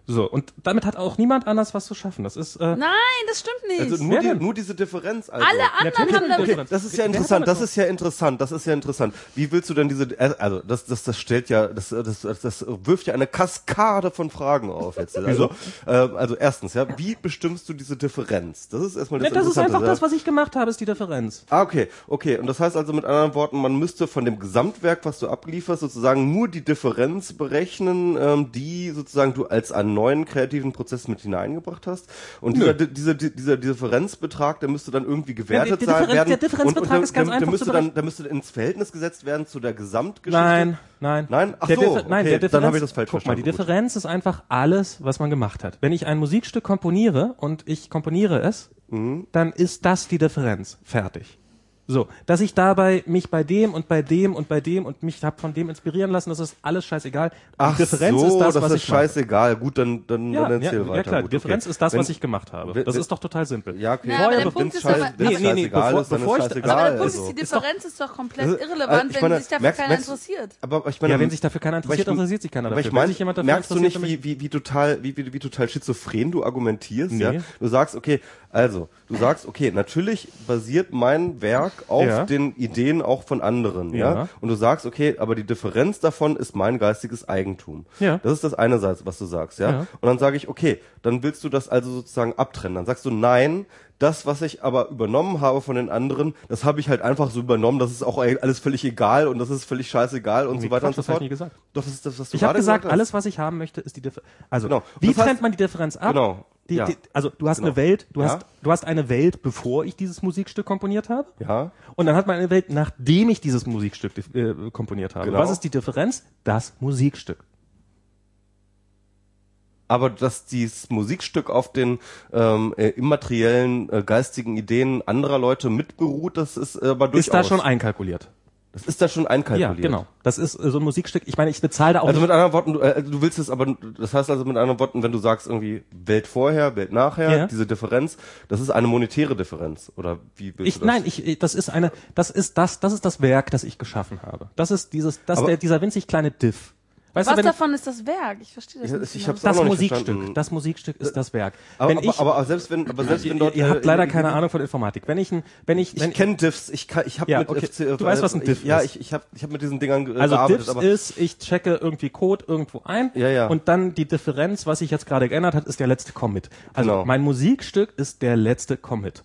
so und damit hat auch niemand anders was zu schaffen das ist äh, Nein, das stimmt nicht. also nur, die, nur diese Differenz. Also. Alle anderen Natürlich haben eine damit... Differenz. Das ist ja interessant, das ist ja interessant, das ist ja interessant. Wie willst du denn diese, äh, also das, das, das stellt ja, das, das, das, wirft ja eine Kaskade von Fragen auf jetzt. Also, äh, also erstens, ja, wie bestimmst du diese Differenz? Das ist erstmal das Ne, das ist einfach ja. das was ich gemacht habe ist die Differenz Ah, okay, okay. Und das heißt also mit anderen Worten, man müsste von dem Gesamtwerk, was du ablieferst, sozusagen nur die Differenz berechnen, ähm, die sozusagen du als einen neuen kreativen Prozess mit hineingebracht hast. Und dieser, di- dieser, di- dieser Differenzbetrag, der müsste dann irgendwie gewertet sein Differen- werden. der Differenzbetrag und, ist ganz der, einfach der müsste dann, der müsste ins Verhältnis gesetzt werden zu der Gesamtgeschichte. nein nein Nein? Ach der so, Differ- nein okay, dann Differenz habe ich das falsch guck mal die verstanden. Differenz ist einfach alles was man gemacht hat wenn ich ein Musikstück komponiere und ich komponiere es Mhm. dann ist das die Differenz fertig so, dass ich dabei mich bei dem und bei dem und bei dem und mich hab von dem inspirieren lassen, das ist alles scheißegal. Ach Differenz so, ist das, das was ist ich mache. scheißegal. Gut, dann, dann, Ja, dann ja, erzähl ja weiter. klar, Gut, die Differenz okay. ist das, Wenn- was ich gemacht habe. Das wenn- ist doch total simpel. Ja, okay. Ja, aber der Punkt ist aber- Nee, nee, nee, scheißegal bevor- ist, bevor ich- aber der Punkt ist, die Differenz ist doch komplett Also, irrelevant, äh, ich wenn sich dafür merkst- keiner merkst- interessiert. Aber ich meine, Ja, wenn sich dafür keiner interessiert, ich- interessiert sich keiner aber dafür. ich Wenn meine, sich jemand dafür merkst du nicht, wie, wie, wie total, wie, wie, total schizophren du argumentierst, ja? Du sagst, okay, also, du sagst, okay, natürlich basiert mein Werk auf Ja. den Ideen auch von anderen, ja. Ja. Und du sagst, okay, aber die Differenz davon ist mein geistiges Eigentum. Ja. Das ist das eine Seite, was du sagst, ja. Ja. Und dann sage ich, okay, dann willst du das also sozusagen abtrennen. Dann sagst du, nein, das, was ich aber übernommen habe von den anderen, das habe ich halt einfach so übernommen, das ist auch alles völlig egal und das ist völlig scheißegal und so Nee, weiter Quatsch, und so das hab ich fort. nie gesagt. Doch, das ist das, was du Ich habe gerade gesagt, hast. alles, was ich haben möchte, ist die Differenz. Also, Genau. wie Das heißt- trennt man die Differenz ab? Genau. Die, Ja. die, also, du hast Genau. eine Welt, du Ja. hast, du hast eine Welt, bevor ich dieses Musikstück komponiert habe. Ja. Und dann hat man eine Welt, nachdem ich dieses Musikstück äh, komponiert habe. Genau. Was ist die Differenz? Das Musikstück. Aber dass dieses Musikstück auf den ähm, äh, immateriellen äh, geistigen Ideen anderer Leute mitberuht, das ist äh, aber durchaus. Ist da schon einkalkuliert. Das ist da schon Ja, einkalkuliert. genau. Das ist äh, so ein Musikstück. Ich meine, ich bezahle da auch Also mit anderen Worten, du, äh, du willst es aber, das heißt also mit anderen Worten, wenn du sagst irgendwie Welt vorher, Welt nachher, Ja. diese Differenz, das ist eine monetäre Differenz oder wie willst Ich, du das? nein, ich, ich- das ist eine, das ist das, das ist das Werk, das ich geschaffen habe. Das ist dieses, das Aber- der, dieser winzig kleine Diff. Weißt Was du, wenn davon ist das Werk? Ich verstehe das Ich- nicht. ich genau. das Musikstück, verstanden. das Musikstück ist das Werk. aber, wenn aber, ich, aber, aber selbst wenn, aber selbst wenn ihr, dort, ihr äh, habt leider in- keine Ahnung von Informatik. Wenn ich, ein- wenn ich, wenn Ich kenne Diffs, ich kann, ich habe Ja, mit okay. FC, Du weißt, was ein Diff ich, Ja, ist. ich, ich habe ich hab mit diesen Dingern ge- also gearbeitet, Diffs aber ist, ich checke irgendwie Code irgendwo ein Ja, ja. und dann die Differenz, was sich jetzt gerade geändert hat, ist der letzte Commit. Also Genau. mein Musikstück ist der letzte Commit.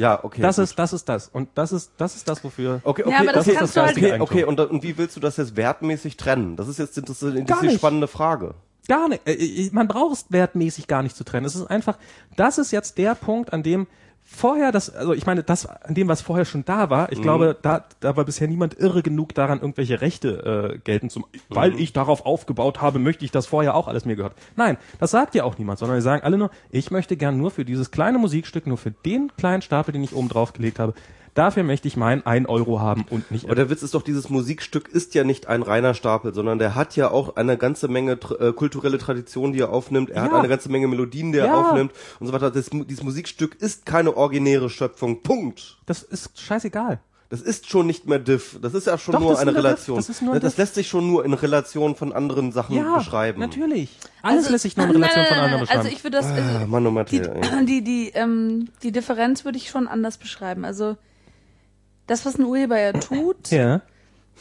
Ja, okay. Das gut. ist, das ist das. Und das ist, das ist das, wofür. Okay, okay, Ja, aber das okay, kannst du halt- okay, okay, und, und wie willst du das jetzt wertmäßig trennen? Das ist jetzt das ist eine Gar nicht. spannende Frage. Gar nicht. Äh, äh, Man braucht es wertmäßig gar nicht zu trennen. Es ist einfach, das ist jetzt der Punkt, an dem vorher das, also ich meine, das, an dem, was vorher schon da war, ich Mhm. glaube, da, da war bisher niemand irre genug daran, irgendwelche Rechte äh, gelten zu, weil Mhm. ich darauf aufgebaut habe, möchte ich, dass vorher auch alles mir gehört. Nein, das sagt ja auch niemand, sondern die sagen alle nur, ich möchte gern nur für dieses kleine Musikstück, nur für den kleinen Stapel, den ich oben drauf gelegt habe, dafür möchte ich mein 1 Euro haben und nicht Aber der Witz ist doch, dieses Musikstück ist ja nicht ein reiner Stapel, sondern der hat ja auch eine ganze Menge äh, kulturelle Tradition, die er aufnimmt. Er hat Ja. eine ganze Menge Melodien, die er Ja. aufnimmt und so weiter. Das, dieses Musikstück ist keine originäre Schöpfung. Punkt. Das ist scheißegal. Das ist schon nicht mehr Diff. Das ist ja schon Doch, nur eine nur Diff. Relation. Das ist nur das lässt sich schon nur in Relation von anderen Sachen Ja, beschreiben. natürlich. Alles Also- lässt sich nur in Nein, Relation nein, von nein, anderen nein. beschreiben. Also ich würde das, Ah, also Mann, oh Mann, die, die, die, ähm, die Differenz würde ich schon anders beschreiben. Also das, was ein Urheber ja tut, ja.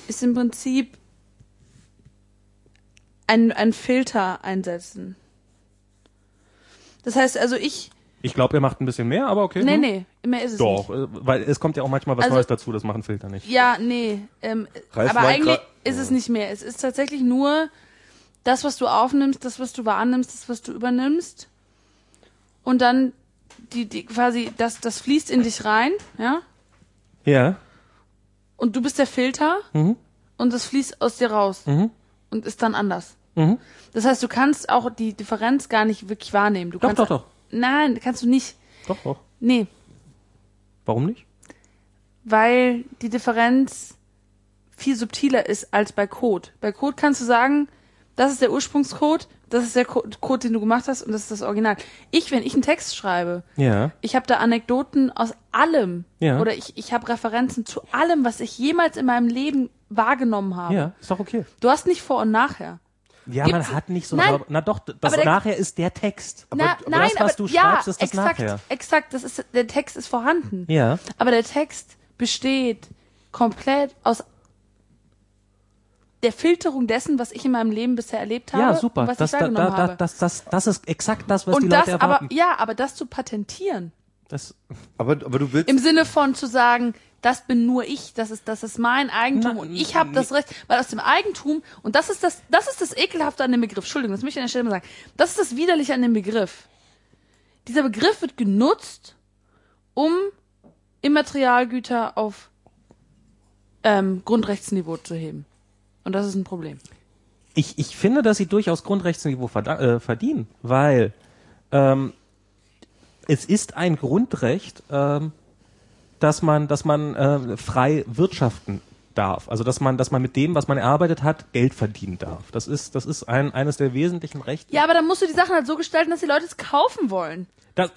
ist im Prinzip ein, ein Filter einsetzen. Das heißt also ich, Ich glaube, er macht ein bisschen mehr, aber okay. nee, hm. nee, mehr ist es Doch, nicht. äh, weil es kommt ja auch manchmal was Also- Neues dazu, das machen Filter nicht. Ja, nee, ähm, aber eigentlich ist es nicht mehr. Es ist tatsächlich nur das, was du aufnimmst, das, was du wahrnimmst, das, was du übernimmst. Und dann die, die quasi, das, das fließt in dich rein, ja? Ja. Und du bist der Filter Mhm. und das fließt aus dir raus Mhm. und ist dann anders. Mhm. Das heißt, du kannst auch die Differenz gar nicht wirklich wahrnehmen. Du Doch, kannst, doch, doch. Nein, kannst du nicht. Doch, doch. Nee, Warum nicht? weil die Differenz viel subtiler ist als bei Code. Bei Code kannst du sagen, das ist der Ursprungscode, das ist der Co Code, den du gemacht hast und das ist das Original. Ich, wenn ich einen Text schreibe, Ja. ich habe da Anekdoten aus allem Ja. oder ich, ich habe Referenzen zu allem, was ich jemals in meinem Leben wahrgenommen habe. Ja, ist doch okay. Du hast nicht vor und nachher. Ja, Gibt's- man hat nicht so Nein. na doch, das Aber der- nachher ist der Text. Na, aber nein, das, was aber du ja, schreibst, ist das exakt, nachher. exakt. Das ist der Text ist vorhanden. Ja. Aber der Text besteht komplett aus der Filterung dessen, was ich in meinem Leben bisher erlebt habe Ja, super. was Das, ich da, wahrgenommen da, habe. da, das, das, das ist exakt das, was die und Leute das erwarten. aber ja, aber das zu patentieren das, Aber, aber du willst. im Sinne von zu sagen, das bin nur ich, das ist das ist mein Eigentum Na, und ich habe das Recht, weil aus dem Eigentum und das ist das das ist das ekelhafte an dem Begriff. Entschuldigung, das möchte ich an der Stelle mal sagen. Das ist das widerliche an dem Begriff. Dieser Begriff wird genutzt, um Immaterialgüter auf ähm, Grundrechtsniveau zu heben. Und das ist ein Problem. ich, ich finde, dass sie durchaus Grundrechtsniveau äh, verdienen, weil ähm, es ist ein Grundrecht, ähm, dass man, dass man äh, frei wirtschaften darf. Also dass man, dass man mit dem, was man erarbeitet hat, Geld verdienen darf. Das ist, das ist ein, eines der wesentlichen Rechte. Ja, aber dann musst du die Sachen halt so gestalten, dass die Leute es kaufen wollen. Das,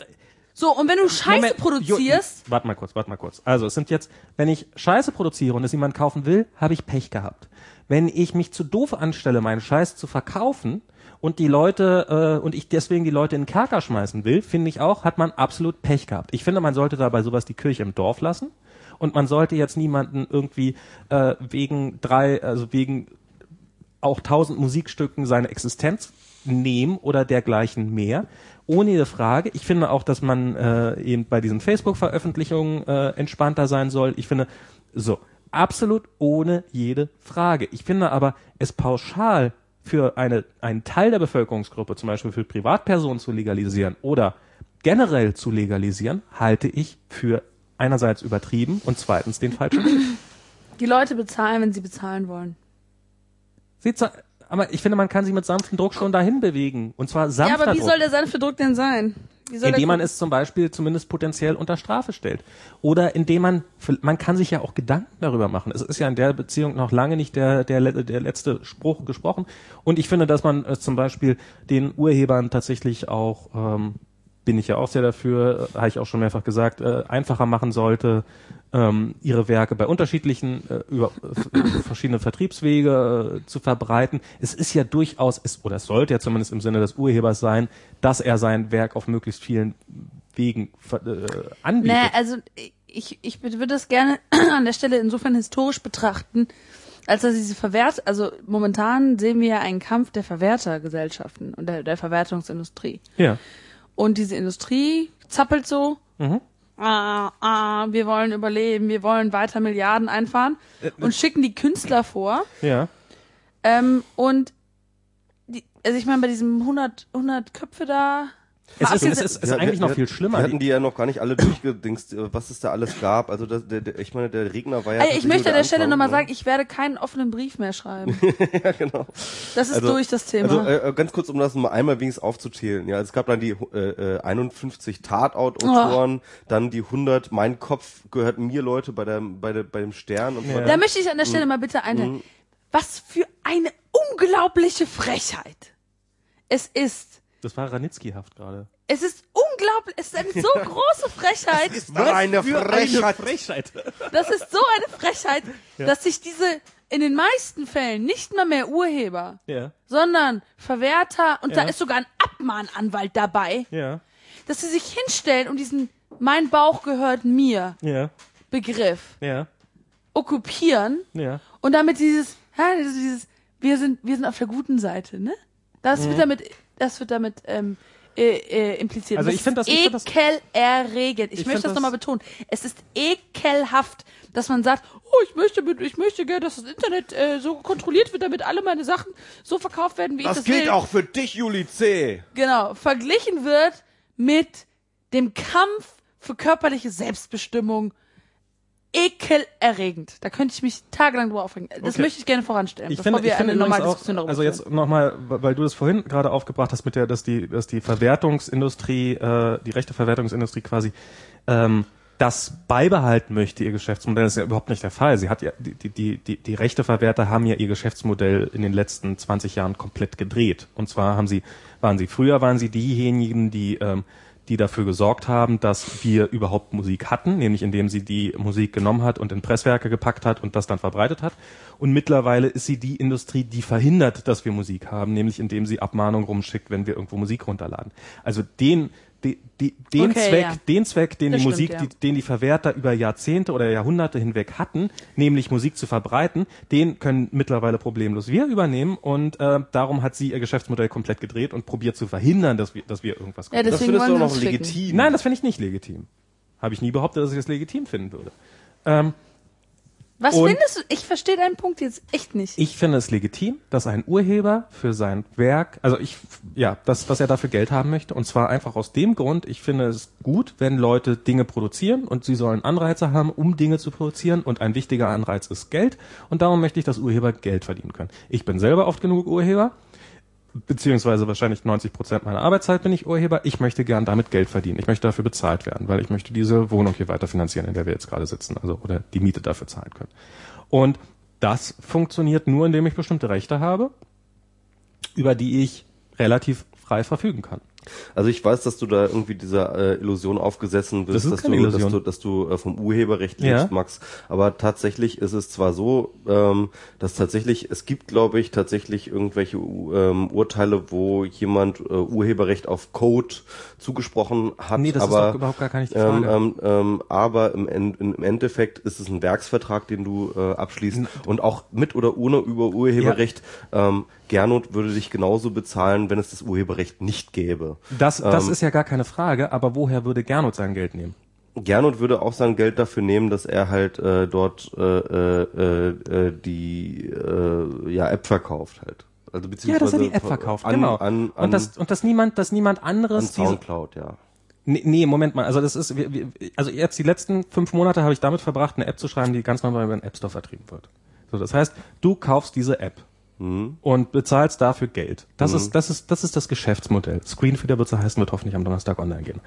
So, und wenn du Scheiße Moment, produzierst, Jo, warte mal kurz, warte mal kurz. Also es sind jetzt, wenn ich Scheiße produziere und es jemand kaufen will, habe ich Pech gehabt. Wenn ich mich zu doof anstelle, meinen Scheiß zu verkaufen und die Leute äh, und ich deswegen die Leute in den Kerker schmeißen will, finde ich auch, hat man absolut Pech gehabt. Ich finde, man sollte dabei sowas die Kirche im Dorf lassen und man sollte jetzt niemanden irgendwie äh, wegen drei, also wegen auch tausend Musikstücken seine Existenz nehmen oder dergleichen mehr. Ohne jede Frage. Ich finde auch, dass man äh, eben bei diesen Facebook-Veröffentlichungen äh, entspannter sein soll. Ich finde, so, absolut ohne jede Frage. Ich finde aber, es pauschal für eine, einen Teil der Bevölkerungsgruppe, zum Beispiel für Privatpersonen zu legalisieren oder generell zu legalisieren, halte ich für einerseits übertrieben und zweitens den falschen die Leute bezahlen, wenn sie bezahlen wollen. Seht ihr, aber ich finde, man kann sich mit sanftem Druck schon dahin bewegen. Und zwar Ja, sanfter aber wie Druck. soll der sanfte Druck denn sein? Wie soll indem man es zum Beispiel zumindest potenziell unter Strafe stellt. Oder indem man, man kann sich ja auch Gedanken darüber machen. Es ist ja in der Beziehung noch lange nicht der, der, der letzte Spruch gesprochen. Und ich finde, dass man es zum Beispiel den Urhebern tatsächlich auch, ähm, bin ich ja auch sehr dafür, äh, habe ich auch schon mehrfach gesagt, äh, einfacher machen sollte, ähm, ihre Werke bei unterschiedlichen, äh, über äh, verschiedene Vertriebswege äh, zu verbreiten. Es ist ja durchaus, es, oder es sollte ja zumindest im Sinne des Urhebers sein, dass er sein Werk auf möglichst vielen Wegen äh, anbietet. Nee, also ich, ich würde das gerne an der Stelle insofern historisch betrachten, als dass diese Verwert, also momentan sehen wir ja einen Kampf der Verwertergesellschaften und der, der Verwertungsindustrie. ja. Und diese Industrie zappelt so, Mhm. Ah, ah, wir wollen überleben, wir wollen weiter Milliarden einfahren und schicken die Künstler vor. Ja. Ähm, und die, also ich meine, bei diesem 100, 100 Köpfe da. Es ist, es ist, es ist Ja, eigentlich wir- noch viel schlimmer. Wir hatten die ja noch gar nicht alle durchgedingst, äh, was es da alles gab. Also das, der, der, ich meine, der Regner war ja. Ey, ich möchte an der Stelle nochmal ne? sagen, ich werde keinen offenen Brief mehr schreiben. ja, genau. Das ist Also- durch das Thema. Also äh, äh, ganz kurz, um das mal einmal wenigstens aufzuzählen. Ja, es gab dann die äh, äh, 51 Tatort-Autoren, Oh. dann die 100 Mein Kopf gehört mir Leute bei der bei der bei dem Stern und Ja. da möchte ich an der Mhm. Stelle mal bitte eine. Was für eine unglaubliche Frechheit. Es ist. Das war Ranitzky-haft gerade. Es ist unglaublich. Es ist eine so große Frechheit. ist doch eine Frechheit. Frechheit. Das ist so eine Frechheit, dass sich diese in den meisten Fällen nicht mal mehr Urheber, Ja, sondern Verwerter und da Ja. ist sogar ein Abmahnanwalt dabei, ja, dass sie sich hinstellen und diesen mein Bauch gehört mir ja, Begriff ja, okkupieren ja. und damit dieses, ja, dieses, dieses wir sind wir sind auf der guten Seite, ne? Das Mhm. wird damit das wird damit ähm, äh, äh, impliziert. Also ich find das- find das- ekelerregend. Ich, Ich möchte find das nochmal das- betonen. Es ist ekelhaft, dass man sagt, oh, ich möchte, mit, ich möchte gerne, dass das Internet äh, so kontrolliert wird, damit alle meine Sachen so verkauft werden, wie ich Das das gilt will. auch für dich, Juli C. Genau, verglichen wird mit dem Kampf für körperliche Selbstbestimmung. Ekelerregend. Da könnte ich mich tagelang drüber aufregen. Das Okay. möchte ich gerne voranstellen, Ich bevor finde, wir ich eine normale auch, Diskussion darüber also jetzt nochmal, weil du das vorhin gerade aufgebracht hast mit der, dass die, dass die Verwertungsindustrie, äh, die rechte Verwertungsindustrie quasi ähm, das beibehalten möchte, ihr Geschäftsmodell, das ist ja überhaupt nicht der Fall. Sie hat ja, die, die, die, die, die rechte Verwerter haben ja ihr Geschäftsmodell in den letzten 20 Jahren komplett gedreht. Und zwar haben sie, waren sie, früher waren sie diejenigen, die ähm, die dafür gesorgt haben, dass wir überhaupt Musik hatten, nämlich indem sie die Musik genommen hat und in Presswerke gepackt hat und das dann verbreitet hat. Und mittlerweile ist sie die Industrie, die verhindert, dass wir Musik haben, nämlich indem sie Abmahnungen rumschickt, wenn wir irgendwo Musik runterladen. Also den, die, die, den Okay, Zweck, ja. den Zweck, den Das die stimmt, Musik, ja. die, den die Verwerter über Jahrzehnte oder Jahrhunderte hinweg hatten, nämlich Musik zu verbreiten, den können mittlerweile problemlos wir übernehmen und äh, darum hat sie ihr Geschäftsmodell komplett gedreht und probiert zu verhindern, dass wir, dass wir irgendwas Ja, Das deswegen findest du wollen auch noch legitim. Nein, das finde ich nicht legitim. Habe ich nie behauptet, dass ich das legitim finden würde. Ähm, Was Und- findest du? Ich verstehe deinen Punkt jetzt echt nicht. ich finde es legitim, dass ein Urheber für sein Werk, also ich, ja, dass, dass er dafür Geld haben möchte. Und zwar einfach aus dem Grund, ich finde es gut, wenn Leute Dinge produzieren und sie sollen Anreize haben, um Dinge zu produzieren. Und ein wichtiger Anreiz ist Geld. Und darum möchte ich, dass Urheber Geld verdienen können. Ich bin selber oft genug Urheber. Beziehungsweise wahrscheinlich 90 Prozent meiner Arbeitszeit bin ich Urheber. Ich möchte gern damit Geld verdienen. Ich möchte dafür bezahlt werden, weil ich möchte diese Wohnung hier weiter finanzieren, in der wir jetzt gerade sitzen. Also, oder die Miete dafür zahlen können. Und das funktioniert nur, indem ich bestimmte Rechte habe, über die ich relativ frei verfügen kann. Also ich weiß, dass du da irgendwie dieser äh, Illusion aufgesessen bist, Das ist dass, du, Illusion. dass du, dass du äh, vom Urheberrecht Ja. lebst, Max. Aber tatsächlich ist es zwar so, ähm, dass tatsächlich, es gibt, glaube ich, tatsächlich irgendwelche ähm, Urteile, wo jemand äh, Urheberrecht auf Code zugesprochen hat. Nee, das ist aber, doch überhaupt gar nicht die ähm, Frage. ähm, ähm, aber im, im Endeffekt ist es ein Werksvertrag, den du äh, abschließt und auch mit oder ohne über Urheberrecht. Ähm, Gernot würde dich genauso bezahlen, wenn es das Urheberrecht nicht gäbe. Das, das Ähm, ist ja gar keine Frage, aber woher würde Gernot sein Geld nehmen? Gernot würde auch sein Geld dafür nehmen, dass er halt äh, dort äh, äh, äh, die äh, ja, App verkauft halt. Also Ja, beziehungsweise dass er die App verkauft, an, genau. An, an, und das, und dass niemand, dass niemand an anderes diese, Soundcloud, ja. Nee, nee, Moment mal. Also das ist, wir- wir- also jetzt die letzten fünf Monate habe ich damit verbracht, eine App zu schreiben, die ganz normal über den App Store vertrieben wird. So, das heißt, du kaufst diese App und bezahlst dafür Geld. Das ist, das ist, das ist das Geschäftsmodell. Screenfeeder wird so heißen, wird hoffentlich am Donnerstag online gehen.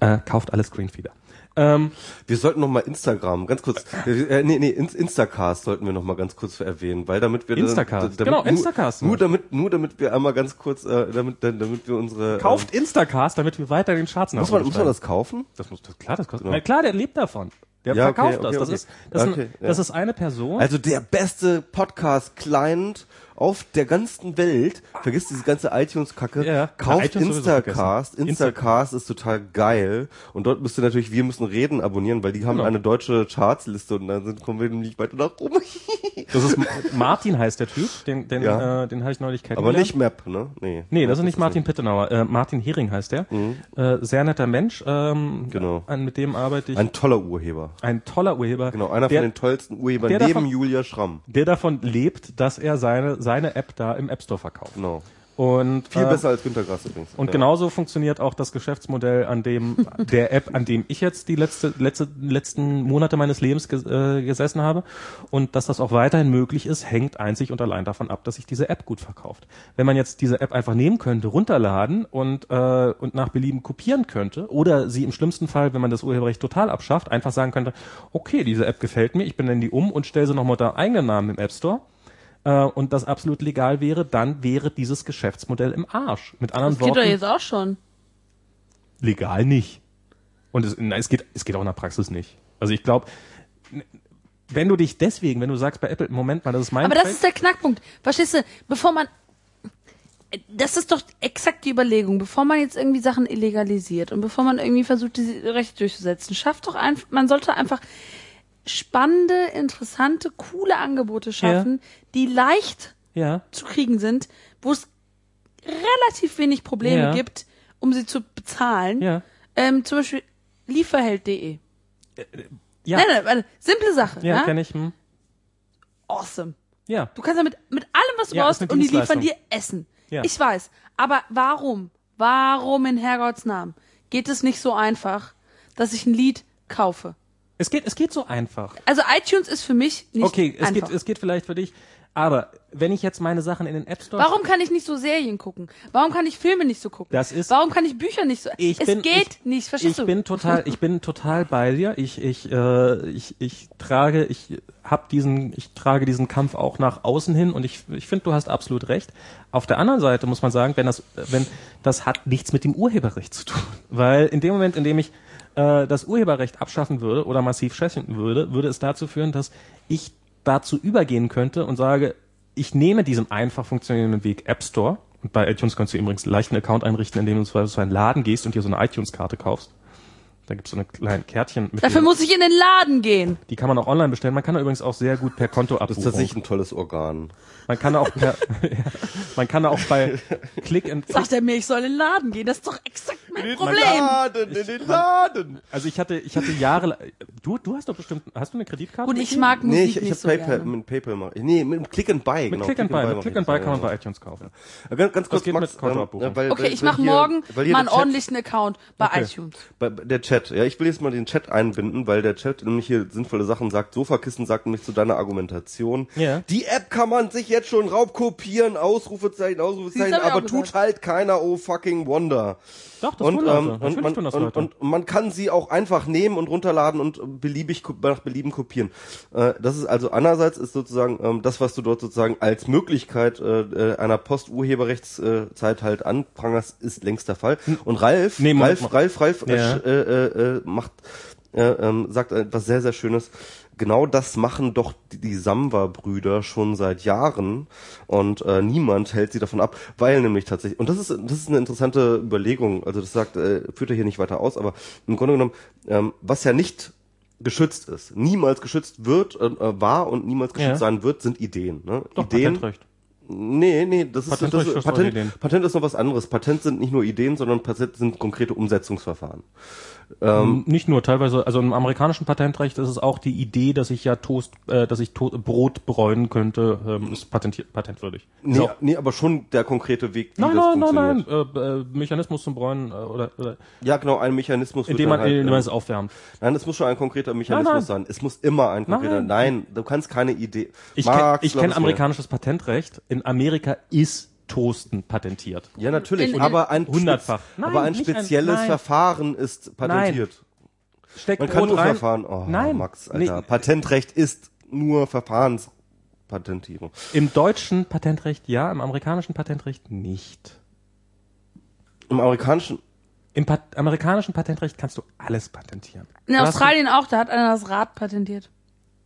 Äh, kauft alle Screenfeeder. Ähm, Wir sollten noch mal Instagram, ganz kurz, äh, nee, nee, In- Instacast sollten wir noch mal ganz kurz erwähnen, weil damit wir Instacast, damit, genau, nur, Instacast. nur damit, nur damit wir einmal ganz kurz, äh, damit, damit wir unsere kauft Instacast, damit wir weiter den Charts Ähm, muss man, muss man das kaufen? Das muss, das, klar, das kostet. Genau. Na klar, der lebt davon. Der Ja, okay, verkauft okay, das. Das okay. ist, das, Okay, ist, das ist eine Person. Also der beste Podcast-Client auf der ganzen Welt. Vergiss diese ganze iTunes-Kacke. Ja, Kauft iTunes Instacast. Instacast ist total geil. Und dort müsst ihr natürlich, wir müssen reden abonnieren, weil die haben Genau. eine deutsche Chartsliste und dann sind, kommen wir nämlich weiter nach oben. Das ist Martin heißt der Typ, den, den, Ja. äh, den habe ich neulich Aber kennengelernt. nicht Map, ne? Nee. Nee, das ist nicht Martin Pittenauer. Äh, Martin Hering heißt der. Äh, sehr netter Mensch. Ähm, Genau. An, mit dem arbeite ich. Ein, Ein toller Urheber. toller Urheber. Genau, einer der, von den tollsten Urhebern neben davon- Julia Schramm. der davon lebt, dass er seine, seine App da im App Store verkauft. Genau. Und, Viel äh, besser als Günter Grass übrigens. Und Ja. genauso funktioniert auch das Geschäftsmodell an dem der App, an dem ich jetzt die letzte, letzte letzten Monate meines Lebens ges, äh, gesessen habe. Und dass das auch weiterhin möglich ist, hängt einzig und allein davon ab, dass sich diese App gut verkauft. Wenn man jetzt diese App einfach nehmen könnte, runterladen und äh, und nach Belieben kopieren könnte, oder sie im schlimmsten Fall, wenn man das Urheberrecht total abschafft, einfach sagen könnte, okay, diese App gefällt mir, ich benenne die um und stelle sie nochmal unter eigenen Namen im App Store äh, und das absolut legal wäre, dann wäre dieses Geschäftsmodell im Arsch. Mit anderen Das geht doch Worten, jetzt auch schon. legal nicht. Und es, na, es geht, es geht auch in der Praxis nicht. Also ich glaube, wenn du dich deswegen, wenn du sagst bei Apple, Moment mal, das ist mein Aber das Track, ist der Knackpunkt. Verstehst du, bevor man das ist doch exakt die Überlegung, bevor man jetzt irgendwie Sachen illegalisiert und bevor man irgendwie versucht, diese Rechte durchzusetzen, schafft doch einfach, man sollte einfach spannende, interessante, coole Angebote schaffen, die leicht ja, zu kriegen sind, wo es relativ wenig Probleme Ja. gibt, um sie zu bezahlen. ja, Ähm, zum Beispiel lieferheld.de. ja, Nein, nein, warte, simple Sache. ja, Ja, kenne ich, hm. Awesome. ja. Du kannst damit mit allem, was du Ja, brauchst, und die liefern dir Essen. Ja. Ich weiß. Aber warum? Warum in Herrgotts Namen geht es nicht so einfach, dass ich ein Lied kaufe? Es geht, es geht so einfach. Also iTunes ist für mich nicht Okay, es einfach. geht, es geht vielleicht für dich, aber wenn ich jetzt meine Sachen in den App Store Warum kann ich nicht so Serien gucken? Warum kann ich Filme nicht so gucken? Das ist- Warum kann ich Bücher nicht so? Ich es bin- geht ich, nicht, verstehst ich du? bin total, ich bin total bei dir. Ich, ich, äh, ich, ich trage, ich hab diesen, ich trage diesen Kampf auch nach außen hin und ich, ich finde, du hast absolut recht. Auf der anderen Seite muss man sagen, wenn das, wenn das hat nichts mit dem Urheberrecht zu tun, weil in dem Moment, in dem ich äh, das Urheberrecht abschaffen würde oder massiv schwächen würde, würde es dazu führen, dass ich dazu übergehen könnte und sage, ich nehme diesen einfach funktionierenden Weg App Store. Und bei iTunes kannst du übrigens leicht einen Account einrichten, indem du zu einem Laden gehst und dir so eine iTunes-Karte kaufst. Da gibt's so eine kleine Kärtchen mit Dafür muss ich in den Laden gehen. Die kann man auch online bestellen. Man kann übrigens auch sehr gut per Konto Das ist abbuchen. tatsächlich ein tolles Organ. Man kann auch per, ja, man kann auch bei Click and Sagt er mir, ich soll in den Laden gehen. Das ist doch exakt mein Problem. Laden, in den Laden. Also ich hatte, ich hatte Jahre, du, du hast doch bestimmt, hast du eine Kreditkarte? Und ich mag Musik Nee, ich, ich nicht habe so PayPal, gerne. mit PayPal mach ich. Nee, mit Click and Buy. mit genau, Click and Buy, mit Click and Buy das, kann man bei iTunes kaufen. ja. Ganz, ganz kurz, geht Max, mit ähm, weil, Okay, weil, ich mache morgen mal einen ordentlichen Account bei Okay. iTunes. Bei- der Chat, ja, ich will jetzt mal den Chat einbinden, weil der Chat nämlich hier sinnvolle Sachen sagt. Sofakissen sagt nämlich zu deiner Argumentation. Ja. Die App kann man sich jetzt schon raubkopieren, Ausrufezeichen, Ausrufezeichen, aber tut halt keiner, oh fucking wonder. Doch, das und, tun ähm, und, man, tun das und, und man kann sie auch einfach nehmen und runterladen und beliebig nach Belieben kopieren. Äh, das ist also einerseits ist sozusagen ähm, das, was du dort sozusagen als Möglichkeit äh, äh, einer Post-Urheberrechtszeit halt anprangerst, ist längst der Fall. Und Ralf, Nee, Ralf. Ralf, Ralf, äh, Ja. sch- äh, äh, äh, macht äh, ähm, sagt etwas sehr, sehr Schönes. Genau das machen doch die, Samba-Brüder schon seit Jahren und äh, niemand hält sie davon ab, weil nämlich tatsächlich, und das ist, das ist eine interessante Überlegung, also das sagt, äh, führt er hier nicht weiter aus, aber im Grunde genommen, ähm, was ja nicht geschützt ist, niemals geschützt wird, äh, äh, war und niemals geschützt Ja. sein wird, sind Ideen. Ne? Doch, Ideen, Patentrecht. Nee, nee, das ist, Patentrecht das ist Patent. Patent ist noch was anderes. Patent sind nicht nur Ideen, sondern Patent sind konkrete Umsetzungsverfahren. Ähm, Nicht nur, teilweise, also im amerikanischen Patentrecht ist es auch die Idee, dass ich ja Toast, äh, dass ich to Brot bräunen könnte, ähm, ist patentiert, patentwürdig. Nee, So. nee, aber schon der konkrete Weg, wie Nein, das nein, nein, funktioniert. nein, äh, äh, Mechanismus zum Bräunen äh, oder, oder Ja, genau, ein Mechanismus indem man, halt, indem man ähm, es aufwärmt. Nein, es muss schon ein konkreter Mechanismus Nein, sein. Es muss immer ein konkreter. Nein, du kannst keine Idee. Ich kenne kenn amerikanisches Patentrecht. In Amerika ist Toasten patentiert. Ja, natürlich, In- in- aber ein Hundertfach. Nein, aber ein ein- spezielles nein. Verfahren ist patentiert. Steckt Man kann nur rein. Verfahren. Oh, Nein, Max, Alter. nee. Patentrecht ist nur Verfahrenspatentierung. Im deutschen Patentrecht ja, im amerikanischen Patentrecht nicht. Im amerikanischen Im Pat amerikanischen Patentrecht kannst du alles patentieren. In Australien auch, da hat einer das Rad patentiert.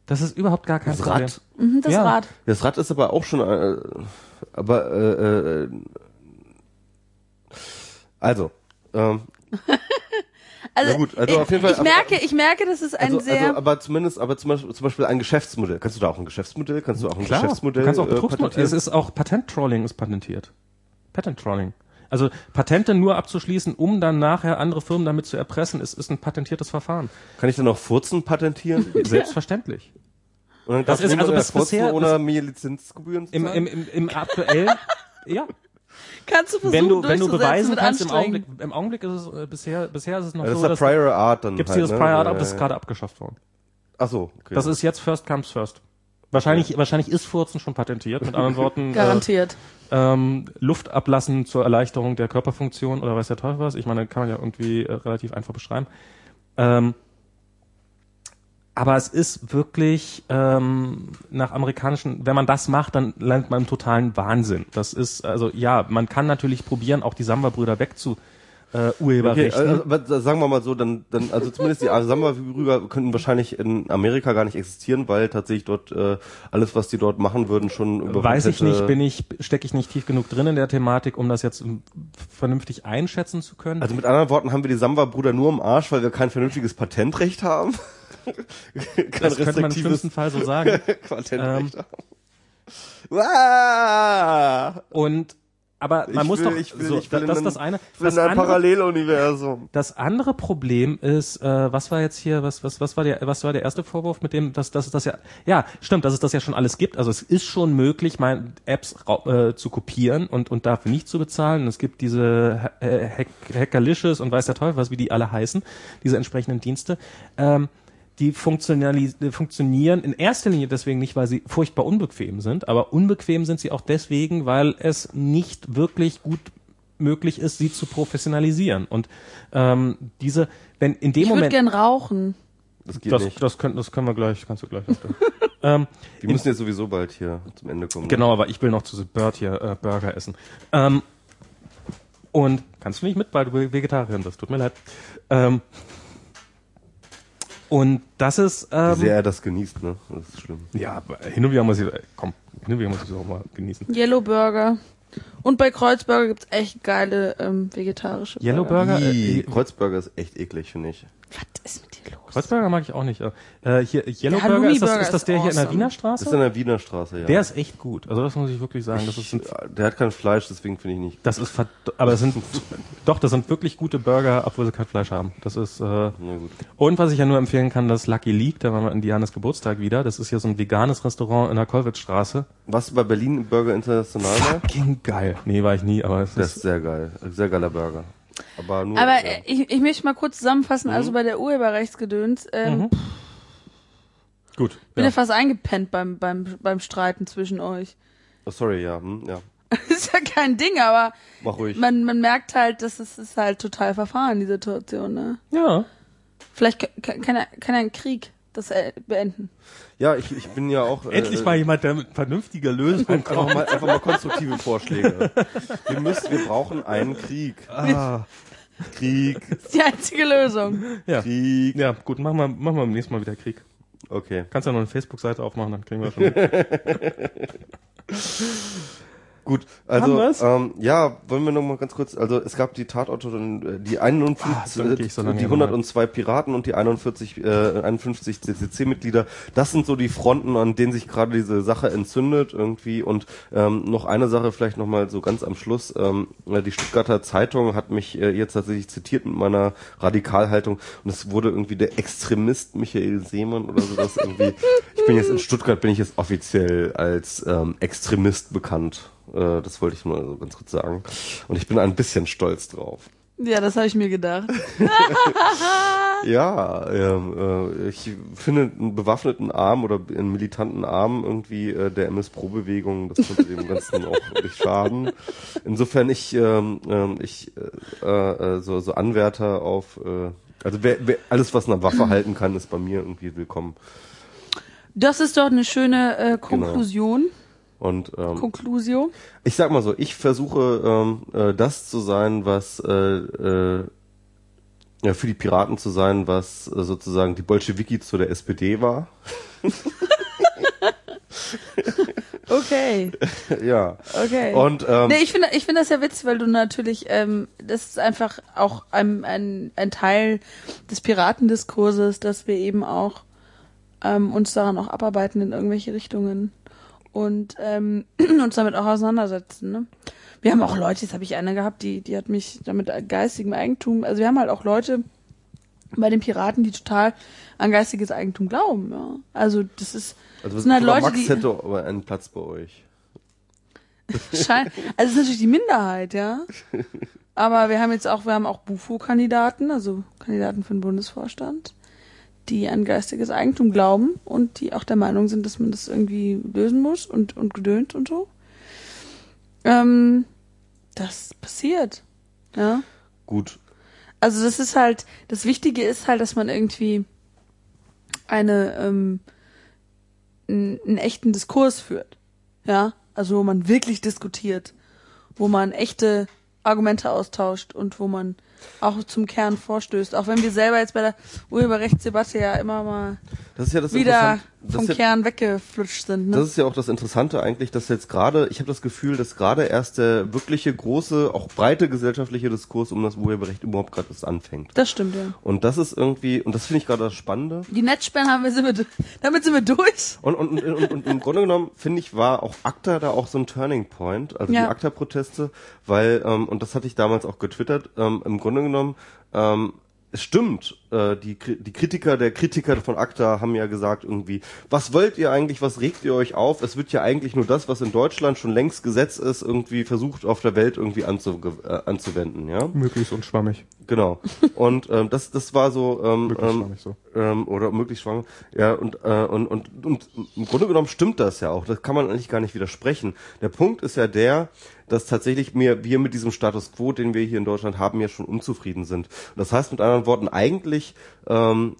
Das ist überhaupt gar kein Das Problem. Rad? Mhm, das Ja. Rad. Das Rad ist aber auch schon, äh, aber äh, äh, also, ähm, Also, Ja gut, also ich, auf jeden Fall- ich merke, ich merke, das ist ein also, sehr. also, aber zumindest, aber zum Beispiel, zum Beispiel ein Geschäftsmodell. Kannst du da auch ein Geschäftsmodell? Kannst du auch ein Klar, Geschäftsmodell? du kannst auch äh, Betrugsmodell. patentieren? es ist auch Patent-Trolling ist patentiert. Patent-Trolling. Also Patente nur abzuschließen, um dann nachher andere Firmen damit zu erpressen, ist, ist ein patentiertes Verfahren. Kann ich dann auch Furzen patentieren? Selbstverständlich. Und dann Das ist also bis- bisher- ohne mir Lizenzgebühren zu Im, im, im, im aktuellen, ja, kannst du versuchen, wenn du, wenn du beweisen kannst, im. Augenblick, im Augenblick ist es, äh, bisher, bisher ist es noch Ja, das so, ist der dass, Prior Art dann gibt's halt, dieses ne? Prior Art, Ja, aber das ist ja, gerade abgeschafft worden. Ach so, okay. Das ist jetzt First Comes First. Wahrscheinlich, wahrscheinlich ist Furzen schon patentiert, mit anderen Worten. Garantiert. Äh, ähm, Luft ablassen zur Erleichterung der Körperfunktion oder weiß der Teufel was. Ich meine, kann man ja irgendwie äh, relativ einfach beschreiben. Ähm, aber es ist wirklich ähm, nach amerikanischen, wenn man das macht, dann landet man im totalen Wahnsinn. Das ist, also ja, man kann natürlich probieren, auch die Samba-Brüder wegzu, äh, Okay, Urheberrechten. also, sagen wir mal so, dann, dann also zumindest die Samba-Brüder könnten wahrscheinlich in Amerika gar nicht existieren, weil tatsächlich dort äh, alles, was die dort machen würden, schon über Weiß ich nicht, bin ich, stecke ich nicht tief genug drin in der Thematik, um das jetzt ähm, vernünftig einschätzen zu können. Also mit anderen Worten haben wir die Samba-Brüder nur im Arsch, weil wir kein vernünftiges Patentrecht haben. Das könnte man im schlimmsten Fall so sagen. Ähm! Und aber man Ich muss will- doch ich will- so, ich will das in ist das ein- eine. Ich will Das in ein andere, Paralleluniversum. das andere Problem ist, äh, was war jetzt hier, was was was war der was war der erste Vorwurf mit dem, dass dass es das ja ja stimmt, dass es das ja schon alles gibt. Also es ist schon möglich, mein Apps äh, zu kopieren und und dafür nicht zu bezahlen. Und es gibt diese äh, Hack, Hackerlicious und weiß der Teufel was, wie die alle heißen, diese entsprechenden Dienste. Ähm, die funktionieren in erster Linie deswegen nicht, weil sie furchtbar unbequem sind, aber unbequem sind sie auch deswegen, weil es nicht wirklich gut möglich ist, sie zu professionalisieren. Und ähm, diese, wenn in dem Ich würde Moment, gern rauchen. Das geht das, nicht. das, können, das können wir gleich, kannst du gleich. ähm, Wir müssen jetzt sowieso bald hier zum Ende kommen. Genau, aber ich will noch zu The Bird hier äh, Burger essen. Ähm, und kannst du nicht mit, weil du Vegetarierin bist. Tut mir leid. Ähm, und das ist Wie ähm, sehr er das genießt, ne? Das ist schlimm. ja aber hin und wieder muss ich komm hin und wieder muss ich es auch mal genießen. Yellow Burger. Und bei Kreuzburger gibt's echt geile ähm, vegetarische Yellow Burger. Burger? Ih, äh, Kreuzburger ist echt eklig, finde ich. Was ist mit dir los? Kreuzburger mag ich auch nicht. Äh, hier Yellow Der Burger ist das, ist das ist der hier in der awesome. Wiener Das ist Straße? in der Wiener Straße, ja. Der ist echt gut. Also das muss ich wirklich sagen. Das ist ein, der hat kein Fleisch, deswegen finde ich nicht. das ist aber das sind doch das sind wirklich gute Burger, obwohl sie kein Fleisch haben. Das ist äh, Na gut. Und was ich ja nur empfehlen kann, das Lucky League, da waren wir in Dianes Geburtstag wieder. Das ist hier so ein veganes Restaurant in der Kollwitzstraße. Warst du bei Berlin Burger International? Fucking geil. Nee, war ich nie, aber es Das ist, ist sehr geil. Sehr geiler Burger. Aber nur. Aber ja. ich, ich möchte mal kurz zusammenfassen, also bei der Urheberrechtsgedöns, ähm, Mhm. gut. bin Ja. ja fast eingepennt beim, beim, beim Streiten zwischen euch. Oh, sorry, ja. Hm, ja. ist ja kein Ding, aber Mach ruhig. man, man merkt halt, dass es ist halt total verfahren, die Situation, ne? ja. Vielleicht ka- ka- kann er, kann er einen Krieg das äh, beenden. Ja, ich, ich bin ja auch. Endlich äh, mal jemand, der mit vernünftiger Lösung Einfach kommt. mal, einfach mal konstruktive Vorschläge. Wir müssen, wir brauchen einen Krieg. Ah, Krieg, Das ist die einzige Lösung. ja. Krieg. Ja, gut, machen wir, machen wir beim nächsten Mal wieder Krieg. Okay. Kannst ja noch eine Facebook-Seite aufmachen, dann kriegen wir schon. Gut, also ähm, ja, wollen wir noch mal ganz kurz, also es gab die Tatorte, äh, die 51, Ah, so die hier nochmal. 102 Piraten und die 41, äh, 51 CCC-Mitglieder. Das sind so die Fronten, an denen sich gerade diese Sache entzündet irgendwie. Und ähm, noch eine Sache vielleicht noch mal so ganz am Schluss. Ähm, äh, die Stuttgarter Zeitung hat mich äh, jetzt tatsächlich zitiert mit meiner Radikalhaltung und es wurde irgendwie der Extremist Michael Seemann oder sowas irgendwie. Ich bin jetzt in Stuttgart, bin ich jetzt offiziell als ähm, Extremist bekannt. Äh, das wollte ich nur so ganz kurz sagen. Und ich bin ein bisschen stolz drauf. Ja, das habe ich mir gedacht. Ja, ähm, äh, ich finde einen bewaffneten Arm oder einen militanten Arm irgendwie äh, der MS-Pro-Bewegung, das könnte dem Ganzen auch nicht schaden. Insofern ich, ähm, ähm, ich äh, äh, so, so Anwärter auf, äh, also wer, wer, alles, was eine Waffe halten kann, ist bei mir irgendwie willkommen. Das ist doch eine schöne äh, Konklusion. Und ähm, Konklusio. ich sag mal so, ich versuche ähm, äh, das zu sein, was äh, äh, ja, für die Piraten zu sein, was äh, sozusagen die Bolschewiki zu der SPD war. Okay, ja. okay. Und ähm, nee, ich finde ich finde das ja witzig, weil du natürlich, ähm, das ist einfach auch ein, ein, ein Teil des Piratendiskurses, dass wir eben auch ähm, uns daran auch abarbeiten in irgendwelche Richtungen und ähm, uns damit auch auseinandersetzen. Ne? Wir haben auch Leute, jetzt habe ich eine gehabt, die, die hat mich damit geistigem Eigentum, also wir haben halt auch Leute bei den Piraten, die total an geistiges Eigentum glauben. Ja? Also das ist also das sind halt Leute, Max die hätte aber einen Platz bei euch. Schein also es ist natürlich die Minderheit, ja. Aber wir haben jetzt auch, wir haben auch Bufo-Kandidaten, also Kandidaten für den Bundesvorstand, die an geistiges Eigentum glauben und die auch der Meinung sind, dass man das irgendwie lösen muss und, und gedönt und so. Ähm, das passiert. Ja. Gut. Also das ist halt, das Wichtige ist halt, dass man irgendwie eine, ähm, einen, einen echten Diskurs führt. Ja, also wo man wirklich diskutiert, wo man echte Argumente austauscht und wo man auch zum Kern vorstößt. Auch wenn wir selber jetzt bei der Urheberrechtsdebatte ja immer mal Das ist ja das wieder vom ja, Kern weggeflutscht sind. Ne? Das ist ja auch das Interessante eigentlich, dass jetzt gerade, ich habe das Gefühl, dass gerade erst der wirkliche große, auch breite gesellschaftliche Diskurs um das Urheberrecht überhaupt gerade erst anfängt. Das stimmt, ja. Und das ist irgendwie, und das finde ich gerade das Spannende. Die Netzsperren haben wir, sind wir, damit sind wir durch. Und, und, und, und, und im Grunde genommen, finde ich, war auch ACTA da auch so ein Turning Point, also Ja. die ACTA-Proteste, weil, ähm, und das hatte ich damals auch getwittert, ähm, im Grunde genommen, ähm, es stimmt, äh, die, die Kritiker der Kritiker von ACTA haben ja gesagt irgendwie, was wollt ihr eigentlich, was regt ihr euch auf? Es wird ja eigentlich nur das, was in Deutschland schon längst Gesetz ist, irgendwie versucht auf der Welt irgendwie anzu, äh, anzuwenden, ja? Möglichst unschwammig. Genau. Und ähm, das, das war so, ähm, Möglichst ähm, schwammig so. ähm, oder möglichst schwanger. Ja, und, äh, und, und, und im Grunde genommen stimmt das ja auch. Das kann man eigentlich gar nicht widersprechen. Der Punkt ist ja der, dass tatsächlich mir, wir mit diesem Status quo, den wir hier in Deutschland haben, ja schon unzufrieden sind. Und das heißt mit anderen Worten, eigentlich ähm,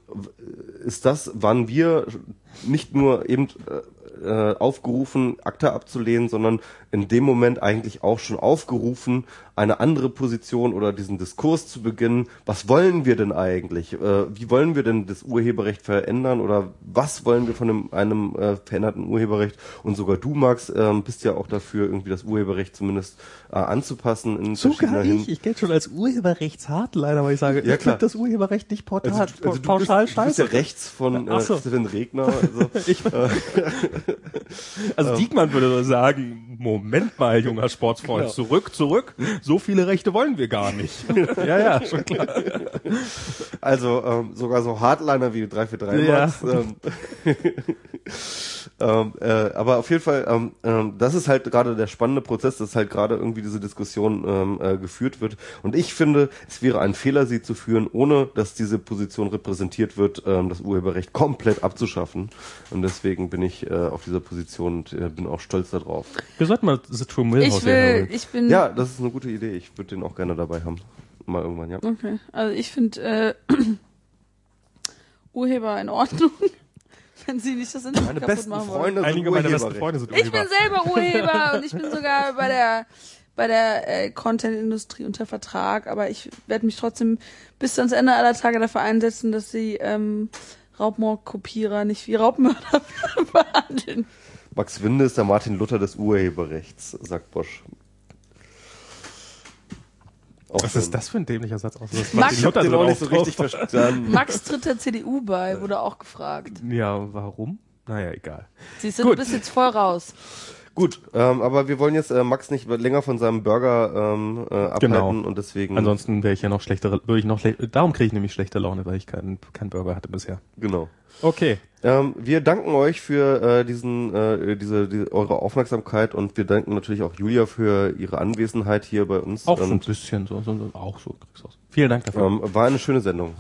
ist das, wann wir nicht nur eben äh, äh, aufgerufen, ACTA abzulehnen, sondern in dem Moment eigentlich auch schon aufgerufen, eine andere Position oder diesen Diskurs zu beginnen. Was wollen wir denn eigentlich? Äh, wie wollen wir denn das Urheberrecht verändern oder was wollen wir von einem, einem äh, veränderten Urheberrecht? Und sogar du, Max, ähm, bist ja auch dafür, irgendwie das Urheberrecht zumindest äh, anzupassen in verschiedener Hin- Ich gelte schon als Urheberrechtshardliner, weil ich sage, Ja, ich finde das Urheberrecht nicht portal, Also, du- also du, pauschal bist, du bist scheiße. ja rechts von äh, so. Regner. Also, Ich, also Diekmann würde sagen, Moment mal, junger Sportsfreund, Genau. zurück, zurück. So viele Rechte wollen wir gar nicht. ja, ja, schon klar. Also ähm, sogar so Hardliner wie 343 Ja. Max. Ähm, ähm, äh, aber auf jeden Fall, ähm, ähm, das ist halt gerade der spannende Prozess, dass halt gerade irgendwie diese Diskussion ähm, äh, geführt wird. Und ich finde, es wäre ein Fehler, sie zu führen, ohne dass diese Position repräsentiert wird, ähm, das Urheberrecht komplett abzuschaffen. Und deswegen bin ich äh, auf dieser Position und äh, bin auch stolz darauf. Wir sollten mal The True Millhouse Ich will, ich bin, Ja, das ist eine gute Idee. Ich würde den auch gerne dabei haben. Mal irgendwann, ja. okay. Also ich finde äh, Urheber in Ordnung, wenn sie nicht das Internet Meine kaputt besten machen wollen. Freunde Einige meiner besten. Freunde sind Ich bin Urheber. selber Urheber und ich bin sogar bei der bei der äh, Content-Industrie unter Vertrag, aber ich werde mich trotzdem bis ans Ende aller Tage dafür einsetzen, dass sie ähm, Raubmordkopierer nicht wie Raubmörder behandeln. Max Winde ist der Martin Luther des Urheberrechts, sagt Bosch. Auch Was ist das für ein dämlicher Satz? Dass Max- Ich hab den auch nicht so richtig verstanden. Max tritt der CDU bei, wurde auch gefragt. Ja, warum? Naja, egal. Siehst du, Gut. du bist jetzt voll raus. Gut, ähm, aber wir wollen jetzt äh, Max nicht länger von seinem Burger ähm, äh, abhalten Genau. und deswegen Ansonsten wäre ich ja noch schlechtere, würde ich noch darum kriege ich nämlich schlechte Laune, weil ich keinen keinen Burger hatte bisher. genau. Okay. Ähm, wir danken euch für äh, diesen äh, diese, diese eure Aufmerksamkeit und wir danken natürlich auch Julia für ihre Anwesenheit hier bei uns. Auch so ein bisschen so, so, so auch so kriegst du aus. Vielen Dank dafür. ähm, war eine schöne Sendung.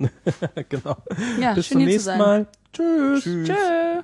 genau. Ja, Bis schön zum nächsten sein. Mal. Tschüss. Tschüss. Tschö.